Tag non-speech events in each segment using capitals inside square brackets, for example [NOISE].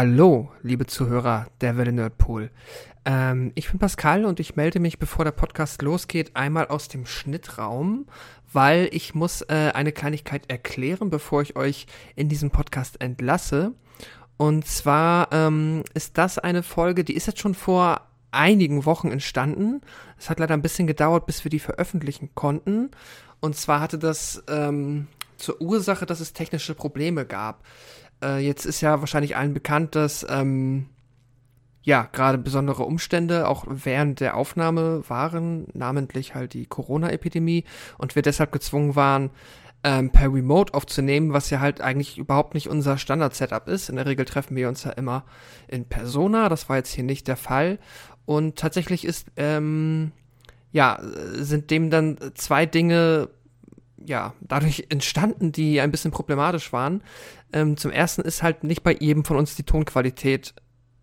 Hallo, liebe Zuhörer der Welle Nerdpool. Ähm, ich bin Pascal und ich melde mich, bevor der Podcast losgeht, einmal aus dem Schnittraum, weil ich muss äh, eine Kleinigkeit erklären, bevor ich euch in diesem Podcast entlasse. Und zwar ähm, ist das eine Folge, die ist jetzt schon vor einigen Wochen entstanden. Es hat leider ein bisschen gedauert, bis wir die veröffentlichen konnten. Und zwar hatte das ähm, zur Ursache, dass es technische Probleme gab. Äh, jetzt ist ja wahrscheinlich allen bekannt, dass ähm, ja gerade besondere Umstände auch während der Aufnahme waren, namentlich halt die Corona-Epidemie und wir deshalb gezwungen waren, ähm, per Remote aufzunehmen, was ja halt eigentlich überhaupt nicht unser Standard-Setup ist. In der Regel treffen wir uns ja immer in Persona, das war jetzt hier nicht der Fall. Und tatsächlich ist, ähm, ja, sind dem dann zwei Dinge ja, dadurch entstanden, die ein bisschen problematisch waren. Ähm, zum ersten ist halt nicht bei jedem von uns die Tonqualität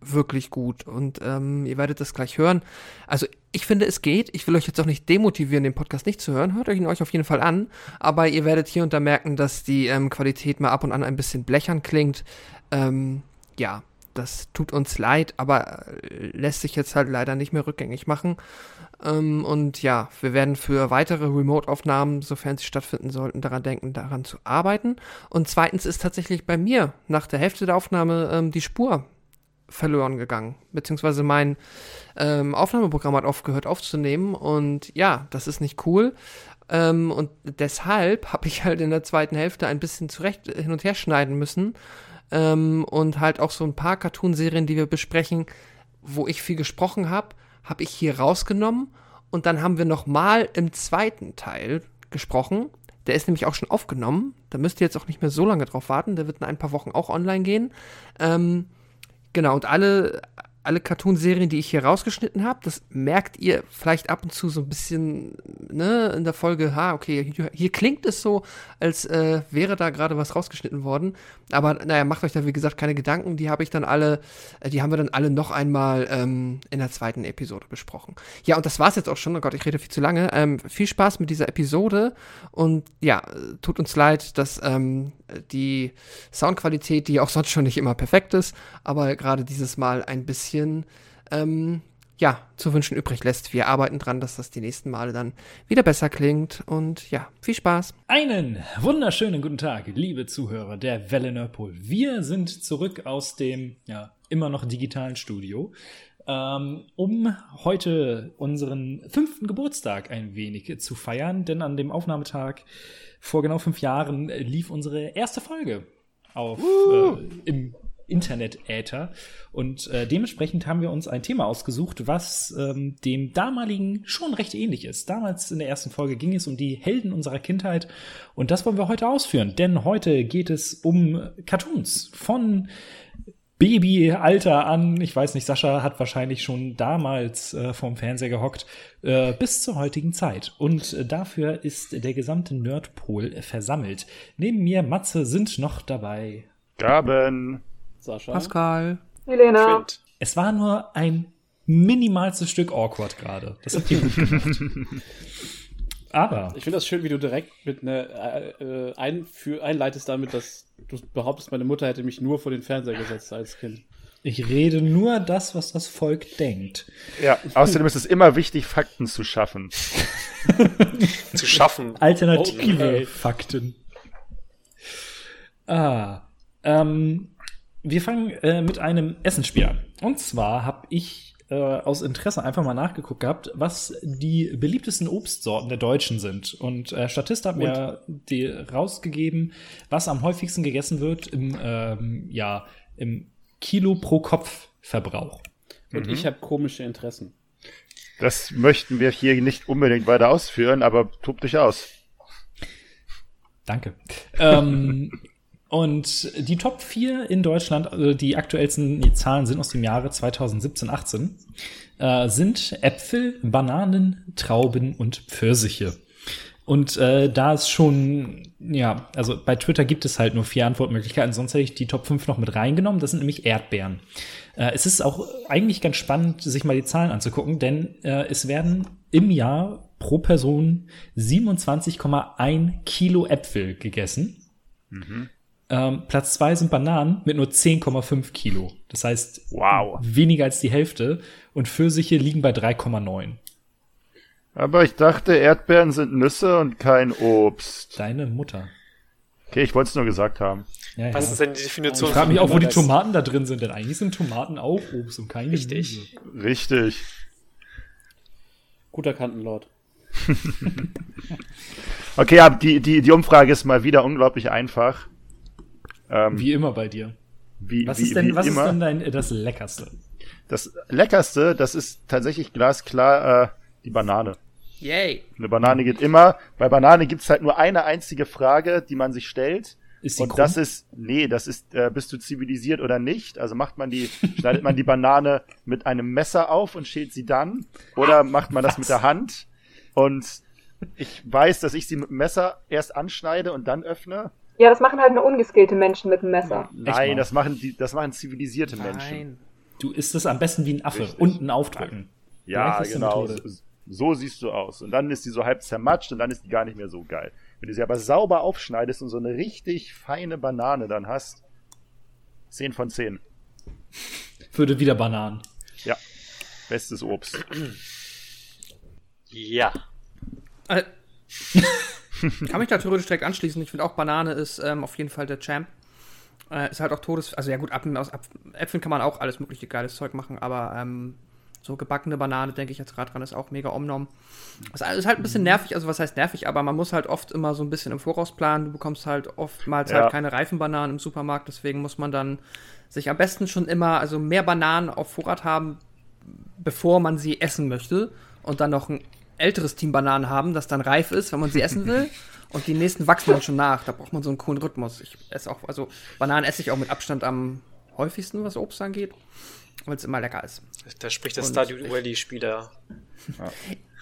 wirklich gut und ähm, ihr werdet das gleich hören. Also ich finde, es geht. Ich will euch jetzt auch nicht demotivieren, den Podcast nicht zu hören. Hört euch ihn euch auf jeden Fall an. Aber ihr werdet hier und da merken, dass die ähm, Qualität mal ab und an ein bisschen blechern klingt. Ähm, ja, das tut uns leid, aber äh, lässt sich jetzt halt leider nicht mehr rückgängig machen. Ähm, und ja, wir werden für weitere Remote-Aufnahmen, sofern sie stattfinden sollten, daran denken, daran zu arbeiten. Und zweitens ist tatsächlich bei mir nach der Hälfte der Aufnahme ähm, die Spur verloren gegangen, beziehungsweise mein ähm, Aufnahmeprogramm hat aufgehört aufzunehmen und ja, das ist nicht cool. Ähm, und deshalb [LAUGHS] habe ich halt in der zweiten Hälfte ein bisschen zurecht hin und her schneiden müssen ähm, und halt auch so ein paar Cartoonserien, die wir besprechen, wo ich viel gesprochen habe, habe ich hier rausgenommen und dann haben wir nochmal im zweiten Teil gesprochen. Der ist nämlich auch schon aufgenommen. Da müsst ihr jetzt auch nicht mehr so lange drauf warten. Der wird in ein paar Wochen auch online gehen. Ähm, genau, und alle, alle Cartoonserien, die ich hier rausgeschnitten habe, das merkt ihr vielleicht ab und zu so ein bisschen ne, in der Folge, ha, okay, hier, hier klingt es so, als äh, wäre da gerade was rausgeschnitten worden. Aber naja, macht euch da wie gesagt keine Gedanken, die habe ich dann alle, äh, die haben wir dann alle noch einmal ähm, in der zweiten Episode besprochen. Ja, und das war's jetzt auch schon, oh Gott, ich rede viel zu lange. Ähm, viel Spaß mit dieser Episode und ja, tut uns leid, dass ähm, die Soundqualität, die auch sonst schon nicht immer perfekt ist, aber gerade dieses Mal ein bisschen ähm, ja, zu wünschen übrig lässt. Wir arbeiten dran, dass das die nächsten Male dann wieder besser klingt. Und ja, viel Spaß. Einen wunderschönen guten Tag, liebe Zuhörer der Welle Nerdpol. Wir sind zurück aus dem ja, immer noch digitalen Studio, ähm, um heute unseren fünften Geburtstag ein wenig zu feiern. Denn an dem Aufnahmetag vor genau fünf Jahren lief unsere erste Folge auf äh, im Internet-Äther. Und äh, dementsprechend haben wir uns ein Thema ausgesucht, was ähm, dem damaligen schon recht ähnlich ist. Damals in der ersten Folge ging es um die Helden unserer Kindheit und das wollen wir heute ausführen, denn heute geht es um Cartoons von Babyalter an. Ich weiß nicht, Sascha hat wahrscheinlich schon damals äh, vorm Fernseher gehockt, äh, bis zur heutigen Zeit. Und äh, dafür ist der gesamte Nerdpol versammelt. Neben mir, Matze, sind noch dabei. Gaben. Sascha. Pascal. Helena. Quint. Es war nur ein minimalstes Stück awkward gerade. Das habt ihr gut gemacht. [LAUGHS] Aber Ich finde das schön, wie du direkt mit einer äh, äh, einfü- einleitest damit, dass du behauptest, meine Mutter hätte mich nur vor den Fernseher gesetzt als Kind. ich rede nur das, was das Volk denkt. Ja, außerdem ist es immer wichtig, Fakten zu schaffen. [LAUGHS] Zu schaffen. Alternative Okay. Fakten. Ah, ähm, wir fangen äh, mit einem Essensspiel an. Und zwar habe ich äh, aus Interesse einfach mal nachgeguckt gehabt, was die beliebtesten Obstsorten der Deutschen sind. Und äh, Statist hat mir die rausgegeben, was am häufigsten gegessen wird im, ähm, ja, im Kilo pro Kopf Verbrauch. Und ich habe komische Interessen. Das möchten wir hier nicht unbedingt weiter ausführen, aber tobt dich aus. Danke. ähm, und die Top 4 in Deutschland, also die aktuellsten Zahlen sind aus dem Jahre 2017, 18, äh, sind Äpfel, Bananen, Trauben und Pfirsiche. Und äh, da ist schon, ja, also bei Twitter gibt es halt nur vier Antwortmöglichkeiten, sonst hätte ich die Top 5 noch mit reingenommen. Das sind nämlich Erdbeeren. Äh, es ist auch eigentlich ganz spannend, sich mal die Zahlen anzugucken, denn äh, es werden im Jahr pro Person 27,1 Kilo Äpfel gegessen. Ähm, Platz zwei sind Bananen mit nur 10,5 Kilo. Das heißt, Wow. weniger als die Hälfte. Und Pfirsiche liegen bei 3,9. Aber ich dachte, Erdbeeren sind Nüsse und kein Obst. Deine Mutter. Okay, ich wollte es nur gesagt haben. Ja, Was ja. ist denn die Definition Ich frage mich auch, wo die? Tomaten da drin sind, denn eigentlich sind Tomaten auch Obst und keine Richtig. Gemüse. Richtig. Guter Kantenlord. [LAUGHS] Okay, aber die, die, die Umfrage ist mal wieder unglaublich einfach. Ähm, Wie immer bei dir. wie, Was wie, ist denn, wie was ist immer. denn dein, äh, das Leckerste? Das Leckerste, das ist tatsächlich glasklar äh, die Banane. Yay. Eine Banane geht immer. Bei Banane gibt's halt nur eine einzige Frage, die man sich stellt. Ist sie Und krumm? das ist, nee, das ist, äh, bist du zivilisiert oder nicht? Also macht man die, schneidet man die Banane mit einem Messer auf und schält sie dann? Oder macht man das mit der Hand? Und ich weiß, dass ich sie mit dem Messer erst anschneide und dann öffne. Ja, das machen halt nur ungeskillte Menschen mit dem Messer. Nein, das machen die, das machen zivilisierte Menschen. Nein. Du isst es am besten wie ein Affe. Richtig. Unten aufdrücken. Ja, genau. So, so siehst du aus. Und dann ist die so halb zermatscht und dann ist die gar nicht mehr so geil. Wenn du sie aber sauber aufschneidest und so eine richtig feine Banane dann hast, 10 von 10. Würde wieder Bananen. Ja. Bestes Obst. Ja. [LAUGHS] [LAUGHS] Kann mich da theoretisch direkt anschließen. Ich finde auch Banane ist ähm, auf jeden Fall der Champ. Äh, ist halt auch Todes... Also ja gut, ab, aus Äpfeln kann man auch alles mögliche geiles Zeug machen, aber ähm, so gebackene Banane, denke ich jetzt gerade dran, ist auch mega omnom. Das ist halt ein bisschen nervig, also was heißt nervig, aber man muss halt oft immer so ein bisschen im Voraus planen. Du bekommst halt oftmals Ja. halt keine reifen Bananen im Supermarkt, deswegen muss man dann sich am besten schon immer, also mehr Bananen auf Vorrat haben, bevor man sie essen möchte und dann noch ein älteres Team Bananen haben, das dann reif ist, wenn man sie essen will. [LAUGHS] Und die nächsten wachsen dann schon nach. Da braucht man so einen coolen Rhythmus. Ich esse auch, also Bananen esse ich auch mit Abstand am häufigsten, was Obst angeht, weil es immer lecker ist. Da spricht der Und Stardew ich- Valley-Spieler. [LAUGHS]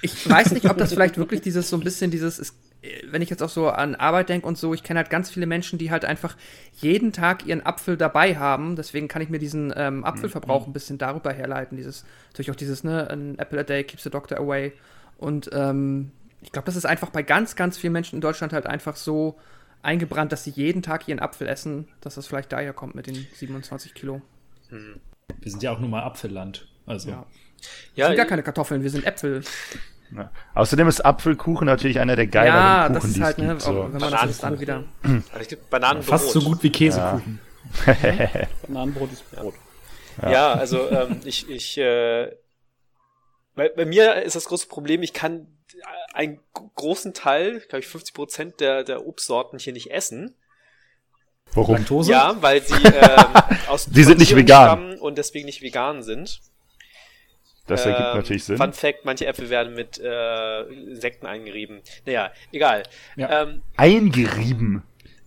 Ich weiß nicht, ob das vielleicht wirklich dieses so ein bisschen dieses ist, äh, wenn ich jetzt auch so an Arbeit denke und so, ich kenne halt ganz viele Menschen, die halt einfach jeden Tag ihren Apfel dabei haben. Deswegen kann ich mir diesen ähm, Apfelverbrauch ein bisschen darüber herleiten. Dieses, natürlich auch dieses, ne, an apple a day keeps the doctor away. Und ähm, ich glaube, das ist einfach bei ganz, ganz vielen Menschen in Deutschland halt einfach so eingebrannt, dass sie jeden Tag ihren Apfel essen, dass das vielleicht daher kommt mit den 27 Kilo. Wir sind ja auch nur mal Apfelland. Also. Ja. Ja, Wir sind gar keine Kartoffeln, wir sind Äpfel. Ja. Außerdem ist Apfelkuchen natürlich einer der geileren ja, Kuchen, das ist die halt, es ne, gibt. So. wenn man das jetzt dann wieder. es gibt Bananenbrot. Fast so gut wie Käsekuchen. [LAUGHS] Bananenbrot ist Brot. Ja, also ähm, ich, ich äh, bei, bei mir ist das große Problem, ich kann einen gro- großen Teil, glaube ich 50 Prozent der, der Obstsorten hier nicht essen. Warum? Laktose? Ja, weil sie [LAUGHS] ähm, aus Die sind nicht vegan. stammen und deswegen nicht vegan sind. Das ergibt Ähm, natürlich Sinn. Fun Fact, manche Äpfel werden mit äh, Insekten eingerieben. Naja, egal. Ja. Ähm, Eingerieben.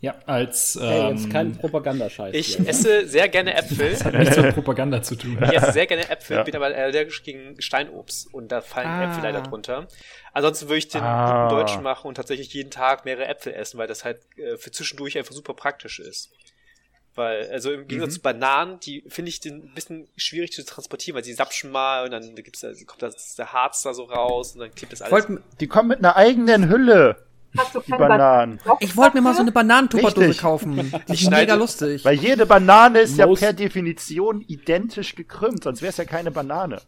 Ja, als ähm, jetzt kein Propagandascheiß. ich hier. esse sehr gerne Äpfel. hat nichts mit Propaganda zu tun. Ich esse sehr gerne Äpfel, Ja. bin aber allergisch gegen Steinobst und da fallen Ah. Äpfel leider drunter. Ansonsten würde ich den Ah. guten Deutschen machen und tatsächlich jeden Tag mehrere Äpfel essen, weil das halt äh, für zwischendurch einfach super praktisch ist. Weil, also im Gegensatz Mhm. zu Bananen, die finde ich den ein bisschen schwierig zu transportieren, weil sie sapschen mal und dann gibt's da, kommt das, der Harz da so raus und dann klebt das alles. wollte Die kommen mit einer eigenen Hülle, Hast du keine Bananen. ich wollt mir mal so eine Bananentupperdose kaufen. [LAUGHS] Die ist mega lustig. Weil jede Banane ist ja Most- per Definition identisch gekrümmt, sonst wäre es ja keine Banane.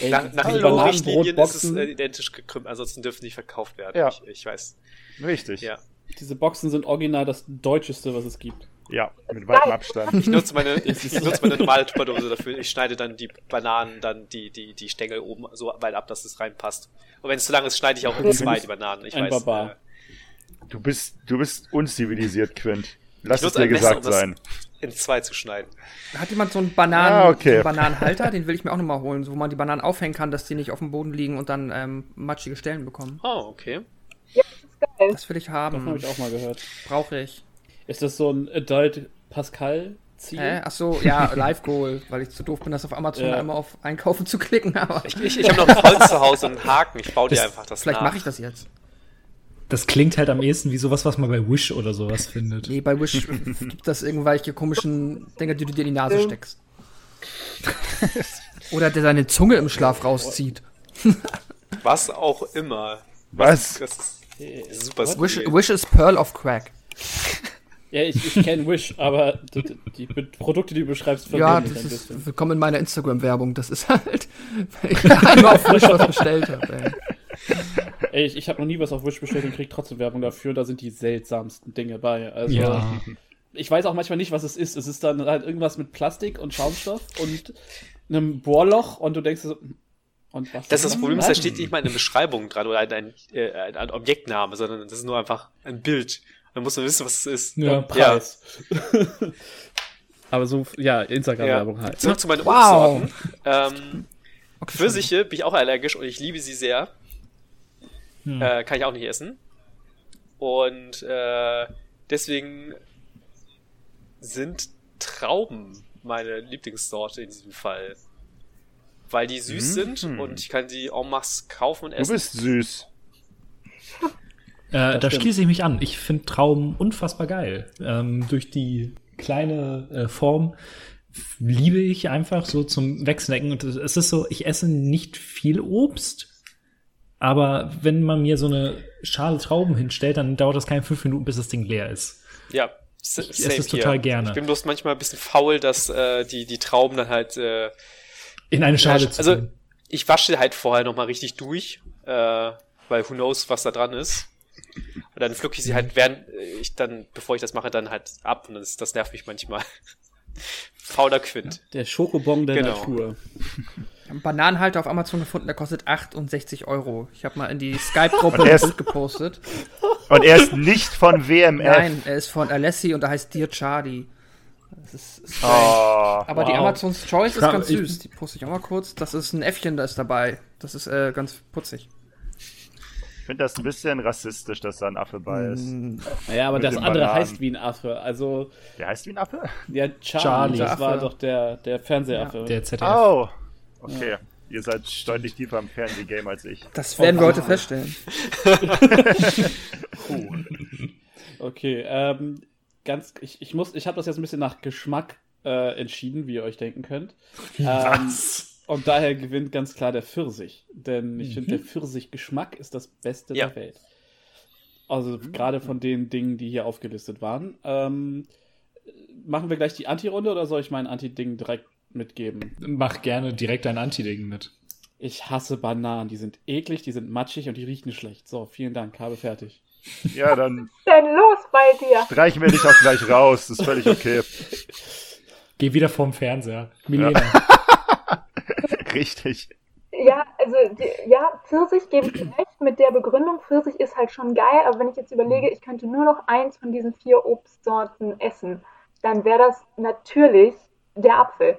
Ey, nach nach die EU-Richtlinien ist es äh, identisch gekrümmt, ansonsten dürfen die nicht verkauft werden. Ja. Ich, ich weiß. Richtig. Ja. diese Boxen sind original das Deutscheste, was es gibt. Ja, mit weitem Abstand. Ich nutze meine, [LAUGHS] ich, ich nutze meine normale Tupperdose dafür. Ich schneide dann die Bananen, dann die, die, die Stängel oben so weit ab, dass es reinpasst. Und wenn es zu lang ist, schneide ich auch in zwei die Bananen. Ich Ein weiß. Barbar. Äh, Du bist, du bist unzivilisiert, Quint. Lass es dir ein Messer, gesagt um das- sein. in zwei zu schneiden. Hat jemand so einen, Bananen, Ah, okay. so einen Bananenhalter? Den will ich mir auch nochmal holen, so, wo man die Bananen aufhängen kann, dass die nicht auf dem Boden liegen und dann ähm, matschige Stellen bekommen. Oh, okay. Geil. Das will ich Davon habe haben. ich auch mal gehört. Brauche ich. Ist das so ein Adult Pascal-Ziel? Hä? Ach so, ja, Live Goal, weil ich zu doof bin, das auf Amazon Ja. einmal auf Einkaufen zu klicken, aber Ich, ich, ich habe noch ein Holz zu Hause und einen Haken. Ich baue dir Das- einfach das vielleicht mache ich das jetzt. Das klingt halt am ehesten wie sowas, was man bei Wish oder sowas findet. Nee, bei Wish gibt das irgendwelche komischen Dinge, die du dir in die Nase steckst. Oder der seine Zunge im Schlaf rauszieht. Was auch immer. Was? Das ist super Wish. Wish is Pearl of Crack. Ja, ich, ich kenne Wish, aber die, die Produkte, die du beschreibst, Ja, das ein ist willkommen in meiner Instagram-Werbung. Das ist [LAUGHS] halt, weil ich einmal auf Wish was bestellt habe. Ey. Ich, ich habe noch nie was auf Wish bestellt und krieg trotzdem Werbung dafür. Da sind die seltsamsten Dinge bei. Also, Ja. ich weiß auch manchmal nicht, was es ist. Es ist dann halt irgendwas mit Plastik und Schaumstoff und einem Bohrloch und du denkst dir so, und was Das ist das Problem, ist, da steht nicht mal eine Beschreibung dran oder ein, ein, äh, ein, ein Objektname, sondern das ist nur einfach ein Bild. Da muss man wissen, was es ist. Ja, Preis. Aber so, ja, Instagram-Werbung halt. Zurück zu meinen Wow. Obstsorten. Ähm, Okay, Pfirsiche bin ich auch allergisch und ich liebe sie sehr. Hm. Äh, kann ich auch nicht essen. Und äh, deswegen sind Trauben meine Lieblingssorte in diesem Fall. Weil die süß Mhm. sind und ich kann sie en masse kaufen und Du essen. bist süß. Äh, da schließe ich mich an. Ich finde Trauben unfassbar geil. Ähm, durch die kleine äh, Form liebe ich einfach so zum Wegsnacken. Und es ist so, ich esse nicht viel Obst, aber wenn man mir so eine Schale Trauben hinstellt, dann dauert das keine fünf Minuten, bis das Ding leer ist. Ja, Ich esse es hier. total gerne. Ich bin bloß manchmal ein bisschen faul, dass äh, die, die Trauben dann halt äh, In eine Schale zu also ich wasche halt vorher noch mal richtig durch, äh, weil who knows, was da dran ist. Und dann pflücke ich sie halt, während äh, ich dann, bevor ich das mache, dann halt ab. Und das, das nervt mich manchmal. [LAUGHS] Fauler Quint. Der Schokobon der Genau. Natur. [LAUGHS] Ich habe einen Bananenhalter auf Amazon gefunden, der kostet 68 Euro. Ich habe mal in die Skype-Gruppe er gepostet. Und er ist nicht von WMF. Nein, er ist von Alessi und da heißt Dear Charlie. Das ist, ist. Oh. Aber die wow. Amazon's Choice ist ganz ich- süß. Die poste ich auch mal kurz. Das ist ein Äffchen, da ist dabei. Das ist äh, ganz putzig. Ich finde das ein bisschen rassistisch, dass da ein Affe bei ist. Naja, aber Mit das andere Bananen. heißt wie ein Affe. Also, Der heißt wie ein Affe? ja, Charlie, Charlie. das war doch der, der Fernsehaffe. Der ZDF. Oh. Okay. Ihr seid deutlich tiefer im Fernsehgame als ich. Das werden wir heute feststellen. [LAUGHS] Okay, ähm, ganz, ich, ich muss, ich habe das jetzt ein bisschen nach Geschmack äh, entschieden, wie ihr euch denken könnt. Ähm, und daher gewinnt ganz klar der Pfirsich. Denn ich finde, der Pfirsich-Geschmack ist das Beste Ja. der Welt. Also gerade von den Dingen, die hier aufgelistet waren. Ähm, machen wir gleich die Anti-Runde oder soll ich mein Anti-Ding direkt mitgeben? Mach gerne direkt ein Anti-Ding mit. Ich hasse Bananen. Die sind eklig, die sind matschig und die riechen schlecht. So, vielen Dank, habe fertig. Ja, dann denn los bei dir? streichen wir dich auch gleich raus. Das ist völlig okay. Geh wieder vorm Fernseher. Milena. [LAUGHS] Richtig. Ja, also die, ja, Pfirsich gebe ich recht mit der Begründung. Pfirsich ist halt schon geil, aber wenn ich jetzt überlege, ich könnte nur noch eins von diesen vier Obstsorten essen, dann wäre das natürlich der Apfel.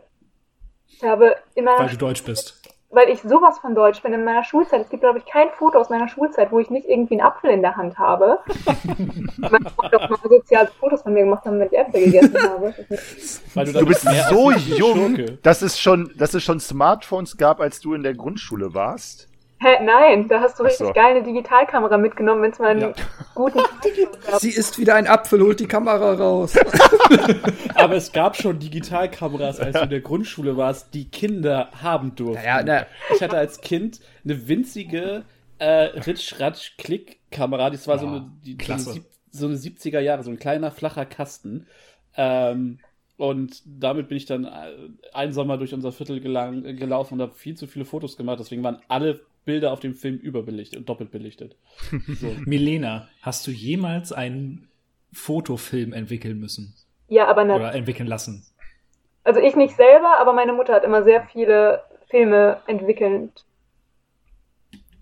Ich habe immer, Weil du deutsch bist. weil ich sowas von Deutsch bin in meiner Schulzeit. Es gibt, glaube ich, kein Foto aus meiner Schulzeit, wo ich nicht irgendwie einen Apfel in der Hand habe. Meine Freunde auch mal soziale Fotos von mir gemacht haben, wenn ich Äpfel gegessen habe. Weil Du damit bist so jung, dass es schon, dass es schon Smartphones gab, als du in der Grundschule warst. Hä, nein, da hast du Ach richtig so. geil eine Digitalkamera mitgenommen, wenn es mal einen Ja. guten. [LAUGHS] Sie ist wieder ein Apfel, holt die Kamera raus. [LAUGHS] Aber es gab schon Digitalkameras, als du in der Grundschule warst, die Kinder haben durften. Ja, na, Ich hatte als Kind eine winzige äh, Ritsch-Ratsch-Klick-Kamera. Das war so, eine, die, eine so eine 70er Jahre, so ein kleiner, flacher Kasten. Ähm, und damit bin ich dann äh, einen Sommer durch unser Viertel gelang, gelaufen und habe viel zu viele Fotos gemacht. Deswegen waren alle Bilder auf dem Film überbelichtet und doppelt belichtet. [LAUGHS] So. Milena, hast du jemals einen Fotofilm entwickeln müssen? Ja, aber ne, Oder entwickeln lassen? also ich nicht selber, aber meine Mutter hat immer sehr viele Filme entwickelt.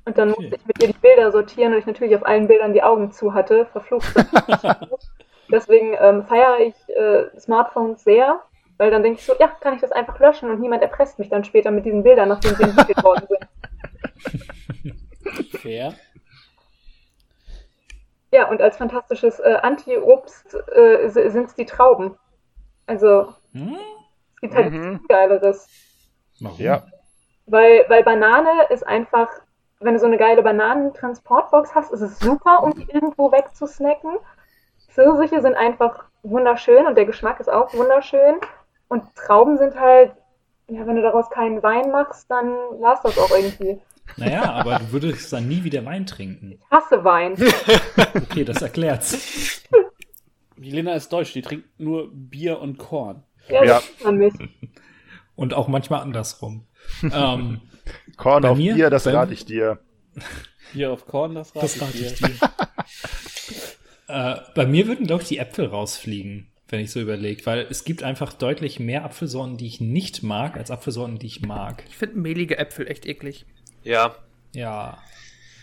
Und dann Okay. musste ich mit ihr die Bilder sortieren und ich natürlich auf allen Bildern die Augen zu hatte. Verflucht. [LAUGHS] Deswegen ähm, feiere ich äh, Smartphones sehr, weil dann denke ich so, ja, kann ich das einfach löschen und niemand erpresst mich dann später mit diesen Bildern, nachdem sie entwickelt worden sind. [LAUGHS] Fair. Ja, und als fantastisches äh, Anti-Obst äh, sind es die Trauben. Also, Hm? es gibt halt Mhm. nichts Geileres. Warum? Ja. Weil, weil Banane ist einfach, wenn du so eine geile Bananentransportbox hast, ist es super, um die irgendwo wegzusnacken. Pfirsiche sind einfach wunderschön und der Geschmack ist auch wunderschön. Und Trauben sind halt, ja, wenn du daraus keinen Wein machst, dann war das auch irgendwie. Naja, aber du würdest dann nie wieder Wein trinken. Ich hasse Wein. [LAUGHS] Okay, das erklärt's. Jelena ist deutsch, die trinkt nur Bier und Korn. Ja, Ja. man nicht. Und auch manchmal andersrum. ähm, Korn Bei auf mir? Bier, das rate ich dir. Bier auf Korn, das rate das rate ich ich dir. dir. [LAUGHS] äh, bei mir würden, glaube ich, die Äpfel rausfliegen, wenn ich so überlege, weil es gibt einfach deutlich mehr Apfelsorten, die ich nicht mag, als Apfelsorten, die ich mag. Ich finde mehlige Äpfel echt eklig. Ja. Ja.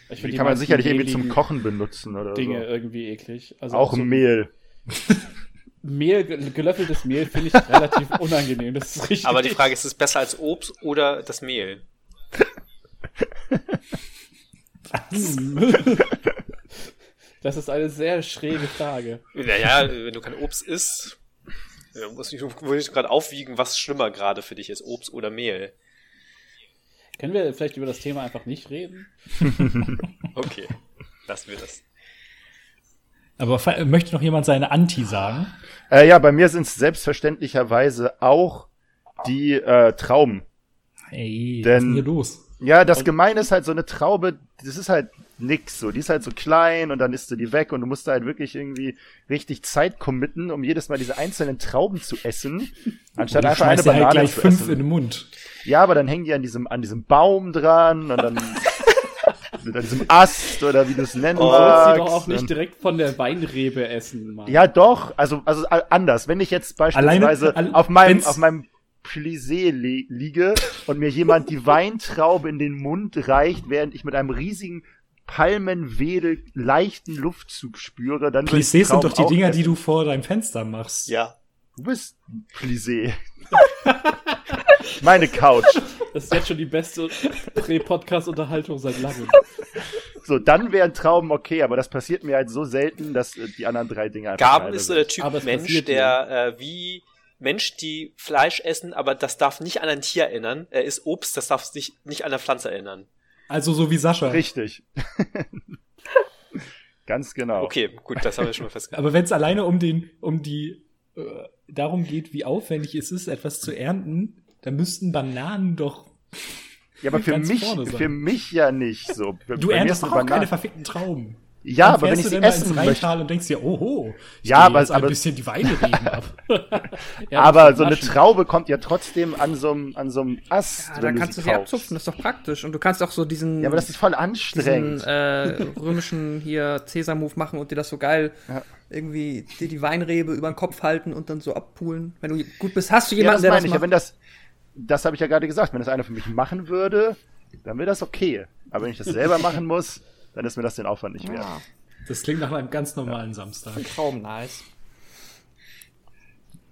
Ich Die find kann man sicherlich irgendwie zum Kochen benutzen oder Dinge so. irgendwie eklig. Also Auch so Mehl. [LAUGHS] Mehl, ge- gelöffeltes Mehl finde ich relativ [LAUGHS] unangenehm. Das ist richtig. Aber die Frage ist, ist es besser als Obst oder das Mehl? [LAUGHS] Das ist eine sehr schräge Frage. Naja, wenn du kein Obst isst, ja, muss ich, gerade aufwiegen, was schlimmer gerade für dich ist, Obst oder Mehl. Können wir vielleicht über das Thema einfach nicht reden? [LAUGHS] Okay, lassen wir das. Aber möchte noch jemand seine Anti sagen? Äh, ja, bei mir sind es selbstverständlicherweise auch die äh, Trauben. Hey, was Denn- ist denn hier los? Ja, das Gemeine ist halt so eine Traube, das ist halt nix so. Die ist halt so klein und dann isst du die weg und du musst da halt wirklich irgendwie richtig Zeit committen, um jedes Mal diese einzelnen Trauben zu essen, [LAUGHS] anstatt Du einfach eine dir halt Banane gleich zu fünf essen. in den Mund. Ja, aber dann hängen die an diesem, an diesem Baum dran und dann [LAUGHS] mit an diesem Ast oder wie du es nennen Du sollst magst. sie doch auch nicht direkt von der Weinrebe essen, Mann. Ja, doch. Also, also anders. Wenn ich jetzt beispielsweise Alleine- auf meinem, auf meinem Plissé li liege und mir jemand die Weintraube in den Mund reicht, während ich mit einem riesigen Palmenwedel leichten Luftzug spüre, dann Plissés sind doch die Dinger, die essen. du vor deinem Fenster machst. Ja. Du bist ein Plissé. [LAUGHS] Meine Couch. Das ist jetzt schon die beste Prä-Podcast-Unterhaltung seit langem. So, dann wären Trauben okay, aber das passiert mir halt so selten, dass äh, die anderen drei Dinge einfach Gaben ist so der. Typ Mensch, der äh, wie Mensch, die Fleisch essen, aber das darf nicht an ein Tier erinnern. Er isst Obst, das darf sich nicht an eine Pflanze erinnern. Also so wie Sascha. Richtig. [LAUGHS] Ganz genau. Okay, gut, das haben wir schon mal festgestellt. Aber wenn es alleine um den, um die, äh, darum geht, wie aufwendig es ist, etwas zu ernten, dann müssten Bananen doch. Ja, aber [LAUGHS] für ganz mich, vorne sein. für mich ja nicht so. Für, Du erntest doch eine auch keine Banane- verfickten Trauben. Ja, aber wenn ich du sie essen ins möchte. Und denkst dir, oho, ich Ja, gehe aber- jetzt ein aber- bisschen die Weinreben [LAUGHS] ab. Ja, aber so eine. Traube kommt ja trotzdem an so einem, an so einem Ast. Ja, wenn dann du kannst du sie sie kaufst. abzupfen, das ist doch praktisch. Und du kannst auch so diesen, Ja, aber das ist voll diesen anstrengend. äh, römischen hier Cäsar-Move machen und dir das so geil Ja. irgendwie dir die Weinrebe über den Kopf halten und dann so abpulen. Wenn du gut bist, hast du ja, jemanden, das der meine das ich. Ja, macht. wenn das, das habe ich ja gerade gesagt. Wenn das einer für mich machen würde, dann wäre das okay. Aber wenn ich das selber machen muss, dann ist mir das den Aufwand nicht wert. Das klingt nach einem ganz normalen Samstag. Traum nice.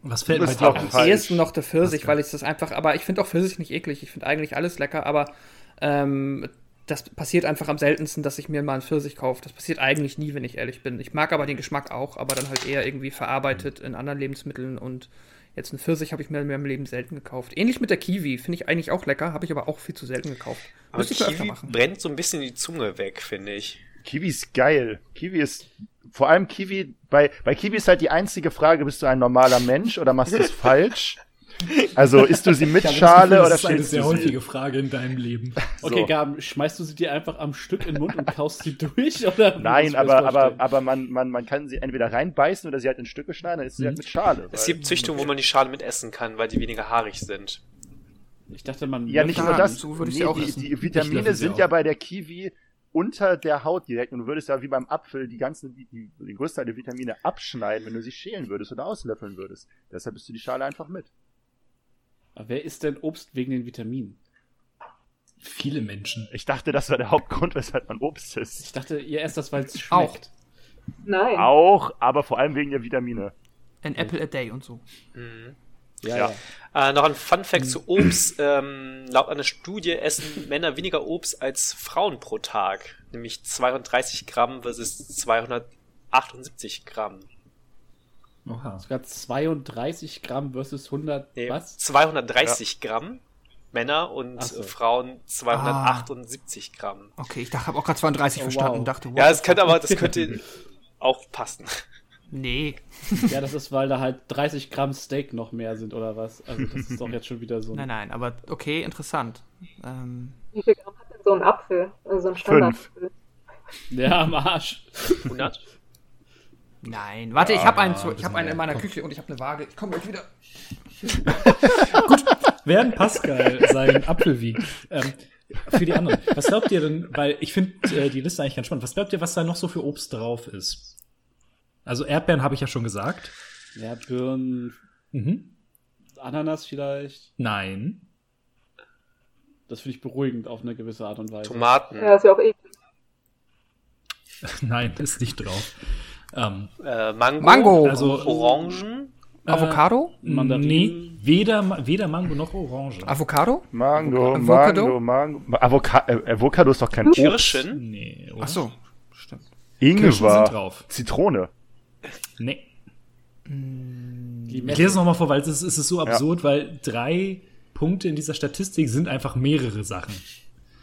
Was fällt bist dir. Am ehesten noch der Pfirsich, weil ich das einfach, aber ich finde auch Pfirsich nicht eklig. Ich finde eigentlich alles lecker, aber ähm, das passiert einfach am seltensten, dass ich mir mal einen Pfirsich kaufe. Das passiert eigentlich nie, wenn ich ehrlich bin. Ich mag aber den Geschmack auch, aber dann halt eher irgendwie verarbeitet in anderen Lebensmitteln und jetzt einen Pfirsich habe ich mir in meinem Leben selten gekauft. Ähnlich mit der Kiwi, finde ich eigentlich auch lecker, habe ich aber auch viel zu selten gekauft. Aber Müsste ich Kiwi machen. brennt so ein bisschen die Zunge weg, finde ich. Kiwi ist geil. Kiwi ist, vor allem Kiwi, bei, bei Kiwi ist halt die einzige Frage, bist du ein normaler Mensch oder machst du es [LAUGHS] falsch? Also, isst du sie mit das Schale Gefühl, oder das ist eine sehr du sie? häufige Frage in deinem Leben. Okay, So. Gaben, schmeißt du sie dir einfach am Stück in den Mund und kaust sie durch? Oder Nein, aber, aber, aber man, man, man kann sie entweder reinbeißen oder sie halt in Stücke schneiden, dann ist sie halt mit Schale. Es gibt Züchtungen, wo man die Schale mit essen kann, weil die weniger haarig sind. Ich dachte, man. Ja, nicht nur das. so würde ich nee, auch die, essen. die Vitamine sind auch. ja bei der Kiwi unter der Haut direkt und du würdest ja wie beim Apfel die ganzen, die, die, den größten Teil der Vitamine abschneiden, wenn du sie schälen würdest oder auslöffeln würdest. Deshalb bist du die Schale einfach mit. Aber Wer isst denn Obst wegen den Vitaminen? Viele Menschen. Ich dachte, das war der Hauptgrund, weshalb man Obst isst. Ich dachte, ihr esst das, weil es Auch. schmeckt. Nein. Auch, aber vor allem wegen der Vitamine. An Apple a Day und so. Ja, Ja. ja. Äh, noch ein Fun Fact zu Obst. Ähm, laut einer Studie essen Männer weniger Obst als Frauen pro Tag. Nämlich 230 Gramm versus 278 Gramm. Oha. Sogar 32 Gramm versus 100, Nee, was? 230 Gramm Männer und so. Frauen 278 Gramm. Okay, ich dachte, habe auch gerade 32 Oh, verstanden wow. und dachte, Ja, what? es könnte aber, das könnte [LAUGHS] auch passen. nee. Ja, das ist, weil da halt 30 Gramm Steak noch mehr sind oder was. Also das ist doch jetzt schon wieder so. Nein, nein, aber okay, interessant. Ähm, Wie viel Gramm hat denn so ein Apfel? Also so ein Standardapfel. Ja, am Arsch. 100? Nein, warte, ich Ja, habe einen, ja, zu, ich ist einen in meiner komm. Küche und ich habe eine Waage. Ich komme gleich wieder. [LAUGHS] Während Pascal seinen Apfel wiegt, ähm, für die anderen, was glaubt ihr denn, weil ich finde äh, die Liste eigentlich ganz spannend, was glaubt ihr, was da noch so für Obst drauf ist? Also Erdbeeren habe ich ja schon gesagt. Ja, Birnen, Mhm. Ananas vielleicht. Nein. Das finde ich beruhigend auf eine gewisse Art und Weise. Tomaten, Ja, ist ja auch eklig. [LAUGHS] Nein, ist nicht drauf. Ähm, äh, Mango, Mango. also Orangen, Avocado? Mandarinen. Nee, weder, weder Mango noch Orange. Avocado? Mango, Avocado? Mango, Mango. Avoca äh, Avocado ist doch kein Obst. Kirschen, Nee, oder? Ach so, stimmt. Ingwer. drauf. Zitrone. Nee. Ich lese es nochmal vor, weil es ist, es ist so absurd, weil drei Punkte in dieser Statistik sind einfach mehrere Sachen.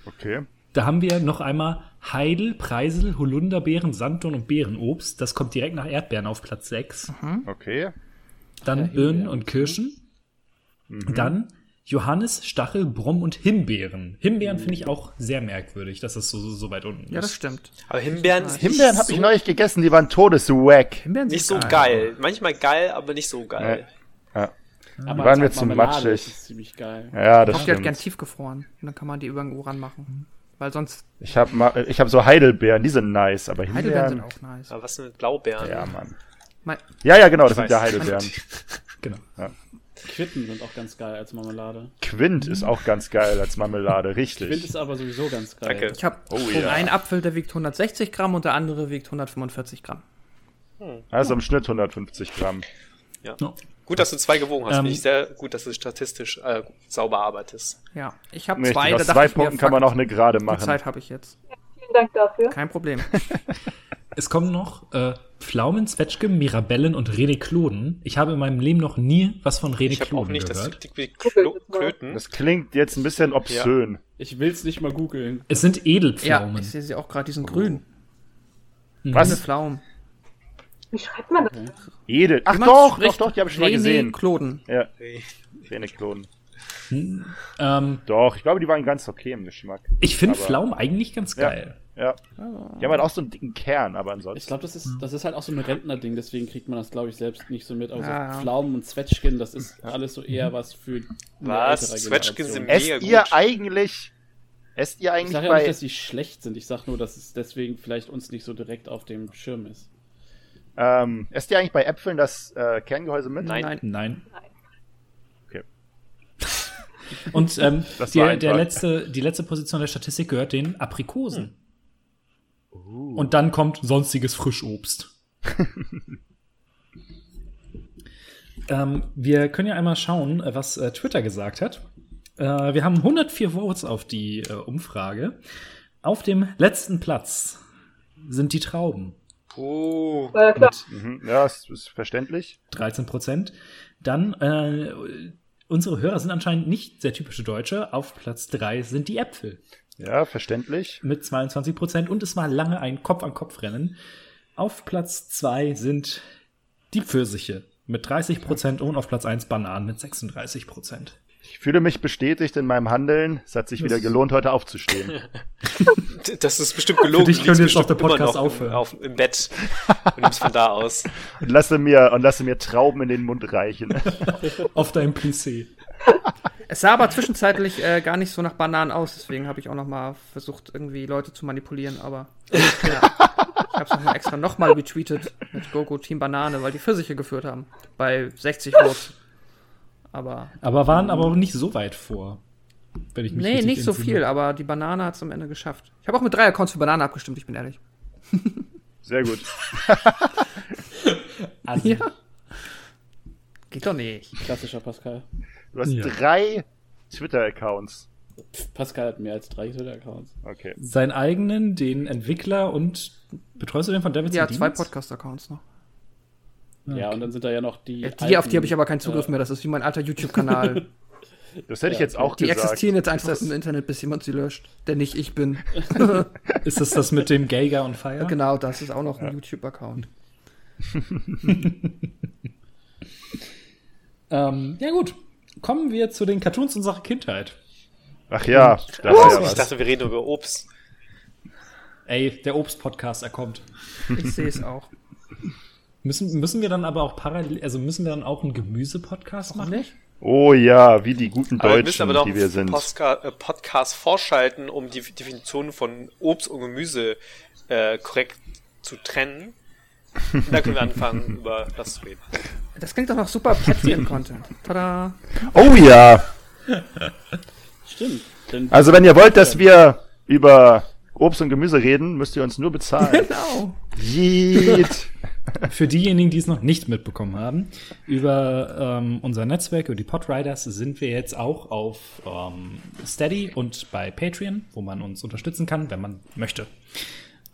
Okay. Da haben wir noch einmal Heidel, Preisel, Holunderbeeren, Sanddorn und Beerenobst. Das kommt direkt nach Erdbeeren auf Platz 6. Okay. Dann Birnen und Kirschen. Dann Johannes, Stachel, Brom und Himbeeren. Himbeeren finde ich auch sehr merkwürdig, dass das so, so, so weit unten Ja, das ist. stimmt. aber Himbeeren ist Himbeeren nicht habe ich so, neulich gegessen, die waren todeswack. Himbeeren nicht sind so geil. Manchmal geil, aber nicht so geil. Ja. Aber waren mir als zu matschig. ist es ziemlich geil. Ja, Ich das hoffe, die hat gern tiefgefroren. Und dann kann man die über den Uran machen. Weil sonst, Ich habe ich hab so Heidelbeeren, die sind nice, aber Heidelbeeren sind auch nice. Aber was mit Blaubeeren? Ja, Mann. Mein, Ja, ja, genau, das sind ja. Heidelbeeren. [LAUGHS] Genau. Quitten sind auch ganz geil als Marmelade. Quint ist auch ganz geil als Marmelade, Quint richtig. ist aber sowieso ganz geil. Danke. ich habe Oh ja. einen Apfel, der wiegt 160 Gramm und der andere wiegt 145 Gramm. Also im Schnitt 150 Gramm. Ja. No. Gut, dass du zwei gewogen hast. Ähm, Finde ich sehr gut, dass du statistisch äh, sauber arbeitest. Ja, ich habe zwei, aus zwei mir, Punkten kann man noch eine Gerade Die machen. Zeit habe ich jetzt. Vielen Dank dafür. Kein Problem. [LAUGHS] Es kommen noch äh, Pflaumen, Zwetschge, Mirabellen und Renekloden. Ich habe in meinem Leben noch nie was von Ich habe auch Renekloden nicht das gehört. Klo Klöten. Das klingt jetzt ein bisschen obszön. Ich will's nicht mal googeln. Es sind ja, Edelpflaumen. ich sehe sie auch gerade, die sind grün. Grüne Was? Pflaumen. Wie schreibt man das? Edel. Ach Jemand doch, doch, doch, die habe ich schon mal gesehen. Renekloden. Ja. Renekloden. ähm, Doch, ich glaube, die waren ganz okay im Geschmack. ich finde Aber- Pflaumen eigentlich ganz Ja. geil. Ja. Die haben halt auch so einen dicken Kern, aber ansonsten. Ich glaube, das ist, das ist halt auch so ein Rentnerding, deswegen kriegt man das, glaube ich, selbst nicht so mit. Also Ja, ja. Pflaumen und Zwetschgen, das ist alles so eher was für eine Was? Zwetschgen sind Esst mega ihr gut. eigentlich. Esst ihr Ich eigentlich sage ja nicht, dass die schlecht sind. Ich sage nur, dass es deswegen vielleicht uns nicht so direkt auf dem Schirm ist. Ähm, esst ihr eigentlich bei Äpfeln das äh, Kerngehäuse mit? Nein. Nein. Nein. Okay. [LAUGHS] Und ähm, Das die, der letzte, die letzte Position der Statistik gehört den Aprikosen. Und dann kommt sonstiges Frischobst. [LAUGHS] ähm, wir können ja einmal schauen, äh, was äh, Twitter gesagt hat. Äh, wir haben 104 Votes auf die äh, Umfrage. Auf dem letzten Platz sind die Trauben. Puh. War ja klar. Mhm. Ja, ist, ist verständlich. 13 Prozent. Dann, äh, unsere Hörer sind anscheinend nicht sehr typische Deutsche. Auf Platz 3 sind die Äpfel Ja, verständlich. mit 22 Prozent. Und es war lange ein Kopf-an-Kopf-Rennen. Auf Platz 2 sind die Pfirsiche mit 30 Prozent und auf Platz 1 Bananen mit 36 Prozent. Ich fühle mich bestätigt in meinem Handeln. Es hat sich wieder gelohnt, heute aufzustehen. [LAUGHS] Das ist bestimmt gelogen. Für dich Du könnte jetzt auch der Podcast noch aufhören. Auf, Im Bett. Und nimmst von da aus. [LAUGHS] Und lasse mir, und lasse mir Trauben in den Mund reichen. [LAUGHS] Auf deinem PC. Es sah aber zwischenzeitlich äh, gar nicht so nach Bananen aus, deswegen habe ich auch noch mal versucht, irgendwie Leute zu manipulieren, aber ja. ich habe es nochmal extra nochmal retweetet mit GoGo Team Banane, weil die Pfirsiche geführt haben. Bei 60 Votes. Aber Aber waren aber auch nicht so weit vor. Wenn ich mich nee, nicht so viel, aber die Banane hat es am Ende geschafft. Ich habe auch mit drei Accounts für Banane abgestimmt, ich bin ehrlich. [LAUGHS] Sehr gut. [LAUGHS] Also, Ja. Geht doch nicht. Klassischer Pascal. Du hast Ja. drei Twitter-Accounts. Pascal hat mehr als drei Twitter-Accounts. Okay. Seinen eigenen, den Entwickler und betreust du den von Davidson Ja, zwei Demons? Podcast-Accounts noch. Ja, und dann sind da ja noch die. Ja, die, auf die alten, habe ich aber keinen Zugriff äh, mehr. Das ist wie mein alter YouTube-Kanal. [LAUGHS] Das hätte ich Ja, jetzt auch Die gesagt. existieren jetzt einfach im Internet, bis jemand sie löscht. Der nicht ich bin. [LAUGHS] [LAUGHS] Ist das das mit dem Geiger und Fire? genau, das ist auch noch ein YouTube-Account. Ähm, ja gut, kommen wir zu den Cartoons unserer Kindheit. Ach ja, da Oh, war ja ich was. dachte, wir reden über Obst. Ey, der Obst-Podcast, er kommt. Ich sehe es auch. Müssen, müssen wir dann aber auch parallel, also müssen wir dann auch einen Gemüse-Podcast machen? Nicht? Oh ja, wie die guten Aber wir müssen Deutschen, aber noch die wir einen sind. Postka äh, Podcast vorschalten, um die Definition von Obst und Gemüse äh, korrekt zu trennen. Und dann können wir anfangen, [LAUGHS] über das zu reden. Das klingt doch noch super Patreon-Content. Tada. Oh ja. [LAUGHS] Stimmt. Denn Also wenn ihr wollt, dass wir über Obst und Gemüse reden, müsst ihr uns nur bezahlen. [LAUGHS] Genau. Yeet. Für diejenigen, die es noch nicht mitbekommen haben, über ähm, unser Netzwerk, über die Podriders, sind wir jetzt auch auf ähm, Steady und bei Patreon, wo man uns unterstützen kann, wenn man möchte.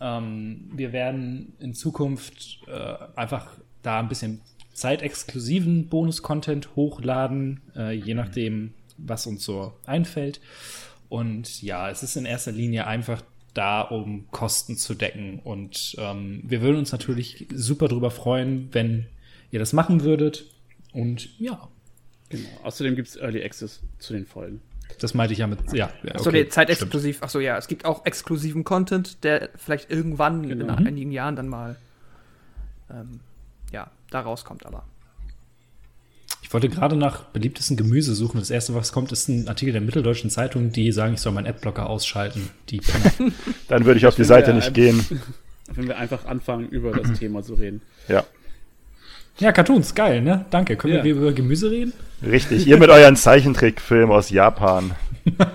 Ähm, wir werden in Zukunft äh, einfach da ein bisschen zeitexklusiven Bonus-Content hochladen, äh, je nachdem, was uns so einfällt. Und ja, es ist in erster Linie einfach da, um Kosten zu decken. Und ähm, wir würden uns natürlich super drüber freuen, wenn ihr das machen würdet. Und ja, genau. Außerdem gibt es Early Access zu den Folgen. das meinte ich ja mit. Ja, ja Achso, okay, nee, zeitexklusiv. Achso, ja, es gibt auch exklusiven Content, der vielleicht irgendwann in Genau. einigen Jahren dann mal ähm, ja, da rauskommt, aber. Ich wollte gerade nach beliebtesten Gemüse suchen. Das erste, was kommt, ist ein Artikel der Mitteldeutschen Zeitung, die sagen, ich soll meinen Adblocker ausschalten. Die Penner. [LAUGHS] Dann würde ich auf die Seite nicht gehen. [LAUGHS] Wenn wir einfach anfangen, über das Thema zu reden. Ja, ja, Cartoons, geil, ne? Danke. Können Ja. wir über Gemüse reden? richtig. Ihr mit euren Zeichentrickfilmen aus Japan. [LAUGHS]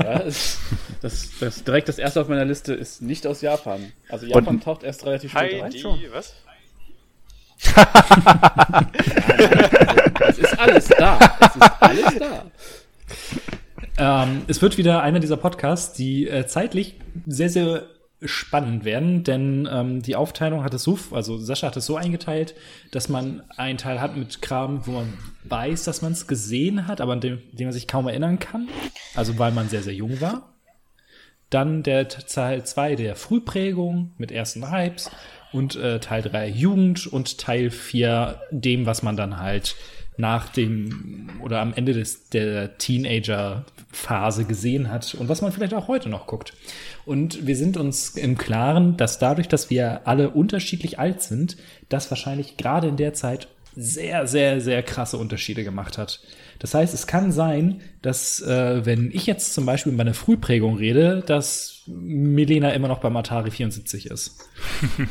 Ja, es, das, das direkt das erste auf meiner Liste ist nicht aus Japan. Also Japan Und- taucht erst relativ spät rein. Heidi, was? Es ist alles da. Es ist alles da. Ähm, es wird wieder einer dieser Podcasts, die äh, zeitlich sehr, sehr spannend werden, denn ähm, die Aufteilung hat es so, also Sascha hat es so eingeteilt, dass man einen Teil hat mit Kram, wo man weiß, dass man es gesehen hat, aber an dem, dem man sich kaum erinnern kann, also weil man sehr, sehr jung war. Dann der Teil 2 der Frühprägung mit ersten Hypes und äh, Teil 3 Jugend und Teil 4 dem, was man dann halt nach dem oder am Ende des, der Teenager-Phase gesehen hat und was man vielleicht auch heute noch guckt. Und wir sind uns im Klaren, dass dadurch, dass wir alle unterschiedlich alt sind, das wahrscheinlich gerade in der Zeit sehr, sehr, sehr krasse Unterschiede gemacht hat. Das heißt, es kann sein, dass äh, wenn ich jetzt zum Beispiel in meiner Frühprägung rede, dass Milena immer noch beim Atari 74 ist.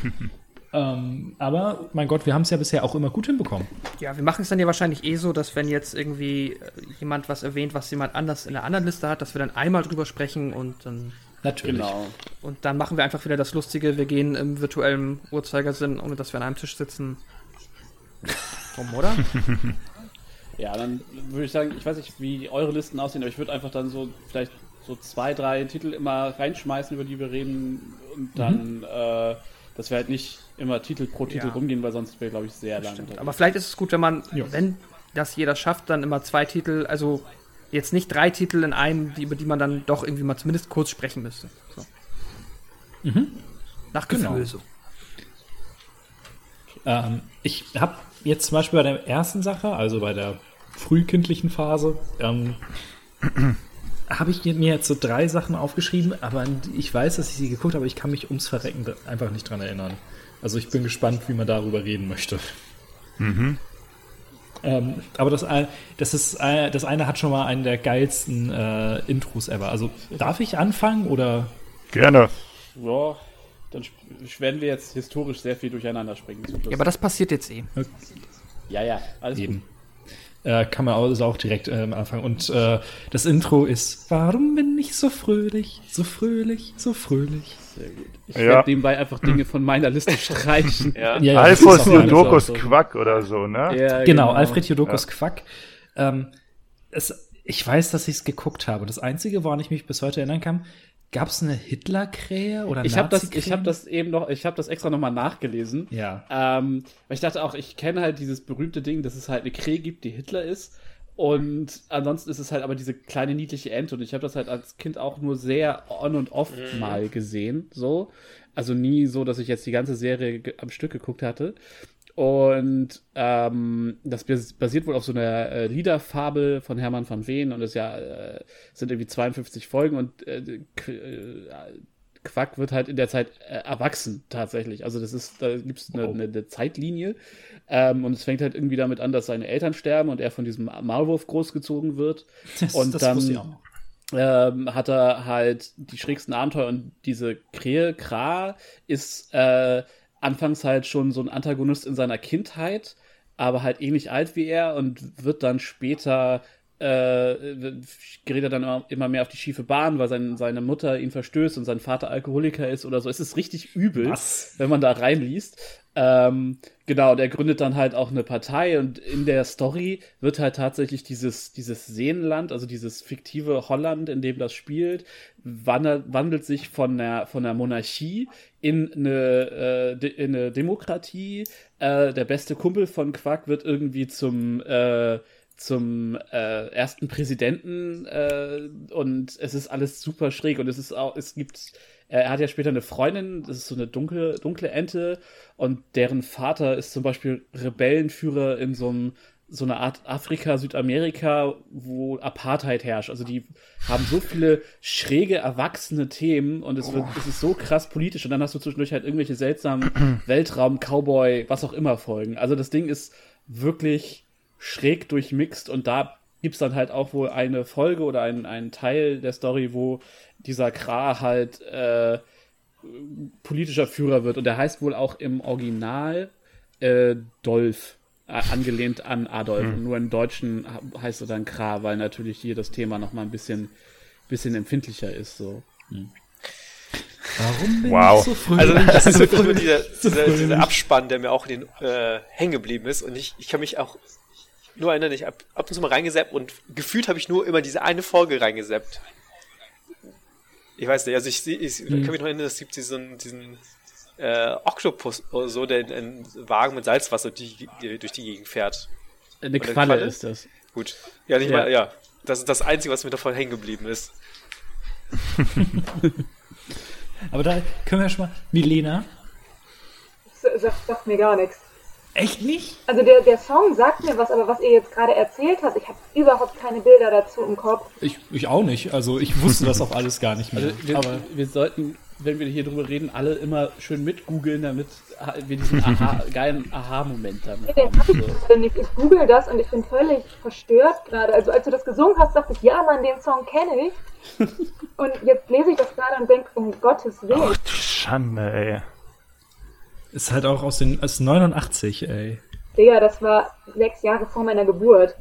[LAUGHS] ähm, aber mein Gott, wir haben es ja bisher auch immer gut hinbekommen. Ja, wir machen es dann ja wahrscheinlich eh so, dass wenn jetzt irgendwie äh, jemand was erwähnt, was jemand anders in der anderen Liste hat, dass wir dann einmal drüber sprechen und dann Natürlich. Genau. und dann machen wir einfach wieder das Lustige, wir gehen im virtuellen Uhrzeigersinn, ohne dass wir an einem Tisch sitzen. [LAUGHS] Rum, oder? [LAUGHS] Ja, dann würde ich sagen, ich weiß nicht, wie eure Listen aussehen, aber ich würde einfach dann so vielleicht so zwei, drei Titel immer reinschmeißen, über die wir reden und dann, äh, dass wir halt nicht immer Titel pro Titel Ja. rumgehen, weil sonst wäre, glaube ich, sehr lang. Aber vielleicht ist es gut, wenn man, Ja. wenn das jeder schafft, dann immer zwei Titel, also jetzt nicht drei Titel in einem, die, über die man dann doch irgendwie mal zumindest kurz sprechen müsste. So. Nach Gefühl Genau. so. Ähm, ich habe jetzt zum Beispiel bei der ersten Sache, also bei der frühkindlichen Phase, ähm, habe ich mir jetzt so drei Sachen aufgeschrieben, aber ich weiß, dass ich sie geguckt habe, aber ich kann mich ums Verrecken einfach nicht dran erinnern. Also ich bin gespannt, wie man darüber reden möchte. Ähm, aber das, ein- das ist ein- das eine hat schon mal einen der geilsten äh, Intros ever. Also darf ich anfangen oder Gerne. Ja, dann werden wir jetzt historisch sehr viel durcheinander springen. Ja, aber das passiert jetzt eh. ja, ja, alles eben? gut. Äh, kann man also auch direkt äh, am Anfang. Und äh, das Intro ist Warum bin ich so fröhlich, so fröhlich, so fröhlich? Sehr gut. Ich Ja. werde nebenbei einfach Dinge von meiner Liste [LAUGHS] streichen. Ja. Ja, ja, auch meine- Jodokus so. Quack oder so, ne? Ja, Genau, Alfred Jodokus Quack. Ähm, es, ich weiß, dass ich es geguckt habe. Das Einzige, woran ich mich bis heute erinnern kann, gab es eine Hitlerkrähe oder Ich habe das, ich habe das eben noch, ich habe das extra nochmal nachgelesen. Ja. Ähm, weil ich dachte auch, ich kenne halt dieses berühmte Ding, dass es halt eine Krähe gibt, die Hitler ist. Und ansonsten ist es halt aber diese kleine niedliche Ente. Und ich habe das halt als Kind auch nur sehr on und off mal gesehen. So. Also nie so, dass ich jetzt die ganze Serie am Stück geguckt hatte. Und ähm, das bas- basiert wohl auf so einer äh, Liederfabel von Hermann van Veen und es ja äh, sind irgendwie 52 Folgen und äh, äh, Quack wird halt in der Zeit äh, erwachsen tatsächlich. Also das ist, da gibt es eine, eine, eine Zeitlinie ähm, und es fängt halt irgendwie damit an, dass seine Eltern sterben und er von diesem Maulwurf großgezogen wird. Das, und das dann ich auch noch. ähm, hat er halt die schrägsten Abenteuer und diese Krähe, Kra, ist äh, anfangs halt schon so ein Antagonist in seiner Kindheit, aber halt ähnlich alt wie er und wird dann später äh, gerät er dann immer, immer mehr auf die schiefe Bahn, weil sein, seine Mutter ihn verstößt und sein Vater Alkoholiker ist oder so. Es ist richtig übel, Was? wenn man da reinliest. Ähm, genau, der gründet dann halt auch eine Partei und in der Story wird halt tatsächlich dieses, dieses Seenland, also dieses fiktive Holland, in dem das spielt, wandelt, sich von der, von der Monarchie in eine, äh, in eine Demokratie. Äh, der beste Kumpel von Quack wird irgendwie zum, äh, zum äh, ersten Präsidenten äh, und es ist alles super schräg und es ist auch, es gibt, er hat ja später eine Freundin, das ist so eine dunkle, dunkle Ente und deren Vater ist zum Beispiel Rebellenführer in so einem so eine Art Afrika, Südamerika, wo Apartheid herrscht. Also die haben so viele schräge, erwachsene Themen und es, wird, es ist so krass politisch und dann hast du zwischendurch halt irgendwelche seltsamen [CLEARS THROAT] Weltraum, Cowboy, was auch immer Folgen. Also das Ding ist wirklich schräg durchmixt und da gibt's dann halt auch wohl eine Folge oder einen, einen Teil der Story, wo dieser Kra halt äh, politischer Führer wird und der heißt wohl auch im Original äh, Dolph, äh, angelehnt an Adolf. Und nur im Deutschen heißt er dann Kra, weil natürlich hier das Thema noch mal ein bisschen, bisschen empfindlicher ist. So. Warum bin Wow. ich so fröhlich? Also [LAUGHS] das ist wirklich dieser, So dieser, dieser Abspann, der mir auch in den äh, hängen geblieben ist. Und ich, ich kann mich auch nur erinnern, ich hab ab und zu mal reingesappt und gefühlt habe ich nur immer diese eine Folge reingesappt. Ich weiß nicht, also ich, ich kann mich noch erinnern, es gibt diesen, diesen äh, Oktopus oder so, der in einen Wagen mit Salzwasser die, die, durch die Gegend fährt. Eine Qualle Qualle? ist das. Gut. Ja, nicht Ja. mal, ja. Das ist das Einzige, was mir davon hängen geblieben ist. [LAUGHS] Aber da können wir schon mal. Milena? Das sagt, sagt mir gar nichts. Echt nicht? Also der, der Song sagt mir was, aber was ihr jetzt gerade erzählt habt, ich habe überhaupt keine Bilder dazu im Kopf. Ich, ich auch nicht. Also ich wusste das auch alles gar nicht mehr. Also wir, Aber wir sollten, wenn wir hier drüber reden, alle immer schön mitgoogeln, damit wir diesen Aha, [LAUGHS] geilen Aha-Moment haben. Nee, den habe ich gerade nicht. Ich google das und ich bin völlig verstört gerade. Also als du das gesungen hast, dachte ich, ja Mann, den Song kenne ich. [LAUGHS] Und jetzt lese ich das gerade und denke, um Gottes Willen. Ach du Schande, ey. Ist halt auch aus den aus 89, ey. Digga, das war sechs Jahre vor meiner Geburt.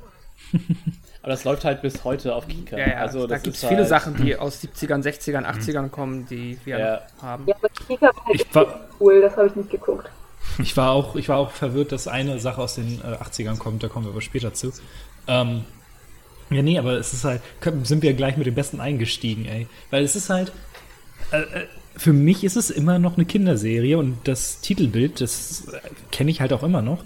[LAUGHS] Aber das läuft halt bis heute auf Kika. Ja, ja, also, da gibt es viele halt, Sachen, die [LAUGHS] aus 70ern, 60ern, 80ern kommen, die wir Ja. haben. Ja, aber Kika war halt Ich war- cool, das habe ich nicht geguckt. Ich war auch, ich war auch verwirrt, dass eine Sache aus den äh, 80ern kommt, da kommen wir aber später zu. Ähm, ja, nee, aber es ist halt, sind wir gleich mit dem Besten eingestiegen, ey. Weil es ist halt, äh, äh, für mich ist es immer noch eine Kinderserie und das Titelbild, das kenne ich halt auch immer noch.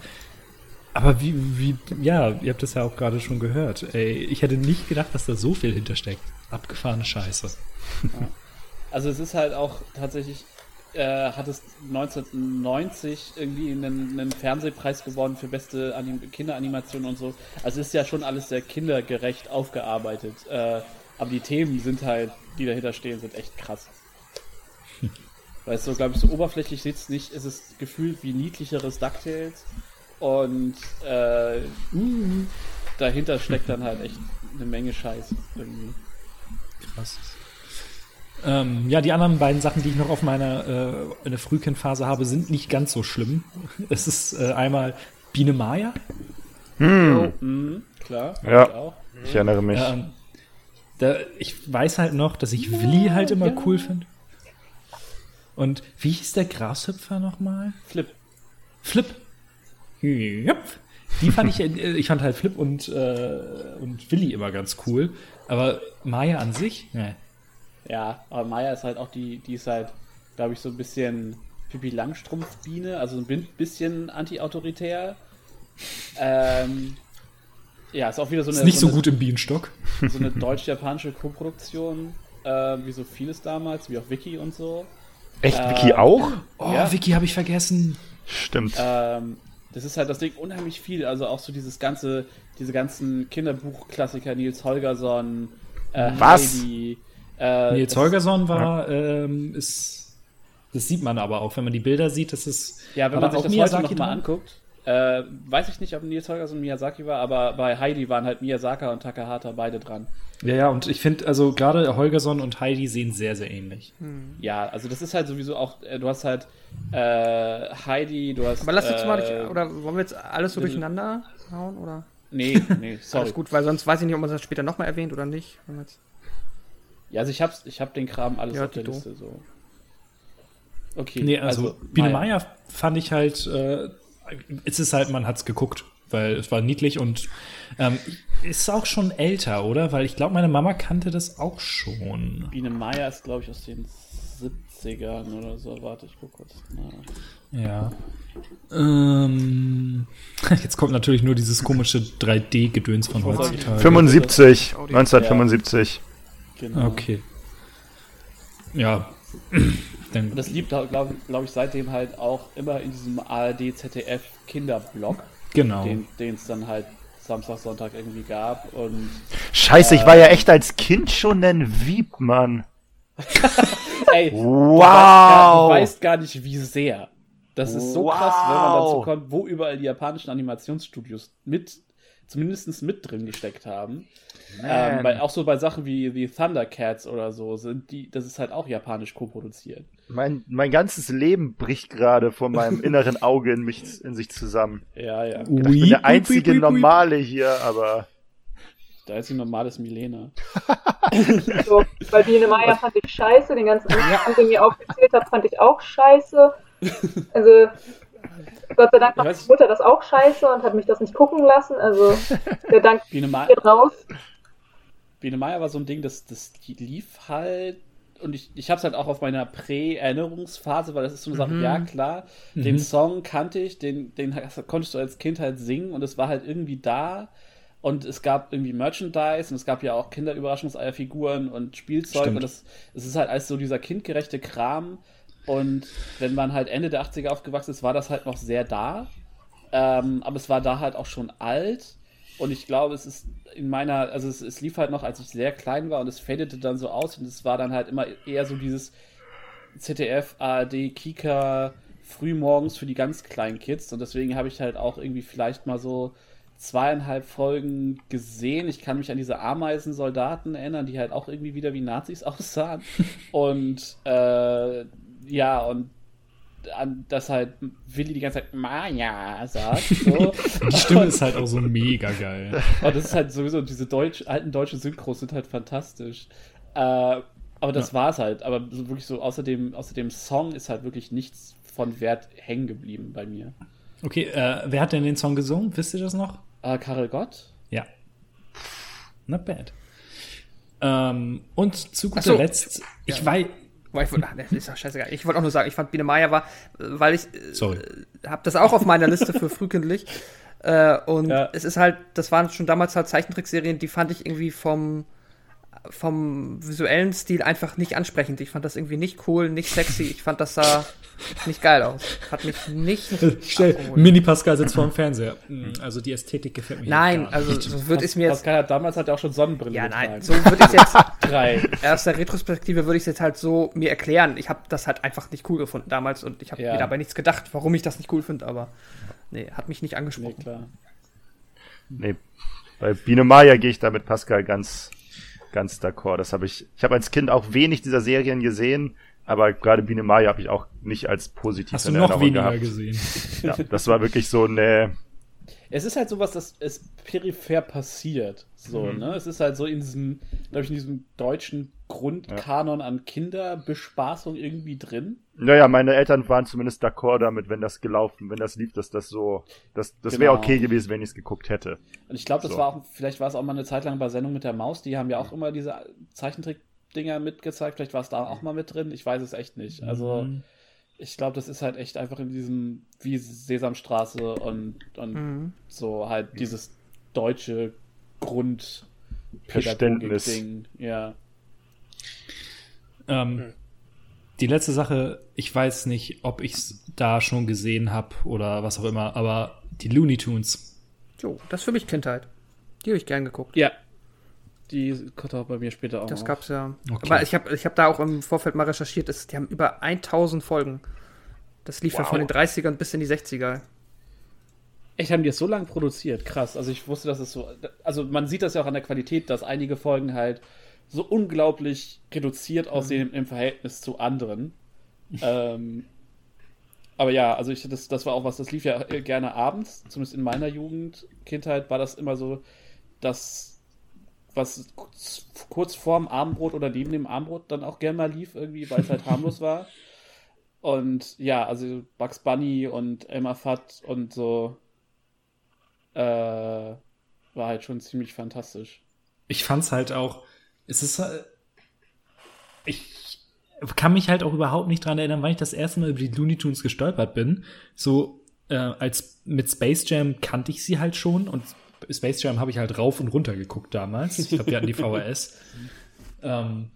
Aber wie, wie, ja, ihr habt das ja auch gerade schon gehört. Ey, ich hätte nicht gedacht, dass da so viel hintersteckt. Abgefahrene Scheiße. Also es ist halt auch tatsächlich, äh, hat es 1990 irgendwie einen, einen Fernsehpreis gewonnen für beste Anim Kinderanimation und so. Also es ist ja schon alles sehr kindergerecht aufgearbeitet. Äh, aber die Themen sind halt, die dahinter stehen, sind echt krass. Es so, glaube ich, so oberflächlich sitzt nicht, ist es gefühlt wie niedlicheres DuckTales und äh, dahinter steckt dann halt echt eine Menge Scheiß irgendwie. Krass. Ähm, ja, die anderen beiden Sachen, die ich noch auf meiner äh, in der Frühkindphase habe, sind nicht ganz so schlimm. [LAUGHS] Es ist äh, einmal Biene Maya. Hm, Mhm, klar. Ja. ich Auch. ich erinnere mich. Ähm, da, ich weiß halt noch, dass ich Willi halt immer cool finde. Und wie hieß der Grashüpfer nochmal? Flip. Flip. Hüpf. Die fand ich, äh, ich fand halt Flip und, äh, und Willi immer ganz cool. Aber Maya an sich? Nee. Ja, aber Maya ist halt auch die, die ist halt, glaube ich, so ein bisschen Pippi Langstrumpf-Biene, also ein bisschen anti-autoritär. Ähm, ja, ist auch wieder so eine, Ist nicht so eine, gut im Bienenstock. so eine deutsch-japanische Koproduktion, äh, wie so vieles damals, wie auch Wiki und so. Echt, äh, Vicky auch? Oh, Ja. Vicky habe ich vergessen. Stimmt. Ähm, das ist halt das Ding unheimlich viel, also auch so dieses ganze, diese ganzen Kinderbuchklassiker, Nils Holgersson, äh, Was? Heidi, äh, Nils das- Holgersson war, ähm, ist, das sieht man aber auch, wenn man die Bilder sieht, das ist, Ja, wenn man sich auch das Miyazaki heute noch mal dran? anguckt, äh, weiß ich nicht, ob Nils Holgersson Miyazaki war, aber bei Heidi waren halt Miyazaka und Takahata beide dran. Ja, ja, und ich finde, also gerade Holgersson und Heidi sehen sehr, sehr ähnlich. Ja, also das ist halt sowieso auch, äh, du hast halt äh, Heidi, du hast. Aber lass jetzt mal äh, nicht, oder wollen wir jetzt alles so durcheinander hauen, oder? Nee, [LAUGHS] nee, sorry. Alles gut, weil sonst weiß ich nicht, ob man das später nochmal erwähnt oder nicht. Wenn wir jetzt- Ja, also ich hab's, ich hab den Kram alles Ja, auf der. Liste so. Okay, Nee, also, Biene Maya fand ich halt, äh, es ist halt, man hat's geguckt, weil es war niedlich und ähm, ist auch schon älter, oder? Weil ich glaube, meine Mama kannte das auch schon. Biene Maya ist, glaube ich, aus den 70ern oder so. Warte, ich guck kurz. nach. Ja. Ähm, [LAUGHS] jetzt kommt natürlich nur dieses komische 3D-Gedöns von heutzutage. 75, 1975. Genau. Okay. Ja. [CLEARS THROAT] Dann, Und das liebt, glaube glaub ich, seitdem halt auch immer in diesem ARD, ZDF Kinderblock, genau. den es dann halt Samstag, Sonntag irgendwie gab. Und Scheiße, ich war ja echt als Kind schon ein Wieb, Mann. [LAUGHS] ey, Wow. du, weißt gar, du weißt gar nicht, wie sehr. Das ist so krass, wenn man Wow. dazu kommt, wo überall die japanischen Animationsstudios mit, zumindest mit drin gesteckt haben. Ähm, bei, auch so bei Sachen wie, wie Thundercats oder so, sind die, das ist halt auch japanisch co-produziert. Mein, mein ganzes Leben bricht gerade vor meinem [LAUGHS] inneren Auge in, mich, in sich zusammen. Ja, ja. Ich bin der einzige Normale hier, aber Da ist die normales Milena. [LAUGHS] [LAUGHS] So, bei Biene Meier fand ich scheiße, den ganzen Anfang, den ihr aufgezählt habt, fand ich auch scheiße. Also, Gott sei Dank macht meine Mutter das auch scheiße und hat mich das nicht gucken lassen. Also, [LAUGHS] der Dank geht raus. Biene Meier war so ein Ding, das, das lief halt. Und ich, ich habe es halt auch auf meiner Prä-Erinnerungsphase, weil das ist so eine Sache, ja klar, den Song kannte ich, den, den konntest du als Kind halt singen und es war halt irgendwie da. Und es gab irgendwie Merchandise und es gab ja auch Kinderüberraschungseierfiguren und Spielzeug Stimmt. und das, es ist halt alles so dieser kindgerechte Kram. Und wenn man halt Ende der 80er aufgewachsen ist, war das halt noch sehr da. Ähm, aber es war da halt auch schon alt. Und ich glaube, es ist in meiner, also es, es lief halt noch, als ich sehr klein war und es fadete dann so aus und es war dann halt immer eher so dieses ZDF, ARD, Kika, frühmorgens für die ganz kleinen Kids. Und deswegen habe ich halt auch irgendwie vielleicht mal so zweieinhalb Folgen gesehen. Ich kann mich an diese Ameisensoldaten erinnern, die halt auch irgendwie wieder wie Nazis [LAUGHS] aussahen. und äh, ja, und an, dass halt Willi die ganze Zeit Maya sagt. [LAUGHS] So. Die Stimme ist halt auch so mega geil. [LAUGHS] Und das ist halt sowieso, diese Deutsch, alten deutschen Synchros sind halt fantastisch. Äh, aber das war's halt. Aber so wirklich so, außer dem, außer dem Song ist halt wirklich nichts von Wert hängen geblieben bei mir. Okay, äh, wer hat denn den Song gesungen? Wisst ihr das noch? Äh, Karel Gott? Ja. Not bad. Ähm, und zu guter so. Letzt, ich weiß, Boah, ich wollte, ach, das ist ja scheißegal. Ich wollte auch nur sagen, ich fand Biene Meier war, äh, weil ich äh, sorry. habe das auch auf meiner Liste für frühkindlich. Äh, und Ja. es ist halt, das waren schon damals halt Zeichentrickserien, die fand ich irgendwie vom, vom visuellen Stil einfach nicht ansprechend. Ich fand das irgendwie nicht cool, nicht sexy. Ich fand das sah nicht geil aus. Hat mich nicht. [LAUGHS] Stell. Mini Pascal sitzt vor dem Fernseher. Mm, Also die Ästhetik gefällt mir Nein, gar also nicht. so würde ich es mir jetzt. Pascal hat damals hat er auch schon Sonnenbrille Ja, getragen. nein, so würde ich es jetzt. [LAUGHS] Drei. Aus der Retrospektive würde ich es jetzt halt so mir erklären. Ich habe das halt einfach nicht cool gefunden damals und ich habe Ja. mir dabei nichts gedacht, warum ich das nicht cool finde, aber nee, hat mich nicht Nee, angesprochen. klar. nee, bei Biene Maya gehe ich da mit Pascal ganz, ganz d'accord. Das habe ich, ich habe als Kind auch wenig dieser Serien gesehen, aber gerade Biene Maya habe ich auch nicht als positiv Hast du in noch Erinnerung weniger gehabt. gesehen? [LAUGHS] Ja, das war wirklich so eine, Es ist halt sowas, das ist peripher passiert. So, Mhm. ne? Es ist halt so in diesem, glaube ich, in diesem deutschen Grundkanon an Kinderbespaßung irgendwie drin. Naja, meine Eltern waren zumindest d'accord damit, wenn das gelaufen, wenn das lief, dass das so, das, das wäre Genau. okay gewesen, wenn ich es geguckt hätte. Und ich glaube, das So. war auch, vielleicht war es auch mal eine Zeit lang bei Sendung mit der Maus, die haben ja auch immer diese Zeichentrick-Dinger mitgezeigt, vielleicht war es da auch mal mit drin, ich weiß es echt nicht. Also, Mhm. ich glaube, das ist halt echt einfach in diesem, wie Sesamstraße und, und Mhm. so halt dieses deutsche. Grundpädagogik-Ding, ja. Ähm, die letzte Sache, ich weiß nicht, ob ich es da schon gesehen habe oder was auch immer, aber die Looney Tunes. So, das ist für mich Kindheit. Die habe ich gern geguckt. Ja. Die kommt auch bei mir später auch Das noch. gab's ja. Okay. Aber ich habe ich hab da auch im Vorfeld mal recherchiert, es, die haben über 1000 Folgen. Das lief ja von den 30ern bis in die 60er. Echt, haben die es so lange produziert? Krass. Also ich wusste, dass es so. Also man sieht das ja auch an der Qualität, dass einige Folgen halt so unglaublich reduziert aussehen im Verhältnis zu anderen. [LAUGHS] ähm, aber ja, also ich, das, das war auch was, das lief ja äh, gerne abends, zumindest in meiner Jugend, Kindheit, war das immer so, dass was kurz, vorm Abendbrot oder neben dem Abendbrot dann auch gerne mal lief, irgendwie, weil es halt [LAUGHS] harmlos war. Und ja, also Bugs Bunny und Elmer Fudd und so äh, war halt schon ziemlich fantastisch. Ich fand's halt auch, es ist, äh, ich kann mich halt auch überhaupt nicht dran erinnern, wann ich das erste Mal über die Looney Tunes gestolpert bin. So, äh, als mit Space Jam kannte ich sie halt schon und Space Jam habe ich halt rauf und runter geguckt damals. Ich glaube, wir hatten die [LAUGHS] VHS. ähm,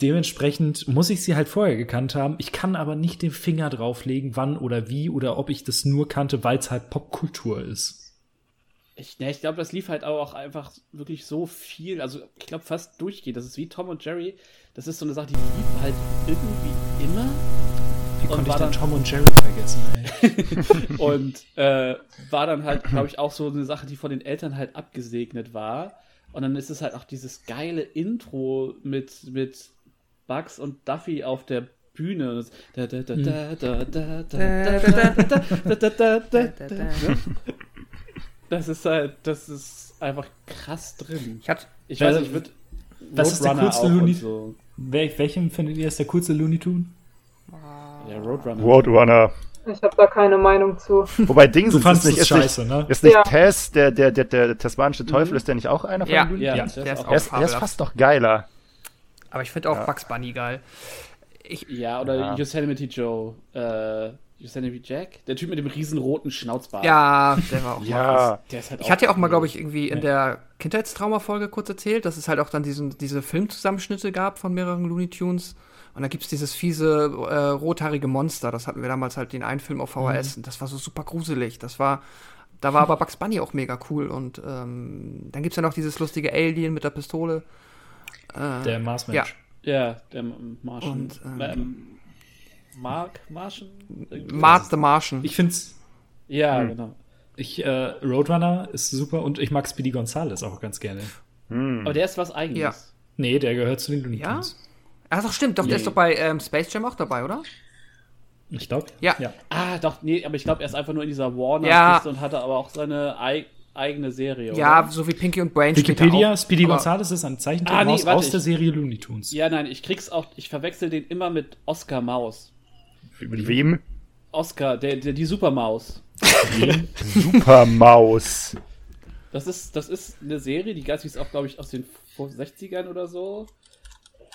dementsprechend muss ich sie halt vorher gekannt haben. Ich kann aber nicht den Finger drauflegen, wann oder wie oder ob ich das nur kannte, weil es halt Popkultur ist. Ich, ne, ich glaube, das lief halt auch einfach wirklich so viel, also ich glaube fast durchgeht. Das ist wie Tom und Jerry. Das ist so eine Sache, die lief halt irgendwie immer. Wie konnte ich denn dann- Tom und Jerry vergessen, ey? Und äh, war dann halt, glaube ich, auch so eine Sache, die von den Eltern halt abgesegnet war. Und dann ist es halt auch dieses geile Intro mit, mit Bugs und Duffy auf der Bühne. Das ist halt, das ist einfach krass drin. Ich, hab, ich weiß nicht, würde. Was ist der coolste Looney so. Wel welchem findet ihr ist der coolste Looney Tune? Ja, Roadrunner. Roadrunner. Ich habe da keine Meinung zu. Wobei Dings ist, ist, nicht, ist scheiße, ne? Ist nicht ja. Tess, der, der, der, der, tasmanische Teufel, mhm. ist der nicht auch einer von ja, den Ja, ja. Der, ist auch der, ist, der ist fast doch geiler. Aber ich finde auch ja. Bugs Bunny geil. Ich, ja, oder ja. Yosemite Joe. Äh, Yosemite Jack? Der Typ mit dem riesen roten Schnauzbart. ja, der war auch. Ja, Der ist halt Ich hatte ja auch mal, glaube ich, irgendwie in der Kindheitstrauma-Folge kurz erzählt, dass es halt auch dann diesen, diese Filmzusammenschnitte gab von mehreren Looney Tunes. Und da gibt's dieses fiese, äh, rothaarige Monster. Das hatten wir damals halt den einen Film auf VHS. Und das war so super gruselig. Das war, da war aber Bugs Bunny auch mega cool. Und ähm, dann gibt's ja noch dieses lustige Alien mit der Pistole. Äh, Der Marsmensch. Ja, der Martian. Und, ähm, ähm, Mark Martian? Was? the Martian. Ich find's, Ja, Hm. genau. ich, äh, Roadrunner ist super und ich mag Speedy Gonzales auch ganz gerne. hm. Aber der ist was eigenes. Ja. Nee, der gehört zu den Looney Ja? Tunes. Ach doch, stimmt. Doch, der Ja, ist doch bei ähm, Space Jam auch dabei, oder? Ich glaube. Ja. ja. Ah, doch, nee, aber ich glaube, er ist einfach nur in dieser warner Ja. kiste und hatte aber auch seine ei eigene Serie. Ja, oder? so wie Pinky und Brain Wikipedia, auch. Speedy Gonzales ist ein Zeichentrick Ah, nee, aus, aus der ich- Serie Looney Tunes. Ja, nein, ich krieg's auch, ich verwechsel den immer mit Oscar Maus. Mit wem? Oscar, der, der die Supermaus. Supermaus. Das ist, das ist eine Serie, die ganz wie es auch, glaube ich, aus den 60ern oder so.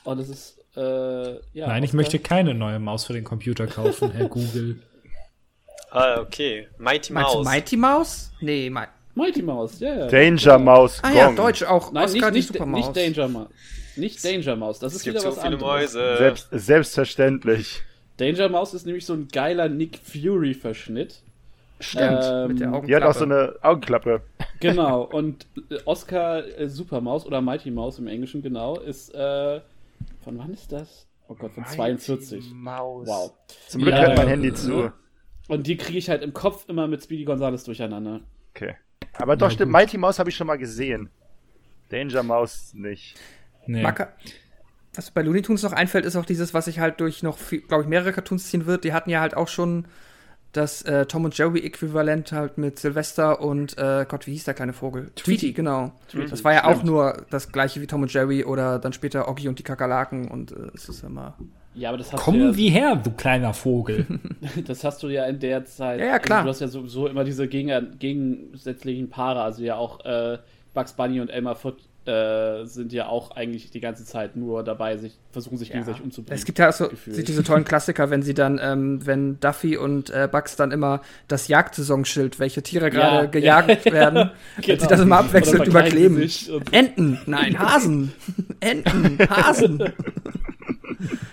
Und das ist, äh, ja. Nein, ich Oscar- möchte keine neue Maus für den Computer kaufen, Herr Google. [LAUGHS] Ah, okay. Mighty Meinst Mouse. Mighty Mouse? Nee, Mi Mighty Mouse, ja, ja. Danger Maus. Ah ja, Gong. Deutsch auch. Nein, Oscar nicht, nicht, Supermaus. nicht Danger Mouse. Nicht Danger Mouse, das es ist gibt wieder so was viele anderes. Mäuse. Selbst, selbstverständlich. Danger Mouse ist nämlich so ein geiler Nick Fury-Verschnitt. Stimmt, Ähm, mit der Augenklappe. Die hat auch so eine Augenklappe. Genau, [LAUGHS] und Oscar äh, Supermaus oder Mighty Mouse im Englischen genau ist, äh, von wann ist das? Oh Gott, von 42. Maus. Wow. Zum Glück Ja, hört mein. Handy zu. Und die kriege ich halt im Kopf immer mit Speedy Gonzales durcheinander. Okay. Aber doch, stimmt. Mighty Mouse habe ich schon mal gesehen. Danger Mouse nicht. Nee. Maka was bei Looney Tunes noch einfällt, ist auch dieses, was sich halt durch noch, glaube ich, mehrere Cartoons ziehen wird. Die hatten ja halt auch schon das äh, Tom und Jerry Äquivalent halt mit Sylvester und äh, Gott, wie hieß der kleine Vogel? Tweety, genau. das war ja auch nur das gleiche wie Tom und Jerry oder dann später Oggi und die Kakerlaken und äh, es ist immer. Ja, aber das hast Komm du ja, wie her, du kleiner Vogel. [LAUGHS] das hast du ja in der Zeit. Ja, ja, klar. Du hast ja sowieso immer diese gegen, gegensätzlichen Paare, also ja auch äh, Bugs Bunny und Elmer Fudd äh, sind ja auch eigentlich die ganze Zeit nur dabei, sich versuchen sich gegenseitig umzubringen. Es gibt ja auch so diese tollen Klassiker, wenn sie dann, ähm, wenn Duffy und äh, Bugs dann immer das Jagdsaisonschild, welche Tiere gerade Ja, gejagt ja. [LAUGHS] werden, wenn sie Genau. das immer abwechselnd überkleben. Enten, nein, Hasen. [LAUGHS] Enten, Hasen.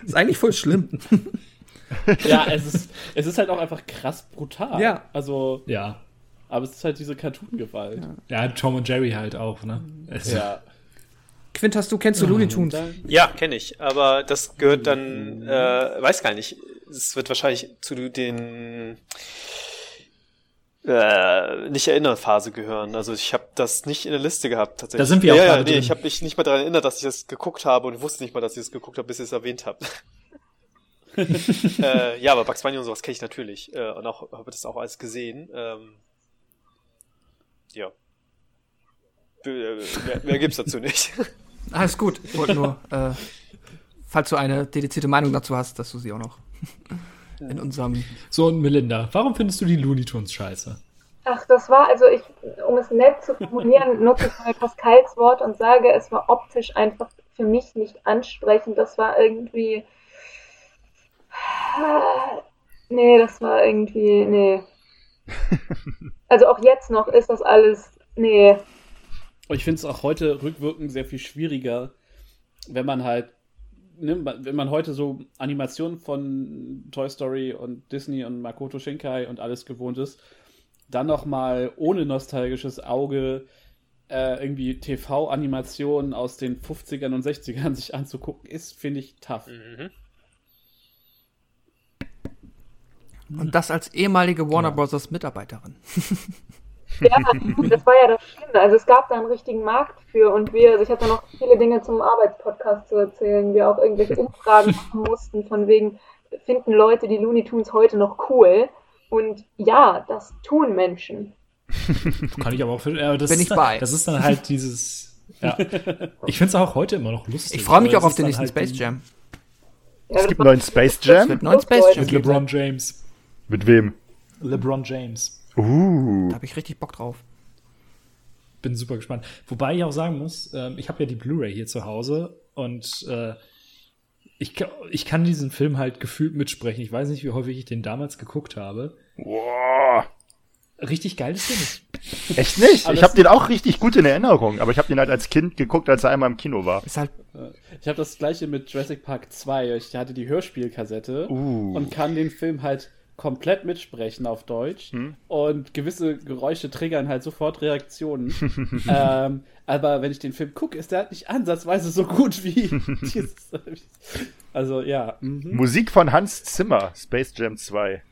ist eigentlich voll schlimm. ja, es ist, es ist halt auch einfach krass brutal. Ja. Also, ja. Aber es ist halt diese Cartoon-Gewalt. Ja, Tom und Jerry halt auch, ne? Es- Ja. Quint, hast du, kennst du Looney Tunes? Ja, kenne ich, aber das gehört dann, äh, weiß gar nicht. Es wird wahrscheinlich zu den äh, nicht erinnern Phase gehören. Also ich habe das nicht in der Liste gehabt tatsächlich. Da sind wir auch ja, ja, gerade nee, drin. ich habe mich nicht mal daran erinnert, dass ich das geguckt habe und wusste nicht mal, dass ich das geguckt habe, bis ihr es erwähnt habt. [LAUGHS] äh, ja, aber Bugs Bunny und sowas kenne ich natürlich äh, und auch habe das auch alles gesehen. Ähm, ja. Äh, Mehr, mehr gibt's dazu nicht. [LAUGHS] Alles gut. Ich wollte nur, äh, falls du eine dedizierte Meinung dazu hast, dass du sie auch noch [LAUGHS] in unserem. So, und Melinda, warum findest du die Looney Tunes scheiße? Ach, das war, also ich, um es nett zu formulieren, [LAUGHS] nutze ich mal Pascals Wort und sage, es war optisch einfach für mich nicht ansprechend. Das war irgendwie. [SIGHS] Nee, das war irgendwie. Nee. [LAUGHS] Also auch jetzt noch ist das alles. Nee. Und ich finde es auch heute rückwirkend sehr viel schwieriger, wenn man halt, ne, wenn man heute so Animationen von Toy Story und Disney und Makoto Shinkai und alles gewohnt ist, dann noch mal ohne nostalgisches Auge äh, irgendwie TV-Animationen aus den 50ern und 60ern sich anzugucken, ist, finde ich, tough. Mhm. Und das als ehemalige Warner Bros. Mitarbeiterin. Ja, das war ja das Schlimme. Also es gab da einen richtigen Markt für und wir, also ich hatte noch viele Dinge zum Arbeitspodcast zu erzählen, wir auch irgendwelche [LAUGHS] Umfragen machen mussten, von wegen, finden Leute die Looney Tunes heute noch cool? Und ja, das tun Menschen. [LAUGHS] Kann ich aber auch äh, das Bin ist ich dann, bei. Das ist dann halt dieses. Ja. [LAUGHS] Ich finde es auch heute immer noch lustig. Ich freue mich aber auch es auf den nächsten halt Space Jam. Ja, Es gibt einen neuen Space Es Jam. wird einen neuen Space Jam Mit. LeBron James. Mit wem? LeBron James. Uh. Da habe ich richtig Bock drauf. Bin super gespannt. Wobei ich auch sagen muss, ähm, ich habe ja die Blu-ray hier zu Hause und äh, ich, ich kann diesen Film halt gefühlt mitsprechen. Ich weiß nicht, wie häufig ich den damals geguckt habe. Boah. Richtig geil ist der nicht. Echt nicht? Aber Ich habe den auch richtig gut in Erinnerung, aber ich habe den halt als Kind geguckt, als er einmal im Kino war. Ist halt, Ich habe das gleiche mit Jurassic Park 2. Ich hatte die Hörspielkassette Uh. und kann den Film halt komplett mitsprechen auf Deutsch. Hm. Und gewisse Geräusche triggern halt sofort Reaktionen. [LAUGHS] ähm, aber wenn ich den Film gucke, ist der halt nicht ansatzweise so gut wie [LAUGHS] dieses. Also ja. Mhm. Musik von Hans Zimmer, Space Jam 2.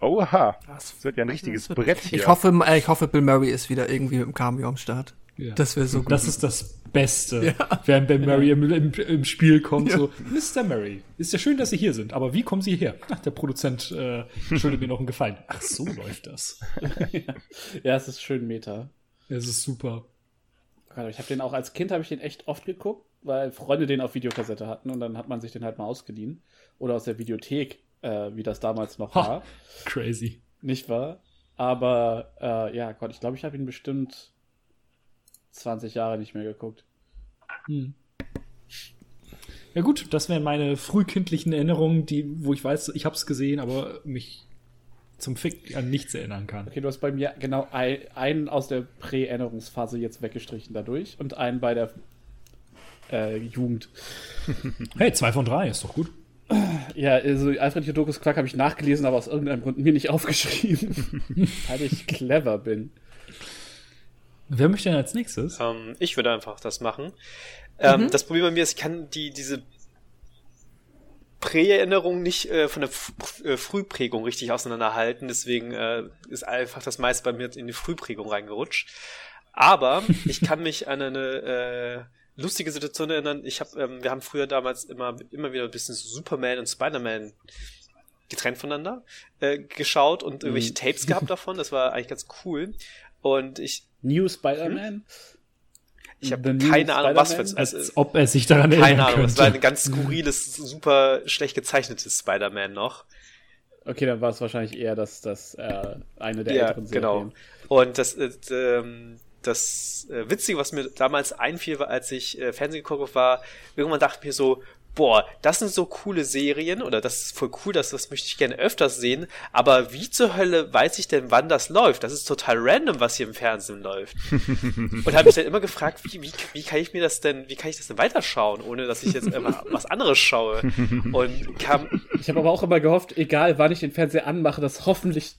Oha. Das wird ja ein [LAUGHS] richtiges Brett hier. ich, hoffe, äh, ich hoffe, Bill Murray ist wieder irgendwie mit dem Cameo am Start. Ja. Das wäre so gut. Das ist das Beste, während Ben Murray im, im, im Spiel kommt. So, Mr. Murray, ist ja schön, dass Sie hier sind, aber wie kommen Sie her? Ach, der Produzent äh, schuldet mir noch einen Gefallen. Ach, so [LAUGHS] läuft das. [LAUGHS] Ja, es ist schön Meta. Es ist super. Ich habe den auch als Kind habe ich den echt oft geguckt, weil Freunde den auf Videokassette hatten und dann hat man sich den halt mal ausgeliehen oder aus der Videothek, äh, wie das damals noch Ha. war, Crazy. nicht wahr? Aber äh, ja, Gott, ich glaube, ich habe ihn bestimmt 20 Jahre nicht mehr geguckt. Hm. Ja gut, das wären meine frühkindlichen Erinnerungen, die, wo ich weiß, ich habe es gesehen, aber mich zum Fick an nichts erinnern kann. Okay, du hast bei mir genau ein, einen aus der Prä-Erinnerungsphase jetzt weggestrichen dadurch und einen bei der äh, Jugend. [LAUGHS] Hey, zwei von drei, ist doch gut. Ja, also Alfred Jodokus Clark habe ich nachgelesen, aber aus irgendeinem Grund mir nicht aufgeschrieben, [LAUGHS] weil ich clever bin. Wer möchte denn als nächstes? Ähm, ich würde einfach das machen. Ähm, Das Problem bei mir ist, ich kann die, diese Präerinnerung nicht äh, von der F äh, Frühprägung richtig auseinanderhalten. Deswegen äh, ist einfach das meiste bei mir in die Frühprägung reingerutscht. Aber [LAUGHS] ich kann mich an eine äh, lustige Situation erinnern. Ich hab, ähm, wir haben früher damals immer, immer wieder ein bisschen Superman und Spider-Man getrennt voneinander äh, geschaut und irgendwelche Mhm. Tapes gehabt davon. Das war eigentlich ganz cool. Und ich, New Spider-Man? ich The habe keine Ahnung, was für Spider-Man? also, Als ob er sich daran erinnern keine Ahnung. Es war ein ganz skurriles, super schlecht gezeichnetes Spider-Man noch. Okay, dann war es wahrscheinlich eher das, das äh, eine der Ja, älteren genau. Serien. Und das, äh, ähm, das äh, Witzige, was mir damals einfiel, war, als ich äh, Fernsehen geguckt habe, war, irgendwann dachte ich mir so, boah, das sind so coole Serien oder das ist voll cool, das, das möchte ich gerne öfters sehen, aber wie zur Hölle weiß ich denn, wann das läuft? Das ist total random, was hier im Fernsehen läuft. [LAUGHS] Und habe mich dann immer gefragt, wie, wie, wie kann ich mir das denn, wie kann ich das denn weiterschauen, ohne dass ich jetzt immer [LAUGHS] was anderes schaue? Und kam, Ich habe aber auch immer gehofft, egal wann ich den Fernseher anmache, dass hoffentlich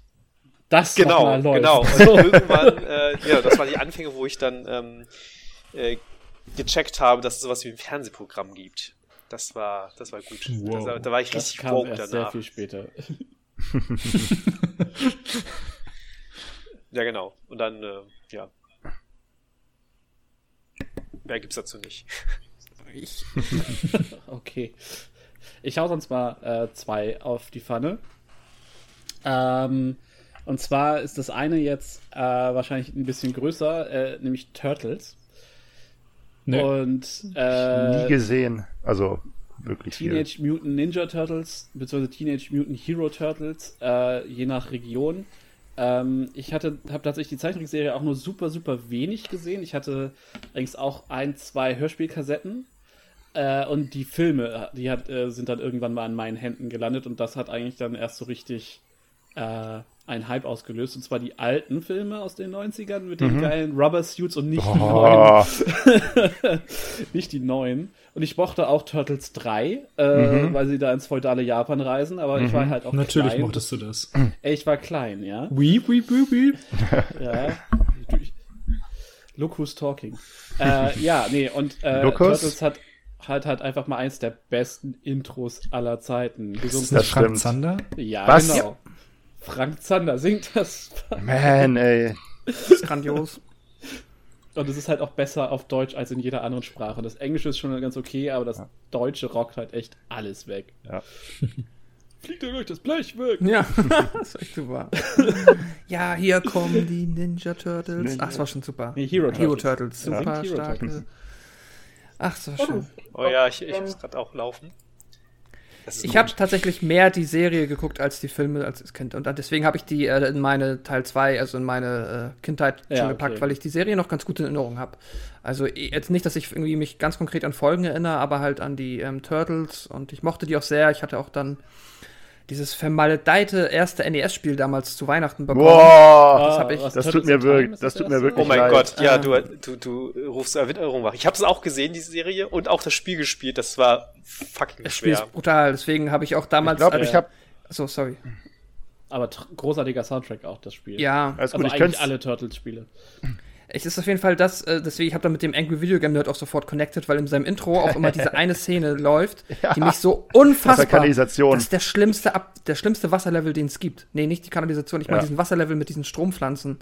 das Genau, nochmal läuft. genau. Und [LAUGHS] irgendwann, äh, ja, das waren die Anfänge, wo ich dann ähm, äh, gecheckt habe, dass es sowas wie ein Fernsehprogramm gibt. Das war, das war gut. Wow. Das, da war ich das richtig kam woke erst sehr danach. viel später. [LAUGHS] Ja, genau. Und dann, äh, ja. Mehr gibt's dazu nicht. Ich, [LAUGHS] Okay. Ich hau sonst mal äh, zwei auf die Pfanne. Ähm, und zwar ist das eine jetzt äh, wahrscheinlich ein bisschen größer, äh, nämlich Turtles. Nö. Und äh, Nie gesehen. Also wirklich viel. Teenage Mutant Ninja Turtles bzw. Teenage Mutant Hero Turtles, äh, je nach Region. Ähm, ich hatte, habe tatsächlich die Zeichentrickserie auch nur super, super wenig gesehen. Ich hatte allerdings auch ein, zwei Hörspielkassetten. Äh, und die Filme, die hat, äh, sind dann irgendwann mal in meinen Händen gelandet und das hat eigentlich dann erst so richtig äh, einen Hype ausgelöst. Und zwar die alten Filme aus den 90ern mit den geilen Rubber Suits und nicht die neuen Oh, [LAUGHS] nicht die neuen. Und ich mochte auch Turtles 3, äh, weil sie da ins feudale Japan reisen, aber ich war halt auch Natürlich klein. mochtest du das. Ey, ich war klein, ja. Wie, wie, wie, wie. ja. Look who's talking. äh, ja, nee, und äh? Turtles hat halt halt einfach mal eins der besten Intros aller Zeiten gesungen. Ist das Frank stimmt. Zander? Ja, Was? genau. Frank Zander singt das. Man, ey. das ist grandios. Und es ist halt auch besser auf Deutsch als in jeder anderen Sprache. Das Englische ist schon ganz okay, aber das Deutsche rockt halt echt alles weg. Ja. Fliegt ihr durch das Blech weg? Ja, [LAUGHS] das ist echt super. [LAUGHS] ja, hier kommen die Ninja Turtles. Ach, das war schon super. Nee, Hero Hero Turtles. Turtles, Ja. super Hero starke. Ach, so schön. Oh ja, ich, ich muss gerade auch laufen. Ich habe tatsächlich mehr die Serie geguckt als die Filme als Kind. Und deswegen habe ich die äh, in meine Teil 2, also in meine äh, Kindheit Ja, schon okay. gepackt, weil ich die Serie noch ganz gut in Erinnerung habe. Also jetzt nicht, dass ich irgendwie mich ganz konkret an Folgen erinnere, aber halt an die ähm, Turtles. Und ich mochte die auch sehr. Ich hatte auch dann dieses vermaledeite erste NES-Spiel damals zu Weihnachten bekommen. Boah, Das hab ich- was, das tut mir wirklich- das tut mir wirklich Oh mein leid. Gott, ja, Ähm. du, du, du rufst Erinnerung wach. Ich habe das auch gesehen, die Serie, und auch das Spiel gespielt. Das war fucking Das Spiel schwer. ist brutal. Deswegen habe ich auch ich damals. glaube, als- ich habe so, sorry. Aber großartiger Soundtrack auch, das Spiel. Ja, alles Also gut, ich eigentlich könnte alle Turtles-Spiele. Es ist auf jeden Fall das, äh, deswegen, ich habe da mit dem Angry Video Game Nerd auch sofort connected, weil in seinem Intro auch immer diese [LAUGHS] eine Szene läuft, die mich so unfassbar. Kanalisation. Das ist der schlimmste, Ab der schlimmste Wasserlevel, den es gibt. Nee, nicht die Kanalisation, ich meine Ja. diesen Wasserlevel mit diesen Strompflanzen.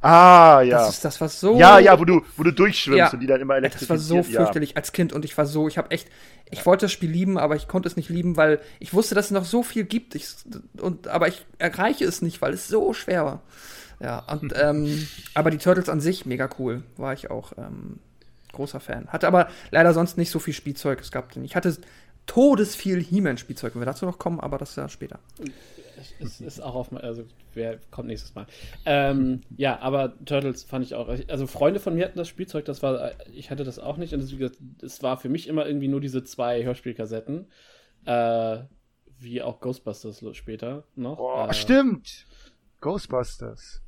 Ah, ja. Das, ist, das war so. ja, ja, wo du, wo du durchschwimmst Ja. und die dann immer Ey, Das war so elektrifiziert. ja. fürchterlich als Kind und ich war so, ich habe echt, ich wollte das Spiel lieben, aber ich konnte es nicht lieben, weil ich wusste, dass es noch so viel gibt. Ich, und, aber ich erreiche es nicht, weil es so schwer war. Ja, und, ähm, aber die Turtles an sich, mega cool. War ich auch ähm, großer Fan. Hatte aber leider sonst nicht so viel Spielzeug. Es gab, ich hatte todesviel He-Man-Spielzeug, wenn wir dazu noch kommen, aber das ist ja später. Es ist auch auf also wer kommt nächstes Mal. Ähm, ja, aber Turtles fand ich auch. Also Freunde von mir hatten das Spielzeug, das war, ich hatte das auch nicht. Und es war für mich immer irgendwie nur diese zwei Hörspielkassetten. Äh, wie auch Ghostbusters später noch. Boah, äh, stimmt. Ghostbusters.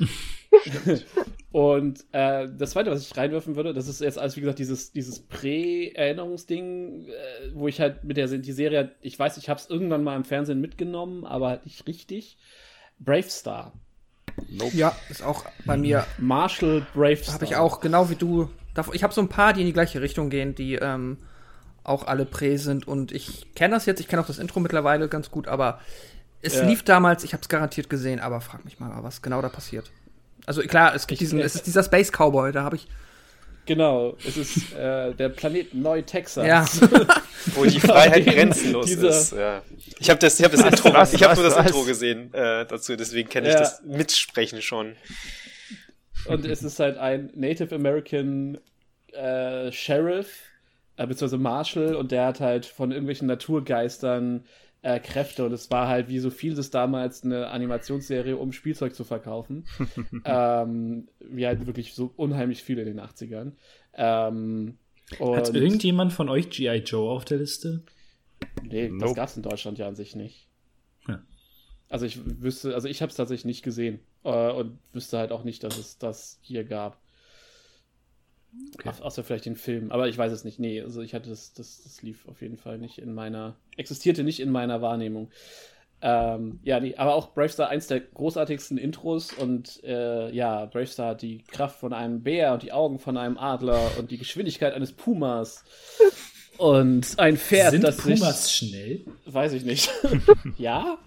[LAUGHS] Und äh, das zweite, was ich reinwerfen würde, das ist jetzt alles, wie gesagt, dieses, dieses Prä-Erinnerungsding, äh, wo ich halt mit der die Serie, ich weiß, ich habe es irgendwann mal im Fernsehen mitgenommen, aber halt nicht richtig. Brave Star. Ja, ist auch bei mir Marshall Brave Star. Habe ich auch, genau wie du. Ich habe so ein paar, die in die gleiche Richtung gehen, die ähm, auch alle prä sind. Und ich kenne das jetzt, ich kenne auch das Intro mittlerweile ganz gut, aber es Ja. lief damals, ich habe es garantiert gesehen, aber frag mich mal, was genau da passiert. Also klar, es gibt Ich- diesen, es ist dieser Space Cowboy, da habe ich Genau, es ist äh, der Planet Neu-Texas. Ja. [LAUGHS] Wo die Freiheit grenzenlos dieser- ist. Ja. Ich habe das, ich hab das Intro, was, ich habe nur das was? Intro gesehen äh, dazu, deswegen kenne ich Ja. das Mitsprechen schon. Und es ist halt ein Native American äh, Sheriff, äh, beziehungsweise Marshal, und der hat halt von irgendwelchen Naturgeistern äh, Kräfte. Und es war halt wie so vieles damals eine Animationsserie, um Spielzeug zu verkaufen. [LAUGHS] ähm, wie halt wirklich so unheimlich viel in den 80ern. Ähm, Hat irgendjemand von euch G.I. Joe auf der Liste? Nee, das Nope. gab es in Deutschland ja an sich nicht. Ja. Also ich wüsste, also ich habe es tatsächlich nicht gesehen äh, und wüsste halt auch nicht, dass es das hier gab. Au- Außer vielleicht den Film, aber ich weiß es nicht. Nee, also ich hatte das, das, das lief auf jeden Fall nicht in meiner, existierte nicht in meiner Wahrnehmung. Ähm, ja, nee, aber auch Bravestar eins der großartigsten Intros und äh, ja, Bravestar hat die Kraft von einem Bär und die Augen von einem Adler und die Geschwindigkeit eines Pumas und ein Pferd, Sind das sich Pumas schnell? Weiß ich nicht. [LAUGHS] ja.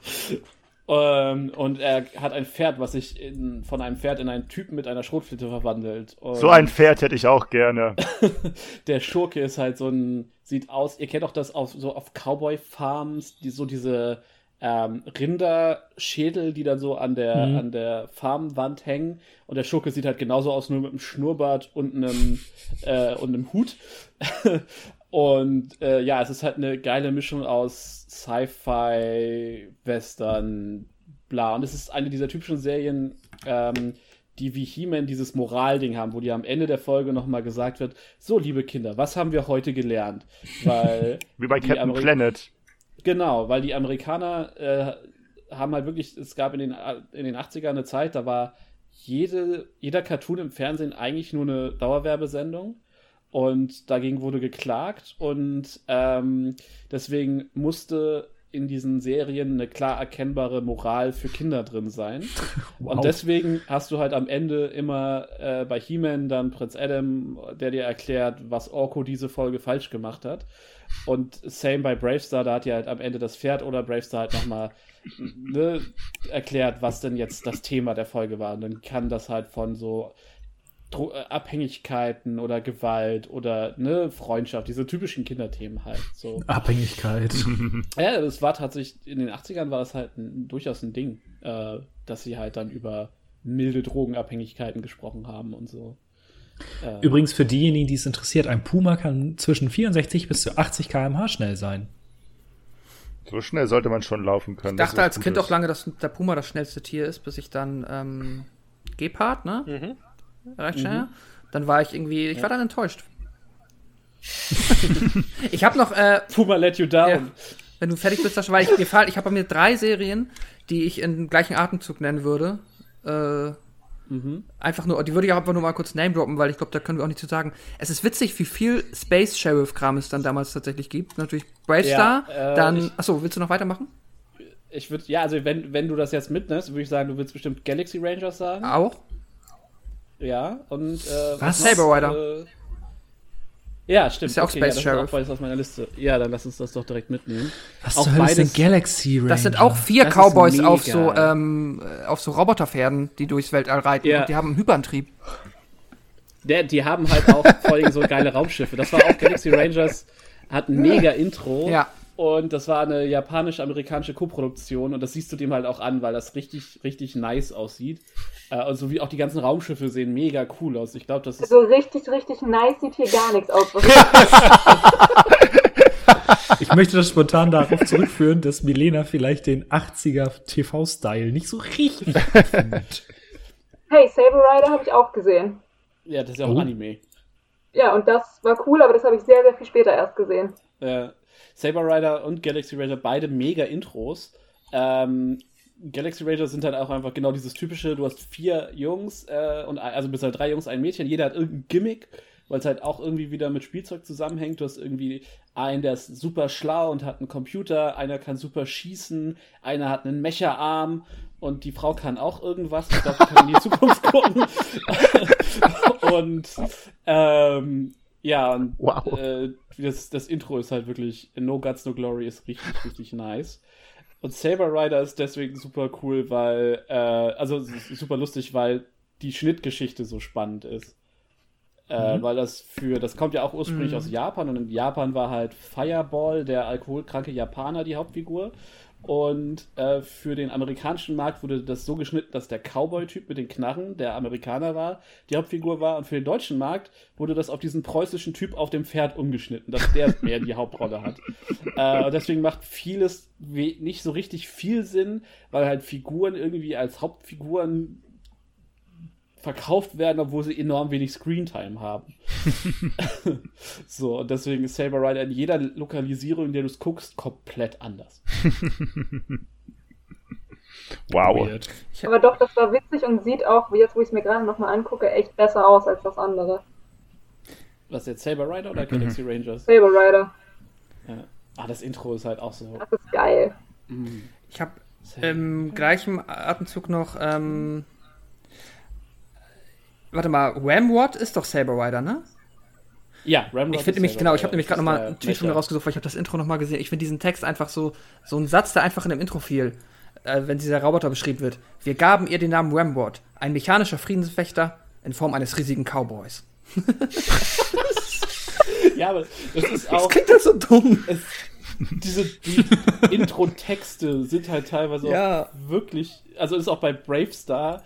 Ähm, und er hat ein Pferd, was sich in, von einem Pferd in einen Typen mit einer Schrotflinte verwandelt. Und So ein Pferd hätte ich auch gerne. [LAUGHS] der Schurke ist halt so ein, sieht aus, ihr kennt auch das auf, so auf Cowboy-Farms, die, so diese ähm, Rinderschädel, die dann so an der, Mhm. an der Farmwand hängen. Und der Schurke sieht halt genauso aus, nur mit einem Schnurrbart und einem, äh, und einem Hut. Und äh, ja, es ist halt eine geile Mischung aus Sci-Fi, Western, bla. Und es ist eine dieser typischen Serien, ähm, die wie He-Man dieses Moralding haben, wo dir am Ende der Folge nochmal gesagt wird, so liebe Kinder, was haben wir heute gelernt? Weil [LAUGHS] Wie bei Die Captain Ameri- Planet. Genau, weil die Amerikaner äh, haben halt wirklich, es gab in den, in den 80ern eine Zeit, da war jede, jeder Cartoon im Fernsehen eigentlich nur eine Dauerwerbesendung. Und dagegen wurde geklagt und ähm, deswegen musste in diesen Serien eine klar erkennbare Moral für Kinder drin sein. [LAUGHS] Und deswegen hast du halt am Ende immer äh, bei He-Man dann Prinz Adam, der dir erklärt, was Orko diese Folge falsch gemacht hat. Und same bei Bravestar, da hat ja halt am Ende das Pferd oder Bravestar halt nochmal ne, erklärt, was denn jetzt das Thema der Folge war. Und dann kann das halt von so Dro äh, Abhängigkeiten oder Gewalt oder ne, Freundschaft, diese typischen Kinderthemen halt. So. [LAUGHS] Abhängigkeit. [LAUGHS] Ja, das war tatsächlich, in den 80ern war das halt ein, durchaus ein Ding, äh, dass sie halt dann über milde Drogenabhängigkeiten gesprochen haben und so. Äh, Übrigens für diejenigen, die es interessiert, ein Puma kann zwischen 64 bis zu 80 km/h schnell sein. So schnell sollte man schon laufen können. Ich dachte als Kind ist. auch lange, dass der Puma das schnellste Tier ist, bis ich dann ähm, Gepard, ne? Mhm. Recht schnell. Dann war ich irgendwie, ich war dann enttäuscht. [LAUGHS] ich habe noch, äh, Puma let you down. Ja. wenn du fertig bist, Sascha, weil ich mir fall, ich habe bei mir drei Serien, die ich in gleichen Atemzug nennen würde. Äh, Einfach nur, die würde ich auch einfach nur mal kurz name droppen, weil ich glaube, da können wir auch nicht zu sagen. Es ist witzig, wie viel Space Sheriff Kram es dann damals tatsächlich gibt. Natürlich Bravestar, Ja, äh, dann, achso, willst du noch weitermachen? Ich würde, ja, also wenn, wenn du das jetzt mitnimmst, würde ich sagen, du willst bestimmt Galaxy Rangers sagen. Auch? Ja, und äh, Was? Saber Rider. Äh, ja, stimmt. Ist ja auch okay, Space ja, das Sheriff. Ist auch beides auf meiner Liste. Ja, dann lass uns das doch direkt mitnehmen. Was Auch zur Hölle ist denn Galaxy Ranger? Das sind auch vier Das Cowboys auf so, ähm, äh, auf so Roboterpferden, die durchs Weltall reiten Ja. und die haben einen Hyperantrieb. Der, die haben halt auch vor allem so geile Raumschiffe. Das war auch Galaxy Rangers, hat ein mega Intro. Ja. Und das war eine japanisch-amerikanische Koproduktion und das siehst du dem halt auch an, weil das richtig, richtig nice aussieht. Äh, und so wie auch die ganzen Raumschiffe sehen mega cool aus. Ich glaube, das ist. So richtig, richtig nice sieht hier gar nichts aus. [LAUGHS] Ich möchte das spontan darauf zurückführen, dass Milena vielleicht den 80er TV-Style nicht so richtig findet. hey, Saber Rider habe ich auch gesehen. Ja, das ist ja auch Oh. Anime. Ja, und das war cool, aber das habe ich sehr, sehr viel später erst gesehen. Äh, Saber Rider und Galaxy Ranger beide mega Intros. Ähm, Galaxy Ranger sind halt auch einfach genau dieses typische, du hast vier Jungs, äh, und also bis halt drei Jungs, ein Mädchen, jeder hat irgendein Gimmick, weil es halt auch irgendwie wieder mit Spielzeug zusammenhängt. Du hast irgendwie einen, der ist super schlau und hat einen Computer, einer kann super schießen, einer hat einen Mecherarm und die Frau kann auch irgendwas. Ich glaube, die kann in die [LAUGHS] Zukunft gucken. [LAUGHS] und ähm, ja, und Wow. äh, das, das Intro ist halt wirklich No Guts, No Glory ist richtig, richtig nice. Und Saber Rider ist deswegen super cool, weil, äh, also super lustig, weil die Schnittgeschichte so spannend ist. Äh, Weil das für, das kommt ja auch ursprünglich aus Japan und in Japan war halt Fireball, der alkoholkranke Japaner, die Hauptfigur. Und äh, für den amerikanischen Markt wurde das so geschnitten, dass der Cowboy-Typ mit den Knarren der Amerikaner war, die Hauptfigur war. Und für den deutschen Markt wurde das auf diesen preußischen Typ auf dem Pferd umgeschnitten, dass der [LAUGHS] mehr die Hauptrolle hat. Äh, deswegen macht vieles nicht so richtig viel Sinn, weil halt Figuren irgendwie als Hauptfiguren verkauft werden, obwohl sie enorm wenig Screentime haben. [LAUGHS] so, und deswegen ist Saber Rider in jeder Lokalisierung, in der du es guckst, komplett anders. [LAUGHS] Wow. Weird. Aber doch, das war witzig und sieht auch, jetzt wo ich es mir gerade nochmal angucke, echt besser aus als das andere. Was jetzt, Saber Rider oder Galaxy Rangers? Saber Rider, Ja. Ah, das Intro ist halt auch so. das ist geil. Ich habe im gleichen Atemzug noch, ähm, warte mal, Whamwat ist doch Saber Rider, ne? Ja, Ramrod Ich finde nämlich, genau, ich habe nämlich gerade Das nochmal einen Tweet von mir rausgesucht, weil ich habe das Intro nochmal gesehen. Ich finde diesen Text einfach so, so ein Satz, der einfach in dem Intro fiel, äh, wenn dieser Roboter beschrieben wird. Wir gaben ihr den Namen Whamwat, ein mechanischer Friedenswächter in Form eines riesigen Cowboys. [LAUGHS] Ja, aber das ist Das auch. klingt halt so dumm. Es, diese die Intro-Texte sind halt teilweise Ja. auch wirklich. Also ist auch bei Bravestar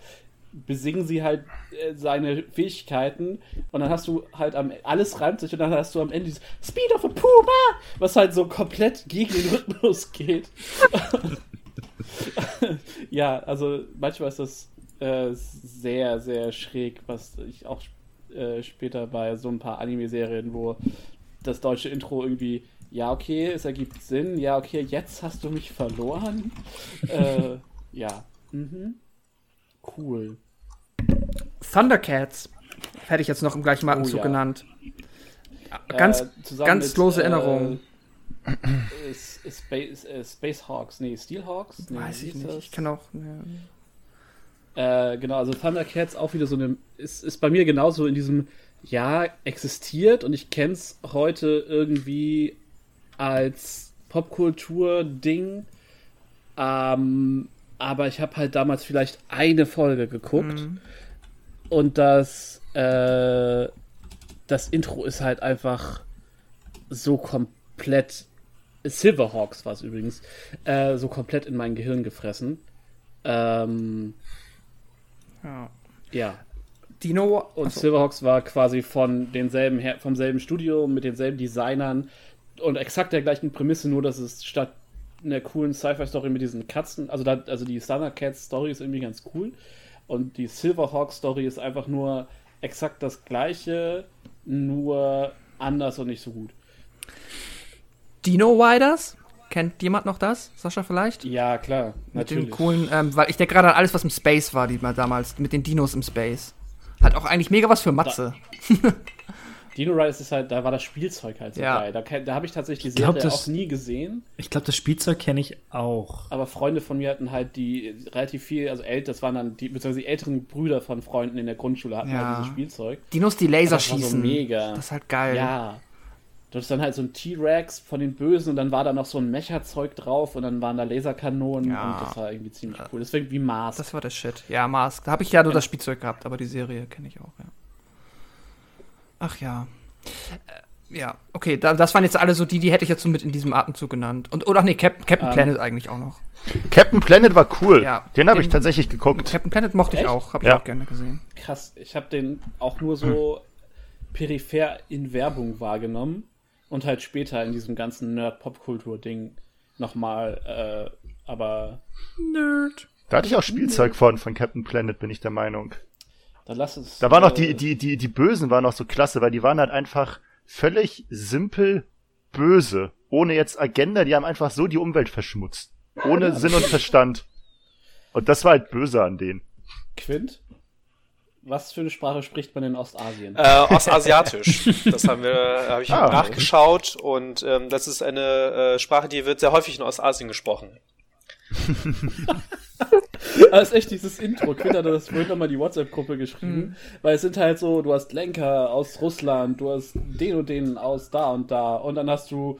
besingen sie halt äh, seine Fähigkeiten und dann hast du halt am alles reimt sich und dann hast du am Ende dieses Speed of a Puma, was halt so komplett gegen den Rhythmus geht. [LAUGHS] ja, also manchmal ist das äh, sehr, sehr schräg, was ich auch äh, später bei so ein paar Anime-Serien, wo das deutsche Intro irgendwie, ja, okay, es ergibt Sinn, ja, okay, jetzt hast du mich verloren. [LAUGHS] äh, ja. Mhm. Cool. Thundercats hätte ich jetzt noch im gleichen Atemzug Oh ja. genannt. Ganz, Äh, ganz mit, lose äh, ist Space, äh, Space Hawks, nee, Steelhawks? Nee, Weiß ich nicht. das? Ich kann auch. Ja. Äh, genau, also Thundercats auch wieder so eine, ist, ist bei mir genauso in diesem, ja, existiert und ich kenn's heute irgendwie als Popkultur-Ding, ähm, aber ich habe halt damals vielleicht eine Folge geguckt und das, äh, das Intro ist halt einfach so komplett, Silverhawks war es übrigens, äh, so komplett in mein Gehirn gefressen. Ähm, Ja. ja. Dino. Und achso, Silverhawks war quasi von denselben Her vom selben Studio mit denselben Designern und exakt der gleichen Prämisse, nur dass es statt einer coolen Sci-Fi-Story mit diesen Katzen, also da, also die Thunder Cats Story ist irgendwie ganz cool und die Silverhawk Story ist einfach nur exakt das gleiche, nur anders und nicht so gut. Dino Riders? Kennt jemand noch das? Sascha vielleicht? Ja, klar, Mit natürlich. dem coolen, ähm, weil ich denke gerade an alles, was im Space war, die mal damals, mit den Dinos im Space. Hat auch eigentlich mega was für Matze. [LAUGHS] Dino Riders ist halt, da war das Spielzeug halt so Ja. geil. Da, da habe ich tatsächlich die glaub, Serie das- auch nie gesehen. Ich glaube, das Spielzeug kenne ich auch. Aber Freunde von mir hatten halt die relativ viel, also älter, das waren dann die, beziehungsweise die älteren Brüder von Freunden in der Grundschule hatten Ja. halt dieses Spielzeug. Dinos, die Laser Das war so schießen. mega. Das ist halt geil. Ja. Du hattest dann halt so ein T-Rex von den Bösen und dann war da noch so ein Mecha-Zeug drauf und dann waren da Laserkanonen Ja. und das war irgendwie ziemlich cool. Deswegen wie Mars. Das war der Shit. Ja, Mask. Da habe ich ja nur das Spielzeug gehabt, aber die Serie kenne ich auch, ja. Ach ja. Äh, ja, okay, da, das waren jetzt alle so die, die hätte ich jetzt so mit in diesem Atemzug genannt. Und, oder nee, Cap, Captain Ähm. Planet eigentlich auch noch. Captain Planet war cool. Ja, den habe ich tatsächlich geguckt. Captain Planet mochte ich Echt? auch, habe ich Ja. auch gerne gesehen. Krass, ich habe den auch nur so peripher in Werbung wahrgenommen und halt später in diesem ganzen Nerd-Popkultur-Ding nochmal, äh, aber Nerd. Da hatte ich auch Spielzeug von, von Captain Planet, bin ich der Meinung. Dann lass es. Da waren noch äh, die, die, die, die Bösen waren noch so klasse, weil die waren halt einfach völlig simpel böse. Ohne jetzt Agenda, die haben einfach so die Umwelt verschmutzt. Ohne Sinn und Verstand. Und das war halt böse an denen. Quint? Was für eine Sprache spricht man in Ostasien? Äh, Ostasiatisch. Das haben wir, habe ich Ah. nachgeschaut und ähm, das ist eine äh, Sprache, die wird sehr häufig in Ostasien gesprochen. Aber es [LAUGHS] ist echt dieses Intro. Quint hat das vorhin nochmal die WhatsApp-Gruppe geschrieben. Weil es sind halt so, du hast Lenker aus Russland, du hast den und den aus da und da. Und dann hast du,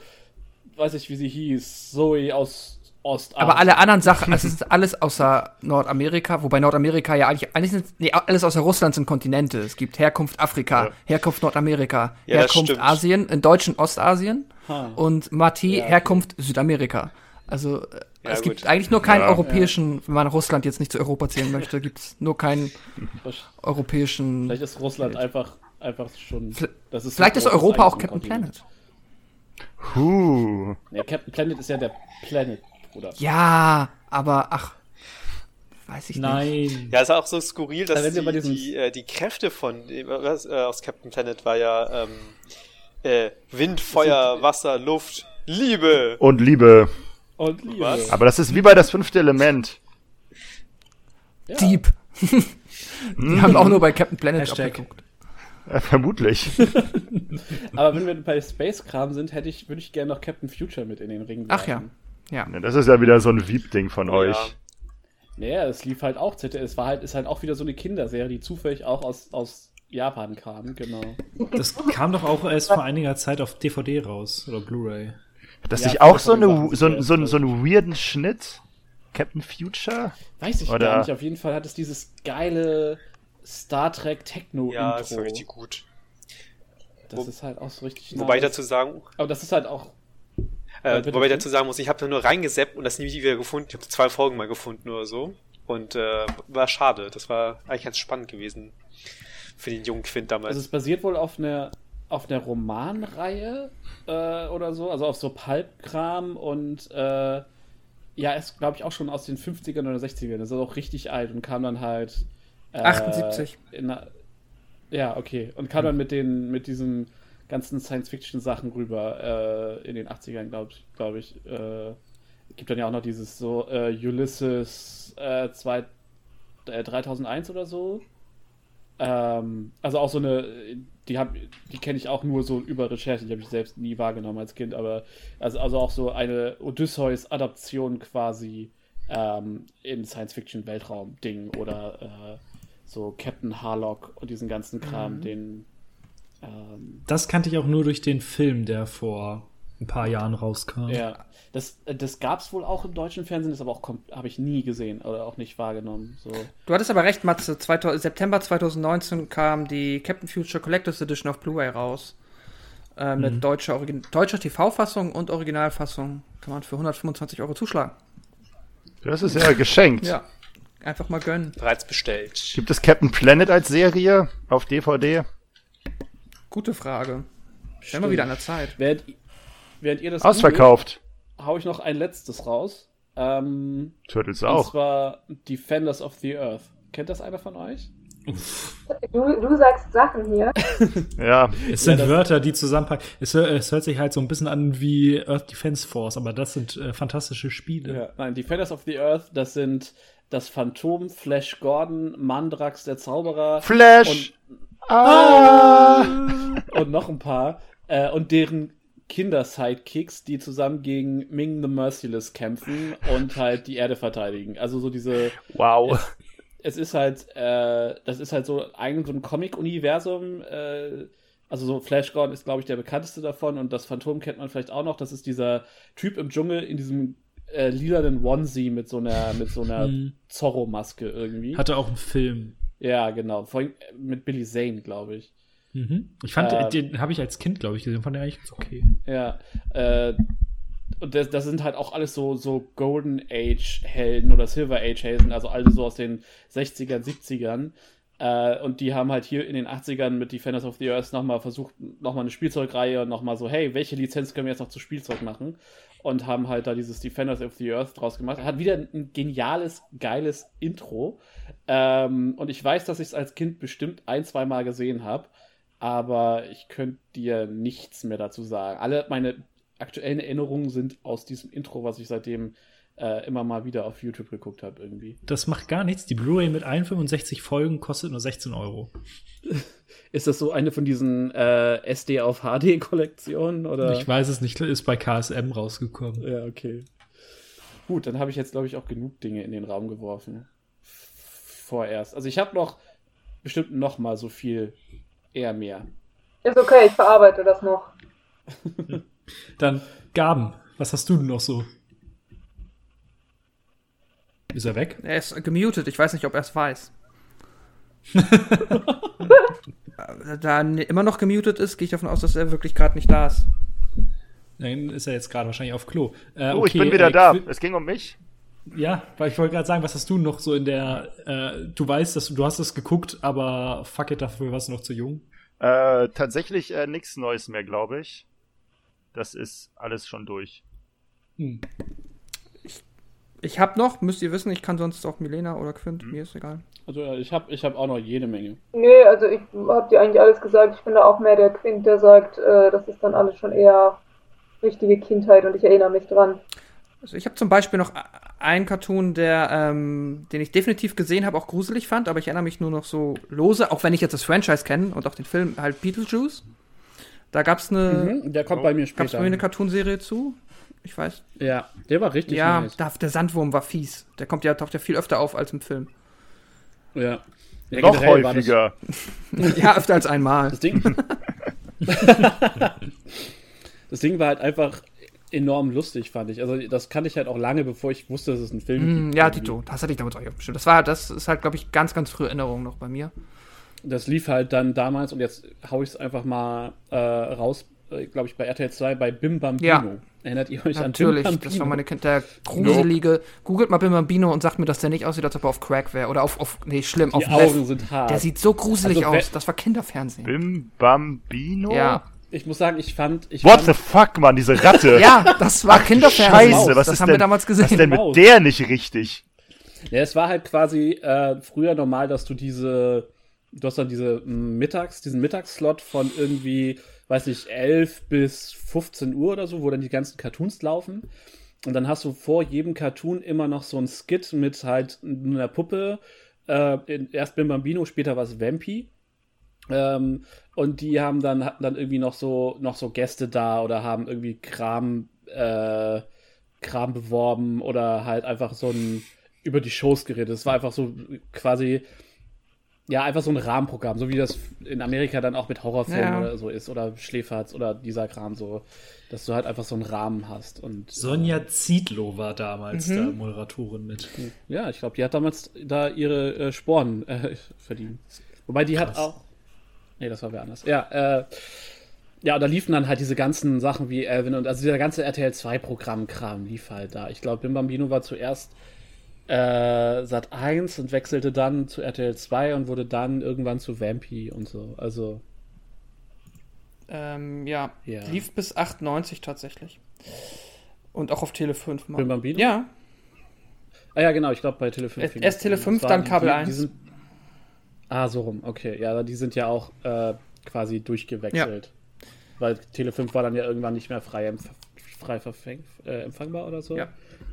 weiß ich wie sie hieß, Zoe aus Ostasien. Aber alle anderen Sachen, also es ist alles außer Nordamerika, wobei Nordamerika ja eigentlich, eigentlich sind, nee, alles außer Russland sind Kontinente. Es gibt Herkunft Afrika, Ja. Herkunft Nordamerika, Ja, das Herkunft. Asien, in Deutschen Ostasien Ha. und Mati, Ja, okay. Herkunft Südamerika. Also äh, Ja, es gibt gut. eigentlich nur keinen Ja. europäischen, wenn man Russland jetzt nicht zu Europa zählen möchte, gibt es nur keinen [LAUGHS] europäischen. Vielleicht ist Russland einfach, einfach schon. Vielleicht- Das ist Vielleicht ist Europa auch Captain. Planet. Huh. Ja, Captain Planet ist ja der Planet, Bruder. Ja, aber ach, weiß ich nicht. Nein. Ja, ist auch so skurril, dass Da die, die, äh, die Kräfte von was, äh, aus Captain Planet war ja ähm, äh, Wind, Feuer, Wasser, Luft, Liebe. Und Liebe. Und Liebe. Was? Aber das ist wie bei das fünfte Element. Ja. Deep. [LAUGHS] Die haben auch nur bei Captain Planet Hashtag. abgeguckt. Äh, vermutlich. [LAUGHS] Aber wenn wir bei Space-Kram sind, hätte ich, würde ich gerne noch Captain Future mit in den Ring Ach ja. Ja. Ja, Das ist ja wieder so ein Wieb-Ding von euch. Ja. Naja, es lief halt auch ZDF. Es war halt, ist halt auch wieder so eine Kinderserie, die zufällig auch aus, aus Japan kam, genau. Das kam doch auch erst vor einiger Zeit auf DVD raus oder Blu-ray. Dass Ja, sich auch so, eine, so, so, so einen weirden Schnitt. Captain Future? Weiß ich Oder- gar nicht. Auf jeden Fall hat es dieses geile Star Trek Techno-Intro. Ja, das war richtig gut. Das ist halt auch so richtig Wobei ich nice. dazu sagen, Aber das ist halt auch. äh, wobei ich dazu sagen muss, ich habe da nur reingeseppt und das nie wieder gefunden. Ich habe zwei Folgen mal gefunden oder so. Und äh, war schade. Das war eigentlich ganz spannend gewesen. Für den jungen Quint damals. Also es basiert wohl auf einer auf einer Romanreihe äh, oder so, also auf so Pulp-Kram und äh, ja, ist glaube ich auch schon aus den 50ern oder 60ern. Das ist auch richtig alt und kam dann halt äh, 78. in einer- ja, okay. Und kam dann mit den mit diesen ganzen Science-Fiction-Sachen rüber äh, in den 80ern, glaube ich. Glaub ich äh, gibt dann ja auch noch dieses so äh, Ulysses äh, zwei, äh, 3001 oder so. Ähm, also auch so eine, die hab, die kenne ich auch nur so über Recherchen, die habe ich selbst nie wahrgenommen als Kind, aber also, also auch so eine Odysseus-Adaption quasi ähm, im Science-Fiction-Weltraum-Ding oder äh, so Captain Harlock und diesen ganzen Kram, den ähm, Das kannte ich auch nur durch den Film, der vor ein paar Jahren rauskam. ja, das, das gab es wohl auch im deutschen Fernsehen, ist aber auch habe ich nie gesehen oder auch nicht wahrgenommen. So. Du hattest aber recht, Matze. 2000, September 2019 kam die Captain Future Collectors Edition auf Blu-ray raus. Äh, mit deutscher, Origin deutscher TV-Fassung und Originalfassung. Kann man für 125 Euro zuschlagen. Das ist ja geschenkt. Ja. Einfach mal gönnen. Bereits bestellt. Gibt es Captain Planet als Serie auf DVD? Gute Frage. Stellen wir wieder an der Zeit. Während, während ihr das Ausverkauft. googelt, hau ich noch ein letztes raus. Ähm, Turtles Und auch. zwar Defenders of the Earth. Kennt das einer von euch? Du, du sagst Sachen hier. [LAUGHS] Ja. Es sind das- Wörter, die zusammenpacken. Es, es hört sich halt so ein bisschen an wie Earth Defense Force, aber das sind äh, fantastische Spiele. Nein, Defenders of the Earth, das sind das Phantom, Flash Gordon, Mandrax der Zauberer Flash! ah! und noch ein paar. Äh, und deren Kinder-Sidekicks, die zusammen gegen Ming the Merciless kämpfen und halt die Erde verteidigen. Also so diese Wow. es ist halt, äh, das ist halt so ein, so ein Comic-Universum. Äh, also so Flash Gordon ist, glaube ich, der bekannteste davon und das Phantom kennt man vielleicht auch noch. Das ist dieser Typ im Dschungel in diesem äh, lilanen Onesie mit so einer, mit so einer Hm. Zorro-Maske irgendwie. Hatte auch einen Film. ja, genau. Vorhin äh, mit Billy Zane, glaube ich. Mhm. Ich fand, Äh, den habe ich als Kind, glaube ich, gesehen. Fand der eigentlich ganz okay. Ja, äh, und das, das sind halt auch alles so, so Golden Age Helden oder Silver Age Helden, also alle so aus den 60ern, 70ern. Äh, und die haben halt hier in den 80ern mit Defenders of the Earth nochmal versucht, nochmal eine Spielzeugreihe und nochmal so, hey, welche Lizenz können wir jetzt noch zu Spielzeug machen? Und haben halt da dieses Defenders of the Earth draus gemacht. Hat wieder ein geniales, geiles Intro. Ähm, und ich weiß, dass ich es als Kind bestimmt ein, zwei Mal gesehen habe. Aber ich könnte dir nichts mehr dazu sagen. Alle meine aktuellen Erinnerungen sind aus diesem Intro, was ich seitdem äh, immer mal wieder auf YouTube geguckt habe, irgendwie. Das macht gar nichts. Die Blu-ray mit 61 Folgen kostet nur 16 Euro. [LAUGHS] Ist das so eine von diesen äh, SD auf HD-Kollektionen? Oder? Ich weiß es nicht, ist bei KSM rausgekommen. Ja, okay. Gut, dann habe ich jetzt, glaube ich, auch genug Dinge in den Raum geworfen. Vorerst. Also ich habe noch bestimmt noch mal so viel, eher mehr. Ist okay, ich verarbeite das noch. [LAUGHS] Dann Gaben. Was hast du denn noch so? Ist er weg? Er ist gemutet, ich weiß nicht, ob er es weiß. [LAUGHS] da er immer noch gemutet ist, gehe ich davon aus, dass er wirklich gerade nicht da ist. Dann ist er jetzt gerade wahrscheinlich auf Klo. Äh, Oh, ich okay, bin wieder äh, da. Es ging um mich. Ja, weil ich wollte gerade sagen, was hast du noch so in der, äh, du weißt, dass du, du hast es geguckt, aber fuck it, dafür warst du noch zu jung. Äh, tatsächlich äh, nichts Neues mehr, glaube ich. Das ist alles schon durch. Hm. Ich habe noch, müsst ihr wissen, ich kann sonst auch Milena oder Quint, mir ist egal. Also ja, ich habe ich hab auch noch jede Menge. Nee, also ich hab dir eigentlich alles gesagt. Ich bin da auch mehr der Quint, der sagt, äh, das ist dann alles schon eher richtige Kindheit und ich erinnere mich dran. Also ich habe zum Beispiel noch einen Cartoon, der, ähm, den ich definitiv gesehen habe, auch gruselig fand, aber ich erinnere mich nur noch so lose, auch wenn ich jetzt das Franchise kenne und auch den Film, halt Beetlejuice. Da gab's eine, Mhm, der kommt bei mir gab's bei später. mir eine Cartoonserie zu. Ich weiß. ja, der war richtig ja, nice. da, der Sandwurm war fies. Der kommt ja, taucht ja viel öfter auf als im Film. Ja. ja Noch häufiger. [LAUGHS] ja, öfter als einmal. Das Ding. [LAUGHS] [LAUGHS] das Ding war halt einfach enorm lustig, fand ich. Also, das kannte ich halt auch lange, bevor ich wusste, dass es einen Film Mm, gibt. ja, irgendwie. Tito, das hatte ich damals auch bestimmt. Das war, das ist halt, glaube ich, ganz, ganz frühe Erinnerung noch bei mir. Das lief halt dann damals und jetzt hau ich es einfach mal äh, raus, äh, glaube ich, bei RTL 2 bei Bim Bambino. Ja. Erinnert ihr euch Natürlich, an Bim das war meine Kind, der gruselige. Googelt mal Bim Bambino und sagt mir, dass der nicht aussieht, als ob er auf Crack wäre. Oder auf, auf, nee, schlimm, auf Die Meth. Augen sind hart. Der sieht so gruselig Also, aus. Das war Kinderfernsehen. Bim Bambino? Ja. Ich muss sagen, ich fand. Ich What the fand, fuck, Mann, diese Ratte. [LAUGHS] Ja, das war Kinderfernsehen. Scheiße, was das ist haben denn, wir damals was ist gesehen. denn mit Maus. der nicht richtig? Ja, es war halt quasi äh, früher normal, dass du diese, du hast dann diese m, Mittags, diesen Mittagsslot von irgendwie, weiß nicht, 11 bis 15 Uhr oder so, wo dann die ganzen Cartoons laufen. Und dann hast du vor jedem Cartoon immer noch so ein Skit mit halt einer Puppe. Äh, erst Bim Bambino, später war es Vampy. Ähm, und die haben dann, hatten dann irgendwie noch so, noch so Gäste da oder haben irgendwie Kram, äh, Kram beworben oder halt einfach so ein über die Shows geredet. Es war einfach so quasi, ja, einfach so ein Rahmenprogramm, so wie das in Amerika dann auch mit Horrorfilmen Ja. oder so ist oder Schläferz oder dieser Kram so, dass du halt einfach so einen Rahmen hast und Sonja Zietlow war damals Mhm. da Moderatorin mit. ja, ich glaube, die hat damals da ihre äh, Sporen äh, [LAUGHS] verdient. Wobei die hat Krass. auch. Nee, das war wer anders. Ja, äh, ja, da liefen dann halt diese ganzen Sachen wie Elvin und also dieser ganze RTL 2 Programmkram lief halt da. Ich glaube, Bim Bambino war zuerst äh, Sat 1 und wechselte dann zu RTL 2 und wurde dann irgendwann zu Vampy und so. Also, Ähm, ja, Ja. lief bis 98 tatsächlich. Und auch auf Tele 5 mal. Bim Bambino? Ja, ah ja, genau, ich glaube bei Tele 5. Erst- fing erst Tele an. 5, Das war- dann Kabel die, 1. Die sind, ah, so rum, okay. Ja, die sind ja auch äh, quasi durchgewechselt. Weil Tele 5 war dann ja irgendwann nicht mehr frei, empf frei verfäng äh, empfangbar oder so. Ja.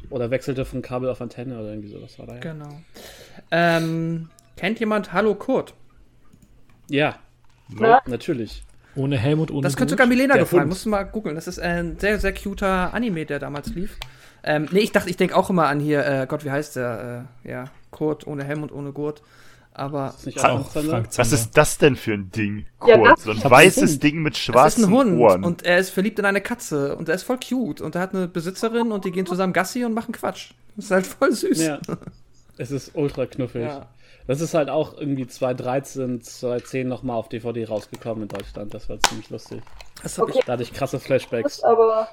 Oder wechselte von Kabel auf Antenne oder irgendwie sowas war da ja. genau. Ähm, kennt jemand Hallo Kurt? Ja, Na, natürlich. Ohne Helmut, ohne Das könnte sogar Milena Der gefallen. Hund. Musst du mal googeln. Das ist ein sehr, sehr cuter Anime, der damals lief. Ähm, nee, ich dachte, ich denke auch immer an hier, äh, Gott, wie heißt der? Äh, ja, Kurt ohne Helm und ohne Gurt. Aber Ist nicht Auch Frank Zander? Was ist das denn für ein Ding? Ja, Kurz, das- so ein Ich weißes. Ding mit das ist schwarzen ein Hund Ohren. und er ist verliebt in eine Katze und er ist voll cute und er hat eine Besitzerin und die gehen zusammen Gassi und machen Quatsch. Das ist halt voll süß. Ja. Es ist ultra knuffig. Ja. Das ist halt auch irgendwie 2013, 2010 nochmal auf DVD rausgekommen in Deutschland. Das war ziemlich lustig. Das Okay. Da hatte ich krasse Flashbacks. aber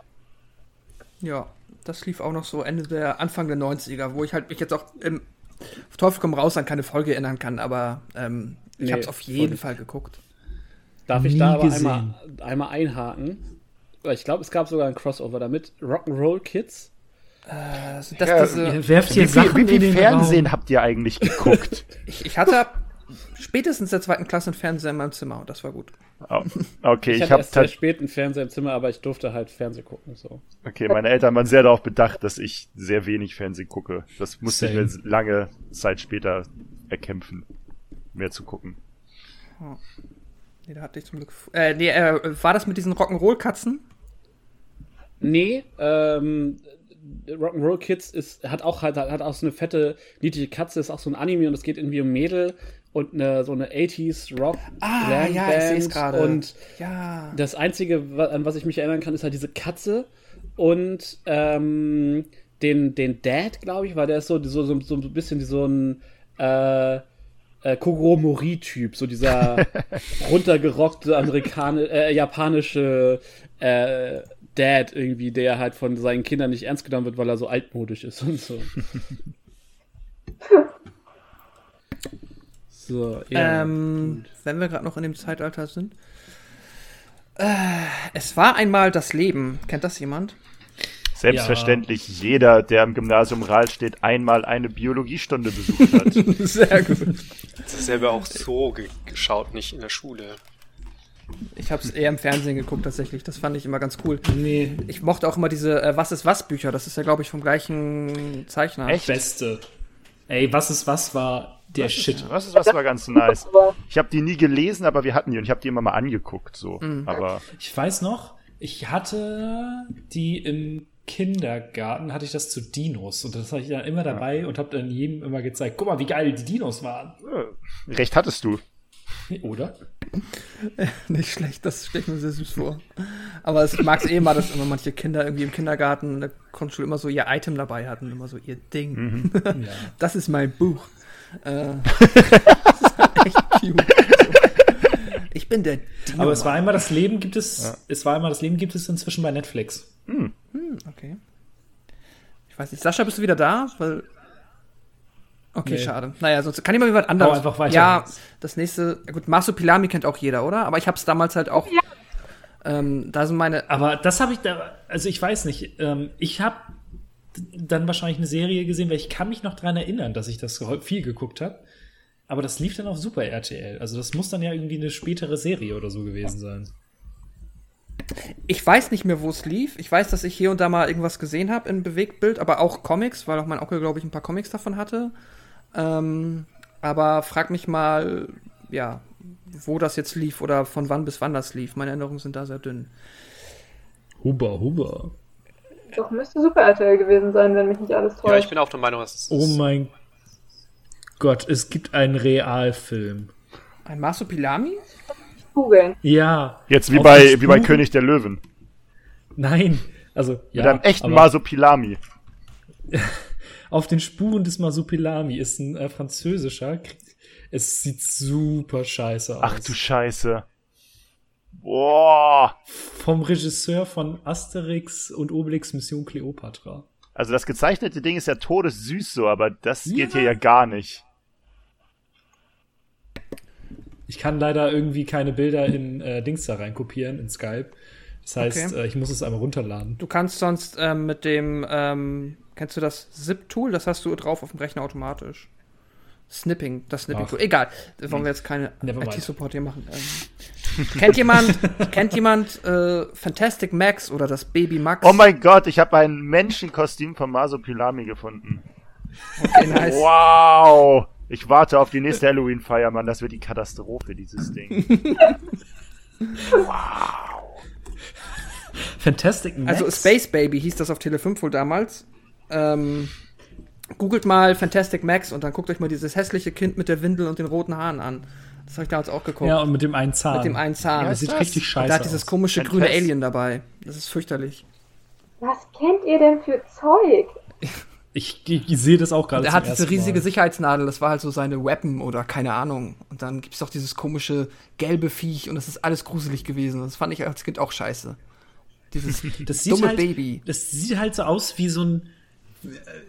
ich, ja, das lief auch noch so Ende der, Anfang der 90er, wo ich halt mich jetzt auch im auf Teufel komm raus an keine Folge erinnern kann, aber ähm, ich Nee, habe es auf jeden. Fall geguckt. Darf ich Nie da aber gesehen. einmal, einmal einhaken? Weil Ich glaube, es gab sogar ein Crossover damit. Rock'n'Roll Kids. Äh, sind das Ja, diese, Ihr werft Wie hier viel, Sachen wie in viel den Fernsehen Raum. habt ihr eigentlich geguckt? [LAUGHS] Ich, ich hatte ab spätestens der zweiten Klasse einen Fernseher in meinem Zimmer und das war gut. Oh, okay, Ich, ich, hatte habe erst sehr spät einen Fernseher im Zimmer, aber ich durfte halt Fernsehen gucken. So. okay, meine Eltern waren sehr darauf bedacht, dass ich sehr wenig Fernsehen gucke. Das musste ich Same. mir lange Zeit später erkämpfen, mehr zu gucken. Nee, da hatte ich zum Glück. Äh, nee, äh, war das mit diesen Rock'n'Roll-Katzen? Nee, ähm, Rock'n'Roll Kids ist, hat auch halt, hat auch so eine fette, niedliche Katze, ist auch so ein Anime und es geht irgendwie um Mädel und eine, so eine 80s Rock Ah, ja, ich sehe es Band gerade. Und Ja. das Einzige, an was ich mich erinnern kann, ist halt diese Katze und ähm, den, den Dad, glaube ich, weil der ist so, so, so, so ein bisschen wie so ein äh, äh, Kogoro-Mori-Typ, so dieser [LAUGHS] runtergerockte amerikanische, äh, japanische äh, Dad irgendwie, der halt von seinen Kindern nicht ernst genommen wird, weil er so altmodisch ist und so. [LAUGHS] so, ja. ähm, wenn wir gerade noch in dem Zeitalter sind. Äh, es war einmal das Leben. Kennt das jemand? Selbstverständlich jeder, der im Gymnasium Rahl steht, einmal eine Biologiestunde besucht hat. [LAUGHS] Sehr gut. Das ist selber auch so ge geschaut, nicht in der Schule. Ich habe es eher im Fernsehen geguckt tatsächlich. Das fand ich immer ganz cool. Nee, Ich mochte auch immer diese äh, Was ist was Bücher. Das ist ja, glaube ich, vom gleichen Zeichner. Echt? beste. Ey, was ist was war der Shit. Was ist was war ganz nice. Ich habe die nie gelesen, aber wir hatten die und ich habe die immer mal angeguckt so. Aber Ich weiß noch, ich hatte die im Kindergarten, hatte ich das zu Dinos und das hatte ich dann immer dabei und habe dann jedem immer gezeigt, guck mal, wie geil die Dinos waren. äh, recht hattest du. Oder? [LAUGHS] Nicht schlecht, das stelle ich mir sehr süß vor. Aber es- ich mag es eh mal, dass immer manche Kinder irgendwie im Kindergarten in der Grundschule immer so ihr Item dabei hatten, immer so ihr Ding. [LAUGHS] Ja. Das ist mein Buch. Äh, [LAUGHS] das ist halt echt cute. Ich bin der Dino. Aber es war einmal das Leben gibt es, es war einmal das Leben gibt es inzwischen bei Netflix. Okay. Ich weiß nicht. Sascha, bist du wieder da? Weil. Okay, Nee. schade. Naja, sonst kann ich mal wieder was anderes. Hau einfach weiter. Ja, das nächste. Gut, Masupilami kennt auch jeder, oder? Aber ich hab's damals halt auch. Ähm, da sind meine. Aber das habe ich da, also ich weiß nicht, ähm, ich habe dann wahrscheinlich eine Serie gesehen, weil ich kann mich noch dran erinnern, dass ich das viel geguckt habe. Aber das lief dann auf Super RTL. Also das muss dann ja irgendwie eine spätere Serie oder so gewesen sein. Ich weiß nicht mehr, wo es lief. Ich weiß, dass ich hier und da mal irgendwas gesehen habe in Bewegtbild, aber auch Comics, weil auch mein Onkel, glaube ich, ein paar Comics davon hatte. Ähm, aber frag mich mal, ja, wo das jetzt lief oder von wann bis wann das lief. Meine Erinnerungen sind da sehr dünn. Huber, Huber. Doch müsste Super RTL gewesen sein, wenn mich nicht alles täuscht. Ja, ich bin auch der Meinung, dass es Oh mein Gott, es gibt einen Realfilm. Ein Masupilami? googeln. Ja. Jetzt wie bei wie bei König der Löwen. Nein. Also, Mit ja. einem echten Masopilami. [LAUGHS] Auf den Spuren des Masupilami ist ein äh, französischer. Es sieht super scheiße aus. Ach du Scheiße. Boah. Vom Regisseur von Asterix und Obelix Mission Cleopatra. Also das gezeichnete Ding ist ja todessüß so, aber das geht hier ja gar nicht. Ich kann leider irgendwie keine Bilder in äh, Dings da reinkopieren, in Skype. Das heißt, Okay. äh, ich muss es einmal runterladen. Du kannst sonst ähm, mit dem, ähm, kennst du das Zip-Tool? Das hast du drauf auf dem Rechner automatisch. Snipping, das Snipping-Tool. Ach. Egal, da wollen wir jetzt keine. IT-Support hier machen. Ähm, [LAUGHS] kennt jemand, kennt jemand äh, Fantastic Max oder das Baby Max? Oh mein Gott, ich habe ein Menschenkostüm von Masopilami gefunden. Okay, nice. Wow. Ich warte auf die nächste Halloween-Feier, Mann. Das wird die Katastrophe, dieses Ding. Fantastic Max. Also Space Baby hieß das auf Tele 5 wohl damals. Ähm, googelt mal Fantastic Max und dann guckt euch mal dieses hässliche Kind mit der Windel und den roten Haaren an. Das habe ich damals auch geguckt. Ja, und mit dem einen Zahn. mit dem einen Zahn. Ja, Das sieht das? richtig scheiße da hat dieses aus. komische Ein grüne. Alien dabei. Das ist fürchterlich. Was kennt ihr denn für Zeug? [LAUGHS] Ich, ich, ich sehe das auch gerade Er hat diese riesige Mal. Sicherheitsnadel, das war halt so seine Weapon oder keine Ahnung. Und dann gibt es doch dieses komische gelbe Viech und das ist alles gruselig gewesen. Das fand ich als Kind auch scheiße. Dieses [LAUGHS] Das sieht dumme halt, Baby. Das sieht halt so aus wie so ein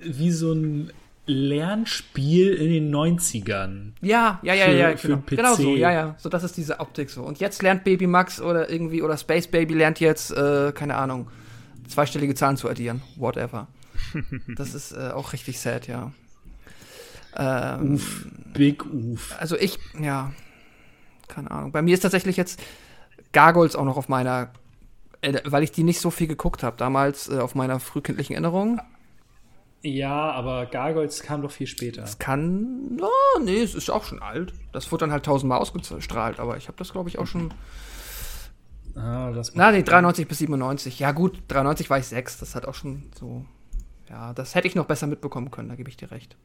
wie so ein Lernspiel in den 90ern. Ja, ja, ja, Für- ja, für genau. PC. genau so, ja, ja. So, das ist diese Optik so. Und jetzt lernt Baby Max oder irgendwie, oder Space Baby lernt jetzt, äh, keine Ahnung, zweistellige Zahlen zu addieren. Whatever. [LAUGHS] Das ist äh, auch richtig sad, ja. Ähm, Uff, big Uff. also ich, ja, keine Ahnung. Bei mir ist tatsächlich jetzt Gargoyles auch noch auf meiner, äh, weil ich die nicht so viel geguckt habe, damals äh, auf meiner frühkindlichen Erinnerung. Ja, aber Gargoyles kam doch viel später. Es kann, oh, nee, es ist auch schon alt. Das wurde dann halt tausendmal ausgestrahlt, aber ich habe das, glaube ich, auch schon. Ah, das Na, nee, 93 bis 97. Ja, gut, 93 war ich sechs. Das hat auch schon so. Ja, das hätte ich noch besser mitbekommen können, da gebe ich dir recht.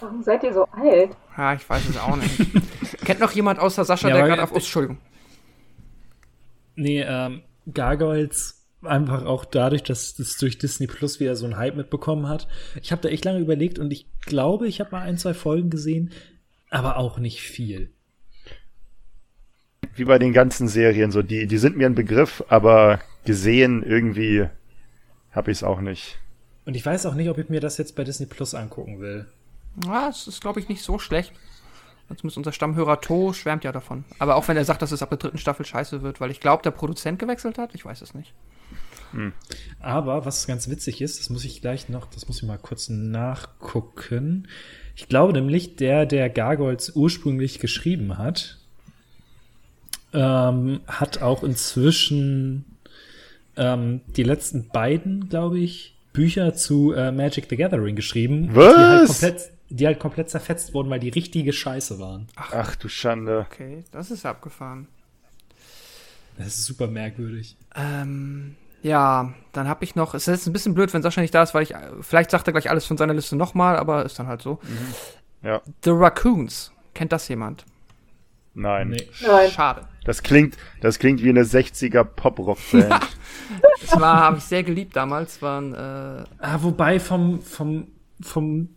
Warum seid ihr so alt? Ja, ich weiß es auch nicht. [LAUGHS] Kennt noch jemand außer Sascha, Ja, der gerade auf. Entschuldigung. Nee, ähm, Gargoyles einfach auch dadurch, dass es durch Disney Plus wieder so einen Hype mitbekommen hat. Ich habe da echt lange überlegt und ich glaube, ich habe mal ein, zwei Folgen gesehen, aber auch nicht viel. Wie bei den ganzen Serien, so die, die sind mir ein Begriff, aber gesehen irgendwie habe ich es auch nicht. Und ich weiß auch nicht, ob ich mir das jetzt bei Disney Plus angucken will. Ja, es ist, glaube ich, nicht so schlecht. Zumindest unser Stammhörer To schwärmt ja davon. Aber auch wenn er sagt, dass es ab der dritten Staffel scheiße wird, weil ich glaube, der Produzent gewechselt hat, ich weiß es nicht. Aber was ganz witzig ist, das muss ich gleich noch, das muss ich mal kurz nachgucken. Ich glaube nämlich, der, der Gargoyles ursprünglich geschrieben hat, ähm, hat auch inzwischen ähm, die letzten beiden, glaube ich, Bücher zu äh, Magic the Gathering geschrieben. Die halt, Was? komplett, die halt komplett zerfetzt wurden, weil die richtige Scheiße waren. Ach du Schande. Okay, das ist abgefahren. Das ist super merkwürdig. Ähm, ja, dann habe ich noch, es ist jetzt ein bisschen blöd, wenn Sascha nicht da ist, weil ich, vielleicht sagt er gleich alles von seiner Liste nochmal, aber ist dann halt so. Ja, The Raccoons. Kennt das jemand? nein. Nee. Nein. Schade. Das klingt, das klingt wie eine 60er Pop-Rock-Band. Das war, habe ich sehr geliebt damals, waren, äh, Ah, wobei vom, vom, vom,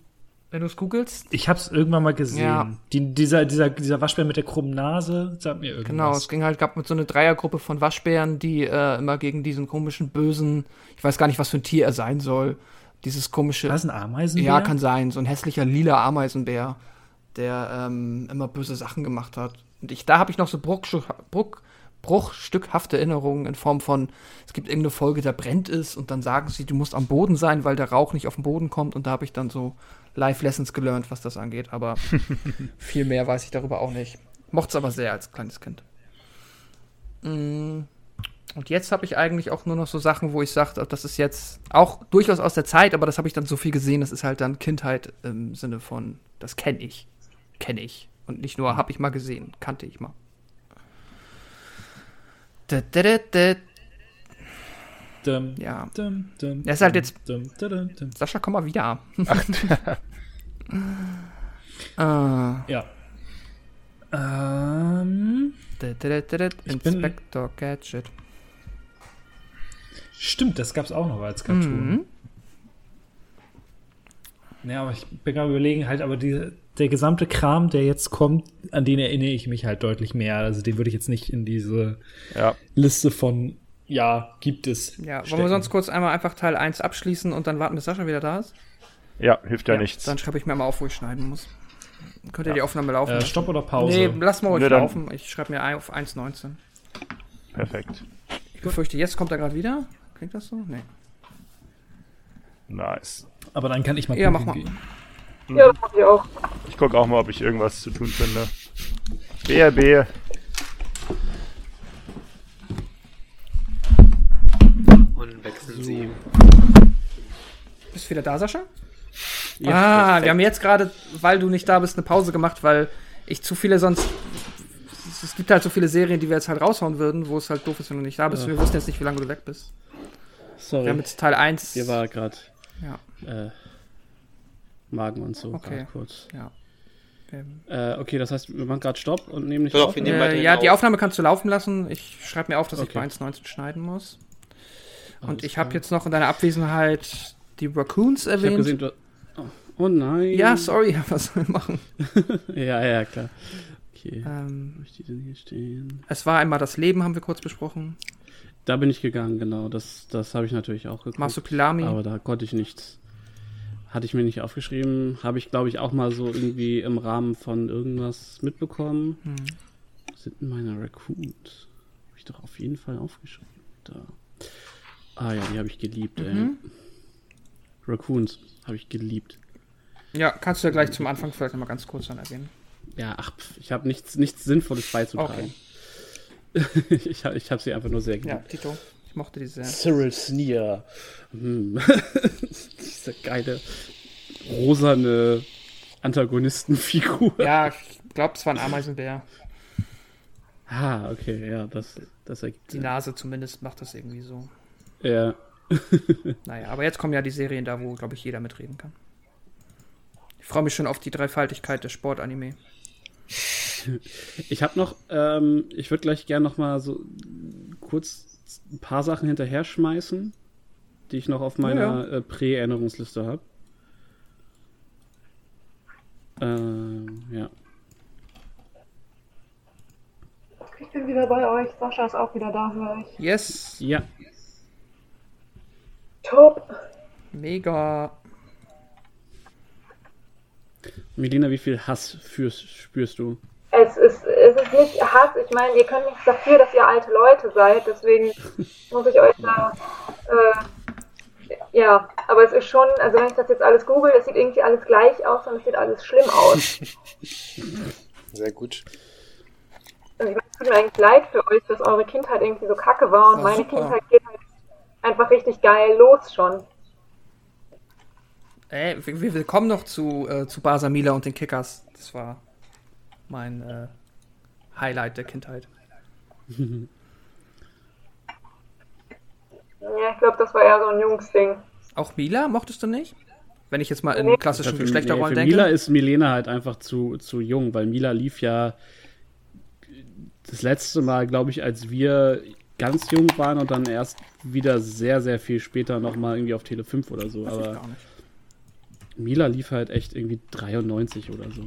wenn du es googelst, ich hab's irgendwann mal gesehen. Ja. Die, dieser, dieser, dieser Waschbär mit der krummen Nase, sagt mir irgendwas. Genau, es ging halt, gab mit so eine Dreiergruppe von Waschbären, die äh, immer gegen diesen komischen, bösen, ich weiß gar nicht, was für ein Tier er sein soll. Dieses komische. Was, ein Ameisenbär? Ja, kann sein. So ein hässlicher lila Ameisenbär, der ähm, immer böse Sachen gemacht hat. Und ich, da habe ich noch so Bruchstück, Bruch, bruchstückhafte Erinnerungen in Form von, es gibt irgendeine Folge, da brennt es und dann sagen sie, du musst am Boden sein, weil der Rauch nicht auf den Boden kommt. Und da habe ich dann so Live-Lessons gelernt, was das angeht. Aber [LAUGHS] viel mehr weiß ich darüber auch nicht. Mochte es aber sehr als kleines Kind. Mm. Und jetzt habe ich eigentlich auch nur noch so Sachen, wo ich sage, das ist jetzt auch durchaus aus der Zeit, aber das habe ich dann so viel gesehen, das ist halt dann Kindheit im Sinne von, das kenne ich. Kenne ich. Und nicht nur habe ich mal gesehen, kannte ich mal. Da, da, da, da. Dum, Ja. Er ist halt jetzt-. Sascha, komm mal wieder. [LAUGHS] [LAUGHS] ah, Ja. Ähm, Inspector Gadget. stimmt, das gab's auch noch als Cartoon. Mhm. Ja, aber ich bin gerade überlegen, halt, aber die, der gesamte Kram, der jetzt kommt, an den erinnere ich mich halt deutlich mehr. Also den würde ich jetzt nicht in diese ja. Liste von, ja, gibt es. Ja, wollen stecken. wir sonst kurz einmal einfach Teil 1 abschließen und dann warten, bis Sascha wieder da ist? ja, hilft ja, nichts. Dann schreibe ich mir mal auf, wo ich schneiden muss. Könnt ihr die Aufnahme laufen? Äh? Stopp oder Pause? Nee, lass mal ruhig laufen. Ich schreibe mir auf 1,19. Perfekt. Ich befürchte, jetzt kommt er gerade wieder. Klingt das so? Nee. Nice. Aber dann kann ich mal Ja, mach mal. gehen. Ja, das mach ich auch. Ich gucke auch mal, ob ich irgendwas zu tun finde. BRB. Und wechseln sie. Bist du wieder da, Sascha? Ja, ah, perfekt. wir haben jetzt gerade, weil du nicht da bist, eine Pause gemacht, weil ich zu viele sonst. Es- Es gibt halt so viele Serien, die wir jetzt halt raushauen würden, wo es halt doof ist, wenn du nicht da bist. Ja. Wir wussten jetzt nicht, wie lange du weg bist. Sorry. Wir haben jetzt Teil 1. Hier war gerade Ja, äh, Magen und so Okay. kurz. ja. Ähm, Äh, okay, das heißt, wir machen gerade Stopp und nehmen nicht Doch, auf. wir nehmen äh, ja, die auf. Aufnahme kannst du laufen lassen. Ich schreibe mir auf, dass ich Okay. bei 1,19 schneiden muss. Und Alles ich habe jetzt noch in deiner Abwesenheit die Raccoons Ich erwähnt. gesehen, du. Oh, oh nein. ja, sorry, [LAUGHS] was soll ich machen? [LAUGHS] Ja, ja, klar. Okay. Ähm, ich die denn hier stehen? es war einmal das Leben, haben wir kurz besprochen. Da bin ich gegangen, genau. Das, das habe ich natürlich auch geguckt. Marsupilami. Aber da konnte ich nichts. Hatte ich mir nicht aufgeschrieben. Habe ich, glaube ich, auch mal so irgendwie im Rahmen von irgendwas mitbekommen. Hm. Wo sind denn meine Raccoons? Habe ich doch auf jeden Fall aufgeschrieben. Da. Ah ja, die habe ich geliebt, ey. Mhm. Raccoons habe ich geliebt. Ja, kannst du ja gleich zum Anfang vielleicht nochmal ganz kurz dann erwähnen. Ja, ach, ich habe nichts, nichts Sinnvolles beizutragen. [LAUGHS] ich habe ich hab sie einfach nur sehr Ja, geliebt. Tito, ich mochte die sehr. Cyril Sneer. Hm. [LAUGHS] Diese geile rosane Antagonistenfigur. Ja, ich glaube, es war ein Ameisenbär. Ah, okay, ja, das, das ergibt Die Nase zumindest macht das irgendwie so. Ja. [LAUGHS] Naja, aber jetzt kommen ja die Serien da, wo, glaube ich, jeder mitreden kann. Ich freue mich schon auf die Dreifaltigkeit des Sportanime. Ich habe noch, ähm, ich würde gleich gerne noch mal so kurz ein paar Sachen hinterher schmeißen, die ich noch auf meiner äh, Prä-Erinnerungsliste habe. Ähm, ja. Ich bin wieder bei euch. Sascha ist auch wieder da, höre ich. Yes, Ja. Top. mega. Melina, wie viel Hass führst, spürst du? Es ist, es ist nicht Hass. Ich meine, ihr könnt nichts dafür, dass ihr alte Leute seid. Deswegen [LAUGHS] muss ich euch da. Äh, ja, aber es ist schon, also wenn ich das jetzt alles google, es sieht irgendwie alles gleich aus und es sieht alles schlimm aus. [LAUGHS] Sehr gut. Und ich meine, es tut mir eigentlich leid für euch, dass eure Kindheit irgendwie so kacke war und War meine super. Kindheit geht halt einfach richtig geil los schon. Ey, wir, wir- kommen noch zu, äh, zu Barca Mila und den Kickers. Das war mein äh, Highlight der Kindheit. [LAUGHS] Ja, ich glaube, das war eher so ein Jungsding. Auch Mila mochtest du nicht? Wenn ich jetzt mal Nee. in klassischen nee, Geschlechterrollen für denke. Mila ist Milena halt einfach zu, zu jung, weil Mila lief ja das letzte Mal, glaube ich, als wir ganz jung waren und dann erst wieder sehr, sehr viel später nochmal irgendwie auf Tele 5 oder so. Weiß ich Aber gar nicht. Mila lief halt echt irgendwie 93 oder so.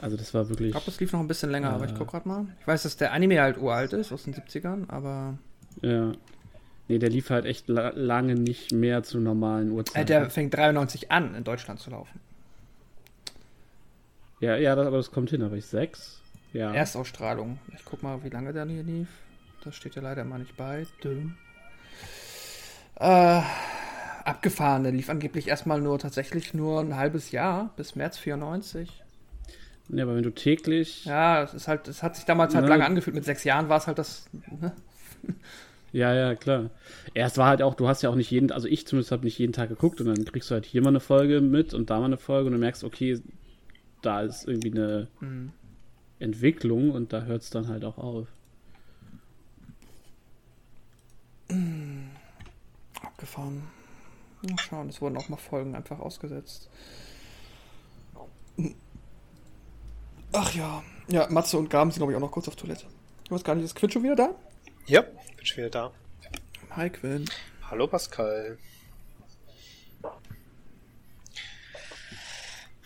Also das war Ich wirklich. glaube, das lief noch ein bisschen länger, aber ich guck grad mal. Ich weiß, dass der Anime halt uralt ist, aus den 70ern, aber Ja. Nee, der lief halt echt la lange nicht mehr zu normalen äh, Uhrzeiten. der fängt 93 an, in Deutschland zu laufen. ja, ja, das, aber das kommt hin, aber ich sechs. Ja. Erstausstrahlung. Ich guck mal, wie lange der hier lief. Das steht ja leider immer nicht bei. Düm. Äh, abgefahren. Der lief angeblich erstmal nur tatsächlich nur ein halbes Jahr, bis März 94. ja, aber wenn du täglich. Ja, es ist halt, es hat sich damals halt Ne. lange angefühlt. Mit sechs Jahren war es halt das. Ne? [LAUGHS] Ja, ja, klar. Ja, es war halt auch, du hast ja auch nicht jeden, also ich zumindest habe nicht jeden Tag geguckt und dann kriegst du halt hier mal eine Folge mit und da mal eine Folge und du merkst, okay, da ist irgendwie eine Mhm. Entwicklung und da hört es dann halt auch auf. Abgefahren. Mal schauen, es wurden auch mal Folgen einfach ausgesetzt. Ach ja. Ja, Matze und Gaben sind, glaube ich, auch noch kurz auf Toilette. Ich weiß gar nicht, ist Quinn schon wieder da? Ja, bin schon wieder da. Hi, Quinn. Hallo Pascal.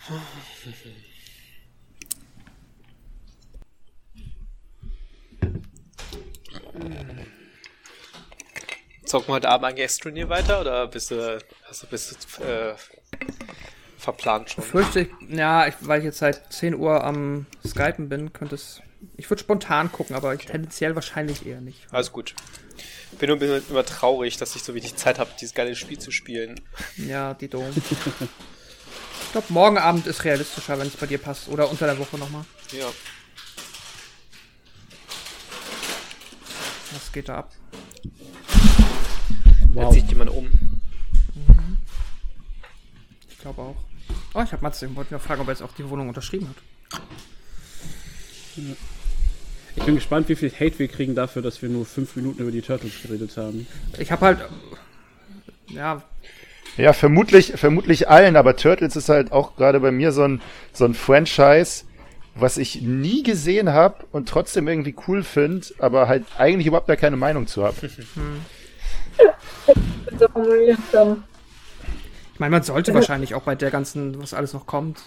[LAUGHS] Zocken wir heute Abend eigentlich Extra-Turnier weiter oder bist du, hast du bist du äh, verplant schon? Fürchte ja, ich, weil ich jetzt seit 10 Uhr am Skypen bin, könnte es. Ich würde spontan gucken, aber tendenziell wahrscheinlich eher nicht. Alles gut. Bin nur ein bisschen immer traurig, dass ich so wenig Zeit habe, dieses geile Spiel zu spielen. Ja, die doof. ich glaube, morgen Abend ist realistischer, wenn es bei dir passt. Oder unter der Woche nochmal. Ja. Was geht da ab? Jetzt zieht jemand um. Ich glaube auch. Oh, ich habe Matze. Ich wollte nur fragen, ob er jetzt auch die Wohnung unterschrieben hat. Ich bin gespannt, wie viel Hate wir kriegen dafür, dass wir nur fünf Minuten über die Turtles geredet haben. Ich habe halt. Ja, Ja, vermutlich, vermutlich allen, aber Turtles ist halt auch gerade bei mir so ein, so ein Franchise, was ich nie gesehen habe und trotzdem irgendwie cool finde, aber halt eigentlich überhaupt gar keine Meinung zu habe. [LAUGHS] [LAUGHS] So formuliert dann. ich meine, man sollte wahrscheinlich auch bei der ganzen, was alles noch kommt.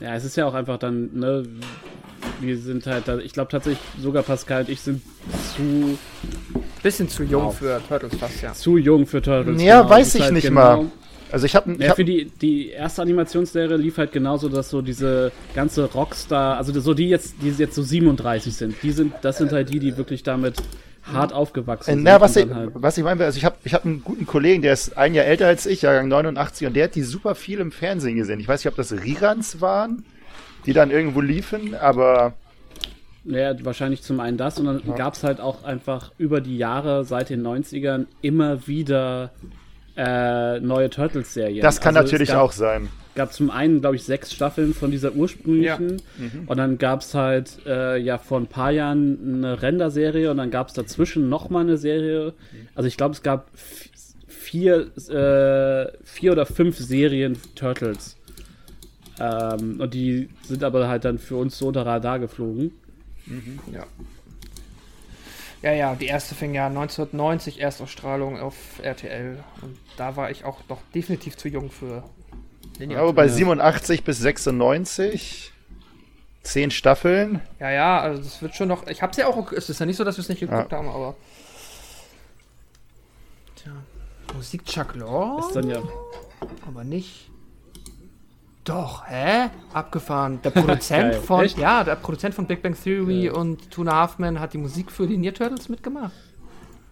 Ja, es ist ja auch einfach dann, ne, wir sind halt da, ich glaube tatsächlich, sogar Pascal und ich sind zu, Bisschen zu jung Wow. für Turtles fast, ja. zu jung für Turtles. Ja, genau. weiß ich halt nicht genau, mal. Also ich habe Ja, hab, für die, die erste Animationsserie lief halt genauso, dass so diese ganze Rockstar, also so die jetzt, die jetzt so 37 sind, die sind, das sind halt die, die wirklich damit hart aufgewachsen Äh, sind. Na, was ich, halt, was ich meine, also ich habe ich hab einen guten Kollegen, der ist ein Jahr älter als ich, Jahrgang 89, und der hat die super viel im Fernsehen gesehen. Ich weiß nicht, ob das Reruns waren, die dann irgendwo liefen, aber ja, wahrscheinlich zum einen das und dann gab's halt auch einfach über die Jahre seit den 90ern immer wieder äh, neue Turtles-Serien. das kann Also natürlich gab- auch sein. gab zum einen, glaube ich, sechs Staffeln von dieser ursprünglichen. Und dann gab es halt äh, ja vor ein paar Jahren eine Render-Serie und dann gab es dazwischen nochmal eine Serie. Also ich glaube, es gab vier, äh, vier oder fünf Serien Turtles. Ähm, und die sind aber halt dann für uns so unter Radar geflogen. Ja. Ja, ja, die erste fing ja 1990 Erstausstrahlung auf RTL. Und da war ich auch noch definitiv zu jung für. Ja, aber bei 87 bis 96, zehn Staffeln. Ja, ja, also das wird schon noch. Ich hab's ja auch. Es ist ja nicht so, dass wir es nicht geguckt haben, aber. Tja. Musik Chuck Lorre? Ist dann ja. aber nicht. Doch, hä? Abgefahren. Der [LAUGHS] Produzent Geil. von. Echt? Ja, der Produzent von Big Bang Theory und Two and a Half Men hat die Musik für die Ninja Turtles mitgemacht.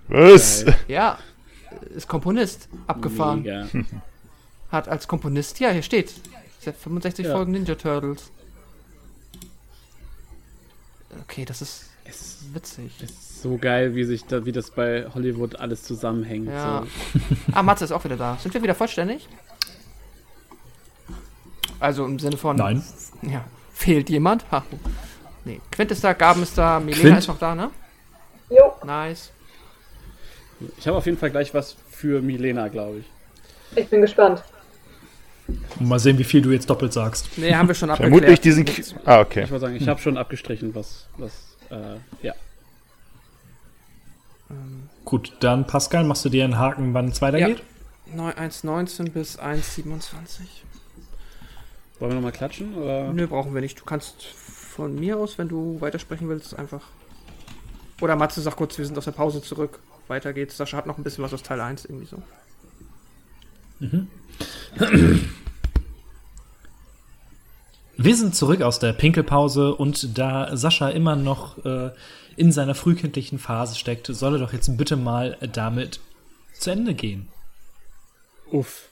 Was? Geil. Ja. Ist Komponist. Abgefahren. Mega. [LAUGHS] Hat als Komponist, ja, hier steht. Seit 65 Ja. Folgen Ninja Turtles. Okay, das ist Es witzig. ist so geil, wie sich da, wie das bei Hollywood alles zusammenhängt. Ja. So. Ah, Matze ist auch wieder da. Sind wir wieder vollständig? Also im Sinne von. Nein. Ja. Fehlt jemand? Ha. Nee. Quint ist da, Gaben ist da, Milena Quint? ist noch da, ne? Jo, Nice. Ich habe auf jeden Fall gleich was für Milena, glaube ich. ich bin gespannt. Mal sehen, wie viel du jetzt doppelt sagst. Nee, haben wir schon [LAUGHS] abgeklärt. Vermutlich diesen. K ah, okay. Ich wollte sagen, ich habe schon abgestrichen, was, was, äh, ja. Gut, dann Pascal, machst du dir einen Haken, wann es weitergeht? Neu- 1,19 bis 1,27. Wollen wir nochmal klatschen? Oder? Nö, brauchen wir nicht. Du kannst von mir aus, wenn du weitersprechen willst, einfach. Oder Matze, sag kurz, wir sind aus der Pause zurück. Weiter geht's. Sascha hat noch ein bisschen was aus Teil 1 irgendwie so. Wir sind zurück aus der Pinkelpause und da Sascha immer noch äh, in seiner frühkindlichen Phase steckt, soll er doch jetzt bitte mal damit zu Ende gehen. Uff.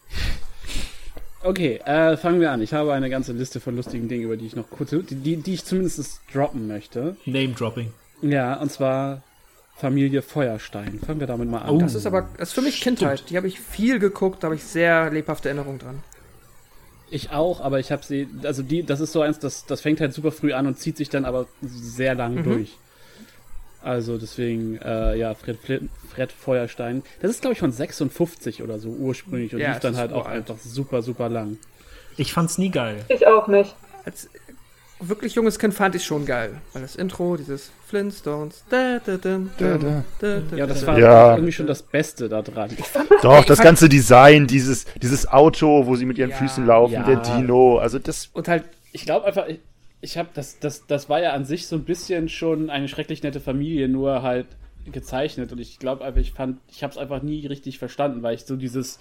Okay, äh, fangen wir an. Ich habe eine ganze Liste von lustigen Dingen, über die ich noch kurz, die, die, ich zumindest droppen möchte. Name-Dropping. Ja, und zwar Familie Feuerstein. Fangen wir damit mal an. Oh. Das ist aber, das ist für mich Kindheit. Die habe ich viel geguckt, da habe ich sehr lebhafte Erinnerungen dran. Ich auch, aber ich habe sie, also die, das ist so eins, das, das fängt halt super früh an und zieht sich dann aber sehr lang Mhm. durch. Also deswegen, äh, ja, Fred, Fred, Fred Feuerstein. Das ist, glaube ich, von 56 oder so ursprünglich und Ja, lief dann halt auch uralt. einfach super, super lang. Ich fand's nie geil. Ich auch nicht. Als wirklich junges Kind fand ich schon geil. Weil das Intro, dieses Flintstones. Da, da, da, da, da, da, Ja, das da. war Ja. irgendwie schon das Beste da dran. Doch, das ganze Design, dieses, dieses Auto, wo sie mit ihren Ja. Füßen laufen, Ja. der Dino, also das. Und halt, Ich glaube einfach, ich, habe das, das, das war ja an sich so ein bisschen schon eine schrecklich nette Familie, nur halt gezeichnet und ich glaube einfach, ich fand, ich habe es einfach nie richtig verstanden, weil ich so dieses,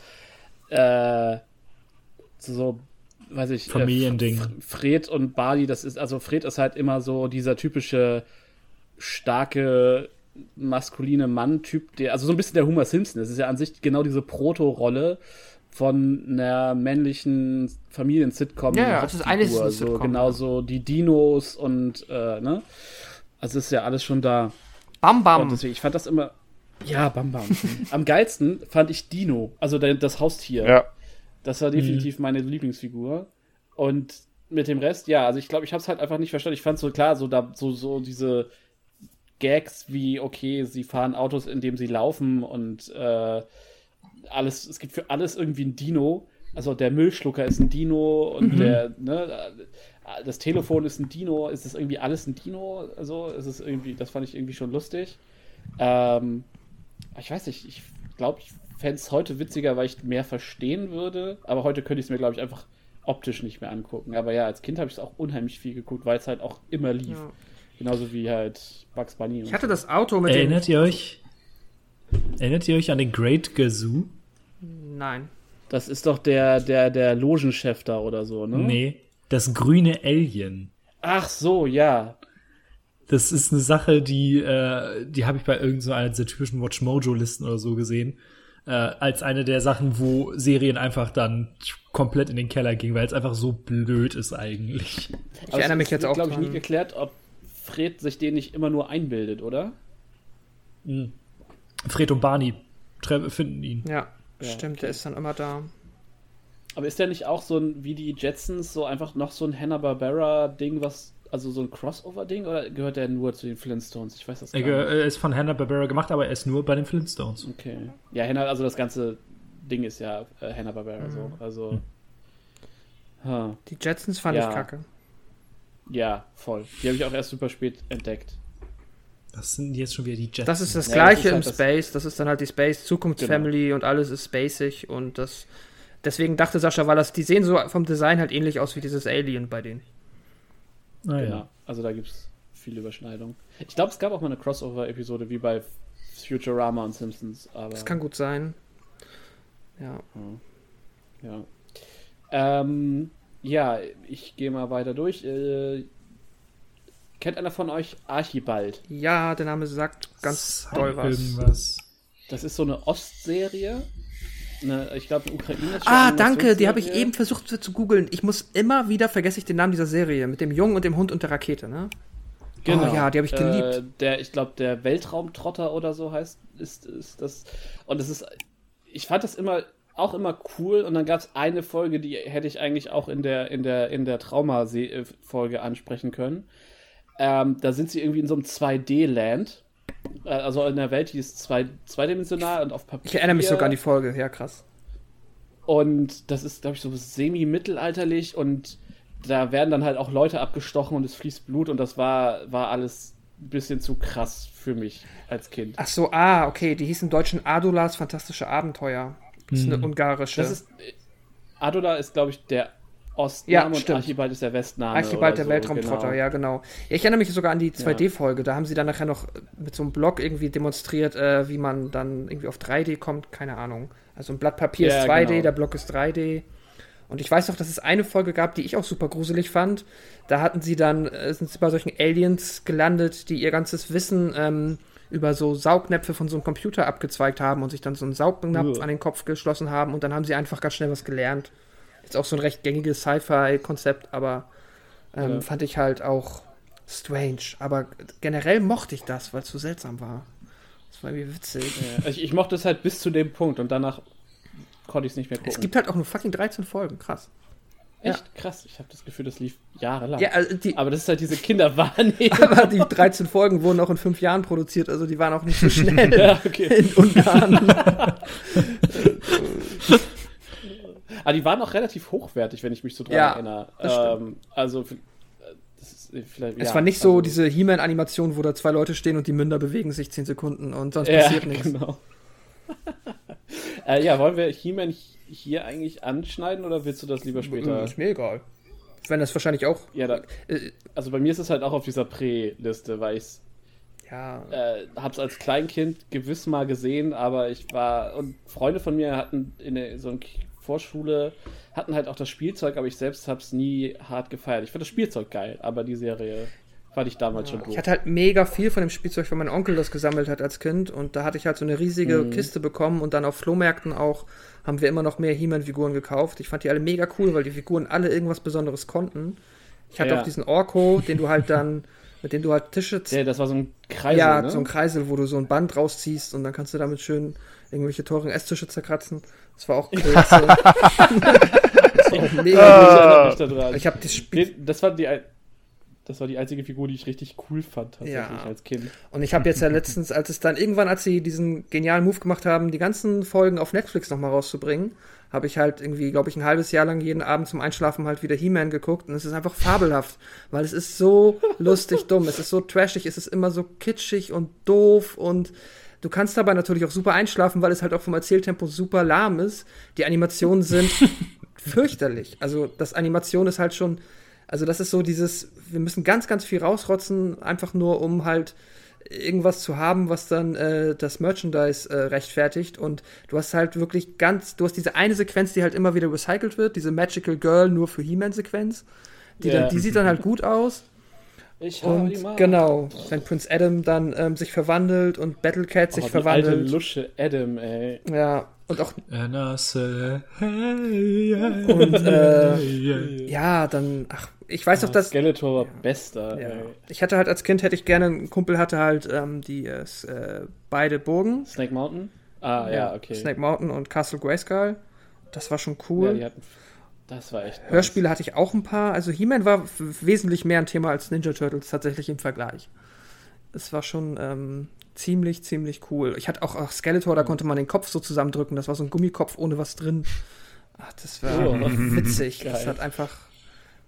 äh, so, weiß ich, Familiending. Äh, Fred und Bali, das ist, also Fred ist halt immer so dieser typische starke maskuline Mann-Typ, der, also so ein bisschen der Homer Simpson. Das ist ja an sich genau diese Proto-Rolle von einer männlichen Familien-Sitcom. Ja, ja, das ist eine so Sitcom, genauso die Dinos und äh, ne? Also ist ja alles schon da. Bam Und Bam. deswegen, ich fand das immer. Ja, Bam Bam. [LAUGHS] Am geilsten fand ich Dino, also das Haustier. Ja. Das war definitiv meine Lieblingsfigur. Und mit dem Rest, ja, also ich glaube, ich habe es halt einfach nicht verstanden. Ich fand so klar, so da so so diese Gags wie okay, sie fahren Autos, indem sie laufen und äh, alles. Es gibt für alles irgendwie ein Dino. Also der Müllschlucker ist ein Dino und der ne, das Telefon ist ein Dino. Ist das irgendwie alles ein Dino? Also ist es irgendwie, das fand ich irgendwie schon lustig. Ähm, ich weiß nicht, ich glaube, ich fände es heute witziger, weil ich mehr verstehen würde. Aber heute könnte ich es mir, glaube ich, einfach optisch nicht mehr angucken. Aber ja, als Kind habe ich es auch unheimlich viel geguckt, weil es halt auch immer lief. Ja. Genauso wie halt Bugs Bunny. und Ich hatte das Auto mit Erinnert ihr euch? Erinnert ihr euch an den Great Gazoo? Nein. Das ist doch der, der, der Logenchef da oder so, ne? Nee, das grüne Alien. Ach so, ja. Das ist eine Sache, die, äh, die habe ich bei irgendeiner so einer dieser typischen Watch Mojo-Listen oder so gesehen. Äh, als eine der Sachen, wo Serien einfach dann komplett in den Keller ging, weil es einfach so blöd ist eigentlich. Ich erinnere mich jetzt auch glaube ich, nie geklärt, ob Fred sich den nicht immer nur einbildet, oder? Fred und Barney finden ihn. Ja, Ja, stimmt, okay. der ist dann immer da. Aber ist der nicht auch so ein, wie die Jetsons, so einfach noch so ein Hanna-Barbera-Ding, was, also so ein Crossover-Ding, oder gehört der nur zu den Flintstones? Ich weiß das gar Er, nicht. er ist von Hanna-Barbera gemacht, aber er ist nur bei den Flintstones. Okay. Ja, Hanna, also das ganze Ding ist ja äh, Hanna-Barbera Mhm. so. Also. Ha. Die Jetsons fand Ja. ich kacke. Ja, voll. Die habe ich auch erst super spät entdeckt. Das sind jetzt schon wieder die Jets. Das ist das Ja, gleiche das ist halt im Space. Das ist dann halt die Space Zukunftsfamily und alles ist spacig und das. Deswegen dachte Sascha, weil das, die sehen so vom Design halt ähnlich aus wie dieses Alien bei denen. Ah, ja. Genau. Also da gibt es viele Überschneidungen. Ich glaube, es gab auch mal eine Crossover-Episode wie bei Futurama und Simpsons, aber. Das kann gut sein. Ja. Ja. Ähm, ja, ich gehe mal weiter durch. Äh, kennt einer von euch Archibald? Ja, der Name sagt ganz Sagt doll was. Irgendwas. Das ist so eine Ostserie. Eine, ich glaube, eine ukrainische. Ah, danke, die habe ich eben versucht zu- zu googeln. Ich muss immer wieder, vergesse ich den Namen dieser Serie, mit dem Jungen und dem Hund und der Rakete, ne? Genau. Oh ja, die habe ich geliebt. Äh, der, ich glaube, der Weltraumtrotter oder so heißt, ist, ist das. Und es ist, ich fand das immer auch immer cool. Und dann gab es eine Folge, die hätte ich eigentlich auch in der in der in der Trauma-Folge ansprechen können. Ähm, da sind sie irgendwie in so einem 2D-Land. Äh, Also in der Welt, die ist zwei, zweidimensional und auf Papier. Ich erinnere mich sogar an die Folge, ja krass. Und das ist, glaube ich, so semi-mittelalterlich und da werden dann halt auch Leute abgestochen und es fließt Blut und das war, war alles ein bisschen zu krass für mich als Kind. Ach so, ah, okay, die hieß im Deutschen Adulas Fantastische Abenteuer. Das ist eine ungarische. Das ist, Adola ist, glaube ich, der Ostname Ja, und stimmt. Archibald ist der Westname. Archibald der so, Weltraumtrotter, genau. ja, genau. Ja, ich erinnere mich sogar an die 2D-Folge. Da haben sie dann nachher noch mit so einem Blog irgendwie demonstriert, äh, wie man dann irgendwie auf 3D kommt. Keine Ahnung. Also ein Blatt Papier Ja, ist 2D, genau. der Block ist 3D. Und ich weiß noch, dass es eine Folge gab, die ich auch super gruselig fand. Da hatten sie dann, äh, sind sie bei solchen Aliens gelandet, die ihr ganzes Wissen ähm, über so Saugnäpfe von so einem Computer abgezweigt haben und sich dann so einen Saugnapf an den Kopf geschlossen haben und dann haben sie einfach ganz schnell was gelernt. Ist auch so ein recht gängiges Sci-Fi-Konzept, aber ähm, Ja. fand ich halt auch strange. Aber generell mochte ich das, weil es so seltsam war. Das war irgendwie witzig. Ja, ich, ich mochte es halt bis zu dem Punkt und danach konnte ich es nicht mehr gucken. Es gibt halt auch nur fucking 13 Folgen, krass. Echt krass. Ich habe das Gefühl, das lief jahrelang. Ja, also die, Aber das ist halt diese Kinderwahrnehmung. [LAUGHS] aber die 13 Folgen wurden auch in fünf Jahren produziert, also die waren auch nicht so [LAUGHS] schnell ja, okay. in Ungarn. [LAUGHS] Aber die waren auch relativ hochwertig, wenn ich mich so dran Ja, erinnere. das Ähm, also, das ist äh, vielleicht. es ja, war nicht so also, diese He-Man-Animation, wo da zwei Leute stehen und die Münder bewegen sich 10 Sekunden und sonst Ja, passiert [LAUGHS] nichts. genau. äh, ja, wollen wir He-Man hier eigentlich anschneiden oder willst du das lieber später? Ist mir egal. Wenn das wahrscheinlich auch. Ja, da, Äh, also bei mir ist es halt auch auf dieser Prä-Liste, weil ich ja. äh, hab's als Kleinkind gewiss mal gesehen, aber ich war und Freunde von mir hatten in so einer Vorschule hatten halt auch das Spielzeug, aber ich selbst hab's nie hart gefeiert. Ich fand das Spielzeug geil, aber die Serie fand ich damals schon Ich doof. hatte halt mega viel von dem Spielzeug, weil mein Onkel das gesammelt hat als Kind und da hatte ich halt so eine riesige Mhm. Kiste bekommen und dann auf Flohmärkten auch haben wir immer noch mehr He-Man-Figuren gekauft. Ich fand die alle mega cool, weil die Figuren alle irgendwas Besonderes konnten. Ich hatte Ja. auch diesen Orko, den du halt dann, mit dem du halt Tische Ja, das war so ein Kreisel, ja, ne? so ein Kreisel, wo du so ein Band rausziehst und dann kannst du damit schön irgendwelche teuren Esstische zerkratzen. Das war auch klasse. das war [LAUGHS] auch mega ich gut. erinnere mich da dran. Ich habe das Spiel Nee, das war die ein- das war die einzige Figur, die ich richtig cool fand, tatsächlich Ja. als Kind. Und ich habe jetzt ja letztens, als es dann irgendwann, als sie diesen genialen Move gemacht haben, die ganzen Folgen auf Netflix nochmal rauszubringen, habe ich halt irgendwie, glaube ich, ein halbes Jahr lang jeden Abend zum Einschlafen halt wieder He-Man geguckt und es ist einfach fabelhaft, weil es ist so [LAUGHS] lustig dumm, es ist so trashig, es ist immer so kitschig und doof und du kannst dabei natürlich auch super einschlafen, weil es halt auch vom Erzähltempo super lahm ist. Die Animationen sind [LAUGHS] fürchterlich. Also das Animation ist halt schon, also das ist so dieses, wir müssen ganz, ganz viel rausrotzen, einfach nur um halt irgendwas zu haben, was dann äh, das Merchandise äh, rechtfertigt. Und du hast halt wirklich ganz, du hast diese eine Sequenz, die halt immer wieder recycelt wird, diese Magical Girl nur für He-Man-Sequenz. Die, Ja. dann, die sieht dann halt gut aus. Ich habe die Und Macht. genau, wenn Prince Adam dann ähm, sich verwandelt und Battlecat Oh, sich die verwandelt. alte Lusche Adam, ey. Ja, und auch, say, hey, yeah, Und, äh, yeah. ja, dann, ach, ich weiß noch, dass. Skeletor war bester, Ja. ey. Ich hatte halt als Kind, hätte ich gerne, ein Kumpel hatte halt ähm, die äh, s- äh, beide Burgen. Snake Mountain? Ah, ja, okay. Snake Mountain und Castle Grayskull. Das war schon Ja, cool. die hatten, das war echt. nice. Hörspiele hatte ich auch ein paar. Also He-Man war wesentlich mehr ein Thema als Ninja Turtles tatsächlich im Vergleich. Es war schon ähm, ziemlich, ziemlich cool. Ich hatte auch ach, Skeletor, da konnte man den Kopf so zusammendrücken. Das war so ein Gummikopf ohne was drin. Ach, das war Oh. witzig. [LAUGHS] Das Geil. hat einfach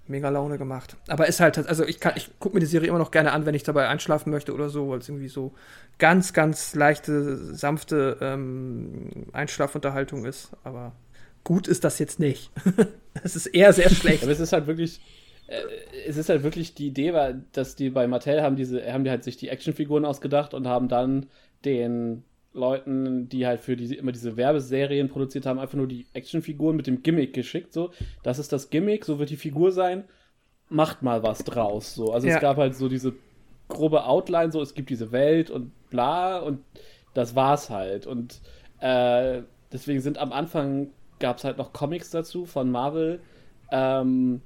mega Laune gemacht. Aber ist halt, also ich kann, ich gucke mir die Serie immer noch gerne an, wenn ich dabei einschlafen möchte oder so, weil es irgendwie so ganz, ganz leichte, sanfte ähm, Einschlafunterhaltung ist. Aber gut ist das jetzt nicht. [LAUGHS] Es ist eher sehr [LAUGHS] schlecht. Aber es ist halt wirklich, äh, es ist halt wirklich die Idee, war, dass die bei Mattel haben diese, haben die halt sich die Actionfiguren ausgedacht und haben dann den Leuten, die halt für diese, immer diese Werbeserien produziert haben, einfach nur die Actionfiguren mit dem Gimmick geschickt. So, das ist das Gimmick, so wird die Figur sein. Macht mal was draus. So, also Ja. es gab halt so diese grobe Outline, so es gibt diese Welt und bla und das war's halt. Und äh, deswegen sind am Anfang gab es halt noch Comics dazu von Marvel ähm,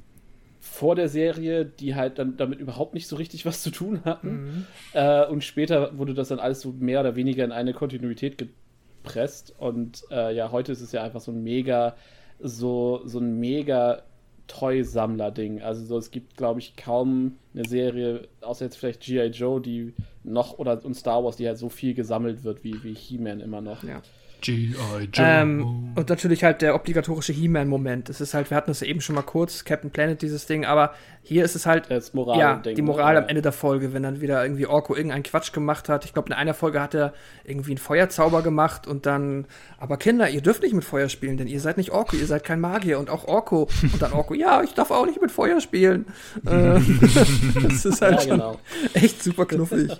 vor der Serie, die halt dann damit überhaupt nicht so richtig was zu tun hatten. Äh, und später wurde das dann alles so mehr oder weniger in eine Kontinuität gepresst. Und äh, ja, heute ist es ja einfach so ein mega, so, so ein mega Toy-Sammler-Ding. Also so, es gibt, glaube ich, kaum eine Serie, außer jetzt vielleicht G.I. Joe, die noch, oder und Star Wars, die halt so viel gesammelt wird wie, wie He-Man immer noch. Ja. G.I. Joe. Ähm, und natürlich halt der obligatorische He-Man-Moment. Es ist halt, wir hatten es eben schon mal kurz, Captain Planet, dieses Ding, aber hier ist es halt, Das Moral ja, Ding, die ne? Moral Ja. am Ende der Folge, wenn dann wieder irgendwie Orko irgendeinen Quatsch gemacht hat. Ich glaube, in einer Folge hat er irgendwie einen Feuerzauber gemacht und dann, aber Kinder, ihr dürft nicht mit Feuer spielen, denn ihr seid nicht Orko, ihr seid kein Magier und auch Orko. Und dann Orko, ja, ich darf auch nicht mit Feuer spielen. [LAUGHS] Äh, [LAUGHS] das ist halt Ja, schon genau. echt super knuffig.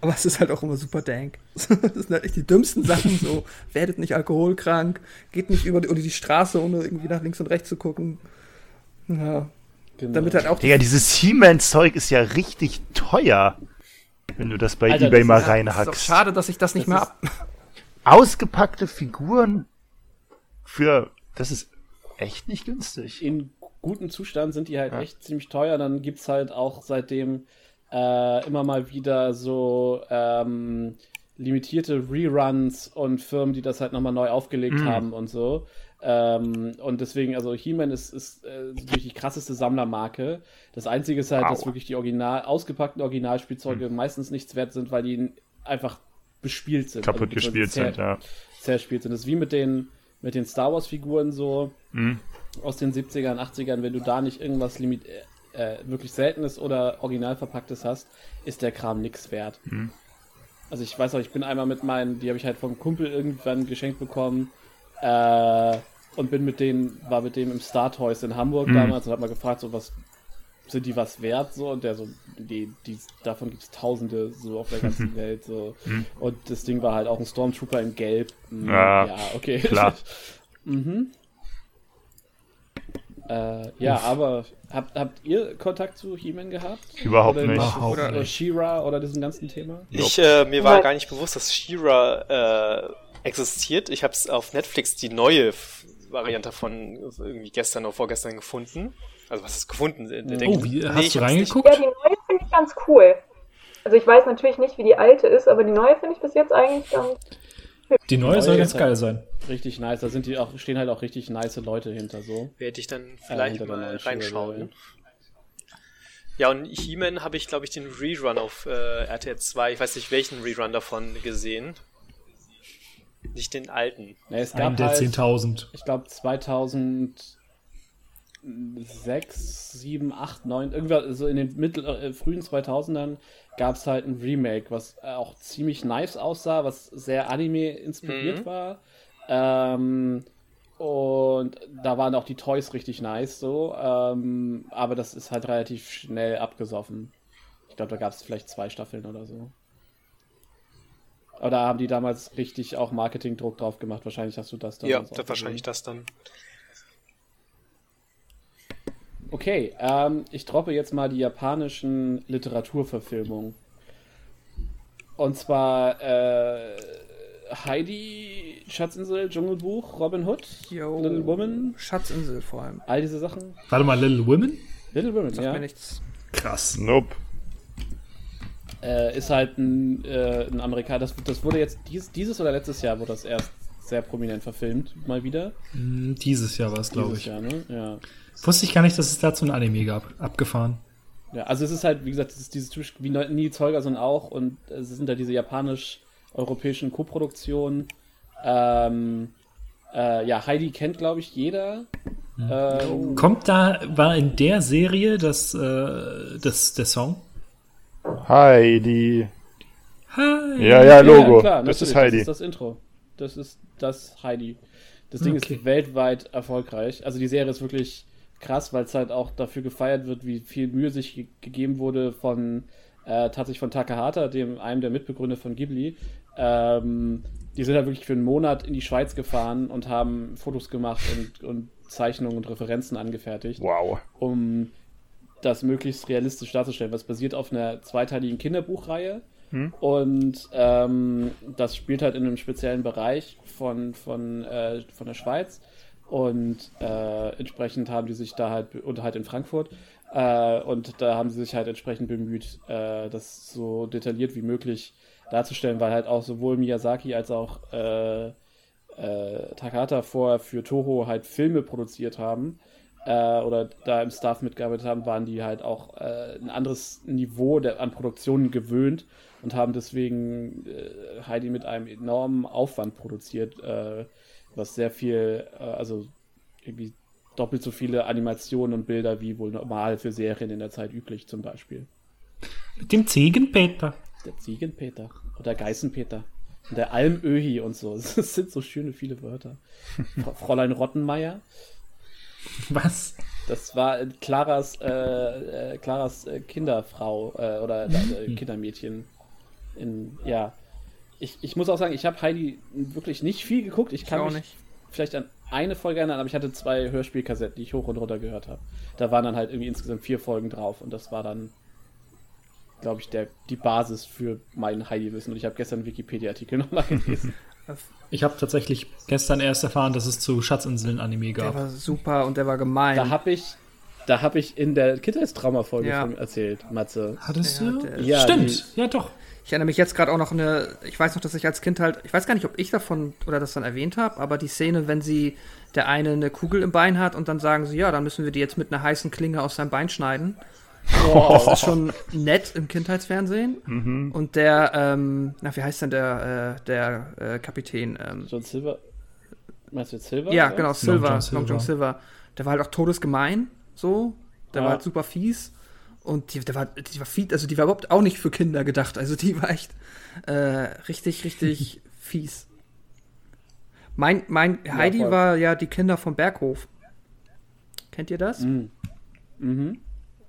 Aber es ist halt auch immer super dank. [LAUGHS] Das sind halt echt die dümmsten Sachen so. Werdet nicht alkoholkrank, geht nicht über die, die Straße, ohne irgendwie nach links und rechts zu gucken. Ja. Genau. Damit halt auch die Digga, dieses He-Man-Zeug ist ja richtig teuer. Wenn du das bei Alter, Ebay das mal ist- ist doch reinhackst. schade, dass ich das nicht Das mehr ab. Ausgepackte Figuren für. Das ist echt nicht günstig. in gutem Zustand sind die halt echt ziemlich teuer. Dann gibt es halt auch seitdem äh, immer mal wieder so ähm, limitierte Reruns und Firmen, die das halt nochmal neu aufgelegt haben und so. Ähm, und deswegen, also He-Man ist, ist äh, wirklich die krasseste Sammlermarke. Das Einzige ist halt, dass Wow. wirklich die original, ausgepackten Originalspielzeuge meistens nichts wert sind, weil die einfach bespielt sind. Kaputt Also, gespielt sind, ja. zerspielt sind. Das ist wie mit den, mit den Star Wars-Figuren so aus den 70ern, 80ern, wenn du da nicht irgendwas limit äh, äh, wirklich Seltenes oder original verpacktes hast, ist der Kram nix wert. Also ich weiß auch, ich bin einmal mit meinen, die habe ich halt vom Kumpel irgendwann geschenkt bekommen äh, und bin mit denen, war mit dem im Star Toys in Hamburg damals und hab mal gefragt, so was sind die was wert so? Und der so die, die davon gibt es tausende so auf der ganzen Welt so. Und das Ding war halt auch ein Stormtrooper in Gelb. Hm, Ja, ja okay. klar. [LAUGHS] mhm. äh, ja aber habt, habt ihr Kontakt zu He-Man gehabt? Überhaupt oder, nicht. Überhaupt oder, oder nicht. She-Ra oder diesem ganzen Thema? Ich, äh, mir war gar nicht bewusst, dass She-Ra äh, existiert. Ich habe es auf Netflix die neue Variante von irgendwie gestern oder vorgestern gefunden. Also was ist gefunden? Äh, denke Oh, ich- wie, nee, hast du reingeguckt? Ja, die neue finde ich ganz cool. Also ich weiß natürlich nicht, wie die alte ist, aber die neue finde ich bis jetzt eigentlich ganz. Die neue soll Neue ganz geil halt- sein. richtig nice da sind die auch stehen halt auch richtig nice Leute hinter so. Werde ich dann vielleicht hinter der mal reinschauen. Ja, und He-Man habe ich, glaube ich, den Rerun auf äh, RTL 2. Ich weiß nicht, welchen Rerun davon gesehen. Nicht den alten. Ne, es Einen gab der halt, 10.000. ich glaube 2006, 7, 8, 9, irgendwann so in den mittel, äh, frühen 2000ern gab es halt ein Remake, was äh, auch ziemlich nice aussah, was sehr Anime inspiriert Mhm. war. Ähm, und da waren auch die Toys richtig nice, so. Ähm, aber das ist halt relativ schnell abgesoffen. Ich glaube, da gab es vielleicht zwei Staffeln oder so. Da haben die damals richtig auch Marketingdruck drauf gemacht. Wahrscheinlich hast du das Ja, damals auch das wahrscheinlich gesehen. das dann. Okay, ähm, ich droppe jetzt mal die japanischen Literaturverfilmungen. Und zwar äh, Heidi, Schatzinsel, Dschungelbuch, Robin Hood, Yo. Little Woman, Schatzinsel vor allem. all diese Sachen. Warte mal, Little Women? Little Women, Sagt ja. mir nichts. Krass. Nope. Äh, ist halt ein, äh, ein Amerikaner. Das, das wurde jetzt dies, dieses oder letztes Jahr wurde das erst sehr prominent verfilmt, mal wieder. Hm, Dieses Jahr war es, glaube ich. Jahr, ne? Ja. Wusste ich gar nicht, dass es dazu ein Anime gab. Abgefahren. Ja, also es ist halt, wie gesagt, es ist dieses typisch wie Nils Holgersson auch und es sind da diese japanisch-europäischen Koproduktionen. Ähm, Äh, ja, Heidi kennt, glaube ich, jeder. Ähm, Kommt da, war in der Serie das, äh, das, der Song? Heidi. Hi. Ja, ja, Logo. klar, das ist Heidi. Das ist das Intro. Das ist das Heidi. Das Ding Okay. ist weltweit erfolgreich. Also die Serie ist wirklich krass, weil es halt auch dafür gefeiert wird, wie viel Mühe sich ge gegeben wurde von äh, tatsächlich von Takahata, dem einem der Mitbegründer von Ghibli. Ähm, die sind halt wirklich für einen Monat in die Schweiz gefahren und haben Fotos gemacht und, und Zeichnungen und Referenzen angefertigt Wow. um das möglichst realistisch darzustellen. Was basiert auf einer zweiteiligen Kinderbuchreihe. Und ähm, das spielt halt in einem speziellen Bereich von, von, äh, von der Schweiz. Und äh, entsprechend haben die sich da halt, und halt in Frankfurt, äh, und da haben sie sich halt entsprechend bemüht, äh, das so detailliert wie möglich darzustellen, weil halt auch sowohl Miyazaki als auch äh, äh, Takahata vorher für Toho halt Filme produziert haben äh, oder da im Staff mitgearbeitet haben, waren die halt auch äh, ein anderes Niveau der, an Produktionen gewöhnt und haben deswegen äh, Heidi mit einem enormen Aufwand produziert, äh, was sehr viel, äh, also irgendwie doppelt so viele Animationen und Bilder wie wohl normal für Serien in der Zeit üblich zum Beispiel. Mit dem Ziegenpeter. Der Ziegenpeter oder Geißenpeter. Und der Almöhi und so. [LAUGHS] Das sind so schöne viele Wörter. [LAUGHS] Fräulein Rottenmeier. [LAUGHS] Was? Das war äh, Claras, äh, äh, Claras äh, Kinderfrau äh, oder äh, [LAUGHS] Kindermädchen. In, ja. Ich, ich muss auch sagen, ich habe Heidi wirklich nicht viel geguckt. Ich kann auch mich nicht. vielleicht an eine Folge erinnern, aber ich hatte zwei Hörspielkassetten, die ich hoch und runter gehört habe. Da waren dann halt irgendwie insgesamt vier Folgen drauf und das war dann, glaube ich, der, die Basis für mein Heidi-Wissen. Und ich habe gestern einen Wikipedia-Artikel [LAUGHS] nochmal gelesen. Ich habe tatsächlich gestern erst erfahren, dass es zu Schatzinseln-Anime Der gab. war super und der war gemein. Da habe ich, da habe ich in der Kindheitstrauma-Folge Ja. von erzählt, Matze. Hattest Ja, du? der- Ja, Stimmt, ja doch. Ich erinnere mich jetzt gerade auch noch eine, ich weiß noch, dass ich als Kind halt, ich weiß gar nicht, ob ich davon oder das dann erwähnt habe, aber die Szene, wenn sie der eine eine Kugel im Bein hat und dann sagen sie, ja, dann müssen wir die jetzt mit einer heißen Klinge aus seinem Bein schneiden. Das ist schon nett im Kindheitsfernsehen. Und der, ähm, na, wie heißt denn der, äh, der äh, Kapitän? Ähm, John Silver. Meinst du jetzt Silver? ja, oder? genau, Silver, Long Long John John, Silver. Silver. Der war halt auch todesgemein, so. Der Ja. war halt super fies. Und die, der war, die war fies, also die war überhaupt auch nicht für Kinder gedacht. Also die war echt äh, richtig, richtig [LAUGHS] fies. Mein, mein Heidi voll. war ja die Kinder vom Berghof. Kennt ihr das? Mhm. Mhm.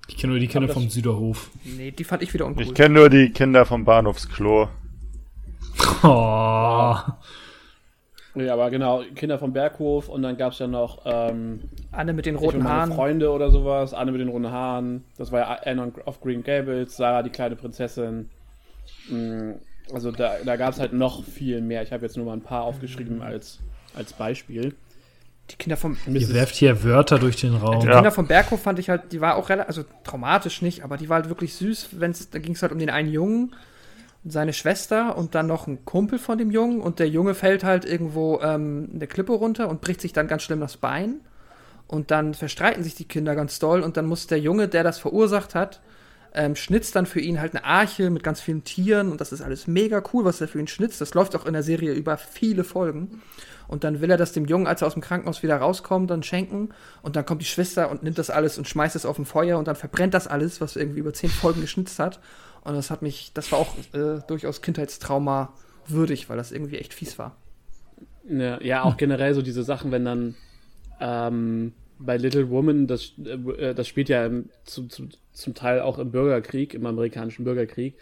Ich kenne nur die Kinder vom Süderhof. Nee, die fand ich wieder uncool. Ich kenne nur die Kinder vom Bahnhofsklo. [LAUGHS] Oh. Ja, aber genau, Kinder vom Berghof und dann gab es ja noch ähm, Anne mit den roten Haaren. Freunde oder sowas, Anne mit den roten Haaren, das war ja Anne of Green Gables, Sarah die kleine Prinzessin. Mm, Also da, da gab es halt noch viel mehr. Ich habe jetzt nur mal ein paar aufgeschrieben als, als Beispiel. Die Kinder vom, Ihr werft hier Wörter durch den die Raum. Ja. Kinder vom Berghof fand ich halt, die war auch relativ, also traumatisch nicht, aber die war halt wirklich süß. Wenn's, da ging es halt um den einen Jungen und seine Schwester und dann noch ein Kumpel von dem Jungen und der Junge fällt halt irgendwo ähm, eine Klippe runter und bricht sich dann ganz schlimm das Bein. Und dann verstreiten sich die Kinder ganz doll und dann muss der Junge, der das verursacht hat, ähm, schnitzt dann für ihn halt eine Arche mit ganz vielen Tieren und das ist alles mega cool, was er für ihn schnitzt. Das läuft auch in der Serie über viele Folgen. Und dann will er das dem Jungen, als er aus dem Krankenhaus wieder rauskommt, dann schenken. Und dann kommt die Schwester und nimmt das alles und schmeißt es auf ein Feuer und dann verbrennt das alles, was irgendwie über zehn Folgen geschnitzt hat. Und das hat mich, das war auch äh, durchaus Kindheitstrauma würdig, weil das irgendwie echt fies war. Ja, ja, auch generell so diese Sachen, wenn dann ähm, bei Little Woman, das, äh, das spielt ja im, zu, zu, zum Teil auch im Bürgerkrieg, im amerikanischen Bürgerkrieg.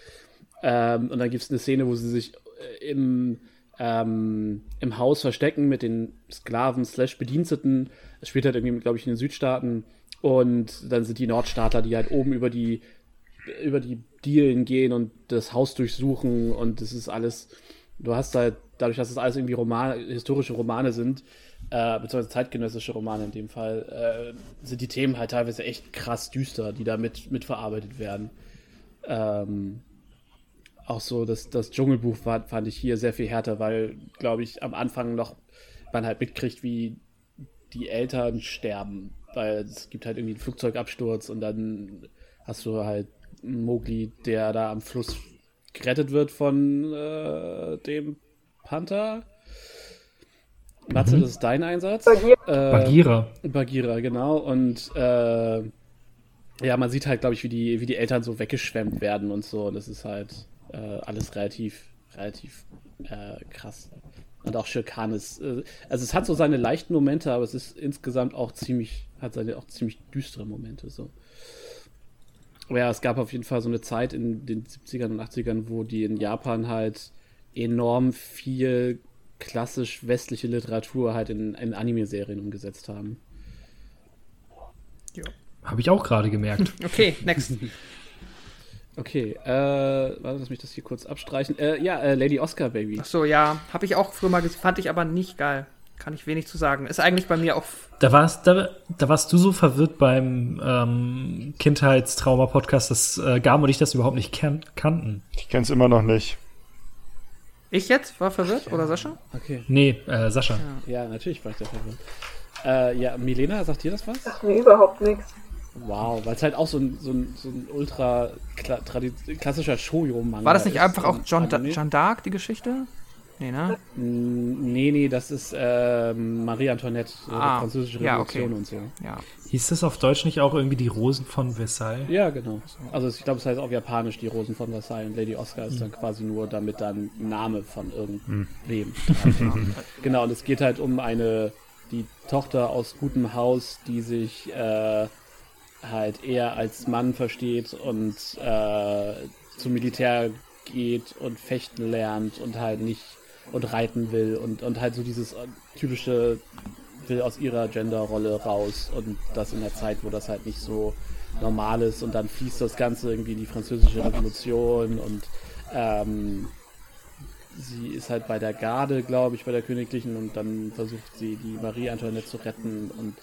Ähm, und dann gibt es eine Szene, wo sie sich äh, im, ähm, im Haus verstecken mit den Sklaven slash Bediensteten. Das spielt halt irgendwie, glaube ich, in den Südstaaten. Und dann sind die Nordstaatler, die halt oben über die über die Dielen gehen und das Haus durchsuchen und das ist alles, du hast halt, dadurch, dass es alles irgendwie Romane, historische Romane sind, äh, beziehungsweise zeitgenössische Romane in dem Fall, äh, sind die Themen halt teilweise echt krass düster, die da mit, mitverarbeitet werden. Ähm, auch so, das, das Dschungelbuch war, fand ich hier sehr viel härter, weil, glaube ich, am Anfang noch man halt mitkriegt, wie die Eltern sterben, weil es gibt halt irgendwie einen Flugzeugabsturz und dann hast du halt Mowgli, der da am Fluss gerettet wird von äh, dem Panther. Matze, Mhm. das ist dein Einsatz. Bagheera. Äh. Bagheera, genau. Und äh, ja, man sieht halt, glaube ich, wie die, wie die Eltern so weggeschwemmt werden und so. Und das ist halt äh, alles relativ, relativ äh, krass. Und auch Shere Khan ist, äh, also es hat so seine leichten Momente, aber es ist insgesamt auch ziemlich, hat seine auch ziemlich düstere Momente so. Aber ja, es gab auf jeden Fall so eine Zeit in den 70ern und 80ern, wo die in Japan halt enorm viel klassisch westliche Literatur halt in, in Anime-Serien umgesetzt haben. Habe ich auch gerade gemerkt. [LAUGHS] Okay, next. Okay, äh, warte, lass mich das hier kurz abstreichen. Äh, ja, äh, Lady Oscar, Baby. Ach so, ja, habe ich auch früher mal gesehen, fand ich aber nicht geil. Kann ich wenig zu sagen. Ist eigentlich bei mir auch Da warst, da, da warst du so verwirrt beim ähm, Kindheitstrauma-Podcast, dass äh, Gam und ich das überhaupt nicht kan kannten. Ich kenn's immer noch nicht. Ich jetzt war verwirrt oder Sascha? Okay, Nee, äh, Sascha. ja, natürlich war ich der verwirrt. Äh, ja, Milena, sagt dir das was? Sagt mir überhaupt nichts. Wow, weil es halt auch so ein, so ein, so ein ultra klassischer Shoujo-Manga War das nicht ist einfach auch John, da. John Dark, die Geschichte? Nee, ne? Nee, nee, das ist ähm, Marie Antoinette, Ah, die französische ja, Revolution okay. und so. Ja. Hieß das auf Deutsch nicht auch irgendwie die Rosen von Versailles? Ja, genau. Also ich glaube, es heißt auf Japanisch die Rosen von Versailles und Lady Oscar ist Mhm. dann quasi nur damit dann Name von irgendwem. [LAUGHS] genau, und es geht halt um eine, die Tochter aus gutem Haus, die sich äh, halt eher als Mann versteht und äh, zum Militär geht und fechten lernt und halt nicht und reiten will und, und halt so dieses äh, typische will aus ihrer Genderrolle raus und das in der Zeit, wo das halt nicht so normal ist und dann fließt das Ganze irgendwie in die französische Revolution und ähm, sie ist halt bei der Garde, glaube ich, bei der Königlichen und dann versucht sie die Marie Antoinette zu retten und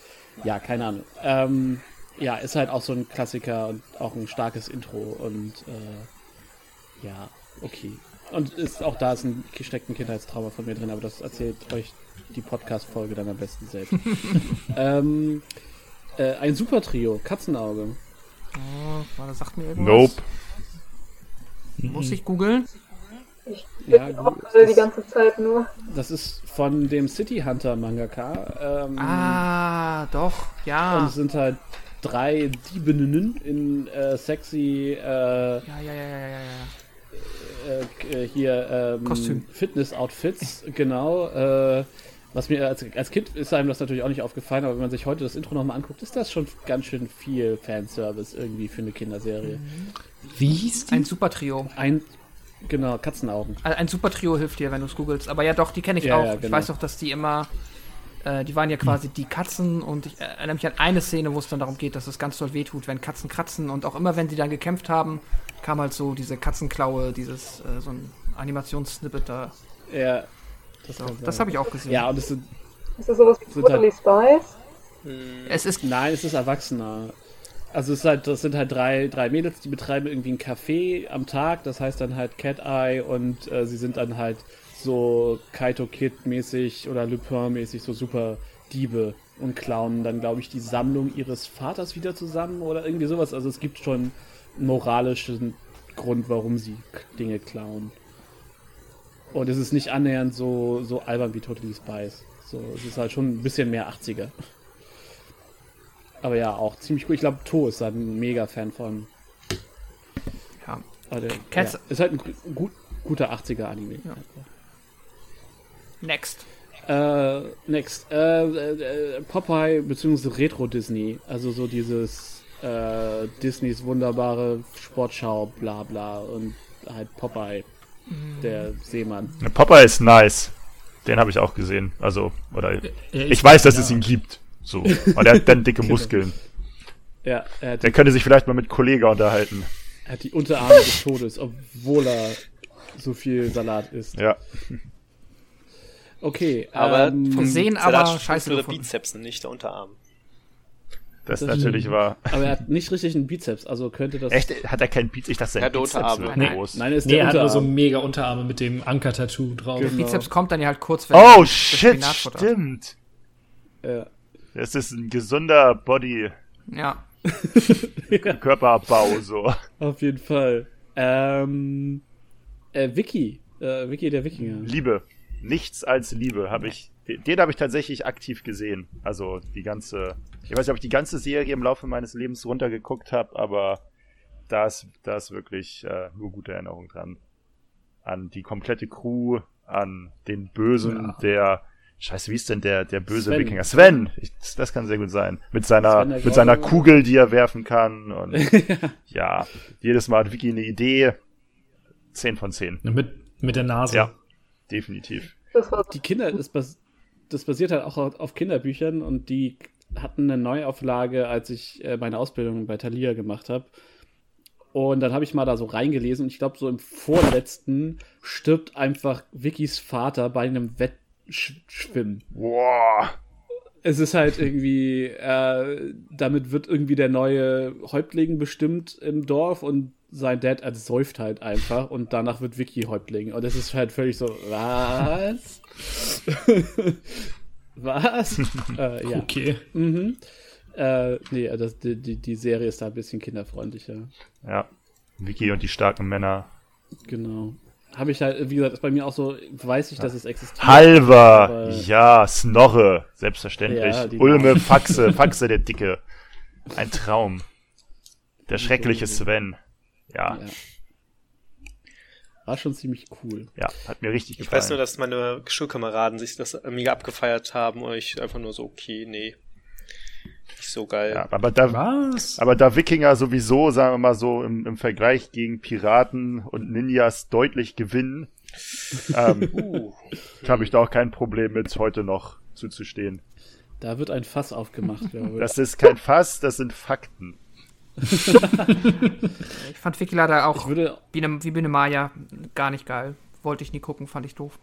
ja, keine Ahnung. Ähm, ja, ist halt auch so ein Klassiker und auch ein starkes Intro und äh, ja, okay. Und ist auch da ist ein gesteckten Kindheitstrauma von mir drin, aber das erzählt euch die Podcast-Folge dann am besten selbst. [LAUGHS] ähm, äh, ein super Trio, Katzenauge. Oh, warte, sagt mir irgendwas. Nope. Muss ich googeln? Ich Ja, auch gerade die das- ganze Zeit nur. Das ist von dem City Hunter Mangaka. Ähm, Ah, doch, Und ja. es sind halt drei Diebeninnen in äh, sexy äh, Ja, ja, ja, ja, ja, ja. Äh, äh, hier ähm. Fitness-Outfits, [LAUGHS] genau. Äh, was mir als, als Kind ist einem das natürlich auch nicht aufgefallen, aber wenn man sich heute das Intro nochmal anguckt, ist das schon ganz schön viel Fanservice irgendwie für eine Kinderserie. Wie hieß die? Ein super Trio. Ein, genau, Katzenaugen. Ein super Trio hilft dir, wenn du es googelst. Aber ja, doch, die kenne ich Ja, auch. ja, Ich genau. weiß doch, dass die immer. Äh, die waren ja quasi die Katzen und ich erinnere mich an eine Szene, wo es dann darum geht, dass es ganz doll wehtut, wenn Katzen kratzen und auch immer, wenn sie dann gekämpft haben, kam halt so diese Katzenklaue, dieses, äh, so ein Animationssnippet da. Ja, das, So, das habe ich auch gesehen. Ja, und es sind, Ist das sowas wie Totally Spies? Es ist nein, es ist erwachsener. Also es ist halt, das sind halt drei, drei Mädels, die betreiben irgendwie ein Café am Tag, das heißt dann halt Cat Eye und äh, sie sind dann halt so Kaito Kid mäßig oder Lupin mäßig so super Diebe und klauen dann glaube ich die Sammlung ihres Vaters wieder zusammen oder irgendwie sowas. Also es gibt schon moralischen Grund, warum sie Dinge klauen. Und es ist nicht annähernd so, so albern wie Totally Spies. So, es ist halt schon ein bisschen mehr 80er. Aber ja, auch ziemlich cool. Ich glaube, To ist da ein mega Fan von. Ja. Cats- ja, ist halt ein gu- gut, guter 80er-Anime. Ja. Next. Äh, next. Äh, äh, Popeye bzw. Retro-Disney. Also so dieses äh, Disneys wunderbare Sportschau, bla bla. Und halt Popeye, der Seemann. Popeye ist nice. Den habe ich auch gesehen. Also, oder Äh, ich weiß, dass es ihn gibt. So. [LAUGHS] Und er hat dann dicke Muskeln. Ja, er hat, Der könnte sich vielleicht mal mit Kollega unterhalten. er hat die Unterarme des Todes, obwohl er so viel Salat isst. Ja. Okay, Aber ähm, Vom Sehen aber scheiße gefunden. Bizeps, nicht der Unterarm. Das, Das- natürlich war. aber er hat nicht richtig einen Bizeps, also könnte das. Echt? Hat er keinen Bizeps? Ich dachte, Ja, der Bizeps Unterarme. wäre Nein. groß. Nein, er ist Nee, der er hat nur so mega Unterarme mit dem Anker-Tattoo drauf. Genau. Bizeps kommt dann ja halt kurz, wenn Oh, shit, stimmt. Ja. Das ist ein gesunder Body, [LAUGHS] Ja. Körperbau, so. Auf jeden Fall. Ähm, äh, Vicky. Äh, Vicky der Wikinger. Liebe. Nichts als Liebe habe ich den habe ich tatsächlich aktiv gesehen. Also die ganze, ich weiß nicht, ob ich die ganze Serie im Laufe meines Lebens runtergeguckt habe, aber da ist, da ist wirklich äh, nur gute Erinnerung dran. An die komplette Crew, an den Bösen, Ja. der, scheiße, wie ist denn der, der böse Sven. Wikinger? Sven! Ich, das kann sehr gut sein. Mit seiner, mit seiner. Kugel, die er werfen kann und [LAUGHS] ja, jedes Mal hat Vicky eine Idee. 10 von 10. Mit, mit der Nase. Ja, definitiv. Die Kinder, das, bas das basiert halt auch auf Kinderbüchern und die hatten eine Neuauflage, als ich äh, meine Ausbildung bei Thalia gemacht habe. Und dann habe ich mal da so reingelesen und ich glaube, so im vorletzten stirbt einfach Vickys Vater bei einem Wettschwimmen. Boah. Es ist halt irgendwie, äh, damit wird irgendwie der neue Häuptling bestimmt im Dorf und sein Dad ersäuft halt einfach und danach wird Vicky Häuptling. Und es ist halt völlig so, was? [LAUGHS] [LAUGHS] was? [LAUGHS] äh, ja. Okay. Mhm. Äh, nee, das, die, die, die Serie ist da ein bisschen kinderfreundlicher. Ja. Vicky und die starken Männer. Genau. Habe ich halt, wie gesagt, ist bei mir auch so, weiß ich, dass es existiert. Halver! Ja, Snorre. Selbstverständlich. Ja, Ulme, Faxe, [LAUGHS] Faxe der Dicke. Ein Traum. Der schreckliche Sven. Ja, Ja. War schon ziemlich cool. ja, hat mir richtig Ich gefallen. weiß nur, dass meine Schulkameraden sich das mega abgefeiert haben und ich einfach nur so, okay, nee. Nicht so geil. ja, aber da, Was? aber da Wikinger sowieso, sagen wir mal so, im, im Vergleich gegen Piraten und Ninjas deutlich gewinnen, ähm, [LAUGHS] Uh, habe ich da auch kein Problem mit, heute noch zuzustehen. Da wird ein Fass aufgemacht, glaube ich. Das ist kein Fass, das sind Fakten. [LAUGHS] Ich fand Vicky leider ich auch würde, wie, ne, wie Biene Maya gar nicht geil. Wollte ich nie gucken, fand ich doof.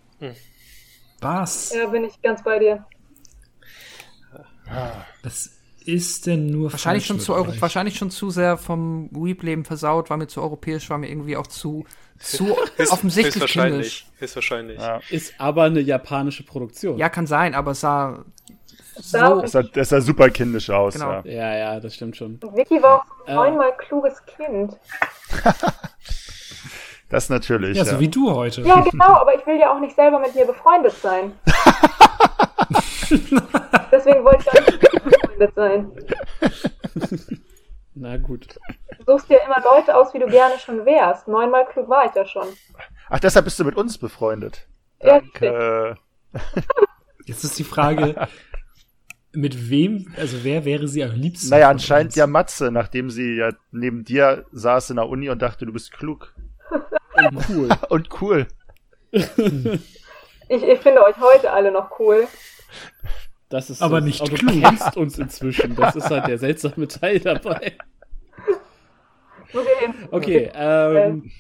Was? Ja, bin ich ganz bei dir. Das ist denn nur Wahrscheinlich schon, zu Euro, wahrscheinlich schon zu sehr vom Weep-Leben versaut, war mir zu europäisch, war mir irgendwie auch zu, zu [LAUGHS] höchst, offensichtlich höchstwahrscheinlich. kindisch. Höchstwahrscheinlich. Ja. ist aber eine japanische Produktion. Ja, kann sein, aber es sah Da- so. Das sah, das sah super kindisch aus. Genau. Ja. Ja, ja, das stimmt schon. Vicky war auch so ein Äh. neunmal kluges Kind. [LAUGHS] Das natürlich. Ja, Ja, so wie du heute. Ja, genau, aber ich will ja auch nicht selber mit mir befreundet sein. [LAUGHS] Deswegen wollte ich auch nicht mit dir befreundet sein. [LAUGHS] Na gut. Du suchst dir immer Leute aus, wie du gerne schon wärst. Neunmal klug war ich ja schon. Ach, deshalb bist du mit uns befreundet. Ja, Danke. Jetzt ist die Frage, mit wem, also wer wäre sie am liebsten? Naja, anscheinend ja Matze, nachdem sie ja neben dir saß in der Uni und dachte, du bist klug. Cool. [LAUGHS] Und cool. Ich, ich finde euch heute alle noch cool. Das ist Aber so- nicht aber du klug. kennst uns inzwischen. Das ist halt der seltsame Teil dabei. Okay, ähm,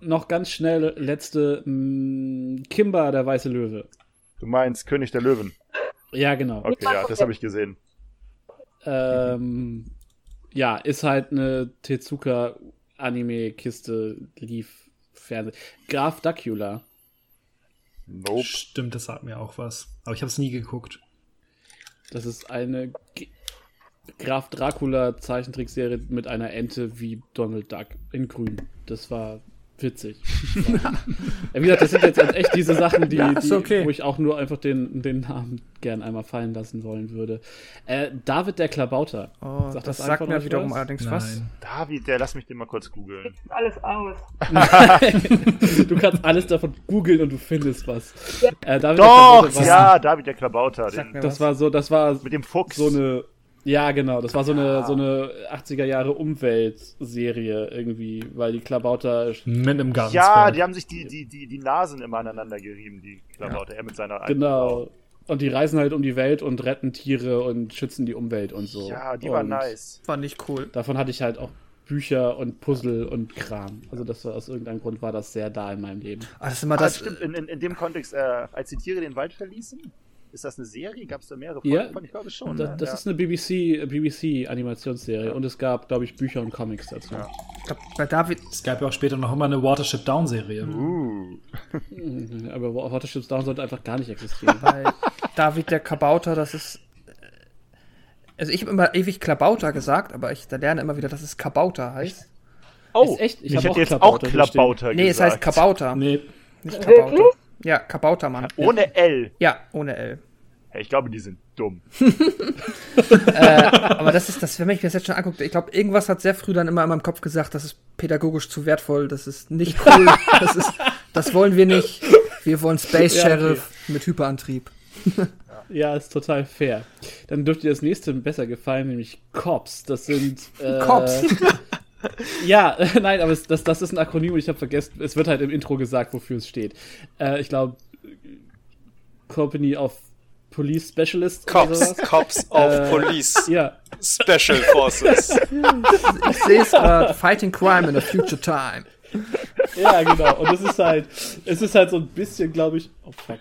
noch ganz schnell letzte mh, Kimba, der weiße Löwe. Du meinst König der Löwen. Ja, genau. Okay, ja, das habe ich gesehen. Ähm, ja, ist halt eine Tezuka Anime-Kiste, lief Fernsehen. Graf Dracula. Nope. Stimmt, das sagt mir auch was. Aber ich habe es nie geguckt. Das ist eine G Graf Dracula Zeichentrickserie mit einer Ente wie Donald Duck in grün. Das war witzig. ja, wie gesagt, das sind jetzt echt diese Sachen, die, Ja, die okay. wo ich auch nur einfach den, den Namen gern einmal fallen lassen wollen würde. Äh, David der Klabauter. Oh, Sagt das, das sagt einfach mir wiederum was? allerdings was. Nein. David, der, lass mich den mal kurz googeln. Alles aus. [LAUGHS] du kannst alles davon googeln und du findest was. Ja. Äh, David der Doch, ja, David der Klabauter. Den, Das was. war so, das war mit dem Fuchs. so eine ja, genau. Das war so eine, so eine 80er Jahre Umweltserie irgendwie, weil die Klabauter. Mit einem ja, Gartensberg. die haben sich die, die, die, die Nasen immer aneinander gerieben, die Klabauter. Er mit seiner alten Genau. Frau. Und die reisen halt um die Welt und retten Tiere und schützen die Umwelt und so. Ja, die war nice. War nicht cool. Davon hatte ich halt auch Bücher und Puzzle und Kram. Also das war aus irgendeinem Grund war das sehr da in meinem Leben. Ah, das ist immer Ah, das. stimmt, in, in, in dem Kontext, äh, als die Tiere den Wald verließen, ist das eine Serie? Gab es da mehrere Ja. Folgen von? Ich glaube schon. Da, ne? das ja. ist eine BBC, BBC Animationsserie und es gab, glaube ich, Bücher und Comics dazu. Ja. Ich glaub, bei David. Es gab ja auch später noch immer eine Watership Down Serie. Uh. [LAUGHS] Aber Waterships Down sollte einfach gar nicht existieren. [LAUGHS] Bei David der Kabauter, das ist. Also ich habe immer ewig Klabauter gesagt, aber ich da lerne immer wieder, dass es Kabauter heißt. Oh, Ist echt? Ich ich, hätte auch jetzt Klabauter auch Klabauter Nee, es heißt gesagt. Kabauter, Nee, nicht Kabauter. Wirklich? Ja, Kabautermann. Ohne L. Ja, ohne L. Hey, ich glaube, die sind dumm. [LAUGHS] Aber das ist das, wenn ich mir das jetzt schon angucke, ich glaube, irgendwas hat sehr früh dann immer in meinem Kopf gesagt, das ist pädagogisch zu wertvoll, das ist nicht [LAUGHS] cool, das ist, das wollen wir nicht. Wir wollen Space Ja, okay. Sheriff mit Hyperantrieb. [LAUGHS] Ja, ist total fair. Dann dürfte dir das nächste besser gefallen, nämlich Cops. Das sind. Äh, Cops. Ja, [LAUGHS] nein, aber es, das, das ist ein Akronym und ich habe vergessen, es wird halt im Intro gesagt, wofür es steht. Äh, ich glaube, Company of Police Specialists. oder Cops, sowas. Cops of Äh, Police, Ja, Special Forces. Ich sehe es gerade, Fighting Crime in a Future Time. ja, genau. Und es ist halt, es ist halt so ein bisschen, glaube ich. Oh fuck.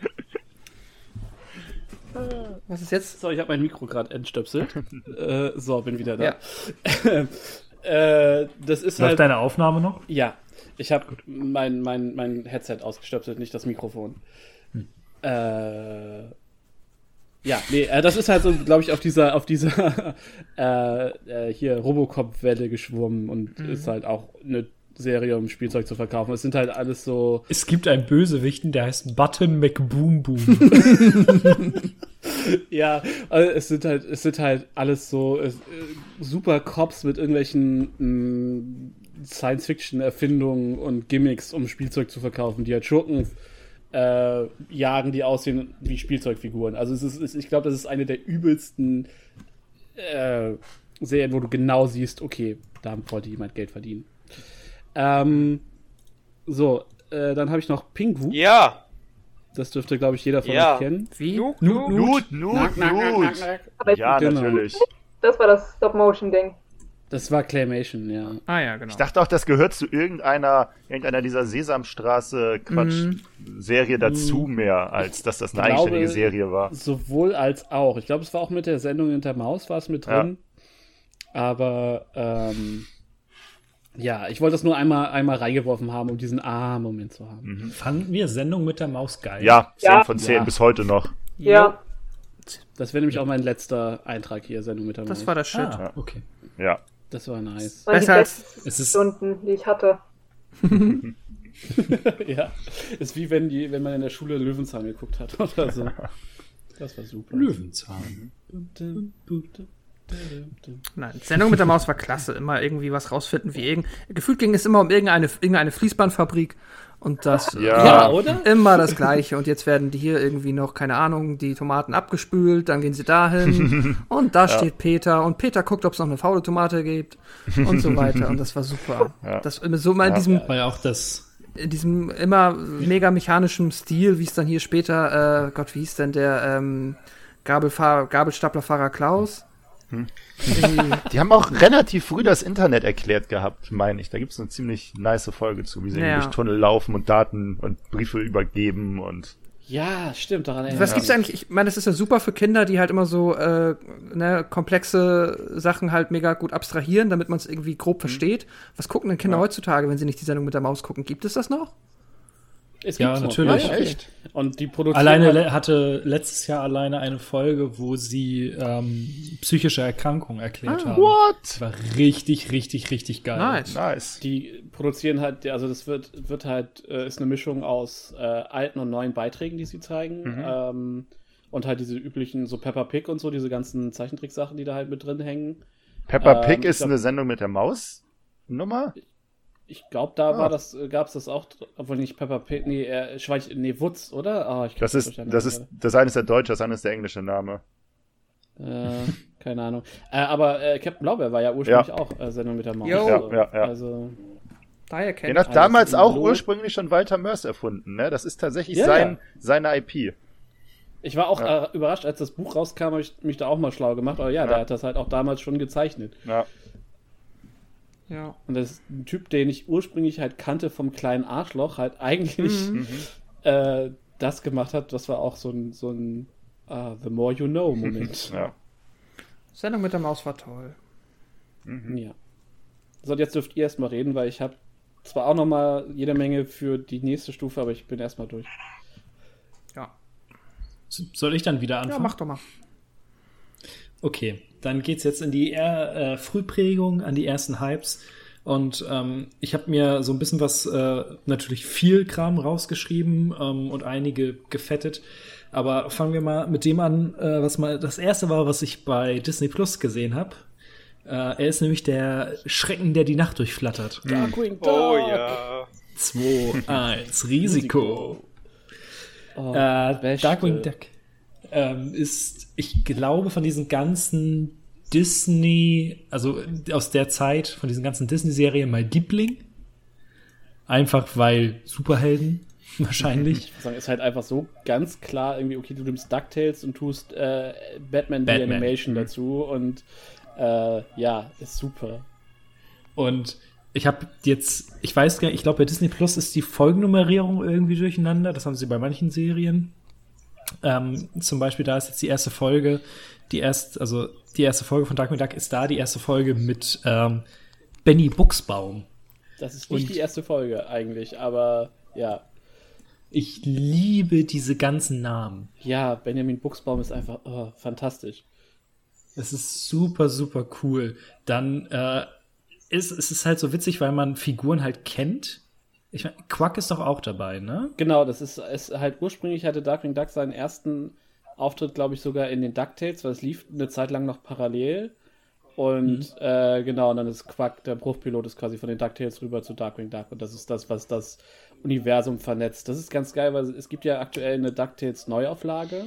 Was ist jetzt? So, ich habe mein Mikro gerade entstöpselt. [LAUGHS] äh, so, bin wieder da. Ja. [LAUGHS] äh, das ist Läuft halt. deine Aufnahme noch? Ja, ich habe mein, mein, mein Headset ausgestöpselt, nicht das Mikrofon. Äh, ja, nee, äh, das ist halt so, glaube ich, auf dieser, auf dieser [LAUGHS] äh, hier Robocop-Welle geschwommen und ist halt auch eine Serie, um Spielzeug zu verkaufen. Es sind halt alles so. Es gibt einen Bösewichten, der heißt Button McBoom Boom. [LAUGHS] [LAUGHS] Ja, also es sind halt, es sind halt alles so äh, super Cops mit irgendwelchen mh, Science-Fiction-Erfindungen und Gimmicks, um Spielzeug zu verkaufen, die halt Schurken äh, jagen, die aussehen wie Spielzeugfiguren. Also es ist, es, ich glaube, das ist eine der übelsten äh, Serien, wo du genau siehst, okay, da wollte jemand Geld verdienen. Ähm, so, äh, dann habe ich noch Pingu. Ja, Das dürfte, glaube ich, jeder von Ja. euch kennen. Wie? Nut, Nut, Nut, Nut, Ja, Genau. natürlich. das war das Stop-Motion-Ding. Das war Claymation, ja. Ah ja, genau. Ich dachte auch, das gehört zu irgendeiner, irgendeiner dieser Sesamstraße-Quatsch-Serie dazu mehr, als dass das eine glaube- eigenständige Serie war. Sowohl als auch. Ich glaube, es war auch mit der Sendung Hinter Maus war es mit drin. Aber ähm, ja, ich wollte das nur einmal, einmal reingeworfen haben, um diesen Ah-Moment zu haben. Fanden wir Sendung mit der Maus geil? Ja, 10 Ja. von 10 Ja. bis heute noch. Ja. Das wäre nämlich auch mein letzter Eintrag hier, Sendung mit der Maus. Das war das Shit. Ah, okay. Ja. das war nice. Das Besser als- Es ist- Stunden, die ich hatte. [LAUGHS] ja. Ist wie wenn, die, wenn man in der Schule Löwenzahn geguckt hat oder so. [LAUGHS] Das war super. Löwenzahn. Nein, Sendung mit der Maus war klasse. Immer irgendwie was rausfinden, wie irgend. Gefühlt ging es immer um irgendeine, irgendeine Fließbandfabrik. Und das Ja. Ja, oder? immer das Gleiche. Und jetzt werden die hier irgendwie noch, keine Ahnung, die Tomaten abgespült, dann gehen sie dahin. [LAUGHS] und da steht Peter. Und Peter guckt, ob es noch eine faule Tomate gibt. Und so weiter. Und das war super. Ja. Das immer so mal in diesem, War ja auch das. in diesem immer mega mechanischen Stil, wie es dann hier später, äh, Gott, wie hieß denn der ähm, Gabelfahr Gabelstaplerfahrer Klaus? Irgendwie- Die haben auch relativ früh das Internet erklärt gehabt, meine ich. Da gibt es eine ziemlich nice Folge zu, wie sie Ja. durch Tunnel laufen und Daten und Briefe übergeben und Ja, stimmt, daran erinnere Was gibt's eigentlich? Ich meine, das ist ja super für Kinder, die halt immer so äh, ne, komplexe Sachen halt mega gut abstrahieren, damit man es irgendwie grob versteht. Was gucken denn Kinder heutzutage, wenn sie nicht die Sendung mit der Maus gucken? Gibt es das noch? Es Ja, gibt's natürlich. Ja, ja. echt? Und die produzieren Alleine halt- hatte letztes Jahr alleine eine Folge, wo sie ähm, psychische Erkrankungen erklärt haben. What? Das war richtig, richtig, richtig geil. Nice. Nice. Die produzieren halt, also das wird, wird halt, äh, ist eine Mischung aus äh, alten und neuen Beiträgen, die sie zeigen. Mhm. Ähm, und halt diese üblichen, so Peppa Pig und so, diese ganzen Zeichentricksachen, die da halt mit drin hängen. Peppa Ähm, Pig ich ist glaub- eine Sendung mit der Maus? Nummer? Ich glaube, da Ah. war das, äh, gab's das auch, obwohl nicht Peppa Pig, nee, äh, Schweich, nee, Wutz, oder? Ah, ich krieg Das ist, das ist, das eine ist der deutsche, das andere ist der englische Name. Äh, keine Ahnung. Äh, aber äh, Captain Blaubeer war ja ursprünglich auch äh, Sendung mit der Maus. Jo. Also, Ja, ja, ja. Also, Daher Den kennt hat Alles damals auch Blut. ursprünglich schon Walter Mörs erfunden, ne? Das ist tatsächlich Ja, sein, ja. seine IP. ich war auch Ja. äh, überrascht, als das Buch rauskam, habe ich mich da auch mal schlau gemacht. Aber ja, Ja. der hat das halt auch damals schon gezeichnet. Ja. Ja. Und das ist ein Typ, den ich ursprünglich halt kannte vom kleinen Arschloch, halt eigentlich Mhm. [LAUGHS] äh, das gemacht hat. Das war auch so ein, so ein ah, The More You Know Moment. [LAUGHS] ja. Sendung mit der Maus war toll. ja. So, und jetzt dürft ihr erstmal reden, weil ich habe zwar auch noch mal jede Menge für die nächste Stufe, aber ich bin erstmal durch. Ja. Soll ich dann wieder Ja, anfangen? mach doch mal. Okay, dann geht's jetzt in die eher, äh, Frühprägung, an die ersten Hypes. Und ähm, ich habe mir so ein bisschen was, äh, natürlich viel Kram rausgeschrieben ähm, und einige gefettet. Aber fangen wir mal mit dem an, äh, was mal das erste war, was ich bei Disney Plus gesehen habe. Äh, er ist nämlich der Schrecken, der die Nacht durchflattert. Darkwing Duck. Oh ja. 2, 1, Risiko. Oh, Äh. Darkwing Duck ähm, ist, ich glaube, von diesen ganzen Disney, also aus der Zeit, von diesen ganzen Disney-Serien mein Liebling. Einfach weil Superhelden, [LAUGHS] wahrscheinlich. Ich würde sagen, ist halt einfach so ganz klar irgendwie, okay, du nimmst DuckTales und tust äh, Batman, The. Animation Mhm. dazu und äh, ja, ist super. Und ich habe jetzt, ich weiß gar nicht, ich glaube, bei Disney Plus ist die Folgennummerierung irgendwie durcheinander. Das haben sie bei manchen Serien. Ähm, zum Beispiel, da ist jetzt die erste Folge, die erste, also die erste Folge von Darkwing Duck ist da, die erste Folge mit ähm, Benny Buchsbaum. Das ist nicht Und- die erste Folge eigentlich, aber ja. Ich liebe diese ganzen Namen. Ja, Benjamin Buchsbaum ist einfach oh, fantastisch. Es ist super, super cool. Dann äh, ist es ist halt so witzig, weil man Figuren halt kennt. Ich meine, Quack ist doch auch dabei, ne? Genau, das ist, ist halt ursprünglich hatte Darkwing Duck seinen ersten Auftritt, glaube ich, sogar in den DuckTales, weil es lief eine Zeit lang noch parallel. Und äh, genau, und dann ist Quack, der Bruchpilot, ist quasi von den DuckTales rüber zu Darkwing Duck. Und das ist das, was das Universum vernetzt. Das ist ganz geil, weil es gibt ja aktuell eine DuckTales Neuauflage.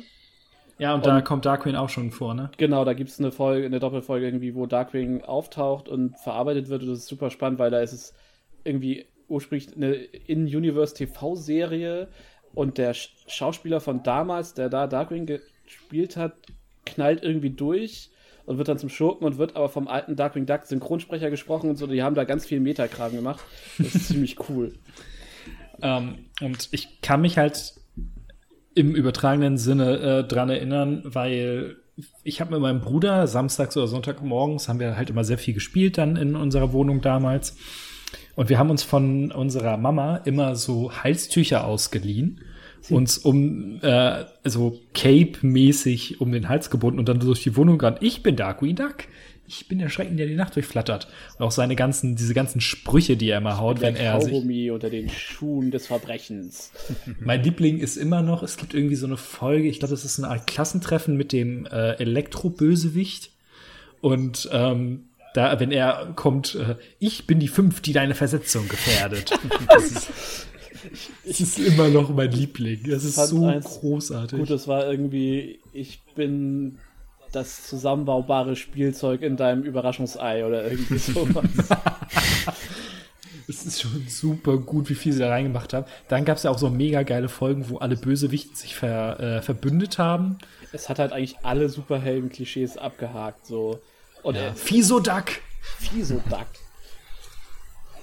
Ja, und da Und- kommt Darkwing auch schon vor, ne? Genau, da gibt es eine Folge, eine Doppelfolge irgendwie, wo Darkwing auftaucht und verarbeitet wird. Und das ist super spannend, weil da ist es irgendwie ursprünglich eine In-Universe TV-Serie und der Sch Schauspieler von damals, der da Darkwing gespielt hat, knallt irgendwie durch und wird dann zum Schurken und wird aber vom alten Darkwing Duck Synchronsprecher gesprochen und so. Die haben da ganz viel Metakram gemacht. Das ist [LAUGHS] ziemlich cool. Ähm, und ich kann mich halt im übertragenen Sinne äh, dran erinnern, weil ich habe mit meinem Bruder samstags oder Sonntagmorgens haben wir halt immer sehr viel gespielt dann in unserer Wohnung damals. Und wir haben uns von unserer Mama immer so Halstücher ausgeliehen, uns um äh, so Cape-mäßig um den Hals gebunden und dann durch die Wohnung gerannt. Ich bin Darkwing Duck. Ich bin der Schrecken, der die Nacht durchflattert. Und auch seine ganzen, diese ganzen Sprüche, die er immer haut, wenn Der er sich Kaugummi unter den Schuhen des Verbrechens. [LAUGHS] mein Liebling ist immer noch, es gibt irgendwie so eine Folge, ich glaube, das ist eine Art Klassentreffen mit dem äh, Elektro-Bösewicht. Und ähm, da, wenn er kommt, äh, ich bin die fünf, die deine Versetzung gefährdet. [LAUGHS] das, ist, das ist immer noch mein Liebling. Das ist so großartig. Gut, das war irgendwie, ich bin das zusammenbaubare Spielzeug in deinem Überraschungsei oder irgendwie [LAUGHS] sowas. Es ist schon super gut, wie viel sie da reingemacht haben. Dann gab es ja auch so mega geile Folgen, wo alle Bösewichten sich ver, äh, verbündet haben. es hat halt eigentlich alle Superhelden-Klischees abgehakt, so. Und Ja. Fisoduck! Fiso-Duck.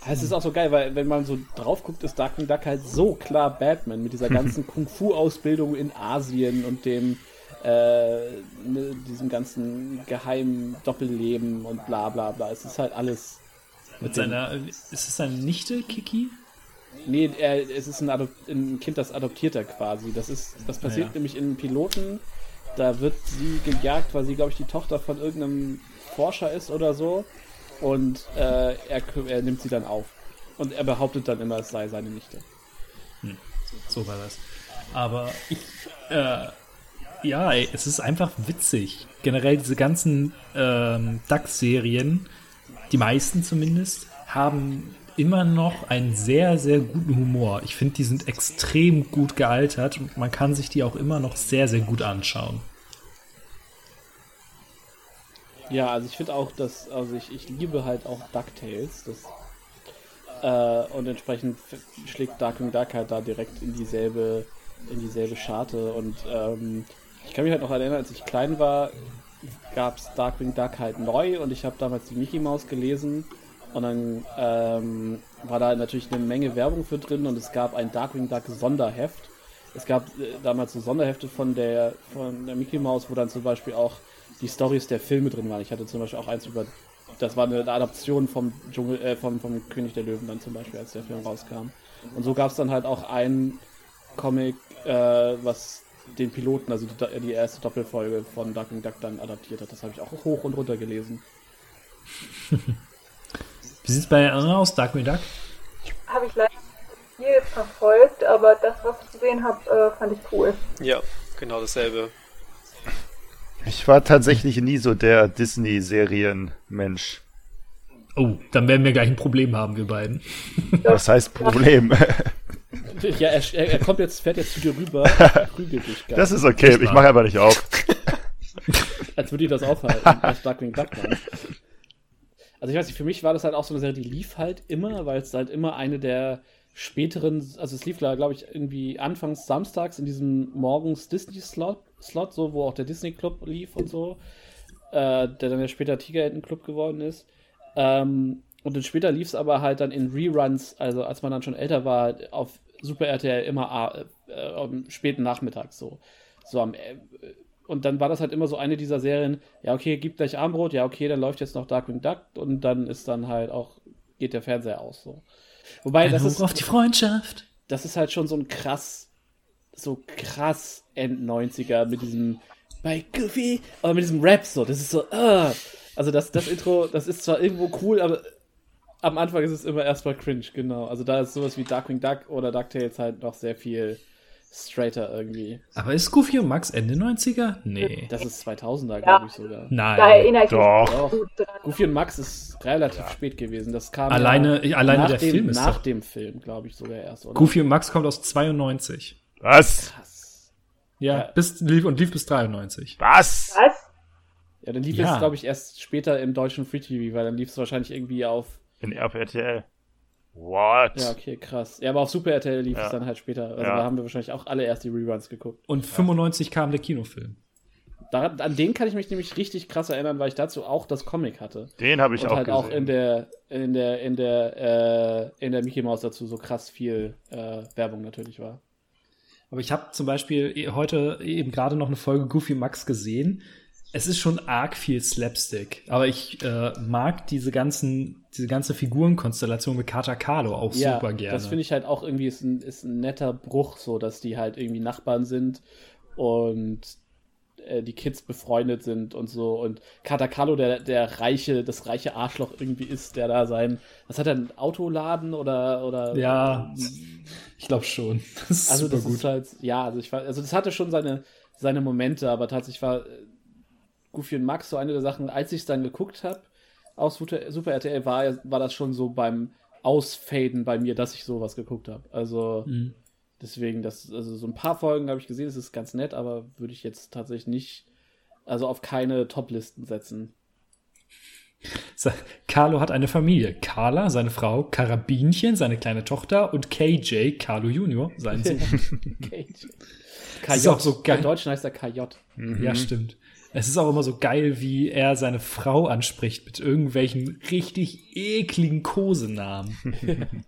Es ist auch so geil, weil wenn man so drauf guckt, ist Darkwing Duck halt so klar Batman mit dieser [LAUGHS] ganzen Kung-Fu-Ausbildung in Asien und dem äh, ne, diesem ganzen geheimen Doppelleben und bla bla bla. Es ist halt alles. Mit seiner, ist es seine Nichte, Kiki? Nee, er, es ist ein, Adop ein Kind, das adoptiert er quasi. Das ist, das passiert Ja. nämlich in Piloten. Da wird sie gejagt, weil sie, glaube ich, die Tochter von irgendeinem Forscher ist oder so. Und äh, er, er nimmt sie dann auf. Und er behauptet dann immer, es sei seine Nichte. So war das. Aber ich, äh, ja, ey, es ist einfach witzig. Generell diese ganzen ähm, DAX-Serien, die meisten zumindest, haben immer noch einen sehr, sehr guten Humor. Ich finde, die sind extrem gut gealtert und man kann sich die auch immer noch sehr, sehr gut anschauen. Ja, also ich finde auch, dass, also ich, ich liebe halt auch DuckTales. Das, äh, und entsprechend schlägt Darkwing Duck halt da direkt in dieselbe, in dieselbe Scharte. Und ähm, ich kann mich halt noch erinnern, als ich klein war, gab es Darkwing Duck halt neu und ich habe damals die Mickey Mouse gelesen. Und dann ähm, war da natürlich eine Menge Werbung für drin und es gab ein Darkwing Duck Sonderheft. Es gab äh, damals so Sonderhefte von der, von der Mickey Mouse, wo dann zum Beispiel auch die Stories der Filme drin waren. Ich hatte zum Beispiel auch eins über, das war eine Adaption vom Dschungel, äh, vom, vom König der Löwen dann zum Beispiel, als der Film rauskam. Und so gab es dann halt auch ein Comic, äh, was den Piloten, also die, die erste Doppelfolge von Darkwing Duck dann adaptiert hat. Das habe ich auch hoch und runter gelesen. [LAUGHS] Wie sieht's bei Anna aus, Darkwing Duck? Habe ich leider nicht viel verfolgt, aber das, was ich gesehen habe, äh, fand ich cool. Ja, genau dasselbe. Ich war tatsächlich nie so der Disney-Serien-Mensch. Oh, dann werden wir gleich ein Problem haben, wir beiden. Was heißt Problem? [LAUGHS] Ja, er, er, kommt jetzt, fährt jetzt zu dir rüber, prügelt dich [LAUGHS] gar Das ist okay, ich mache einfach nicht auf. [LAUGHS] als würde ich das aufhalten, als Darkwing Duck war. Also ich weiß nicht, für mich war das halt auch so eine Serie, die lief halt immer, weil es halt immer eine der späteren, also es lief, glaube ich, irgendwie anfangs samstags in diesem morgens Disney-Slot, Slot, so, wo auch der Disney-Club lief und so, äh, der dann ja später Tigerenten-Club geworden ist. Ähm, und dann später lief es aber halt dann in Reruns, also als man dann schon älter war, auf Super RTL immer äh, äh, am späten Nachmittag so. So am äh, und dann war das halt immer so eine dieser Serien, ja, okay, gib gleich Armbrot, ja, okay, dann läuft jetzt noch Darkwing Duck und dann ist dann halt auch, geht der Fernseher aus, so. Wobei, Ein das Hoch ist, auf die Freundschaft. das ist halt schon so ein krass, so krass End-90er mit diesem, bei Goofy, aber mit diesem Rap so, das ist so, uh, also das, das Intro, das ist zwar irgendwo cool, aber am Anfang ist es immer erstmal cringe, genau. Also da ist sowas wie Darkwing Duck oder DuckTales halt noch sehr viel straighter irgendwie. Aber ist Goofy und Max Ende 90er? Nee. Das ist 2000er, glaube ich sogar. Da Nein. erinnere ich mich Doch. Doch. gut dran. Goofy und Max ist relativ spät gewesen. Das kam Alleine- ja alleine nach der dem, Film ist nach doch- dem Film, glaube ich sogar erst. Oder? Goofy und Max kommt aus 92. Was? Krass. Ja, Ja. bis lief und lief bis 93. Was? Was? Ja, dann lief Ja. es, glaube ich, erst später im deutschen Free TV, weil dann lief es wahrscheinlich irgendwie auf. In RTL. What? Ja, okay, krass. Ja, aber auf Super RTL lief Ja. es dann halt später. Also Ja. da haben wir wahrscheinlich auch alle erst die Reruns geguckt. Und 95 kam der Kinofilm. Daran, an den kann ich mich nämlich richtig krass erinnern, weil ich dazu auch das Comic hatte. Den habe ich und auch halt gesehen. auch in der in der in der äh, in der Mickey Mouse dazu so krass viel äh, Werbung natürlich war. Aber ich habe zum Beispiel eh- heute eben gerade noch eine Folge Goofy Max gesehen. Es ist schon arg viel Slapstick, aber ich äh, mag diese ganzen, diese ganze Figurenkonstellation mit Kata Carlo auch super gerne. Das finde ich halt auch irgendwie ist ein, ist ein netter Bruch, so dass die halt irgendwie Nachbarn sind und äh, die Kids befreundet sind und so. Und Katakalo, der, der reiche, das reiche Arschloch irgendwie ist, der da sein. Was hat er, ein Autoladen oder oder Ja, ich glaube schon. [LAUGHS] Das also das gut. ist halt, ja, also ich war, also das hatte schon seine, seine Momente, aber tatsächlich war äh, Goofy und Max so eine der Sachen, als ich es dann geguckt habe auf Super, Super RTL, war, war das schon so beim Ausfaden bei mir, dass ich sowas geguckt habe. Also Mhm. Deswegen, das, also so ein paar Folgen habe ich gesehen, das ist ganz nett, aber würde ich jetzt tatsächlich nicht, also auf keine Top-Listen setzen. Carlo hat eine Familie. Carla, seine Frau, Karabinchen, seine kleine Tochter und KJ, Carlo Junior, sein Sohn. [LAUGHS] KJ. Das ist auch so geil. Im Deutschen heißt er KJ. Ja, stimmt. Es ist auch immer so geil, wie er seine Frau anspricht mit irgendwelchen richtig ekligen Kosenamen. [LAUGHS]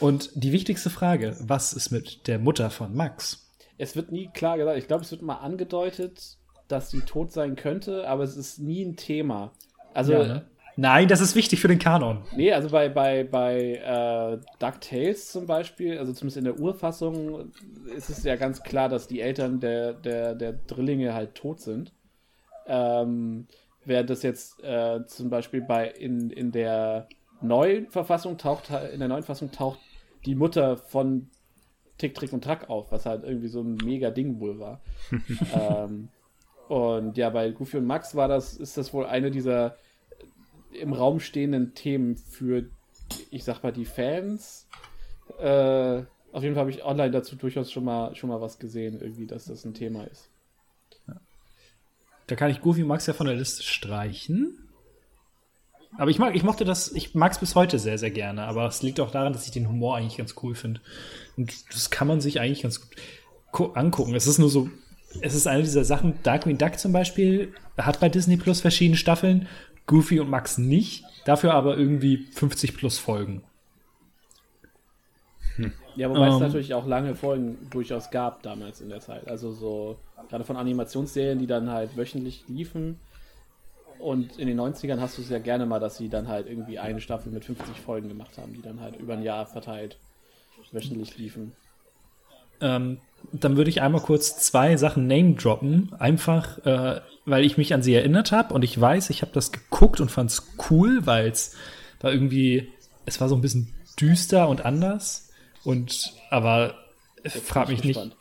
Und die wichtigste Frage, was ist mit der Mutter von Max? Es wird nie klar gesagt. Ich glaube, es wird mal angedeutet, dass sie tot sein könnte, aber es ist nie ein Thema. Also, Ja, ne? Nein, das ist wichtig für den Kanon. nee, also bei, bei, bei äh, DuckTales zum Beispiel, also zumindest in der Urfassung, ist es ja ganz klar, dass die Eltern der, der, der Drillinge halt tot sind. Ähm, während das jetzt äh, zum Beispiel bei in, in der neuen Verfassung taucht halt- in der neuen Fassung taucht die Mutter von Tick, Trick und Track auf, was halt irgendwie so ein mega Ding wohl war. [LAUGHS] ähm, und ja, bei Goofy und Max war das, ist das wohl eine dieser im Raum stehenden Themen für, ich sag mal, die Fans. Äh, auf jeden Fall habe ich online dazu durchaus schon mal, schon mal was gesehen, irgendwie, dass das ein Thema ist. Da kann ich Goofy und Max ja von der Liste streichen. Aber ich mag, ich mochte das, ich mag es bis heute sehr, sehr gerne. Aber es liegt auch daran, dass ich den Humor eigentlich ganz cool finde. Und das kann man sich eigentlich ganz gut gu- angucken. Es ist nur so, es ist eine dieser Sachen, Darkwing Duck zum Beispiel, hat bei Disney Plus verschiedene Staffeln, Goofy und Max nicht, dafür aber irgendwie 50 plus Folgen. Ja, wobei es Ähm. natürlich auch lange Folgen durchaus gab damals in der Zeit. Also so, gerade von Animationsserien, die dann halt wöchentlich liefen. Und in den 90ern hast du es ja gerne mal, dass sie dann halt irgendwie eine Staffel mit 50 Folgen gemacht haben, die dann halt über ein Jahr verteilt wöchentlich liefen. Ähm, dann würde ich einmal kurz zwei Sachen name droppen, einfach äh, weil ich mich an sie erinnert habe und ich weiß, ich habe das geguckt und fand es cool, weil es war irgendwie, es war so ein bisschen düster und anders. Und, aber frag mich nicht, gespannt.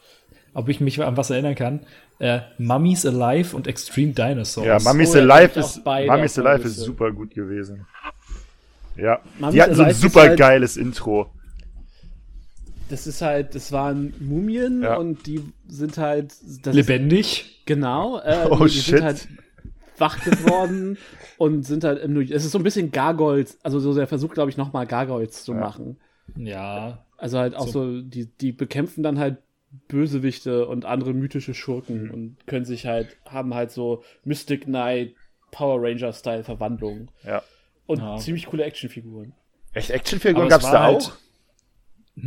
Ob ich mich an was erinnern kann. Äh, Mummies Alive und Extreme Dinosaurs. Ja, Mummy's Oh, ja, Alive ist, Mummy's Alive ist super gut gewesen. Ja. Mummy's Die hatten so ein Alive ist super halt- geiles Intro. Das ist halt, das waren Mumien Ja. und die sind halt. Das ist, Lebendig. genau. Äh, [LAUGHS] Oh, die shit. sind halt wach geworden [LAUGHS] und sind halt im New Es ist so ein bisschen Gargoyles, also so der Versuch, glaube ich, nochmal Gargoyles zu Ja. machen. Ja. Also halt auch so, die, die bekämpfen dann halt Bösewichte und andere mythische Schurken und können sich halt, haben halt so Mystic Knight, Power Ranger-Style Verwandlungen. Ja. Und Ja. ziemlich coole Actionfiguren. Echt, Actionfiguren Aber es da halt- auch?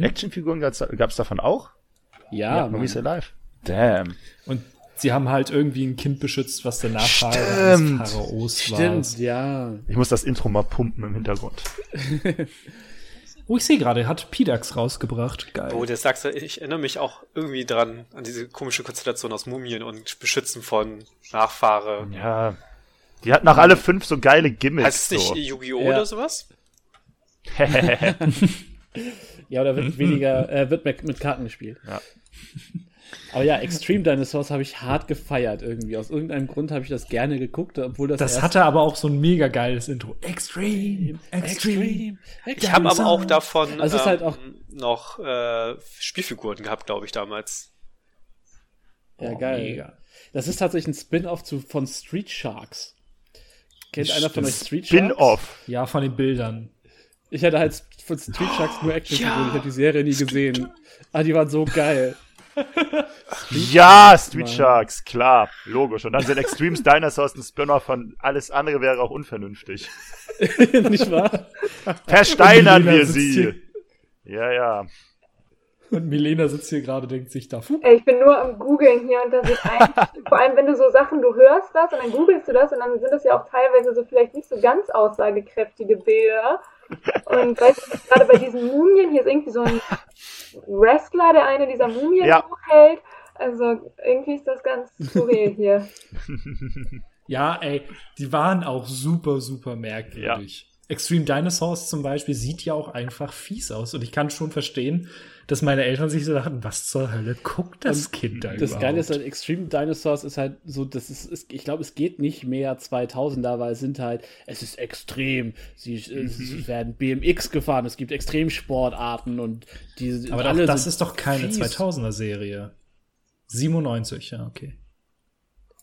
Actionfiguren gab's, gab's davon auch? Ja, Ja. Mummy's Alive. Damn. Und sie haben halt irgendwie ein Kind beschützt, was der Nachfahre Stimmt. des Pharaos war. Stimmt, ja. Ich muss das Intro mal pumpen im Hintergrund. [LAUGHS] Oh, ich sehe gerade, er hat Pidax rausgebracht. Geil. Oh, das sagst du, ich erinnere mich auch irgendwie dran, an diese komische Konstellation aus Mumien und Beschützen von Nachfahre. Ja. Die hatten auch alle fünf so geile Gimmicks. Heißt es nicht so. Yu-Gi-Oh! Ja. oder sowas? [LAUGHS] [LAUGHS] Ja, oder wird [LAUGHS] weniger, äh, wird mit, mit Karten gespielt. Ja. Aber ja, Extreme Dinosaurs habe ich hart gefeiert irgendwie. Aus irgendeinem Grund habe ich das gerne geguckt, obwohl das das hatte aber auch so ein mega geiles Intro. Extreme, extreme. Ich habe aber auch davon Also es ist halt auch- noch äh, Spielfiguren gehabt, glaube ich, damals. Ja, Oh, geil. mega. Das ist tatsächlich ein Spin-off zu, von Street Sharks. Kennt einer von euch Street Sharks? Spin-off. Ja, von den Bildern. Ich hatte halt von Street Sharks nur Actionfiguren. Ich habe die Serie nie gesehen. Ah, die waren so geil. Ja, Street. Sharks, klar, logisch. Und dann sind Extremes Dinosaurs ein Spin-off von alles andere wäre auch unvernünftig. [LAUGHS] Nicht wahr? Versteinern wir sie. hier. Ja, ja. Und Milena sitzt hier gerade, denkt sich da, Ey, ich bin nur am googeln hier und da sieht ein, [LAUGHS] vor allem wenn du so Sachen, du hörst das und dann googelst du das und dann sind das ja auch teilweise so vielleicht nicht so ganz aussagekräftige Bilder. Und weißt du, gerade bei diesen Mumien, hier ist irgendwie so ein Wrestler, der eine dieser Mumien Ja. hochhält. Also irgendwie ist das ganz skurril hier. [LAUGHS] Ja, ey, die waren auch super, super merkwürdig. Extreme Dinosaurs zum Beispiel sieht ja auch einfach fies aus. Und ich kann schon verstehen, dass meine Eltern sich so dachten, was zur Hölle guckt das Kind da Das überhaupt? Geile ist halt, Extreme Dinosaurs ist halt so, das ist, ist ich glaube, es geht nicht mehr 2000er, weil es sind halt, es ist extrem. Sie es werden BMX gefahren, es gibt Extremsportarten und die Aber alle das ist doch keine fies. 2000er Serie. 97, ja, okay.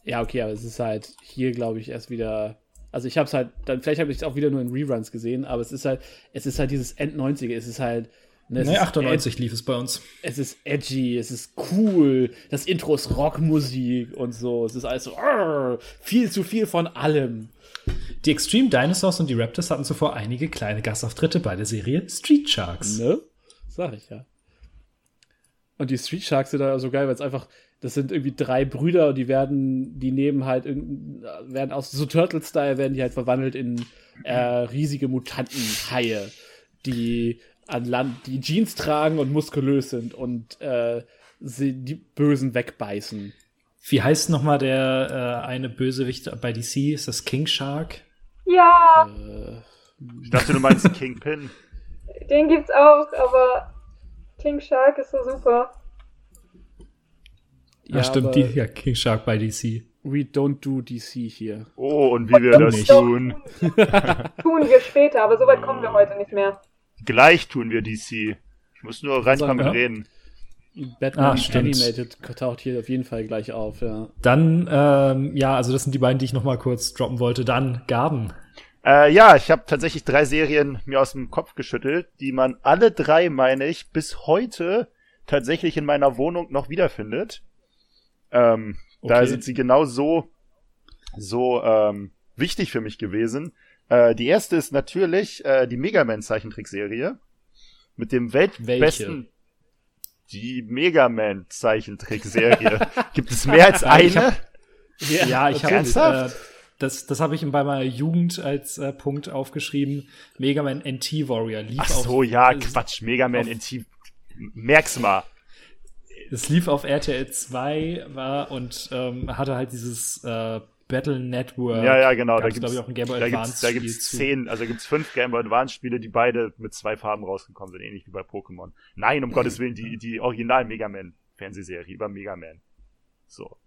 Ja, okay, aber es ist halt hier, glaube ich, erst wieder. Also ich habe es halt, dann vielleicht habe ich es auch wieder nur in Reruns gesehen, aber es ist halt, es ist halt dieses End 90er, es ist halt. Ne, Nee, ist 98 lief es bei uns. es ist edgy, es ist cool, das Intro ist Rockmusik und so. Es ist alles so arr, viel zu viel von allem. Die Extreme Dinosaurs und die Raptors hatten zuvor einige kleine Gastauftritte bei der Serie Street Sharks. Ne? Sag ich ja. Und die Street Sharks sind da so geil, weil es einfach, das sind irgendwie drei Brüder und die werden, die nehmen halt, werden aus so Turtle-Style werden die halt verwandelt in äh, riesige Mutantenhaie, die an Land, die Jeans tragen und muskulös sind und äh, sie die Bösen wegbeißen. Wie heißt nochmal der äh, eine Bösewicht bei DC? Ist das King Shark? Ja, Ich dachte, du meinst Kingpin. [LAUGHS] den gibt's auch, aber King Shark ist so super. Ja, stimmt, aber die, ja, King Shark bei DC. We don't do DC hier. Oh, und wie wir das nicht. tun. [LAUGHS] Tun wir später, aber so weit kommen wir heute nicht mehr. Gleich tun wir DC. Ich muss nur reinkommen Ja. und reden. Batman Ah. Animated taucht hier auf jeden Fall gleich auf, ja. Dann, ähm, ja, also das sind die beiden, die ich nochmal kurz droppen wollte. Dann Gaben. Äh, ja, ich habe tatsächlich drei Serien mir aus dem Kopf geschüttelt, die man alle drei, meine ich, bis heute tatsächlich in meiner Wohnung noch wiederfindet. Ähm, Da Okay. sind sie genau so, so ähm, wichtig für mich gewesen. Äh, die erste ist natürlich äh, die Mega Man Zeichentrickserie mit dem weltbesten. Die Mega Man Zeichentrickserie. [LAUGHS] Gibt es mehr als Ja, ich eine? hab- Ja, ich habe äh, das, das habe ich bei meiner Jugend als äh, Punkt aufgeschrieben. Mega Man NT Warrior lief Ach so, auf, ja, Quatsch. Mega Man NT. Merk's mal. Es lief auf RTL 2 war und ähm, hatte halt dieses äh, Battle Network. Ja, ja, genau. Da Gab's, gibt's, glaube ich, auch ein Game Boy da gibt's, Advance da gibt's Spiel zu. zehn, also da gibt's fünf Game Boy Advance Spiele, die beide mit zwei Farben rausgekommen sind, ähnlich wie bei Pokémon. Nein, um [LAUGHS] Gottes Willen, die, die Original Mega Man Fernsehserie über Mega Man. So.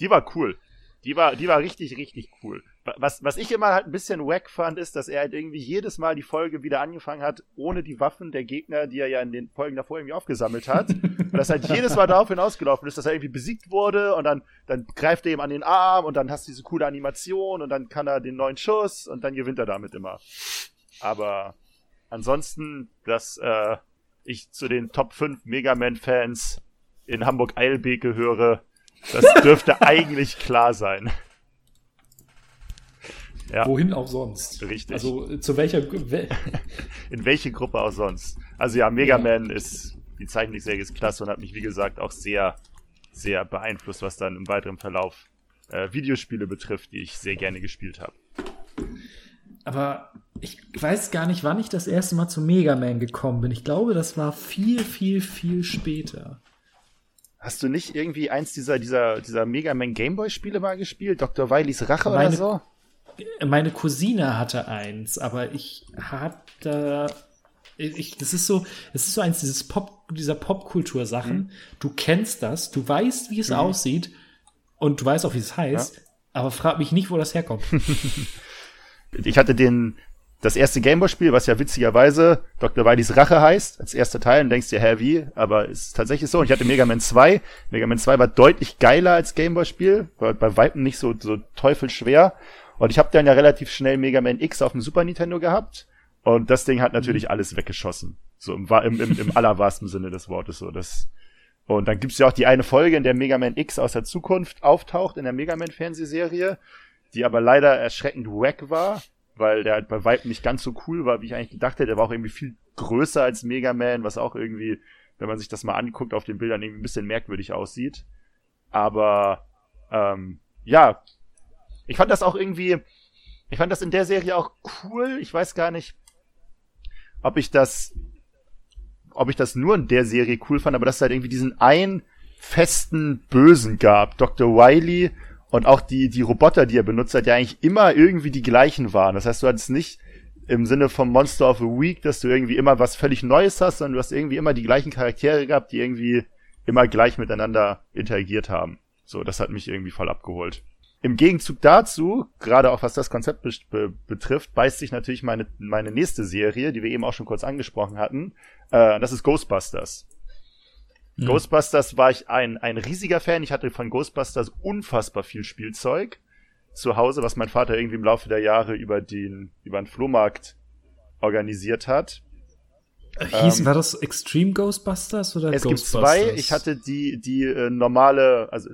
Die war cool. Die war, die war richtig, richtig cool. Wa- Was, was ich immer halt ein bisschen wack fand, ist, dass er halt irgendwie jedes Mal die Folge wieder angefangen hat, ohne die Waffen der Gegner, die er ja in den Folgen davor irgendwie aufgesammelt hat. [LAUGHS] Und das halt jedes Mal darauf hinausgelaufen ist, dass er irgendwie besiegt wurde und dann, dann greift er ihm an den Arm und dann hast du diese coole Animation und dann kann er den neuen Schuss und dann gewinnt er damit immer. Aber ansonsten, dass äh, ich zu den Top 5 Mega Man-Fans in Hamburg-Eilbek gehöre, das dürfte eigentlich klar sein. Ja. Wohin auch sonst. Richtig. Also zu welcher wel- [LAUGHS] In welche Gruppe auch sonst. Also ja, Mega Ja. Man ist, die Zeichentrickserie ist klasse und hat mich, wie gesagt, auch sehr, sehr beeinflusst, was dann im weiteren Verlauf äh, Videospiele betrifft, die ich sehr gerne gespielt habe. Aber ich weiß gar nicht, wann ich das erste Mal zu Mega Man gekommen bin. Ich glaube, das war viel, viel, viel später. Hast du nicht irgendwie eins dieser, dieser, dieser Mega Man Gameboy Spiele mal gespielt? Dr. Wileys Rache oder Meine- so? Meine Cousine hatte eins, aber ich hatte. Ich, das ist so, es ist so eins dieses Pop, dieser Popkultur-Sachen. Mhm. Du kennst das, du weißt, wie es aussieht und du weißt auch, wie es heißt, aber frag mich nicht, wo das herkommt. [LAUGHS] Ich hatte den, das erste Gameboy-Spiel, was ja witzigerweise Dr. Wileys Rache heißt, als erster Teil, und denkst dir, hä, wie? Aber es ist tatsächlich so. Und ich hatte Mega Man 2. Mega Man 2 war deutlich geiler als Gameboy-Spiel, war bei Weitem nicht so, so teufelsschwer. Und ich habe dann ja relativ schnell Mega Man X auf dem Super Nintendo gehabt. Und das Ding hat natürlich alles weggeschossen. So im, im, im, im allerwahrsten Sinne des Wortes. So, das, und dann gibt's ja auch die eine Folge, in der Mega Man X aus der Zukunft auftaucht, in der Mega Man Fernsehserie, die aber leider erschreckend wack war, weil der halt bei Weitem nicht ganz so cool war, wie ich eigentlich gedacht hätte. Der war auch irgendwie viel größer als Mega Man, was auch irgendwie, wenn man sich das mal anguckt, auf den Bildern irgendwie ein bisschen merkwürdig aussieht. Aber ähm, ja, ich fand das auch irgendwie, ich fand das in der Serie auch cool. Ich weiß gar nicht, ob ich das, ob ich das nur in der Serie cool fand, aber dass es halt irgendwie diesen einen festen Bösen gab, Dr. Wily und auch die, die Roboter, die er benutzt hat, ja eigentlich immer irgendwie die gleichen waren. Das heißt, du hattest nicht im Sinne vom Monster of the Week, dass du irgendwie immer was völlig Neues hast, sondern du hast irgendwie immer die gleichen Charaktere gehabt, die irgendwie immer gleich miteinander interagiert haben. So, das hat mich irgendwie voll abgeholt. Im Gegenzug dazu, gerade auch was das Konzept be be betrifft, beißt sich natürlich meine, meine nächste Serie, die wir eben auch schon kurz angesprochen hatten. Äh, das ist Ghostbusters. Ghostbusters war ich ein, ein riesiger Fan. Ich hatte von Ghostbusters unfassbar viel Spielzeug zu Hause, was mein Vater irgendwie im Laufe der Jahre über den, über einen Flohmarkt organisiert hat. Hieß, Ähm, war das Extreme Ghostbusters oder Es gibt Ghostbusters? zwei. Ich hatte die, die äh, normale, also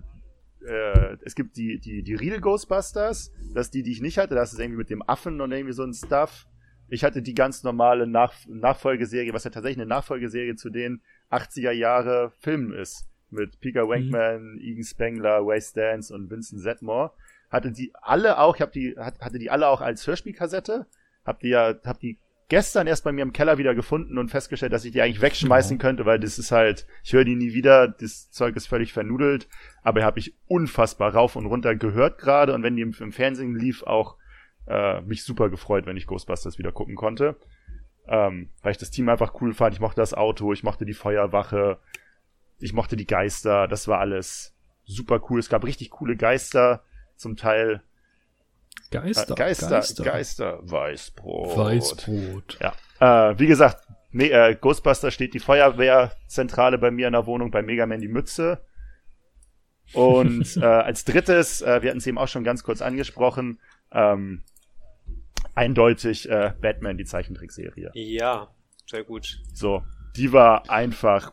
äh, es gibt die, die, die Real Ghostbusters. Das ist die, die ich nicht hatte. Das ist irgendwie mit dem Affen und irgendwie so ein Stuff. Ich hatte die ganz normale Nach Nachfolgeserie, was ja tatsächlich eine Nachfolgeserie zu den 80er Jahre Filmen ist. Mit Pika Wankman, Egan Spengler, Ray Stans und Vincent Zedmore. Hatte die alle auch, ich hab die, hat- hatte die alle auch als Hörspielkassette. Hab die ja, hab die gestern erst bei mir im Keller wieder gefunden und festgestellt, dass ich die eigentlich wegschmeißen könnte, weil das ist halt, ich höre die nie wieder, das Zeug ist völlig vernudelt, aber habe ich unfassbar rauf und runter gehört gerade und wenn die im, im Fernsehen lief, auch äh, mich super gefreut, wenn ich Ghostbusters wieder gucken konnte. Ähm, weil ich das Team einfach cool fand, ich mochte das Auto, ich mochte die Feuerwache, ich mochte die Geister, das war alles super cool. Es gab richtig coole Geister, zum Teil Geister, äh, Geister, Geister, Weißbrot. Weißbrot. Ja. Äh, wie gesagt, Me äh, Ghostbuster steht die Feuerwehrzentrale bei mir in der Wohnung, bei Mega Man die Mütze. Und [LAUGHS] äh, als drittes, äh, wir hatten es eben auch schon ganz kurz angesprochen, ähm, eindeutig äh, Batman, die Zeichentrickserie. Ja, sehr gut. So, die war einfach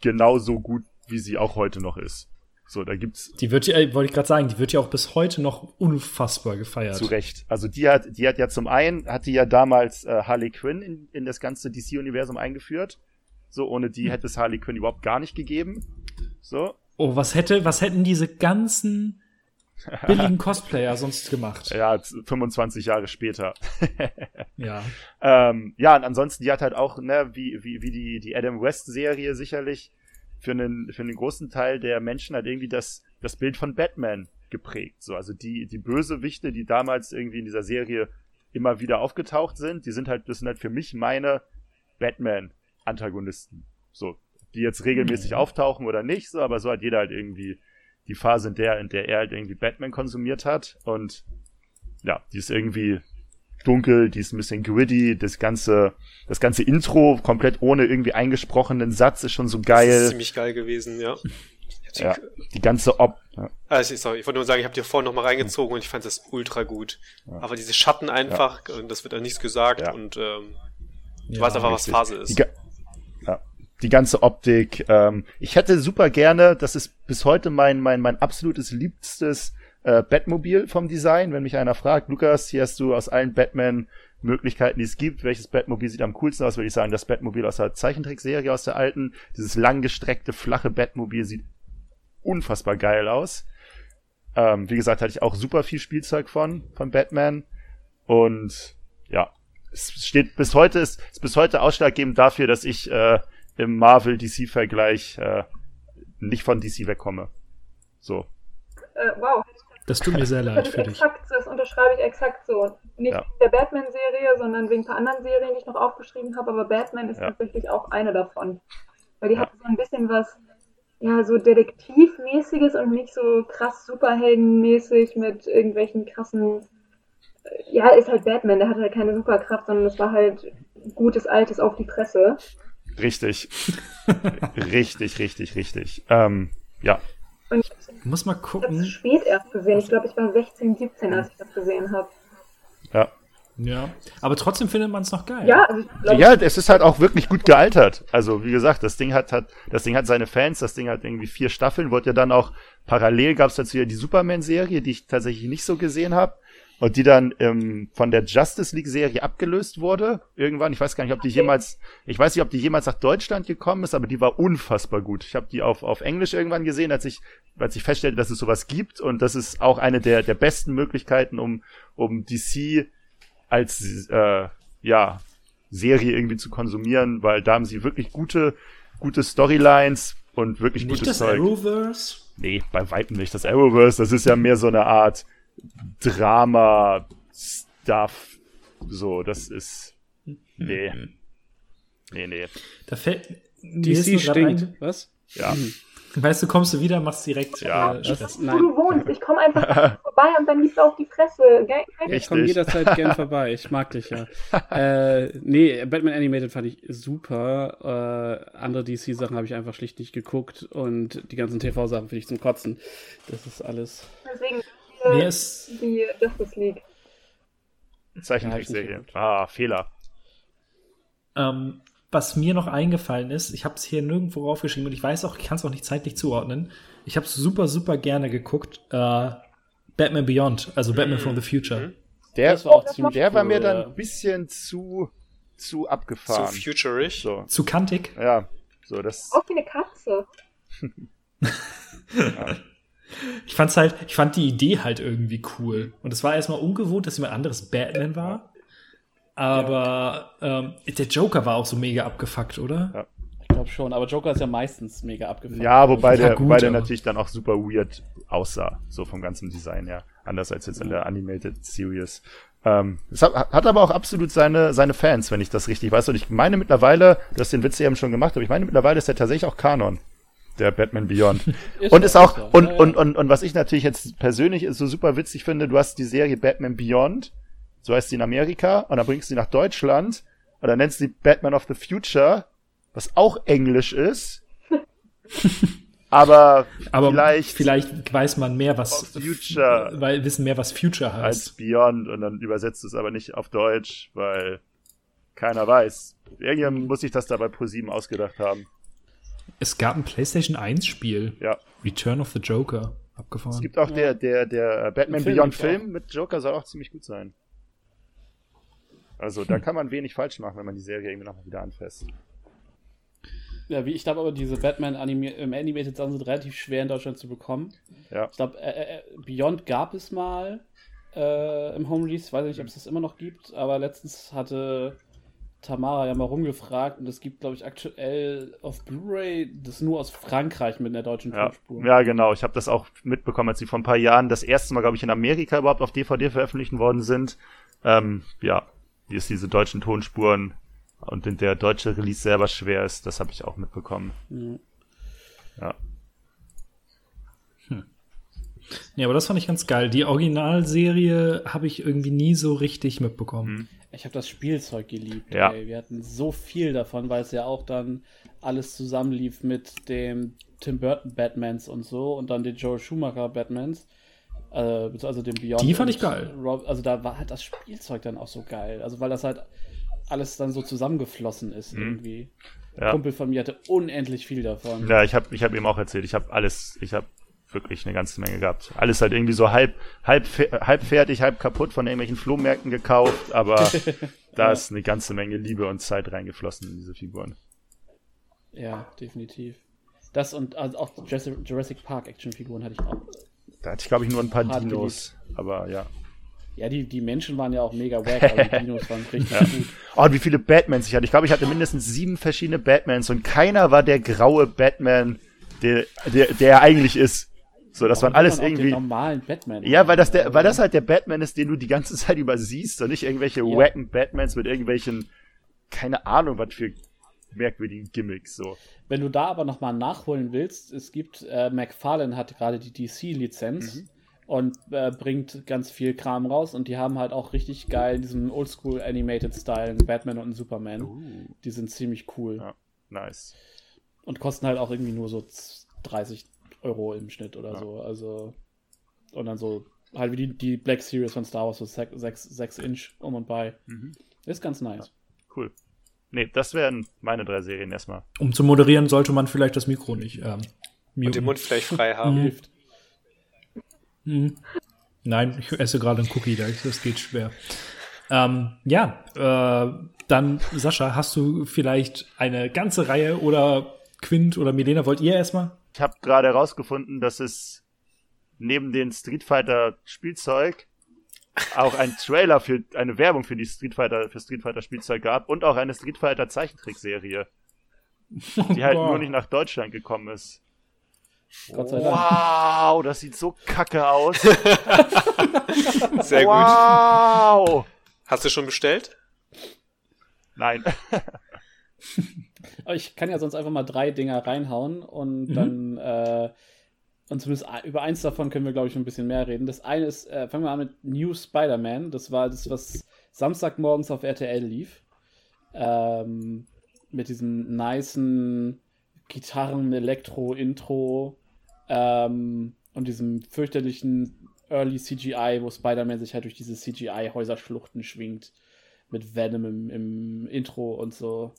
genauso gut, wie sie auch heute noch ist. So, da gibt's Die wird ja, wollte ich gerade sagen, die wird ja auch bis heute noch unfassbar gefeiert. Zu Recht. Also die hat, die hat ja zum einen, hat die ja damals äh, Harley Quinn in, in das ganze DC-Universum eingeführt. So, ohne die hätte es Harley Quinn überhaupt gar nicht gegeben. So. Oh, was hätte, was hätten diese ganzen [LAUGHS] billigen Cosplayer sonst gemacht? Ja, z- 25 Jahre später. [LAUGHS] Ja. ähm, ja, und ansonsten, die hat halt auch, ne, wie, wie, wie die, die Adam West-Serie sicherlich für einen, für einen großen Teil der Menschen halt irgendwie das, das Bild von Batman geprägt. So, also die, die Bösewichte, die damals irgendwie in dieser Serie immer wieder aufgetaucht sind, die sind halt, das sind halt für mich meine Batman-Antagonisten. So, die jetzt regelmäßig Mhm. auftauchen oder nicht, so, aber so hat jeder halt irgendwie die Phase, in der, in der er halt irgendwie Batman konsumiert hat. Und ja, die ist irgendwie dunkel, die ist ein bisschen gritty, das ganze, das ganze Intro komplett ohne irgendwie eingesprochenen Satz ist schon so Das ist geil. ziemlich geil gewesen, ja. [LAUGHS] Ja, die, die ganze Ob, ja, also, sorry, ich wollte nur sagen, ich habe dir vorhin noch mal reingezogen und ich fand das ultra gut. Aber diese Schatten einfach, und das wird auch nichts gesagt Ja. und ähm, du Ja, weißt einfach, was. Phase Die, ist. ja, die ganze Optik. Ähm, ich hätte super gerne, das ist bis heute mein, mein, mein absolutes liebstes äh, Batmobil vom Design. Wenn mich einer fragt, Lukas, hier hast du aus allen Batman-Möglichkeiten, die es gibt, welches Batmobil sieht am coolsten aus, würde ich sagen, das Batmobil aus der Zeichentrickserie, aus der alten. Dieses langgestreckte, flache Batmobil sieht unfassbar geil aus. Ähm, wie gesagt, hatte ich auch super viel Spielzeug von, von Batman. Und ja, es steht bis heute, ist, ist bis heute ausschlaggebend dafür, dass ich äh, im Marvel-DC-Vergleich äh, nicht von DC wegkomme. So. Äh, wow, Das tut mir sehr leid für dich. exakt, so, das unterschreibe ich exakt so. Nicht Ja. wegen der Batman-Serie, sondern wegen ein paar anderen Serien, die ich noch aufgeschrieben habe, aber Batman ist Ja. tatsächlich auch eine davon. Weil die Ja. hat so ein bisschen was, ja, so Detektivmäßiges und nicht so krass Superheldenmäßig mit irgendwelchen krassen. äh, Ja, ist halt Batman, der hat halt keine Superkraft, sondern es war halt gutes Altes auf die Presse. Richtig. richtig, richtig, richtig. Ähm, ja. Und ich Du musst mal habe es gucken. spät erst gesehen. Ich glaube, ich war 16, 17, als ich das gesehen habe. Ja. Ja. Aber trotzdem findet man es noch geil. Ja, also ich glaube, Ja, es ist halt auch wirklich gut gealtert. Also, wie gesagt, das Ding hat, hat, das Ding hat seine Fans, das Ding hat irgendwie vier Staffeln, wurde ja dann auch parallel gab es dazu ja die Superman-Serie, die ich tatsächlich nicht so gesehen habe. Und die dann ähm, von der Justice League-Serie abgelöst wurde. Irgendwann, ich weiß gar nicht, ob die jemals, ich weiß nicht, ob die jemals nach Deutschland gekommen ist, aber die war unfassbar gut. Ich habe die auf, auf Englisch irgendwann gesehen, als ich, als ich feststellte, dass es sowas gibt. Und das ist auch eine der, der besten Möglichkeiten, um, um DC als äh, ja, Serie irgendwie zu konsumieren, weil da haben sie wirklich gute, gute Storylines und wirklich Nicht gutes das Zeug. Arrowverse? Nee, bei Weitem nicht. Das Arrowverse, das ist ja mehr so eine Art Drama-Stuff. So, das ist. Nee. Nee, nee. Da fällt. DC stinkt. ein- Was? Ja. Weißt du, kommst du wieder, machst direkt Ja, äh, das- Stress. wo Nein. du wohnst. Ich komme einfach [LAUGHS] vorbei und dann gibt's auf die Fresse. Ge- Kein Ich komme jederzeit gern vorbei. Ich mag dich ja. [LAUGHS] äh, nee, Batman Animated fand ich super. Äh, andere DC-Sachen habe ich einfach schlicht nicht geguckt und die ganzen TV-Sachen finde ich zum Kotzen. Das ist alles. Deswegen Mir äh, ist, die Justice League. Zeichentrickserie. Ah, Fehler. ähm, was mir noch eingefallen ist, ich habe es hier nirgendwo raufgeschrieben und ich weiß auch, ich kann es auch nicht zeitlich zuordnen. Ich habe super, super gerne geguckt. Äh, Batman Beyond, also Batman from the Future. Der, Das war auch ziemlich der war mir dann ja. ein bisschen zu, zu abgefahren. futurish. So, Zu kantig. ja. So, das. Auch wie eine Katze. [LAUGHS] [LAUGHS] Ich fand's halt, ich fand die Idee halt irgendwie cool. Und es war erstmal ungewohnt, dass jemand anderes Batman war. Aber ähm, der Joker war auch so mega abgefuckt, oder? Ich glaube schon, aber Joker ist ja meistens mega abgefahren. Ja, wobei Ja, der, gut, wobei der natürlich dann auch super weird aussah, so vom ganzen Design her. Anders als jetzt in der Animated Series. Ähm, es hat, hat aber auch absolut seine, seine Fans, wenn ich das richtig weiß. Und ich meine mittlerweile, du hast den Witz eben schon gemacht, aber ich meine mittlerweile ist der tatsächlich auch Kanon. Der Batman Beyond. [LAUGHS] und ist auch, und, und, und, und was ich natürlich jetzt persönlich so super witzig finde, du hast die Serie Batman Beyond, so heißt sie in Amerika, und dann bringst du sie nach Deutschland, und dann nennst du sie Batman of the Future, was auch Englisch ist. [LAUGHS] aber, Aber vielleicht, vielleicht, weiß man mehr, was Future. weil wissen mehr, was Future als heißt. Beyond und dann übersetzt es aber nicht auf Deutsch, weil keiner weiß. Irgendjemand muss sich das da bei ProSieben ausgedacht haben. Es gab ein PlayStation 1 Spiel. Ja. Return of the Joker. Es Abgefahren. gibt auch der, der, der Batman Ein Film Beyond Film mit Joker soll auch ziemlich gut sein. Also da kann man wenig falsch machen, wenn man die Serie irgendwie nochmal wieder anfasst. Ja, wie ich glaube aber, diese Batman Anime im Animated Sachen sind relativ schwer in Deutschland zu bekommen. Ja. Ich glaube, äh, äh, Beyond gab es mal äh, im Home Release. Weiß nicht, ob es das immer noch gibt, aber letztens hatte Tamara ja mal rumgefragt und es gibt, glaube ich, aktuell auf Blu-ray das nur aus Frankreich mit der deutschen Ja, Tonspur. ja genau. Ich habe das auch mitbekommen, als sie vor ein paar Jahren das erste Mal, glaube ich, in Amerika überhaupt auf DVD veröffentlicht worden sind. Ähm, ja, wie es diese deutschen Tonspuren und der deutsche Release selber schwer ist, das habe ich auch mitbekommen. Ja. Ja. Ja, aber das fand ich ganz geil. Die Originalserie habe ich irgendwie nie so richtig mitbekommen. Ich habe das Spielzeug geliebt. Ja. Ey. Wir hatten so viel davon, weil es ja auch dann alles zusammenlief mit dem Tim Burton Batmans und so und dann den Joel Schumacher Batmans. Äh, also dem Beyond. Die fand ich geil. Rob, also da war halt das Spielzeug dann auch so geil. Also weil das halt alles dann so zusammengeflossen ist irgendwie. Mhm. Ja. Ein Kumpel von mir hatte unendlich viel davon. Ja, ich habe ich hab ihm auch erzählt, ich habe alles, ich habe wirklich eine ganze Menge gehabt. Alles halt irgendwie so halb, halb, halb fertig, halb kaputt von irgendwelchen Flohmärkten gekauft, aber [LAUGHS] da ist eine ganze Menge Liebe und Zeit reingeflossen in diese Figuren. Ja, definitiv. Das und also auch Jurassic Park Actionfiguren hatte ich auch. Da hatte ich, glaube ich, nur ein paar Dinos, aber ja. Ja, die, die Menschen waren ja auch mega wack, aber die [LAUGHS] Dinos waren richtig gut. Oh, und wie viele Batmans ich hatte. Ich glaube, ich hatte mindestens sieben verschiedene Batmans und keiner war der graue Batman, der, der, der er eigentlich ist. So, das waren alles irgendwie. normalen Batman. Ja, weil das der, weil das halt der Batman ist, den du die ganze [LAUGHS] Zeit über siehst und nicht irgendwelche Ja. wacken Batmans mit irgendwelchen, keine Ahnung, was für merkwürdigen Gimmicks, so. Wenn du da aber nochmal nachholen willst, es gibt, äh, McFarlane hat gerade die DC-Lizenz Mhm. und äh, bringt ganz viel Kram raus und die haben halt auch richtig geil diesen Oldschool Animated Style, einen Batman und einen Superman. Die sind ziemlich cool Uh. Ja. Nice. und kosten halt auch irgendwie nur so 30 Euro im Schnitt oder so. Also, und dann so, halt wie die, die Black Series von Star Wars, so 6 Inch um und bei. Mhm. Ist ganz nice. Cool. Nee, das wären meine drei Serien erstmal. Um zu moderieren, sollte man vielleicht das Mikro nicht ähm, Und muten. den Mund vielleicht frei haben. Hilft. Mhm. Nein, ich esse gerade einen Cookie, das das geht schwer. Ähm, ja, äh, dann, Sascha, hast du vielleicht eine ganze Reihe oder Quint oder Milena, wollt ihr erstmal? Ich habe gerade herausgefunden, dass es neben den Street Fighter Spielzeug auch ein Trailer für eine Werbung für die Street Fighter für Street Fighter Spielzeug gab und auch eine Street Fighter Zeichentrickserie, [LAUGHS] die halt Boah. nur nicht nach Deutschland gekommen ist. Gott sei Dank. Wow, das sieht so kacke aus. [LAUGHS] Sehr gut. wow. Hast du schon bestellt? Nein. [LAUGHS] Aber ich kann ja sonst einfach mal drei Dinger reinhauen und dann, äh, und zumindest über eins davon können wir, glaube ich, ein bisschen mehr reden. Das eine ist, äh, fangen wir an mit New Spider-Man. Das war das, was Samstagmorgens auf RTL lief. Ähm, mit diesem nicen Gitarren-Elektro-Intro ähm, und diesem fürchterlichen Early CGI, wo Spider-Man sich halt durch diese CGI-Häuserschluchten schwingt. Mit Venom im, im Intro und so.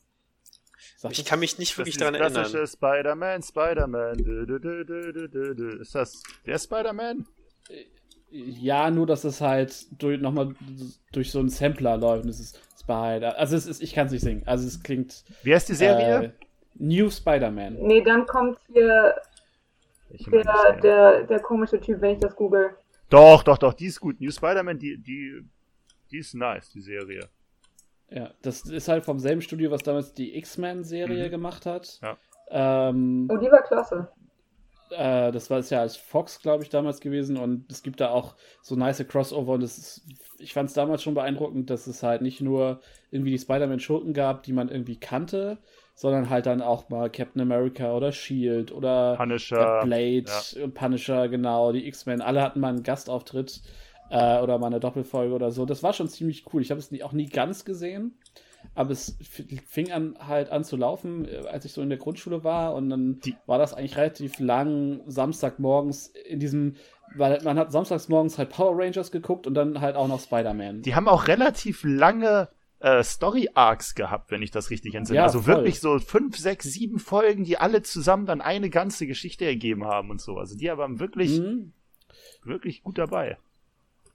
Sagt Ich das- kann mich nicht Das wirklich ist daran erinnern. klassische Spider-Man, Spider-Man. Dü. Ist das der Spider-Man? Ja, nur dass es halt durch, nochmal durch so einen Sampler läuft. Und es ist Spider. Also es ist, ich kann es nicht singen. Also es klingt. Wie heißt die Serie? Äh, New Spider-Man. Nee, dann kommt hier Ich meine, der, der, der komische Typ, wenn ich das google. Doch, doch, doch, die ist gut. New Spider-Man, die, die, die ist nice, die Serie. Ja, das ist halt vom selben Studio, was damals die X-Men-Serie Mhm. gemacht hat. Ja. Ähm, Oh, die war klasse. äh, das war es ja als Fox, glaube ich, damals gewesen. Und es gibt da auch so nice Crossover. Und das ist, ich fand es damals schon beeindruckend, dass es halt nicht nur irgendwie die Spider-Man-Schurken gab, die man irgendwie kannte, sondern halt dann auch mal Captain America oder Shield oder Punisher. Blade, Punisher, genau, die X-Men. Alle hatten mal einen Gastauftritt äh, oder mal eine Doppelfolge oder so. Das war schon ziemlich cool. Ich habe es nie, auch nie ganz gesehen. Aber es fing an halt an zu laufen, äh, als ich so in der Grundschule war und dann Die- war das eigentlich relativ lang Samstagmorgens in diesem, weil man hat samstagsmorgens halt Power Rangers geguckt und dann halt auch noch Spider-Man. Die haben auch relativ lange äh, Story-Arcs gehabt, wenn ich das richtig entsinne. Ja, also voll. wirklich so fünf, sechs, sieben Folgen, die alle zusammen dann eine ganze Geschichte ergeben haben und so. Also die waren wirklich, Mhm. wirklich gut dabei.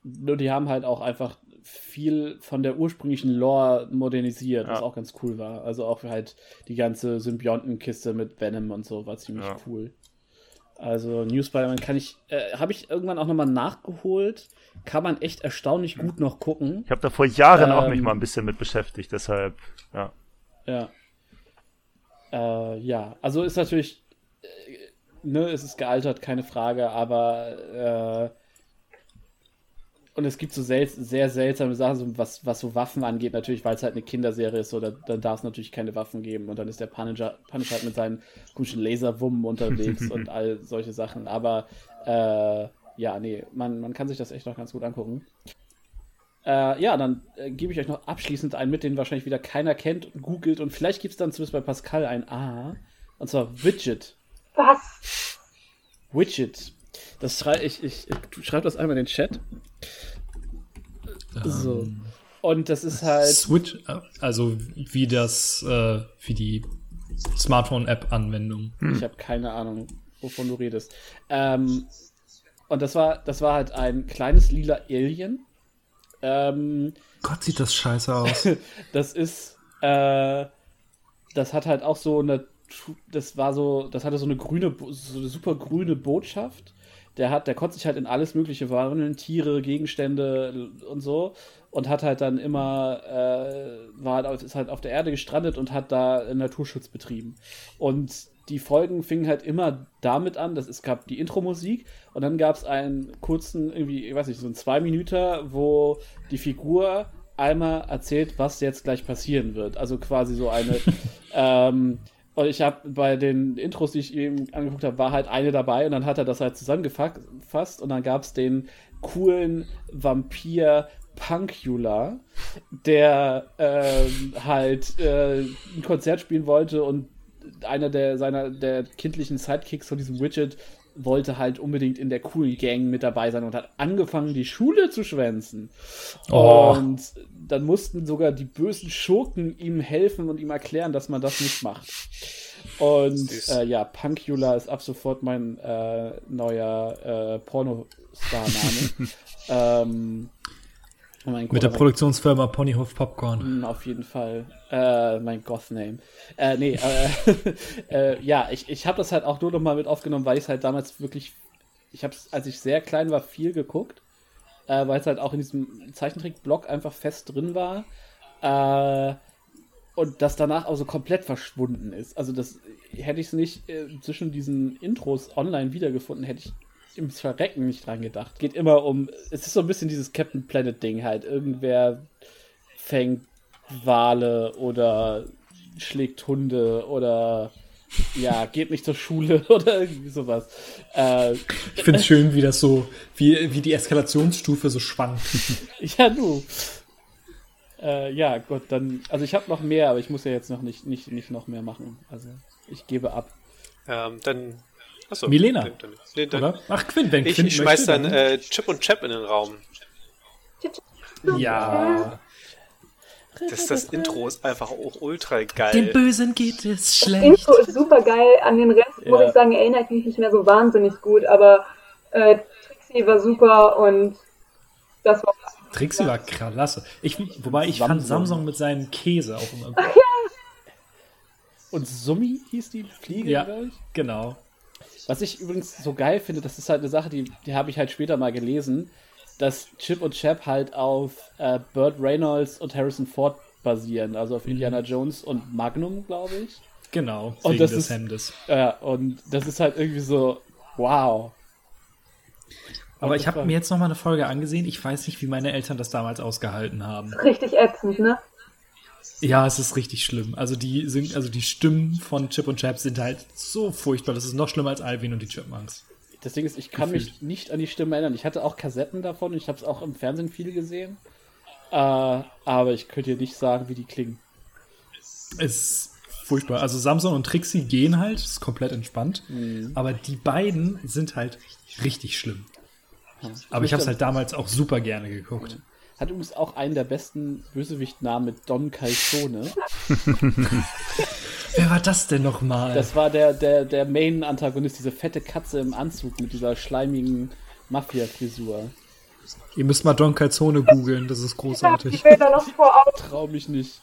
Nur die haben halt auch einfach viel von der ursprünglichen Lore modernisiert, was Ja. auch ganz cool war. Also auch halt die ganze Symbiontenkiste mit Venom und so war ziemlich Ja. cool. Also New Spider-Man kann ich, äh, habe ich irgendwann auch nochmal nachgeholt. Kann man echt erstaunlich gut noch gucken. Ich habe da vor Jahren auch mich Ähm, mal ein bisschen mit beschäftigt, deshalb, ja. Ja. Äh, ja, also ist natürlich, äh, ne, es ist gealtert, keine Frage, aber äh, und es gibt so sel sehr seltsame Sachen, so was, was so Waffen angeht, natürlich, weil es halt eine Kinderserie ist, so, da, dann darf es natürlich keine Waffen geben und dann ist der Punisher, Punisher halt mit seinen komischen Laserwummen unterwegs [LAUGHS] und all solche Sachen, aber äh, ja, nee, man, man kann sich das echt noch ganz gut angucken. Äh, ja, dann äh, gebe ich euch noch abschließend einen mit, den wahrscheinlich wieder keiner kennt, googelt und vielleicht gibt es dann zumindest bei Pascal ein A. Und zwar Widget. Was? Widget. Das schrei ich, ich, ich schreibe das einmal in den Chat. So. Und das ist halt. Switch, äh, also wie das, äh, wie die Smartphone-App-Anwendung. Ich habe keine Ahnung, wovon du redest. Ähm, und das war, das war halt ein kleines lila Alien. Ähm, Gott, sieht das scheiße aus. [LAUGHS] das ist, äh, das hat halt auch so eine, das war so, das hatte so eine grüne, so eine super grüne Botschaft. Der hat, der konnte sich halt in alles Mögliche verwandeln, Tiere, Gegenstände und so. Und hat halt dann immer, äh, war halt, auf- ist halt auf der Erde gestrandet und hat da Naturschutz betrieben. Und die Folgen fingen halt immer damit an, dass es gab die Intro-Musik und dann gab es einen kurzen, irgendwie, ich weiß nicht, so ein zwei Minuten, wo die Figur einmal erzählt, was jetzt gleich passieren wird. Also quasi so eine. [LAUGHS] ähm, und ich habe bei den Intros, die ich eben angeguckt habe, war halt eine dabei und dann hat er das halt zusammengefasst und dann gab es den coolen Vampir Punkula, der ähm, halt äh, ein Konzert spielen wollte und einer der seiner der kindlichen Sidekicks von diesem Widget wollte halt unbedingt in der coolen Gang mit dabei sein und hat angefangen, die Schule zu schwänzen. Oh. Und dann mussten sogar die bösen Schurken ihm helfen und ihm erklären, dass man das nicht macht. Und äh, ja, Punkula ist ab sofort mein äh, neuer äh, Pornostar-Name. [LAUGHS] ähm, oh Mit der Produktionsfirma Ponyhof Popcorn. Mm, Auf jeden Fall. Äh, mein Goth-Name. Äh, nee, äh, [LAUGHS] äh, ja, ich, ich habe das halt auch nur noch mal mit aufgenommen, weil ich es halt damals wirklich, ich habe es, als ich sehr klein war, viel geguckt, äh, weil es halt auch in diesem Zeichentrick-Blog einfach fest drin war. Äh, und das danach auch so komplett verschwunden ist. Also das hätte ich es nicht zwischen diesen Intros online wiedergefunden, hätte ich im Verrecken nicht dran gedacht. Geht immer um, es ist so ein bisschen dieses Captain Planet Ding halt. Irgendwer fängt Wale oder schlägt Hunde oder ja, geht nicht zur Schule [LAUGHS] oder irgendwie sowas. Äh, Ich finde es schön, wie das so, wie, wie die Eskalationsstufe so schwankt. [LAUGHS] ja, du. Äh, ja, Gott, dann, also ich habe noch mehr, aber ich muss ja jetzt noch nicht, nicht, nicht noch mehr machen. Also ich gebe ab. Ähm, dann. Achso, Milena, dann, dann, nee, dann, Oder? Ach, Quinn, wenn Ich, Quinn ich schmeiß möchte, dann äh, Chip und Chap in den Raum. Ja. Das, das Intro ist einfach auch ultra geil. Dem Bösen geht es Das schlecht. Intro ist super geil. An den Rest, muss Ja. ich sagen, erinnere ich mich nicht mehr so wahnsinnig gut, aber äh, Trixie war super und das war Trixie war klasse. Ich, wobei ich fand Samsung. Samsung mit seinem Käse auch immer gut. Und Summi hieß die Fliege, Ja. ich. Genau. Was ich übrigens so geil finde, das ist halt eine Sache, die, die habe ich halt später mal gelesen, dass Chip und Chap halt auf äh, Burt Reynolds und Harrison Ford basieren, also auf Indiana Jones und Magnum, glaube ich. Genau. Und wegen das des ist- Hemdes. Ja, und das ist halt irgendwie so, wow. Aber ich habe mir jetzt noch mal eine Folge angesehen. Ich weiß nicht, wie meine Eltern das damals ausgehalten haben. richtig ätzend, ne? Ja, es ist richtig schlimm. Also die sind, also die Stimmen von Chip und Chap sind halt so furchtbar. Das ist noch schlimmer als Alvin und die Chipmunks. Das Ding ist, ich kann mich nicht an die Stimme erinnern. Ich hatte auch Kassetten davon, ich habe es auch im Fernsehen viel gesehen. Äh, aber ich könnte dir nicht sagen, wie die klingen. Es ist furchtbar. Also Samson und Trixie gehen halt, ist komplett entspannt. Aber die beiden sind halt richtig schlimm. Aber ich habe es halt damals auch super gerne geguckt. Hat übrigens auch einen der besten Bösewicht-Namen mit Don Calzone. [LAUGHS] Wer war das denn nochmal? Das war der, der, der Main-Antagonist, diese fette Katze im Anzug mit dieser schleimigen Mafia-Frisur. Ihr müsst mal Don Calzone googeln, das ist großartig. Bilder noch vor Augen. Trau mich nicht.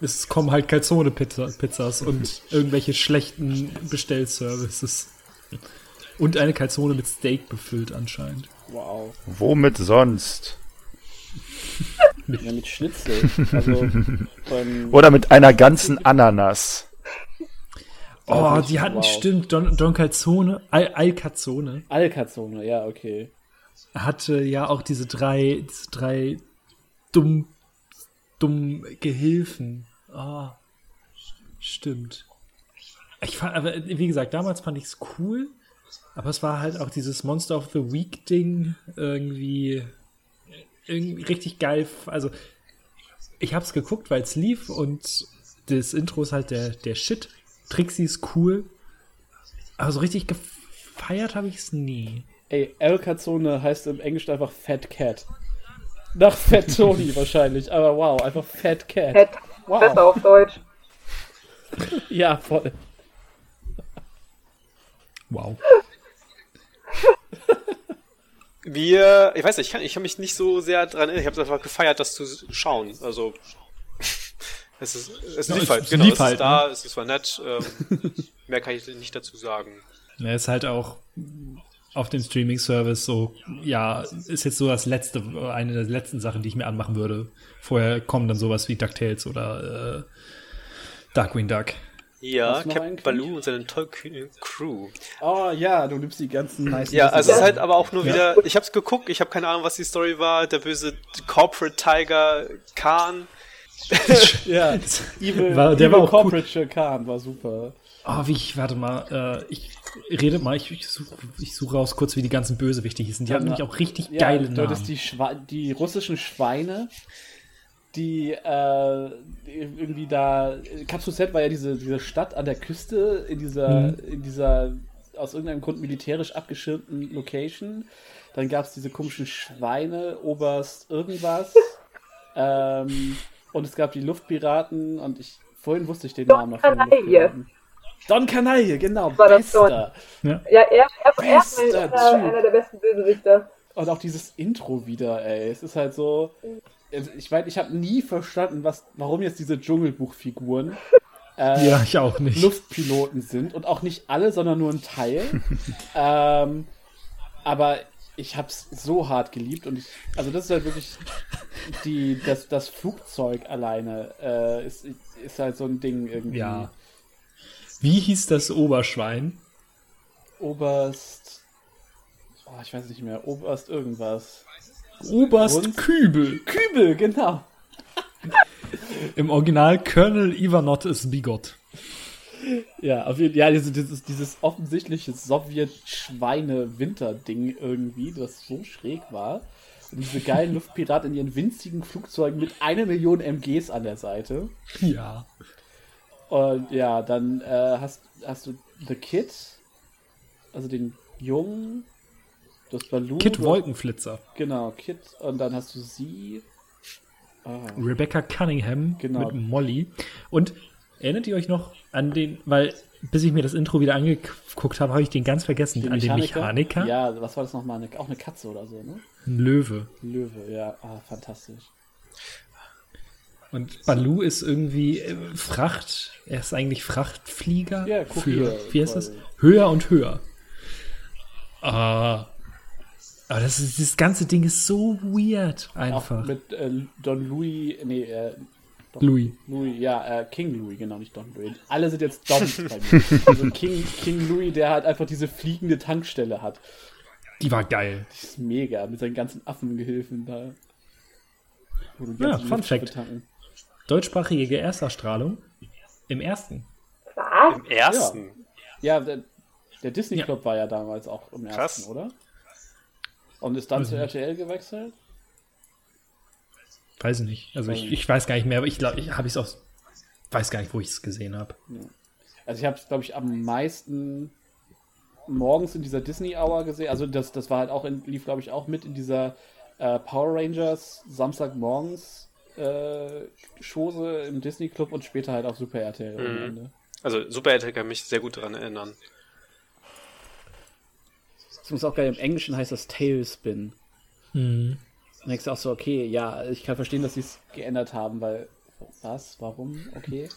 Es kommen halt Calzone-Pizzas und irgendwelche schlechten Bestellservices. Und eine Calzone mit Steak befüllt anscheinend. Wow. Womit sonst? Ja, mit Schnitzel. Also, von, Oder mit einer ganzen Ananas. Oh, nicht. die hatten, Wow. stimmt, Don, Don Calzone, Al, Al Calzone Alkazone, ja, okay. hatte ja auch diese drei, diese drei dumm, dumm Gehilfen. Ah, stimmt. Ich fand, aber wie gesagt, damals fand ich es cool, aber es war halt auch dieses Monster of the Week Ding irgendwie, irgendwie richtig geil. Also, ich hab's geguckt, weil es lief und das Intro ist halt der, der Shit. Trixie ist cool, aber so richtig gefeiert habe ich es nie. Ey, Alkazone heißt im Englischen einfach Fat Cat. Nach Fat Tony [LAUGHS] wahrscheinlich, aber wow, einfach Fat Cat. Fett. Wow. Besser auf Deutsch. [LAUGHS] Ja, voll. Wow. [LAUGHS] Wir, ich weiß nicht, ich kann, ich kann mich nicht so sehr dran erinnern. Ich habe einfach gefeiert, das zu schauen. Also, [LAUGHS] es ist, es Ja, lief es- halt, es genau, lief es halt, ist da, es ist zwar nett, ähm, [LAUGHS] mehr kann ich nicht dazu sagen. Er ist halt auch auf dem Streaming-Service so, ja, ist jetzt so das letzte, eine der letzten Sachen, die ich mir anmachen würde. Vorher kommen dann sowas wie DuckTales oder äh, Darkwing Duck. Ja, Captain? Baloo und seine tollkühne Crew. Oh ja, du nimmst die ganzen nice Ja, also es ist halt aber auch nur wieder, ich hab's geguckt, ich habe keine Ahnung, was die Story war, der böse Corporate Tiger Khan. [LAUGHS] Ja, [LAUGHS] Evil, War- der Evil war auch cool. Corporate Khan war super. Oh, wie ich, warte mal, äh, ich rede mal, ich, ich suche ich such raus kurz, wie die ganzen Bösewichte hießen. Die haben nämlich auch richtig Ja, geile du hattest Namen. die, die russischen Schweine, die äh, irgendwie da. Kapsu Z war ja diese, diese Stadt an der Küste in dieser, Mhm. in dieser aus irgendeinem Grund militärisch abgeschirmten Location. Dann gab es diese komischen Schweine, Oberst irgendwas. [LAUGHS] ähm, und es gab die Luftpiraten und ich vorhin wusste ich den Don Namen noch Canaille. Don Canaille, genau. War das Don? Bester. Ja, er, er, er ist Bester einer, Typ. einer der besten Bösewichter. Und auch dieses Intro wieder, ey. Es ist halt so. Also Ich meine, ich habe nie verstanden, was, warum jetzt diese Dschungelbuchfiguren [LAUGHS] äh, ja, ich auch nicht. Luftpiloten sind. Und auch nicht alle, sondern nur ein Teil. [LAUGHS] ähm, aber ich hab's so hart geliebt. Und ich, also das ist halt wirklich die, das, das Flugzeug alleine äh, ist, ist halt so ein Ding irgendwie. Ja. Wie hieß das Oberschwein? Oberst. Oh, ich weiß nicht mehr. Oberst irgendwas. Oberst Und? Kübel. Kübel, genau. [LAUGHS] Im Original Colonel Ivanov ist Bigot. Ja, auf jeden Fall. Ja, dieses, dieses, dieses offensichtliche Sowjet-Schweine-Winter-Ding irgendwie, das so schräg war. Und diese geilen Luftpiraten in ihren winzigen Flugzeugen mit einer Million MGs an der Seite. Ja. Und ja, dann äh, hast, hast du The Kid, also den Jungen, das Baloo. Kid du- Wolkenflitzer. Genau, Kid. Und dann hast du sie. Ah, Rebecca Cunningham Genau. mit Molly. Und erinnert ihr euch noch an den, weil bis ich mir das Intro wieder angeguckt habe, habe ich den ganz vergessen, den an den Mechaniker. Ja, was war das nochmal? Eine, auch eine Katze oder so, ne? Ein Löwe. Löwe, ja. Ah, fantastisch. Und Baloo ist irgendwie äh, Fracht, er ist eigentlich Frachtflieger. Ja, für, wie heißt das? Höher und höher. Ah. Aber das ist, dieses ganze Ding ist so weird einfach. Auch mit äh, Don Louis, nee, äh, Don Louis. Louis, ja, äh, King Louis, genau, nicht Don Louis. Alle sind jetzt Dons [LAUGHS] bei mir. Also King, King Louis, der halt einfach diese fliegende Tankstelle hat. Die war geil. Das ist mega, mit seinen ganzen Affengehilfen da. Wo du die Ja, Fun Fact. Deutschsprachige Ersterstrahlung im ersten. Was? Im ersten. Ja, der, der Disney Ja. Club war ja damals auch im Krass. ersten, oder? Und ist dann Weiß zu nicht. RTL gewechselt? Weiß ich nicht. Also ich, ich weiß gar nicht mehr, aber ich glaube, ich habe es aus. Weiß gar nicht, wo ich es gesehen habe. Also ich habe es, glaube ich, am meisten morgens in dieser Disney Hour gesehen. Also das, das war halt auch in, lief, glaube ich, auch mit in dieser äh, Power Rangers Samstagmorgens äh, Chose im Disney Club und später halt auf Super RTL am Mhm. Ende. Also Super RTL kann mich sehr gut daran erinnern. Das muss auch geil, im Englischen heißt das Tailspin. Mhm. Und denkst du auch so, okay, ja, ich kann verstehen, dass sie es geändert haben, weil, was, warum, okay.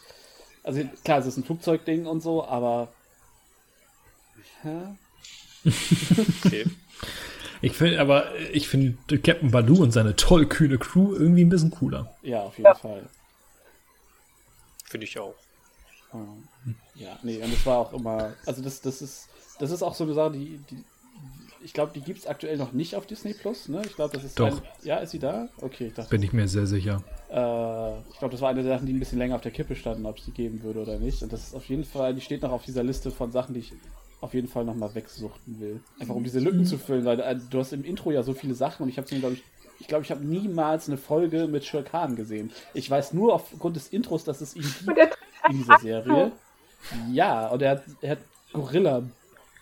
Also klar, es ist ein Flugzeugding und so, aber, hä? Okay. [LAUGHS] Ich finde, aber ich finde Captain Baloo und seine tollkühne Crew irgendwie ein bisschen cooler. Ja, auf jeden Ja. Fall. Finde ich auch. Ja, nee, und das war auch immer, also das, das ist, das ist auch so eine Sache, die, die ich glaube, die gibt es aktuell noch nicht auf Disney Plus, ne? Ich glaube, das ist Doch. Ein, ja, ist sie da? Okay, ich dachte, Bin ich mir sehr sicher. äh, ich glaube, das war eine der Sachen, die ein bisschen länger auf der Kippe standen, ob es die geben würde oder nicht. Und das ist auf jeden Fall, die steht noch auf dieser Liste von Sachen, die ich auf jeden Fall nochmal wegsuchten will. Einfach um diese Lücken zu füllen, weil äh, du hast im Intro ja so viele Sachen und ich habe mir, glaube ich, ich glaube, ich habe niemals eine Folge mit Shirk Khan gesehen. Ich weiß nur aufgrund des Intros, dass es ihn gibt in dieser Serie. Ja, und er hat, er hat Gorilla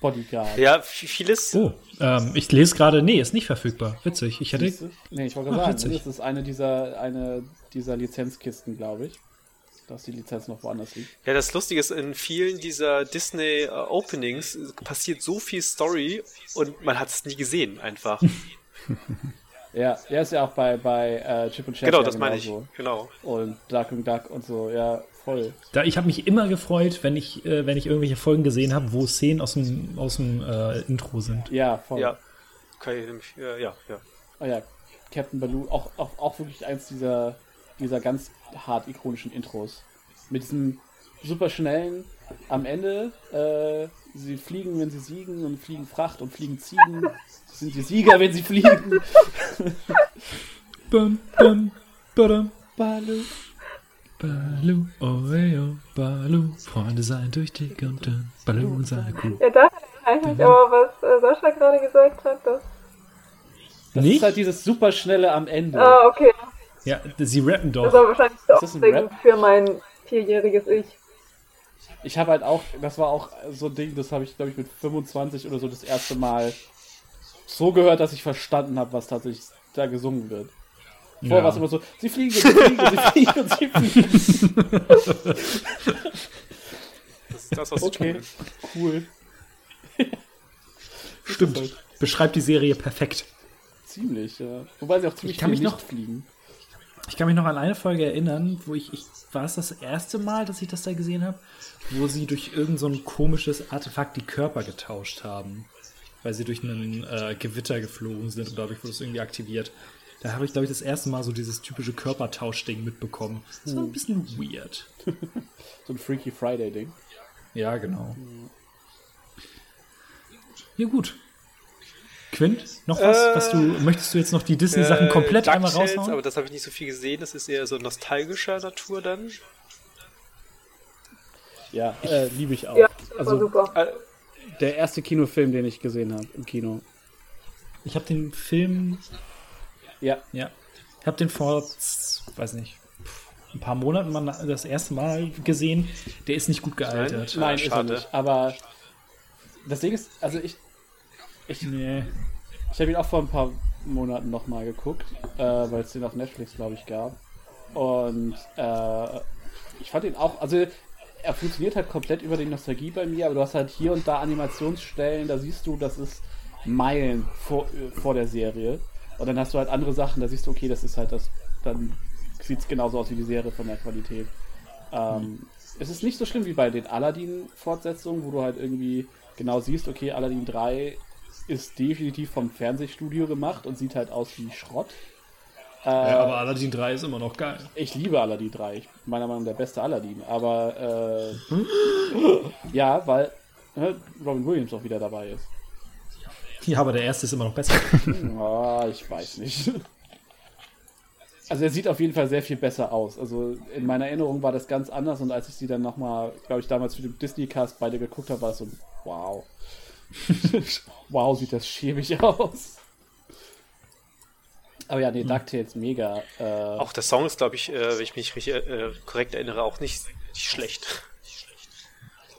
Bodyguard. Ja, vieles. Oh, ähm, ich lese gerade, nee, ist nicht verfügbar. Witzig. Ich hätte. Nee, ich wollte Ach, gerade sagen, witzig. das ist eine dieser, eine dieser Lizenzkisten, glaube ich. Dass die Lizenz noch woanders liegt. Ja, das Lustige ist, in vielen dieser Disney äh, Openings passiert so viel Story und man hat es nie gesehen, einfach. [LAUGHS] Ja, er ist ja auch bei, bei äh, Chip und Chap. genau, ja das meine ich. genauso. Genau. Und Darkwing Duck und so, ja, voll. Da, ich habe mich immer gefreut, wenn ich, äh, wenn ich irgendwelche Folgen gesehen habe, wo Szenen aus dem, aus dem äh, Intro sind. Ja, voll. Ja. Kann ich nämlich, ja, ja, ja. Oh ja, Captain Baloo, auch, auch, auch wirklich eins dieser, dieser ganz hart ikonischen Intros. Mit diesem super schnellen, am Ende, äh, sie fliegen, wenn sie siegen und fliegen Fracht und fliegen Ziegen. Sind die Sieger, wenn sie fliegen. [LAUGHS] Bum, bum, badum, Baloo. Balu, ey, oh, Balu, Freunde sein durch dick und dünn, Balu und seine Crew. Ja, das eigentlich, aber was äh, Sascha gerade gesagt hat, das. Das Nicht? ist halt dieses super schnelle am Ende. Ah, okay. Ja, sie rappen Das doch. war wahrscheinlich zu Ist das für mein vierjähriges Ich. Ich habe halt auch, das war auch so ein Ding, das habe ich, glaube ich, mit 25 oder so das erste Mal so gehört, dass ich verstanden habe, was tatsächlich da gesungen wird. Vorher Ja. war es immer so, sie fliegen, sie fliegen, sie [LAUGHS] fliegen und sie fliegen. Das ist das, was Okay, ich cool. Stimmt. Beschreibt die Serie perfekt. Ziemlich, ja. Wobei sie auch ziemlich Ich kann mich noch- fliegen. Ich kann mich noch an eine Folge erinnern, wo ich, ich war es das erste Mal, dass ich das da gesehen habe, wo sie durch irgend so ein komisches Artefakt die Körper getauscht haben, weil sie durch einen äh, Gewitter geflogen sind und dadurch wurde es irgendwie aktiviert. Da habe ich, glaube ich, das erste Mal so dieses typische Körpertauschding mitbekommen. Das war ein bisschen weird. [LAUGHS] So ein Freaky Friday-Ding. Ja, genau. Ja, gut. Quint, noch was? Äh, was du, möchtest du jetzt noch die Disney-Sachen komplett einmal DuckTales, raushauen? Aber das habe ich nicht so viel gesehen. Das ist eher so nostalgischer Natur dann. Ja, äh, liebe ich auch. Ja, das war Also super. Äh, der erste Kinofilm, den ich gesehen habe im Kino. Ich habe den Film Ja, Ja. Ich habe den vor, weiß nicht, ein paar Monaten mal das erste Mal gesehen. Der ist nicht gut gealtert. nein, ist er nicht. Aber das Ding ist, also ich, ich Nee. Ich habe ihn auch vor ein paar Monaten nochmal geguckt, äh, weil es den auf Netflix, glaube ich, gab. Und äh, ich fand ihn auch, also er funktioniert halt komplett über die Nostalgie bei mir, aber du hast halt hier und da Animationsstellen, da siehst du, das ist Meilen vor, äh, vor der Serie. Und dann hast du halt andere Sachen, da siehst du, okay, das ist halt das, dann sieht es genauso aus wie die Serie von der Qualität. Ähm, Es ist nicht so schlimm wie bei den Aladdin-Fortsetzungen, wo du halt irgendwie genau siehst, okay, Aladdin 3 ist definitiv vom Fernsehstudio gemacht und sieht halt aus wie Schrott. Äh, Ja, aber Aladdin 3 ist immer noch geil. ich liebe Aladdin 3. Ich, meiner Meinung nach der beste Aladdin. Aber äh, [LAUGHS] ja, weil äh, Robin Williams auch wieder dabei ist. Ja, aber der erste ist immer noch besser. [LAUGHS] Ah, ich weiß nicht. Also er sieht auf jeden Fall sehr viel besser aus. Also in meiner Erinnerung war das ganz anders und als ich sie dann nochmal, glaube ich, damals für den Disney-Cast beide geguckt habe, war es so, wow. [LAUGHS] wow, sieht das schäbig aus. Aber ja, nee, DuckTales mega. Äh, Auch der Song ist, glaube ich, äh, wenn ich mich richtig äh, korrekt erinnere, auch nicht, nicht schlecht.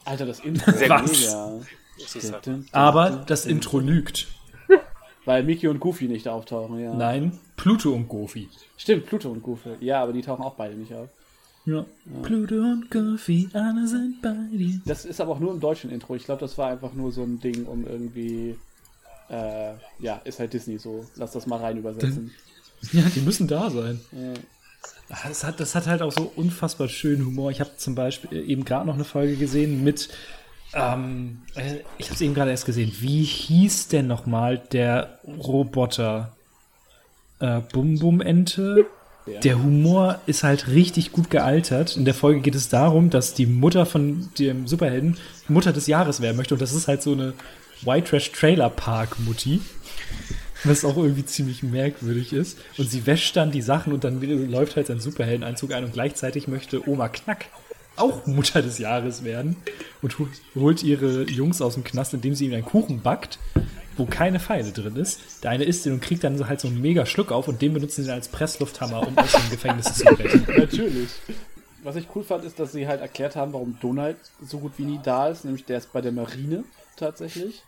Alter, das Intro ist mega. Das ist halt. Aber das Intro lügt. [LAUGHS] Weil Mickey und Goofy nicht auftauchen, ja. Nein, Pluto und Goofy. Stimmt, Pluto und Goofy. Ja, aber die tauchen auch beide nicht auf. Ja. Pluto und Goofy, alle sind bei dir. Das ist aber auch nur im deutschen Intro. Ich glaube, das war einfach nur so ein Ding, um irgendwie. Äh, ja, ist halt Disney so. Lass das mal rein übersetzen. [LAUGHS] Ja, die müssen da sein. Ja. Ah, Das hat, das hat halt auch so unfassbar schönen Humor. Ich habe zum Beispiel eben gerade noch eine Folge gesehen mit Ähm, äh, ich habe es eben gerade erst gesehen. Wie hieß denn nochmal der Roboter? Äh, Bum Bum Ente? Der Humor ist halt richtig gut gealtert. In der Folge geht es darum, dass die Mutter von dem Superhelden Mutter des Jahres werden möchte. Und das ist halt so eine White Trash Trailer Park Mutti. Was auch irgendwie ziemlich merkwürdig ist. Und sie wäscht dann die Sachen und dann läuft halt sein Superheldenanzug ein und gleichzeitig möchte Oma Knack auch Mutter des Jahres werden und holt ihre Jungs aus dem Knast, indem sie ihnen einen Kuchen backt, wo keine Pfeile drin ist. Der eine isst den und kriegt dann so halt so einen mega Schluck auf und den benutzen sie dann als Presslufthammer, um aus dem Gefängnis zu brechen. [LAUGHS] Natürlich. Was ich cool fand, ist, dass sie halt erklärt haben, warum Donald so gut wie nie da ist. Nämlich der ist bei der Marine tatsächlich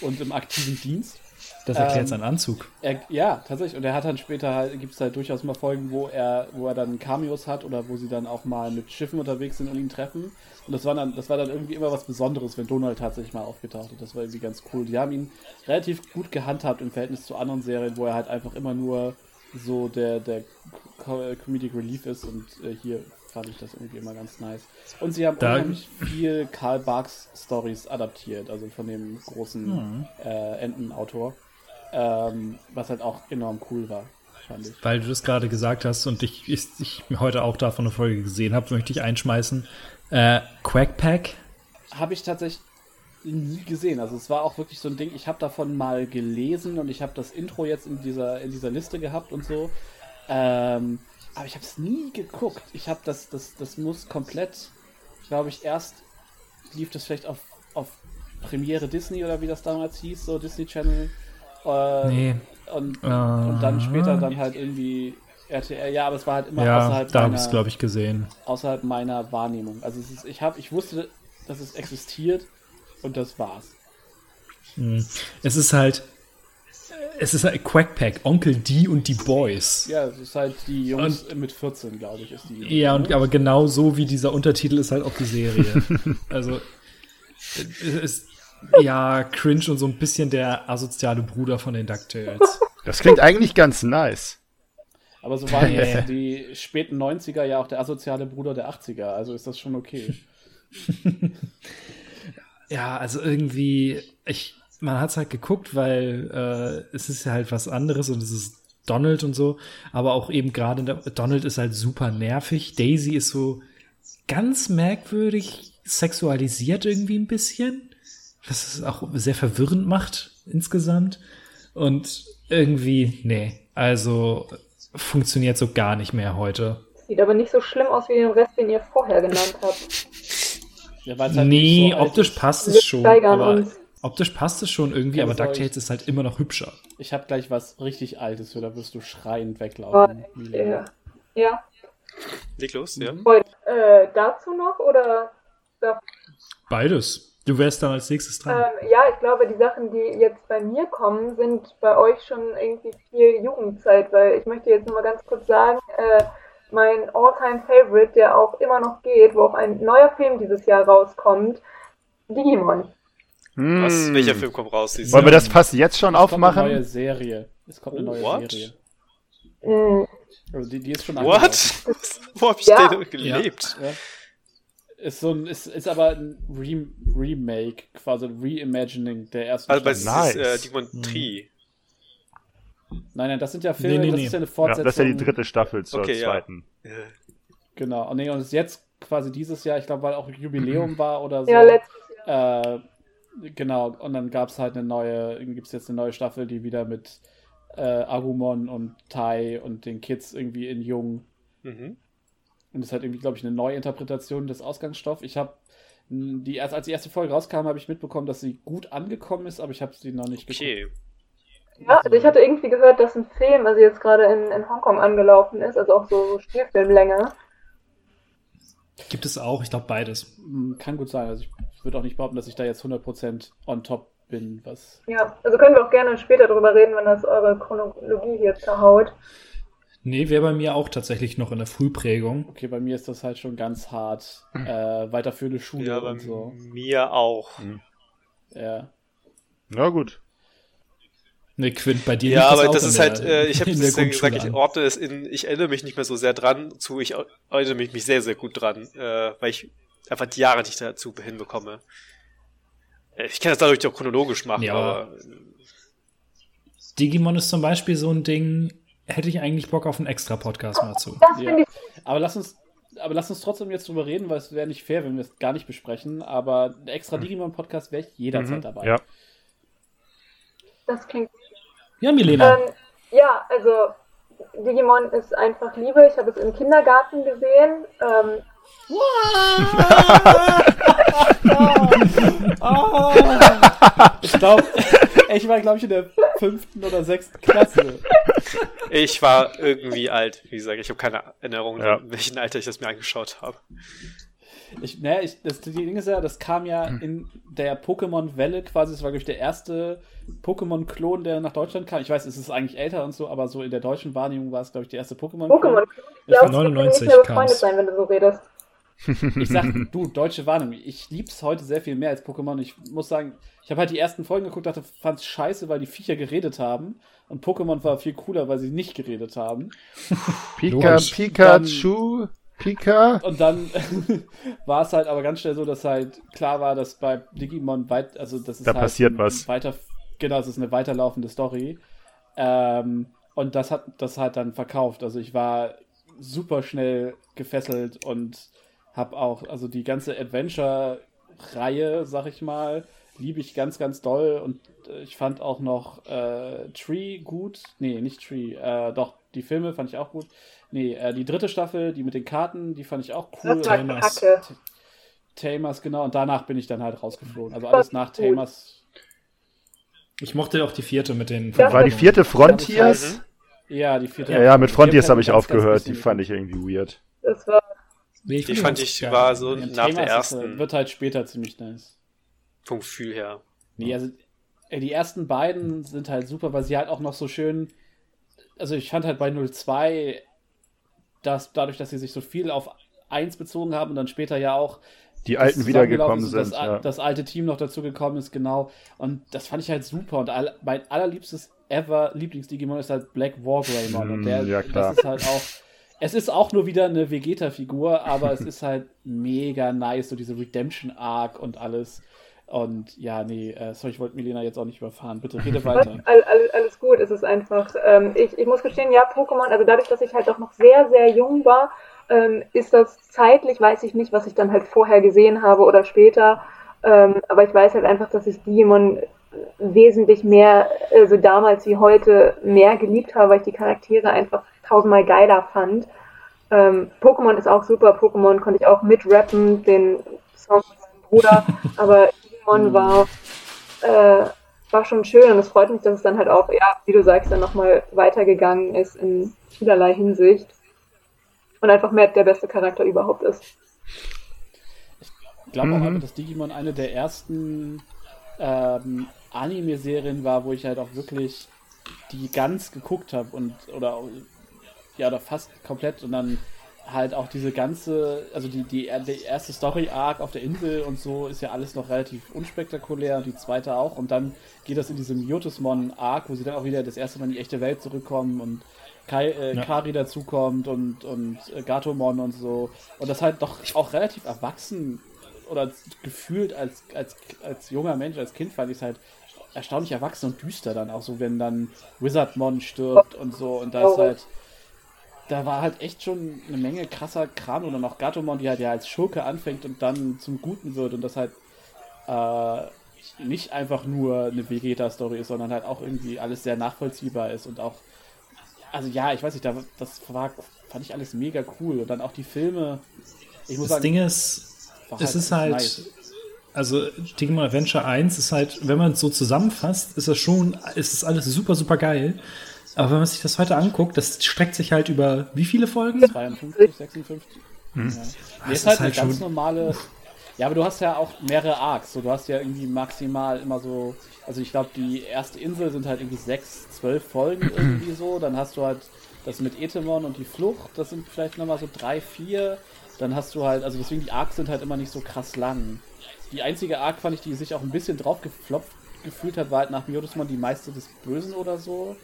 und im aktiven Dienst. Das erklärt Ähm, seinen Anzug. Er, ja, tatsächlich. Und er hat dann später halt, gibt es halt durchaus mal Folgen, wo er, wo er dann Cameos hat oder wo sie dann auch mal mit Schiffen unterwegs sind und ihn treffen. Und das war dann, das war dann irgendwie immer was Besonderes, wenn Donald tatsächlich mal aufgetaucht ist. Das war irgendwie ganz cool. Die haben ihn relativ gut gehandhabt im Verhältnis zu anderen Serien, wo er halt einfach immer nur so der, der Co- Comedic Relief ist und äh, hier fand ich das irgendwie immer ganz nice. Und sie haben Da- unheimlich viel Karl Barks Stories adaptiert, also von dem großen äh, Entenautor. Ähm, was halt auch enorm cool war. Weil du das gerade gesagt hast und ich, ich, ich heute auch davon eine Folge gesehen habe, möchte ich einschmeißen. Äh, Quackpack. Habe ich tatsächlich nie gesehen. Also es war auch wirklich so ein Ding, ich habe davon mal gelesen und ich habe das Intro jetzt in dieser, in dieser Liste gehabt und so. Ähm, aber ich habe es nie geguckt. Ich habe das, das, das muss komplett, glaube ich, erst lief das vielleicht auf, auf Premiere Disney oder wie das damals hieß, so Disney Channel. Äh, Nee. Und, Äh, und dann später dann halt irgendwie RTL. Ja, aber es war halt immer Ja, außerhalb da habe ich es, glaube ich, gesehen. außerhalb meiner Wahrnehmung. Also es ist, ich habe, ich wusste, dass es existiert und das war's. Es ist halt. Es ist halt Quackpack, Onkel D und die Boys. Ja, es ist halt die Jungs mit 14, glaube ich, ist die. Ja, und, aber genau so wie dieser Untertitel ist halt auch die Serie. [LAUGHS] also, es ist ja cringe und so ein bisschen der asoziale Bruder von den DuckTales. Das klingt eigentlich ganz nice. Aber so waren [LAUGHS] Ja. jetzt die späten 90er ja auch der asoziale Bruder der 80er, also ist das schon okay. [LAUGHS] Ja, also irgendwie, ich, man hat's halt geguckt, weil äh, es ist ja halt was anderes und es ist Donald und so, aber auch eben gerade Donald ist halt super nervig. Daisy ist so ganz merkwürdig sexualisiert irgendwie ein bisschen, was es auch sehr verwirrend macht insgesamt und irgendwie, nee, also funktioniert so gar nicht mehr heute. Sieht aber nicht so schlimm aus wie den Rest, den ihr vorher genannt habt. [LAUGHS] Ja, halt Nee, so optisch passt es schon. Aber uns. optisch passt es schon irgendwie, Keine aber DuckTales ist halt immer noch hübscher. Ich habe gleich was richtig Altes für, da wirst du schreiend Oh, weglaufen. ja. ja. Leg los, ja. Wollt, äh, dazu noch oder? Beides. Du wärst dann als nächstes dran. Ähm, ja, ich glaube, die Sachen, die jetzt bei mir kommen, sind bei euch schon irgendwie viel Jugendzeit, weil ich möchte jetzt nur mal ganz kurz sagen, äh, mein All-Time-Favorite, der auch immer noch geht, wo auch ein neuer Film dieses Jahr rauskommt, Digimon. Was? Hm. Welcher Film kommt raus? dieses Wollen wir Jahr? das fast jetzt schon Es kommt eine neue aufmachen? Serie. Es kommt eine neue what? Serie. Mm, Also die, die ist schon What? [LAUGHS] Wo hab ich Ja. denn gelebt? Ja. Ist so ein, ist, ist aber ein Re Remake, quasi ein Reimagining der ersten Also bei Staffel. Nice. ist, äh, Digimon Tree. Nein, nein, das sind ja Filme, Nee, nee, das nee. ist ja eine Ja, Fortsetzung. das ist ja die dritte Staffel zur Okay, ja. zweiten. Äh, Genau. Und nee, und es ist jetzt quasi dieses Jahr, ich glaube, weil auch Jubiläum [CLEARS THROAT] war oder so. ja, letztes Jahr. Äh, genau, und dann gab es halt eine neue, gibt es jetzt eine neue Staffel, die wieder mit äh, Agumon und Tai und den Kids irgendwie in Jung. Mhm. Und das ist halt irgendwie, glaube ich, eine Neuinterpretation des Ausgangsstoffs. Ich habe die erst als die erste Folge rauskam, habe ich mitbekommen, dass sie gut angekommen ist, aber ich habe sie noch nicht geguckt. Okay. Ja, also ich hatte irgendwie gehört, dass ein Film, also jetzt gerade in, in Hongkong angelaufen ist, also auch so Spielfilmlänge. Gibt es auch, ich glaube beides. Mm, Kann gut sein. Also ich würde auch nicht behaupten, dass ich da jetzt 100% on top bin, was. Ja, also können wir auch gerne später drüber reden, wenn das eure Chronologie hier zerhaut. Nee, wäre bei mir auch tatsächlich noch in der Frühprägung. Okay, bei mir ist das halt schon ganz hart. Äh, weiterführende Schule Ja, bei und so. mir auch. Ja. Na gut. Ne, Quint, bei dir Ja, aber das in ist der- halt, äh, ich habe [LAUGHS] der das ja gesagt, ich ordne es in, ich erinnere mich nicht mehr so sehr dran zu, ich erinnere mich, mich sehr, sehr gut dran, äh, weil ich einfach die Jahre nicht dazu hinbekomme. Ich kann das dadurch auch chronologisch machen, Ja, aber aber- Digimon ist zum Beispiel so ein Ding, hätte ich eigentlich Bock auf einen extra Podcast mal zu. Ja. Aber lass uns, aber lass uns trotzdem jetzt drüber reden, weil es wäre nicht fair, wenn wir es gar nicht besprechen. Aber ein extra Digimon-Podcast wäre ich jederzeit Mhm, dabei. Ja. Das klingt. Ja, Milena. Ähm, ja, also Digimon ist einfach Liebe. Ich habe es im Kindergarten gesehen. Ähm, [LAUGHS] [LAUGHS] [LAUGHS] Ich glaube, ich war, glaube ich, in der fünften oder sechsten Klasse. ich war irgendwie alt. Wie gesagt, ich habe keine Erinnerung, Ja. in welchem Alter ich das mir angeschaut habe. Ich, naja, ich, das die Ding ist ja, das kam ja Hm. in der Pokémon-Welle quasi. Das war, glaube ich, der erste Pokémon-Klon, der nach Deutschland kam. Ich weiß, es ist eigentlich älter und so, aber so in der deutschen Wahrnehmung war es, glaube ich, der erste Pokémon-Klon. Pokémon. Ich glaube, können 99 nicht mehr befreundet sein, wenn du so redest. Ich sag, [LAUGHS] du, deutsche Wahrnehmung. Ich lieb's heute sehr viel mehr als Pokémon. Ich muss sagen, ich habe halt die ersten Folgen geguckt, dachte, fand's scheiße, weil die Viecher geredet haben. Und Pokémon war viel cooler, weil sie nicht geredet haben. [LAUGHS] Pika. Pikachu, Pika. Und dann [LAUGHS] war es halt aber ganz schnell so, dass halt klar war, dass bei Digimon weit, also das ist Da halt passiert was. Weiter, genau, es ist eine weiterlaufende Story. Ähm, und das hat das halt dann verkauft. Also ich war super schnell gefesselt und habe auch, also die ganze Adventure-Reihe, sag ich mal, liebe ich ganz, ganz doll. Und äh, ich fand auch noch äh, Tree gut. Nee, nicht Tree, äh, doch, die Filme fand ich auch gut. Nee, äh, die dritte Staffel, die mit den Karten, die fand ich auch cool. Tamers. Tamers, genau. Und danach bin ich dann halt rausgeflogen. Also alles nach. Tamers. Ich mochte auch die vierte mit den. Das War die vierte Frontiers? Ja, die vierte. Ja, ja, mit Frontiers habe ich Ganz, ganz aufgehört. Die fand ich irgendwie weird. Das war Nee, Die finde fand ich, geil. war so Ja, nach der ist, äh, ersten Wird halt später ziemlich nice. vom Gefühl her. Nee, also die ersten beiden sind halt super, weil sie halt auch noch so schön. Also ich fand halt bei 02, dass dadurch, dass sie sich so viel auf 1 bezogen haben und dann später ja auch Die alten das wiedergekommen sind. Das, Ja. das alte Team noch dazu gekommen ist, genau. Und das fand ich halt super. Und all, mein allerliebstes ever Lieblings-Digimon ist halt Black Wargreymon. und der, Mm, ja, klar. das ist halt auch. Es ist auch nur wieder eine Vegeta-Figur, aber es ist halt mega nice, so diese Redemption-Arc und alles. Und ja, nee, äh, sorry, ich wollte Milena jetzt auch nicht überfahren. Bitte rede weiter. all, all, alles gut. Es ist einfach, ähm, ich, ich muss gestehen, ja, Pokémon, also dadurch, dass ich halt auch noch sehr, sehr jung war, ähm, ist das zeitlich, weiß ich nicht, was ich dann halt vorher gesehen habe oder später. Ähm, aber ich weiß halt einfach, dass ich Digimon wesentlich mehr, also damals wie heute, mehr geliebt habe, weil ich die Charaktere einfach tausendmal geiler fand. Ähm, Pokémon ist auch super. Pokémon konnte ich auch mitrappen, den Song von meinem Bruder. [LAUGHS] aber Digimon war, äh, war schon schön und es freut mich, dass es dann halt auch, ja, wie du sagst, dann nochmal weitergegangen ist in vielerlei Hinsicht. Und einfach Matt der beste Charakter überhaupt ist. Ich glaube auch Mhm. einfach, dass Digimon eine der ersten ähm, Anime-Serien war, wo ich halt auch wirklich die ganz geguckt habe und oder ja oder fast komplett. Und dann halt auch diese ganze, also die, die, die erste Story-Arc auf der Insel und so ist ja alles noch relativ unspektakulär und die zweite auch. Und dann geht das in diese Myotismon-Arc, wo sie dann auch wieder das erste Mal in die echte Welt zurückkommen und Kai, äh, Ja. Kari dazukommt und, und äh, Gatomon und so. Und das halt doch auch relativ erwachsen oder gefühlt als, als, als junger Mensch, als Kind fand ich es halt erstaunlich erwachsen und düster dann auch so, wenn dann Wizardmon stirbt und so. Und da ist halt da war halt echt schon eine Menge krasser Kram oder noch Gatomon, die halt ja als Schurke anfängt und dann zum Guten wird und das halt äh, nicht einfach nur eine Vegeta-Story ist, sondern halt auch irgendwie alles sehr nachvollziehbar ist und auch also ja, ich weiß nicht, da, das war, fand ich alles mega cool und dann auch die Filme. Ich muss Das sagen, Ding ist, es ist halt, nice. also Digimon Adventure 1 ist halt, wenn man es so zusammenfasst, ist das schon, ist es alles super, super geil. Aber wenn man sich das heute anguckt, das streckt sich halt über wie viele Folgen? 52, 56. Ja. Nee, ist halt ist eine halt ganz schon- normale. Ja, aber du hast ja auch mehrere Arcs. So, du hast ja irgendwie maximal immer so. Also ich glaube, die erste Insel sind halt irgendwie sechs, zwölf Folgen irgendwie so. Dann hast du halt das mit Etemon und die Flucht. Das sind vielleicht nochmal so drei, vier. Dann hast du halt, also deswegen die Arcs sind halt immer nicht so krass lang. Die einzige Arc fand ich, die sich auch ein bisschen drauf geflopft gefühlt hat, war halt nach Myotismon die Meister des Bösen oder so.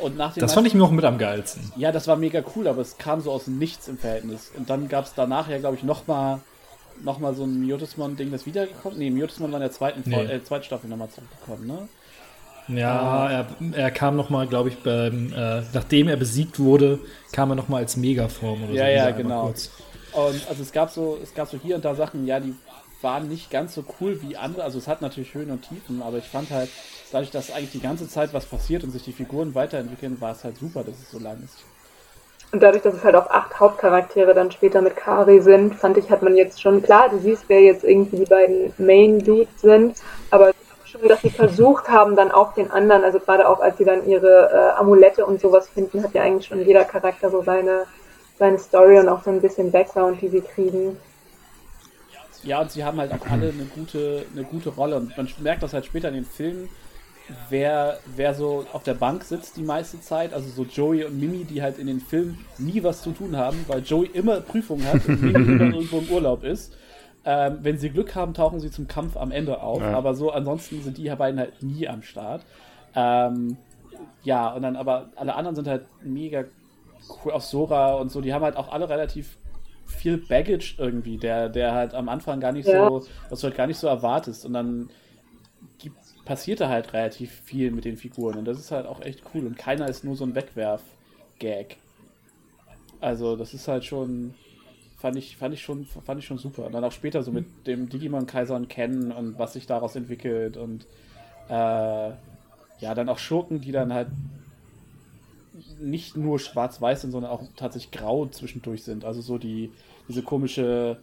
Und nach Das fand ich mir auch mit am geilsten. ja, das war mega cool, aber es kam so aus dem Nichts im Verhältnis. Und dann gab es danach ja, glaube ich, nochmal nochmal so ein Miotismon-Ding, das wiedergekommen Nee, Miotismon war in der zweiten, Nee. äh, zweiten Staffel nochmal zurückgekommen, ne? Ja, er, er kam nochmal, glaube ich, beim, äh, nachdem er besiegt wurde, kam er nochmal als Megaform oder Ja, so. ja, Einmal genau. Und also es gab so, es gab so hier und da Sachen, ja, die waren nicht ganz so cool wie andere. Also es hat natürlich Höhen und Tiefen, aber ich fand halt, dadurch, dass eigentlich die ganze Zeit was passiert und sich die Figuren weiterentwickeln, war es halt super, dass es so lang ist. Und dadurch, dass es halt auch acht Hauptcharaktere dann später mit Kari sind, fand ich, hat man jetzt schon klar, du siehst, wer jetzt irgendwie die beiden Main-Dudes sind, aber schon, dass sie versucht haben, dann auch den anderen, also gerade auch als sie dann ihre äh, Amulette und sowas finden, hat ja eigentlich schon jeder Charakter so seine, seine Story und auch so ein bisschen Background, die sie kriegen. Ja, und sie haben halt auch alle eine gute, eine gute Rolle. Und man merkt das halt später in den Filmen, wer, wer so auf der Bank sitzt die meiste Zeit. Also so Joey und Mimi, die halt in den Filmen nie was zu tun haben, weil Joey immer Prüfungen hat und Mimi immer [LAUGHS] irgendwo im Urlaub ist. Ähm, wenn sie Glück haben, tauchen sie zum Kampf am Ende auf. Ja. Aber so ansonsten sind die beiden halt nie am Start. Ähm, ja, und dann aber alle anderen sind halt mega cool auf Sora und so. Die haben halt auch alle relativ viel Baggage irgendwie, der, der halt am Anfang gar nicht Ja. so, was du halt gar nicht so erwartest. Und dann gibt, passiert da halt relativ viel mit den Figuren. Und das ist halt auch echt cool. Und keiner ist nur so ein Wegwerf-Gag. Also, das ist halt schon. Fand ich, fand ich schon, fand ich schon super. Und dann auch später so mit dem Digimon-Kaiser und Ken und was sich daraus entwickelt und äh, ja, dann auch Schurken, die dann halt nicht nur schwarz-weiß sind, sondern auch tatsächlich grau zwischendurch sind. Also so die, diese komische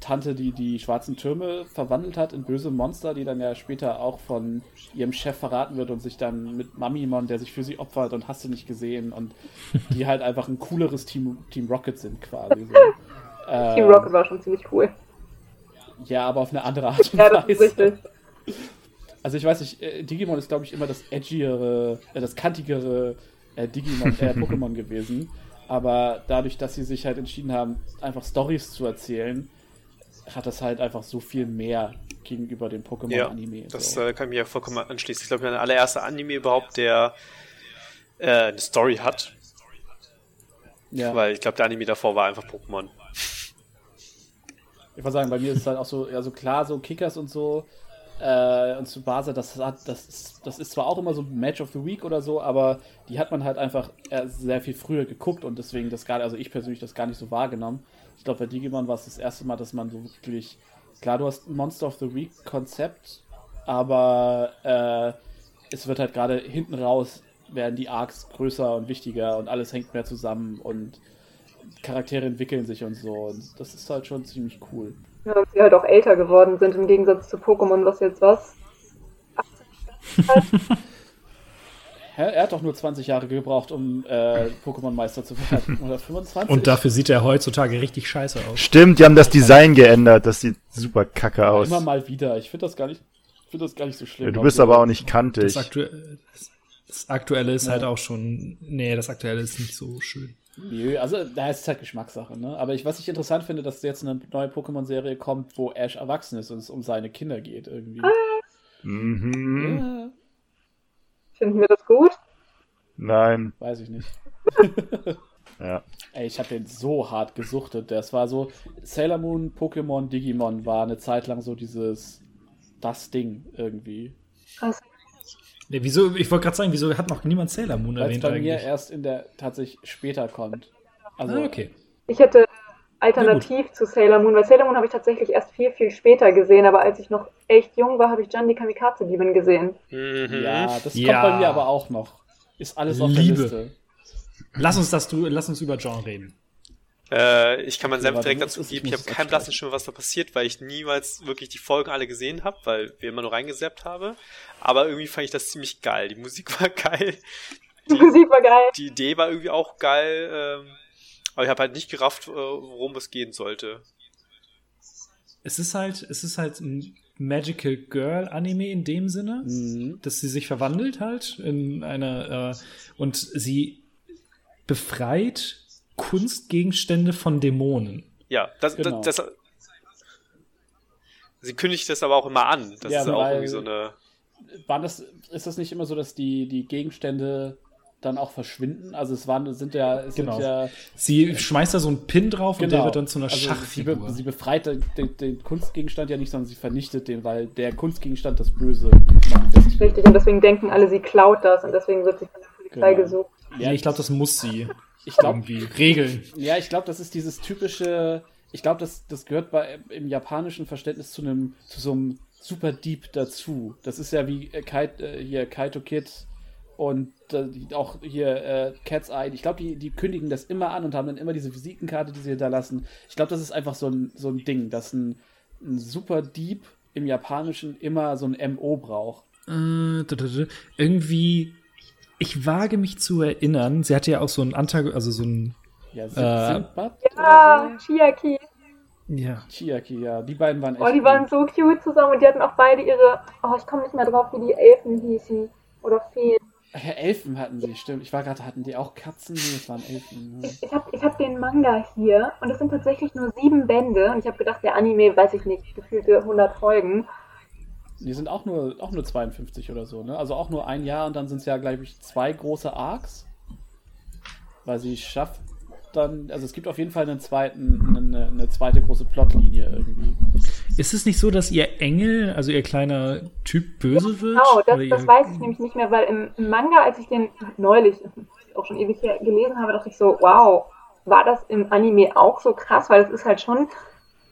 Tante, die die schwarzen Türme verwandelt hat in böse Monster, die dann ja später auch von ihrem Chef verraten wird und sich dann mit Mamimon, der sich für sie opfert und hast du nicht gesehen und die halt einfach ein cooleres Team, Team Rocket sind quasi. So. [LAUGHS] Team Ähm, Rocket war schon ziemlich cool. Ja, aber auf eine andere Art und Ja, das ist Weise. richtig. Also ich weiß nicht, äh, Digimon ist glaube ich immer das edgiere, äh, das kantigere äh, Digimon, äh, [LAUGHS] Pokémon gewesen. Aber dadurch, dass sie sich halt entschieden haben, einfach Stories zu erzählen, hat das halt einfach so viel mehr gegenüber dem Ja, Pokémon-Anime. das so. äh, kann ich mir ja vollkommen anschließen. Ich glaube, der allererste Anime überhaupt, der äh, eine Story hat. ja. Weil ich glaube, der Anime davor war einfach Pokémon. Ich wollte sagen, bei mir ist es halt auch so, ja, so klar, so Kickers und so. Äh, und Tsubasa, das hat, das ist, das ist zwar auch immer so Match of the Week oder so, aber die hat man halt einfach äh, sehr viel früher geguckt und deswegen das gar, also ich persönlich das gar nicht so wahrgenommen. Ich glaube, bei Digimon war es das erste Mal, dass man so wirklich, klar, du hast Monster of the Week Konzept, aber äh, es wird halt gerade hinten raus werden die Arcs größer und wichtiger und alles hängt mehr zusammen und Charaktere entwickeln sich und so. Und das ist halt schon ziemlich cool. Ja, sie halt auch älter geworden sind im Gegensatz zu Pokémon, was jetzt was? Hä? [LAUGHS] Er hat doch nur 20 Jahre gebraucht, um äh, Pokémon-Meister zu werden. Oder 25? Und dafür sieht er heutzutage richtig scheiße aus. Stimmt, die haben das Design geändert. Das sieht super kacke aus. Immer mal wieder. Ich finde das gar nicht. Ich finde das gar nicht so schlimm. Ja, du bist aber auch nicht kantig. Das, aktu das Aktuelle ist halt auch schon. Nee, das Aktuelle ist nicht so schön. Nö, also da ist es halt Geschmackssache, ne? Aber ich, was ich interessant finde, dass jetzt eine neue Pokémon-Serie kommt, wo Ash erwachsen ist und es um seine Kinder geht irgendwie. Mhm. Ja, Finden wir das gut? Nein. weiß ich nicht. [LAUGHS] Ja. Ey, ich habe den so hart gesuchtet. Das war so, Sailor Moon, Pokémon, Digimon war eine Zeit lang so dieses, das Ding irgendwie. Krass. Nee, wieso, ich wollte gerade sagen, wieso hat noch niemand Sailor Moon Weil es erwähnt bei eigentlich? mir erst in der, tatsächlich später kommt. Also, ah, okay. Ich hätte alternativ zu Sailor Moon, weil Sailor Moon habe ich tatsächlich erst viel, viel später gesehen, aber als ich noch echt jung war, habe ich Jan die Kamikaze-Diebin gesehen. Mhm. Ja, das Ja. kommt bei mir aber auch noch. Ist alles auf Liebe. der Liste. Lass uns das, du, lass uns über John reden. Äh, ich kann meinen Senf direkt dazu geben. ich habe keinen blassen. Schimmer, was da passiert, weil ich niemals wirklich die Folgen alle gesehen habe, weil wir immer nur reingesappt habe. Aber irgendwie fand ich das ziemlich geil. Die Musik [LAUGHS] war geil. Die Musik war geil. Die Idee war irgendwie auch geil. Ähm, aber ich habe halt nicht gerafft, äh, worum es gehen sollte. Es ist halt, es ist halt ein Magical Girl Anime in dem Sinne, Mhm. dass sie sich verwandelt halt in eine äh, und sie befreit Kunstgegenstände von Dämonen. Ja, das, Genau. das, das Sie kündigt das aber auch immer an. Das Ja, ist auch weil- irgendwie so eine. War das, ist das nicht immer so, dass die, die Gegenstände dann auch verschwinden. Also es waren, es sind ja, es Genau. sind ja Sie schmeißt da so einen Pin drauf und der Genau. wird dann zu einer Also Schachfigur. Sie, be sie befreit den, den, den Kunstgegenstand ja nicht, sondern sie vernichtet den, weil der Kunstgegenstand das Böse manifestiert. Richtig, und deswegen denken alle, sie klaut das und deswegen wird sie von der Polizei Genau. gesucht. ja, ich glaube, das muss sie Ich glaube, irgendwie regeln. ja, ich glaube, das ist dieses typische. Ich glaube, das, das gehört bei, im japanischen Verständnis zu einem, zu so einem Super Deep dazu. Das ist ja wie äh, Kite, äh, hier Kaito Kid und äh, auch hier äh, Cat's Eye. Ich glaube, die, die kündigen das immer an und haben dann immer diese Visitenkarte, die sie hinterlassen. Ich glaube, das ist einfach so ein, so ein Ding, dass ein, ein Super Deep im Japanischen immer so ein MO braucht. Äh, irgendwie, ich wage mich zu erinnern, sie hatte ja auch so einen Antag, also so ein, Ja, Sim Äh, Ah, oder Chiaki. ja, so? Chiaki, ja. Die beiden waren echt. Oh, die waren so cute zusammen und die hatten auch beide ihre, oh, ich komme nicht mehr drauf, wie die Elfen hießen. Oder Feen. Ach ja, Elfen hatten sie, stimmt. Ich war gerade, hatten die auch Katzen? Nee, das waren Elfen. Ja. Ich habe ich hab den Manga hier und es sind tatsächlich nur sieben Bände und ich habe gedacht, der Anime, weiß ich nicht, gefühlte 100 Folgen. Die sind auch nur, auch nur 52 oder so, ne? Also auch nur ein Jahr und dann sind es ja, glaube ich, zwei große Arcs. Weil sie schafft dann, also es gibt auf jeden Fall einen zweiten, eine, eine zweite große Plotlinie irgendwie. Ist es nicht so, dass ihr Engel, also ihr kleiner Typ, böse wird? Genau, das, das weiß ich nämlich nicht mehr, weil im, im Manga, als ich den neulich, auch schon ewig her, gelesen habe, dachte ich so, wow, war das im Anime auch so krass, weil es ist halt schon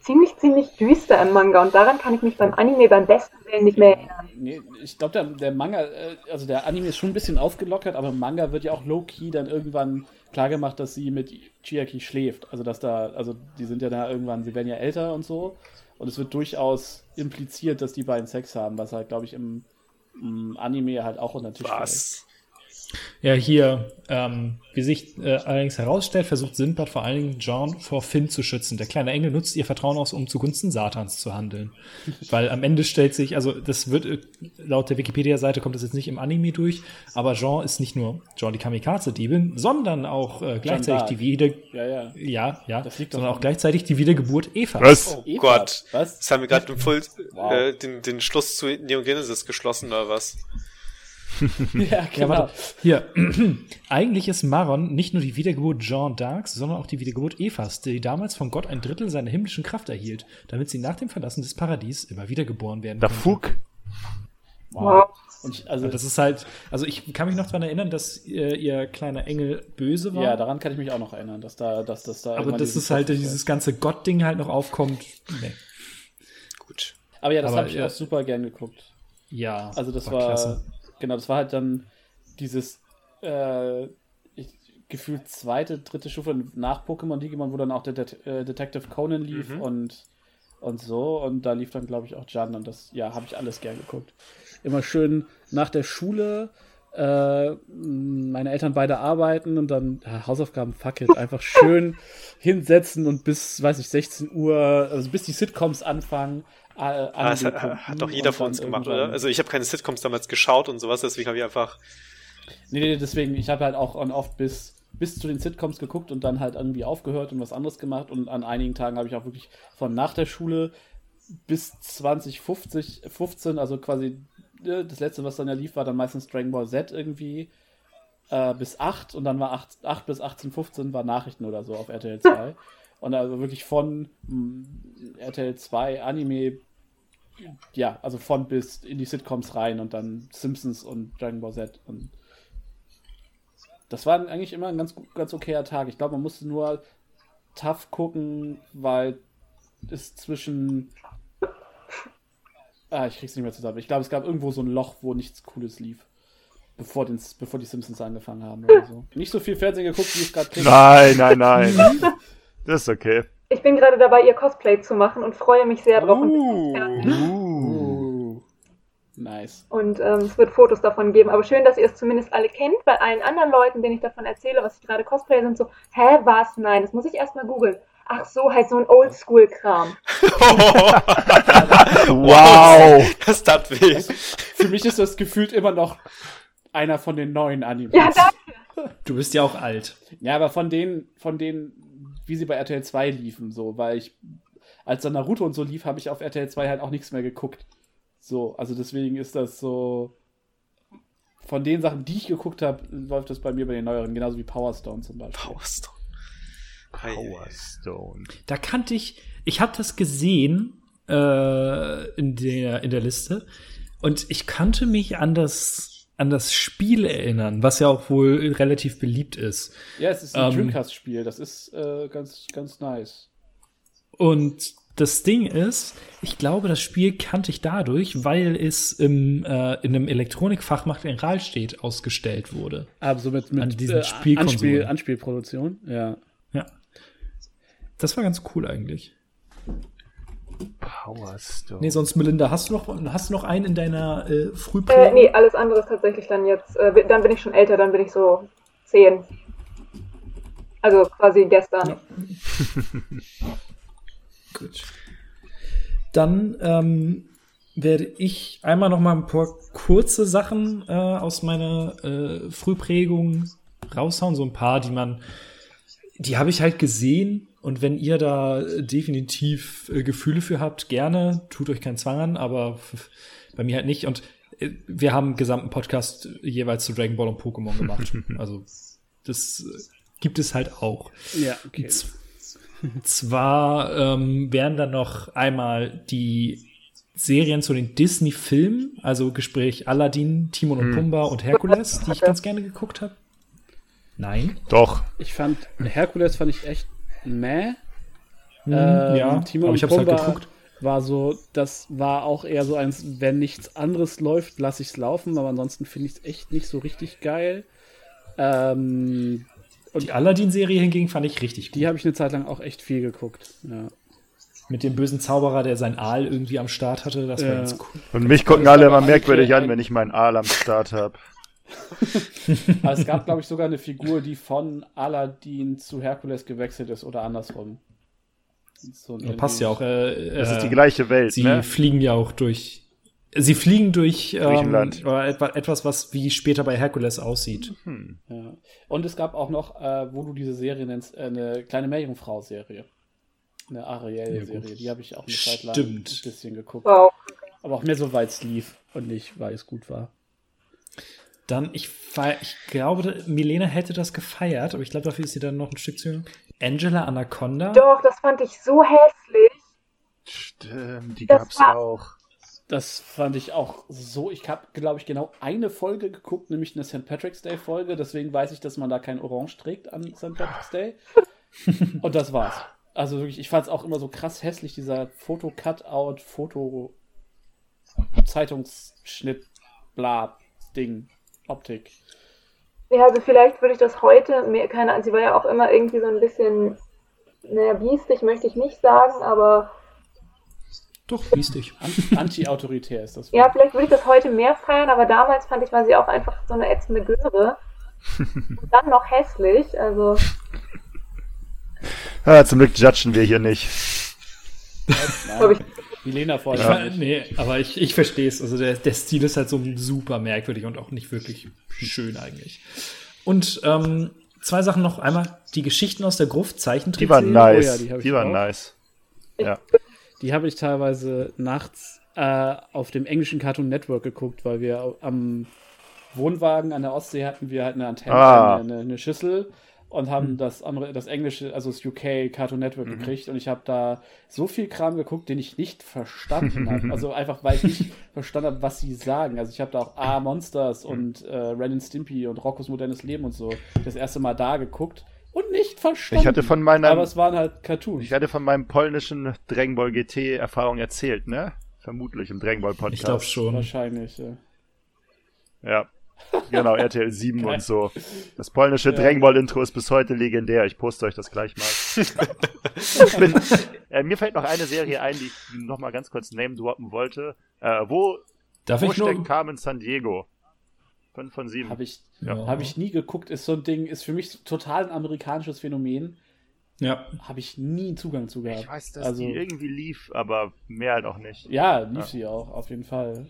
ziemlich, ziemlich düster im Manga und daran kann ich mich beim Anime beim besten Willen nicht mehr erinnern. Nee, ich glaube, der, der Manga, äh, also der Anime ist schon ein bisschen aufgelockert, aber im Manga wird ja auch low-key dann irgendwann klargemacht, dass sie mit Chiaki schläft. Also, dass da, also die sind ja da irgendwann, sie werden ja älter und so. Und es wird durchaus impliziert, dass die beiden Sex haben, was halt, glaube ich, im, im Anime halt auch unter den Tisch fällt. Ja, hier, ähm, wie sich äh, allerdings herausstellt, versucht Sindbad vor allen Dingen John vor Finn zu schützen. Der kleine Engel nutzt ihr Vertrauen aus, um zugunsten Satans zu handeln. [LAUGHS] Weil am Ende stellt sich, also das wird, äh, laut der Wikipedia-Seite kommt das jetzt nicht im Anime durch, aber Jean ist nicht nur Jean die Kamikaze-Diebin, sondern auch äh, gleichzeitig die Wieder... Ja, ja. Ja, ja, Das liegt sondern an- auch gleichzeitig die Wiedergeburt Evas. Was? Oh Eva, Gott. Was? Das haben wir gerade im Full, Wow. äh, den, den Schluss zu Neon Genesis geschlossen, oder was? Ja, Ja, genau. warte. Hier. [CLEARS THROAT] Eigentlich ist Maron nicht nur die Wiedergeburt Jean d'Arcs, sondern auch die Wiedergeburt Evas, die damals von Gott ein Drittel seiner himmlischen Kraft erhielt, damit sie nach dem Verlassen des Paradies immer wieder geboren werden Der konnte. Fug. Wow. Und ich, also, Das ist halt, also ich kann mich noch daran erinnern, dass äh, ihr kleiner Engel böse war. ja, daran kann ich mich auch noch erinnern, dass da, dass das da. aber dass diesen es halt dieses ganze Gott-Ding halt noch aufkommt. Nee. Gut. Aber ja, das habe ich ja. auch super gern geguckt. Ja. Also das war, klasse. Genau, das war halt dann dieses äh, gefühlt zweite, dritte Stufe nach Pokémon Digimon, wo dann auch der Det äh, Detective Conan lief Mhm. und und so und da lief dann glaube ich auch Jan und das ja habe ich alles gern geguckt. Immer schön nach der Schule äh, meine Eltern beide arbeiten und dann ja, Hausaufgaben fuck it, einfach schön [LAUGHS] hinsetzen und bis weiß ich 16 Uhr, also bis die Sitcoms anfangen. Äh, Ah, das hat, hat doch jeder von uns gemacht, oder? Also ich habe keine Sitcoms damals geschaut und sowas, deswegen habe ich einfach. Nee, nee, deswegen, ich habe halt auch oft bis, bis zu den Sitcoms geguckt und dann halt irgendwie aufgehört und was anderes gemacht. Und an einigen Tagen habe ich auch wirklich von nach der Schule bis 2050, 15, also quasi äh, das letzte, was dann ja lief, war dann meistens Dragon Ball Z irgendwie äh, bis 8 und dann war 8, 8 bis 18, 15 war Nachrichten oder so auf RTL 2. und also wirklich von mh, RTL 2 Anime, ja, also von bis in die Sitcoms rein und dann Simpsons und Dragon Ball Z und das war eigentlich immer ein ganz, ganz okayer Tag. Ich glaube, man musste nur tough gucken, weil es zwischen. Ah, ich krieg's nicht mehr zusammen. Ich glaube, es gab irgendwo so ein Loch, wo nichts Cooles lief. Bevor, den, bevor die Simpsons angefangen haben oder so. Nicht so viel Fernsehen geguckt, wie es gerade klingt. Nein, nein, nein. [LAUGHS] Das ist okay. Ich bin gerade dabei, ihr Cosplay zu machen und freue mich sehr drauf. Und, Uh. Nice. und ähm, es wird Fotos davon geben. Aber schön, dass ihr es zumindest alle kennt. Bei allen anderen Leuten, denen ich davon erzähle, was ich gerade Cosplay sind, so, hä, was? Nein, das muss ich erstmal googeln. Ach so, halt so ein Oldschool-Kram. [LAUGHS] Wow. das tat weh. Für mich ist das gefühlt immer noch einer von den neuen Animes. Ja, danke. Du bist ja auch alt. Ja, aber von denen, von denen, wie sie bei RTL 2 liefen, so, weil ich, als dann Naruto und so lief, habe ich auf RTL 2 halt auch nichts mehr geguckt. So, also deswegen ist das so von den Sachen, die ich geguckt habe, läuft das bei mir bei den neueren, genauso wie Power Stone zum Beispiel. Power Stone. Power Stone. Da kannte ich, ich habe das gesehen äh, in, der, in der Liste und ich kannte mich an das, an das Spiel erinnern, was ja auch wohl relativ beliebt ist. Ja, es ist ein Ähm, Dreamcast-Spiel, das ist äh, ganz, ganz nice. Und das Ding ist, ich glaube, das Spiel kannte ich dadurch, weil es im, äh, in einem Elektronikfachmarkt in Rahlstedt ausgestellt wurde. Aber so mit, mit An diesen äh, Spielkonsolen. Anspiel, Anspielproduktion, ja. Ja. Das war ganz cool eigentlich. Power Stone. Nee, sonst, Melinda, hast du noch, hast du noch einen in deiner äh, Äh, Frühprägung? nee, alles andere ist tatsächlich dann jetzt, äh, dann bin ich schon älter, dann bin ich so zehn. Also quasi gestern. [LAUGHS] Gut. Dann ähm, werde ich einmal noch mal ein paar kurze Sachen äh, aus meiner äh, Frühprägung raushauen, so ein paar, die man, die habe ich halt gesehen. Und wenn ihr da äh, definitiv äh, Gefühle für habt, gerne, tut euch keinen Zwang an, aber bei mir halt nicht. Und äh, wir haben einen gesamten Podcast jeweils zu Dragon Ball und Pokémon gemacht. [LAUGHS] also das äh, gibt es halt auch. Ja, okay. Z- Zwar ähm, wären dann noch einmal die Serien zu den Disney-Filmen, also Gespräch Aladdin, Timon und Pumba und Herkules, die ich ganz gerne geguckt habe. Nein. Doch. Ich fand, Herkules fand ich echt meh. Hm, Ähm, ja, Timon aber ich habe halt geguckt. War so, das war auch eher so eins, wenn nichts anderes läuft, lasse ich es laufen, aber ansonsten finde ich es echt nicht so richtig geil. Ähm, Die Aladdin-Serie hingegen fand ich richtig gut. die habe ich eine Zeit lang auch echt viel geguckt. Ja. Mit dem bösen Zauberer, der sein Aal irgendwie am Start hatte, das war Ja. ganz cool. Und mich gucken alle immer merkwürdig an, wenn ich meinen Aal am Start habe. [LAUGHS] Aber es gab, glaube ich, sogar eine Figur, die von Aladdin zu Herkules gewechselt ist oder andersrum. So ein Passt ja auch. Äh, Das äh, ist die gleiche Welt, Sie ne? fliegen ja auch durch. Sie fliegen durch ähm, etwas, was wie später bei Herkules aussieht. Ja. Und es gab auch noch, äh, wo du diese Serie nennst, äh, eine kleine Meerjungfrau-Serie. Eine Ariel-Serie. Die habe ich auch eine Zeit lang Stimmt. ein bisschen geguckt. Wow. Aber auch mehr so, weil es lief und nicht, weil es gut war. Dann, ich, fei- ich glaube, Milena hätte das gefeiert, aber ich glaube, dafür ist sie dann noch ein Stück zu jung. Angela Anaconda. Doch, das fand ich so hässlich. Stimmt, die Das gab's war- auch. Das fand ich auch so. Ich habe, glaube ich, genau eine Folge geguckt, nämlich eine St. Patrick's Day Folge. Deswegen weiß ich, dass man da kein Orange trägt an St. Patrick's Day. [LAUGHS] Und das war's. Also wirklich, ich fand es auch immer so krass hässlich, dieser Foto-Cutout, Foto Zeitungsschnitt, bla, Ding, Optik. Ja, also vielleicht würde ich das heute, mehr, keine Ahnung, sie war ja auch immer irgendwie so ein bisschen, naja, biestig möchte ich nicht sagen, aber Doch, biestig. An- Anti-autoritär ist das. [LAUGHS] ja, vielleicht würde ich das heute mehr feiern, aber damals fand ich, war sie auch einfach so eine ätzende Göre. Und [LAUGHS] dann noch hässlich, also Ah, zum Glück judgen wir hier nicht. glaub ich, Milena vor Ich fa- nee, aber ich, ich verstehe es. Also der, der Stil ist halt so super merkwürdig und auch nicht wirklich schön eigentlich. Und ähm, zwei Sachen noch. Einmal die Geschichten aus der Gruft, Die waren Zeichentrickserie. nice. Oh ja, die die waren auch. nice. Ja. Die habe ich teilweise nachts äh, auf dem englischen Cartoon Network geguckt, weil wir am Wohnwagen an der Ostsee hatten wir halt eine Antenne, Ah. eine, eine Schüssel und haben das andere, das englische, also das UK Cartoon Network gekriegt und ich habe da so viel Kram geguckt, den ich nicht verstanden habe. Also [LAUGHS] einfach, weil ich nicht verstanden habe, was sie sagen. Also ich habe da auch A Monsters und äh, Ren and Stimpy und Roccos modernes Leben und so das erste Mal da geguckt und nicht verstanden. Ich hatte von meiner, aber es waren halt Cartoons. ich hatte von meinem polnischen Dragon Ball GT Erfahrung erzählt, ne? Vermutlich im Dragon Ball Podcast. Ich glaube schon. Wahrscheinlich, ja. Ja. Genau, RTL 7 Geil. und so. Das polnische Ja. Dragon Ball Intro ist bis heute legendär. Ich poste euch das gleich mal. ich bin, äh, mir fällt noch eine Serie ein, die ich noch mal ganz kurz name droppen wollte. Äh, wo Darf wo ich nur? steckt Carmen San Diego? 5 von 7. Habe ich, Ja. hab ich nie geguckt, ist so ein Ding, ist für mich total ein amerikanisches Phänomen. Ja. Habe ich nie Zugang zu gehabt. Ich weiß, dass also, die irgendwie lief, aber mehr halt auch nicht. Ja, lief sie auch, auf jeden Fall.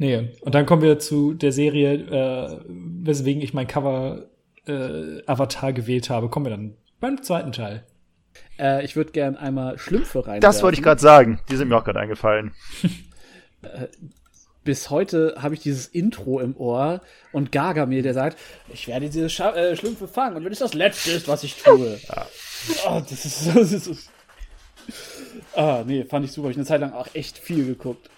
Nee. Und dann kommen wir zu der Serie, äh, weswegen ich mein Cover äh, Avatar gewählt habe. Kommen wir dann beim zweiten Teil. Äh, ich würde gern einmal Schlümpfe rein. Das wollte ich gerade sagen. Die sind mir auch gerade eingefallen. [LAUGHS] bis heute habe ich dieses Intro im Ohr und Gargamel, der sagt, ich werde diese Scha äh, Schlümpfe fangen und wenn es das Letzte ist, was ich tue. [LAUGHS] Oh, das ist so. Das ist, ah, nee, fand ich super. Hab ich eine Zeit lang auch echt viel geguckt.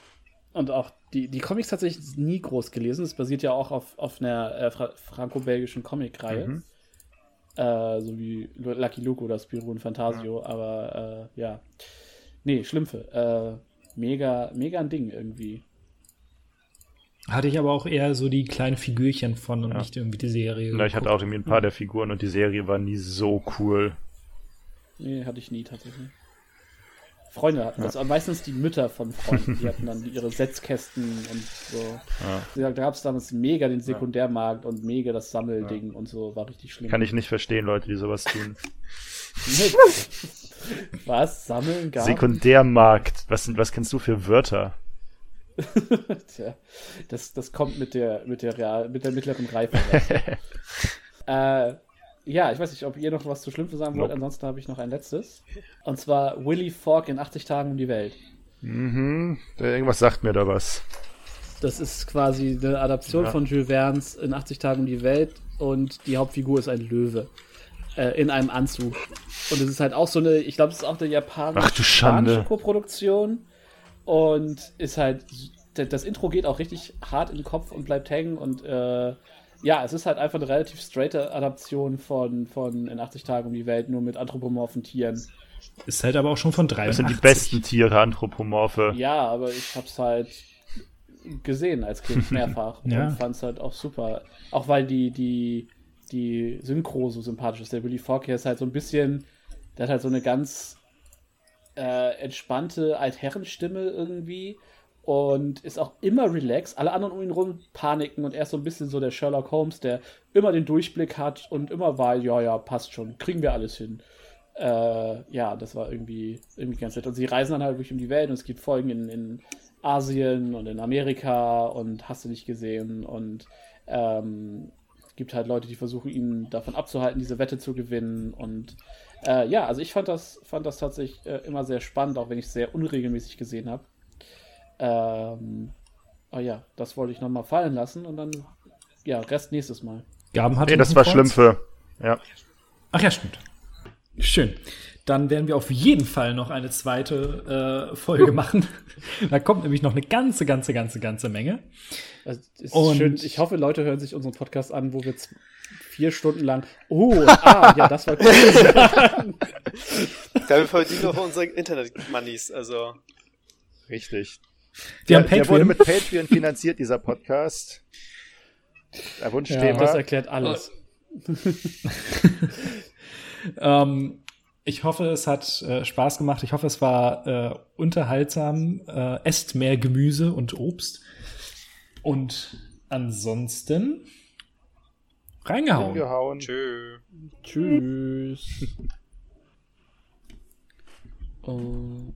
Und auch die, die Comics tatsächlich nie groß gelesen. Es basiert ja auch auf, auf einer äh, fra franco-belgischen Comicreihe. Mhm. Äh, so wie Lucky Luke oder Spirou und Fantasio. Aber äh, ja. Nee, Schlümpfe. Äh, mega, mega ein Ding irgendwie. Hatte ich aber auch eher so die kleinen Figürchen von und Ja. nicht irgendwie die Serie. Na, ich hatte auch irgendwie ein paar der Figuren und die Serie war nie so cool. Nee, hatte ich nie tatsächlich. Freunde hatten das, aber meistens die Mütter von Freunden, die hatten dann ihre Setzkästen und so. Ja. Da gab es damals mega den Sekundärmarkt und mega das Sammelding und so, war richtig schlimm. Kann ich nicht verstehen, Leute, die sowas tun. [LAUGHS] Was? Sammeln gab? Sekundärmarkt. Was, was kennst du für Wörter? [LAUGHS] Tja, das, das kommt mit der, mit der, Real, mit der mittleren Reife. [LAUGHS] äh, ja, ich weiß nicht, ob ihr noch was zu Schlümpfe sagen wollt. Nope. Ansonsten habe ich noch ein letztes. Und zwar Willy Fogg in 80 Tagen um die Welt. Mhm. Irgendwas sagt mir da was. Das ist quasi eine Adaption Ja. von Jules Verne's in 80 Tagen um die Welt und die Hauptfigur ist ein Löwe. Äh, in einem Anzug. Und es ist halt auch so eine, ich glaube, es ist auch eine japanische. Koproduktion. Und ist halt, das Intro geht auch richtig hart in den Kopf und bleibt hängen. Und äh, ja, es ist halt einfach eine relativ straighte Adaption von, von in 80 Tagen um die Welt, nur mit anthropomorphen Tieren. Ist halt aber auch schon von Das 83. sind die besten Tiere, Anthropomorphe. Ja, aber ich hab's halt gesehen als Kind [LAUGHS] mehrfach Ja. und fand's halt auch super. Auch weil die, die, die Synchro so sympathisch ist. Der Willy Fogg hier ist halt so ein bisschen, der hat halt so eine ganz äh, entspannte Altherrenstimme irgendwie und ist auch immer relaxed. Alle anderen um ihn rum paniken und er ist so ein bisschen so der Sherlock Holmes, der immer den Durchblick hat und immer weiß, ja, ja, passt schon, kriegen wir alles hin. Äh, ja, das war irgendwie, irgendwie ganz nett. Und sie reisen dann halt wirklich um die Welt und es gibt Folgen in, in Asien und in Amerika und hast du nicht gesehen und ähm, es gibt halt Leute, die versuchen, ihn davon abzuhalten, diese Wette zu gewinnen und äh, ja, also ich fand das, fand das tatsächlich äh, immer sehr spannend, auch wenn ich es sehr unregelmäßig gesehen habe. Ähm, aber ja, das wollte ich nochmal fallen lassen und dann, ja, Rest nächstes Mal. Gaben hatte Nee, das war Kreuz? Schlümpfe. Ja. Ach ja, stimmt. Schön. Dann werden wir auf jeden Fall noch eine zweite äh, Folge [LAUGHS] machen. da kommt nämlich noch eine ganze, ganze, ganze, ganze Menge. Also, Und- schön. Ich hoffe, Leute hören sich unseren Podcast an, wo wir vier Stunden lang, oh, ah, ja, das war cool. [LAUGHS] Damit verdienen wir unsere Internet-Moneys, also. Richtig. Wir haben Der wurde Patreon. mit Patreon finanziert, dieser Podcast. Der Wunschthema. das erklärt alles. [LAUGHS] Ähm, ich hoffe, es hat äh, Spaß gemacht. Ich hoffe, es war äh, unterhaltsam. Äh, esst mehr Gemüse und Obst. Und ansonsten reingehauen. Gehauen. Tschö. Tschüss. [LAUGHS] Oh. Oh.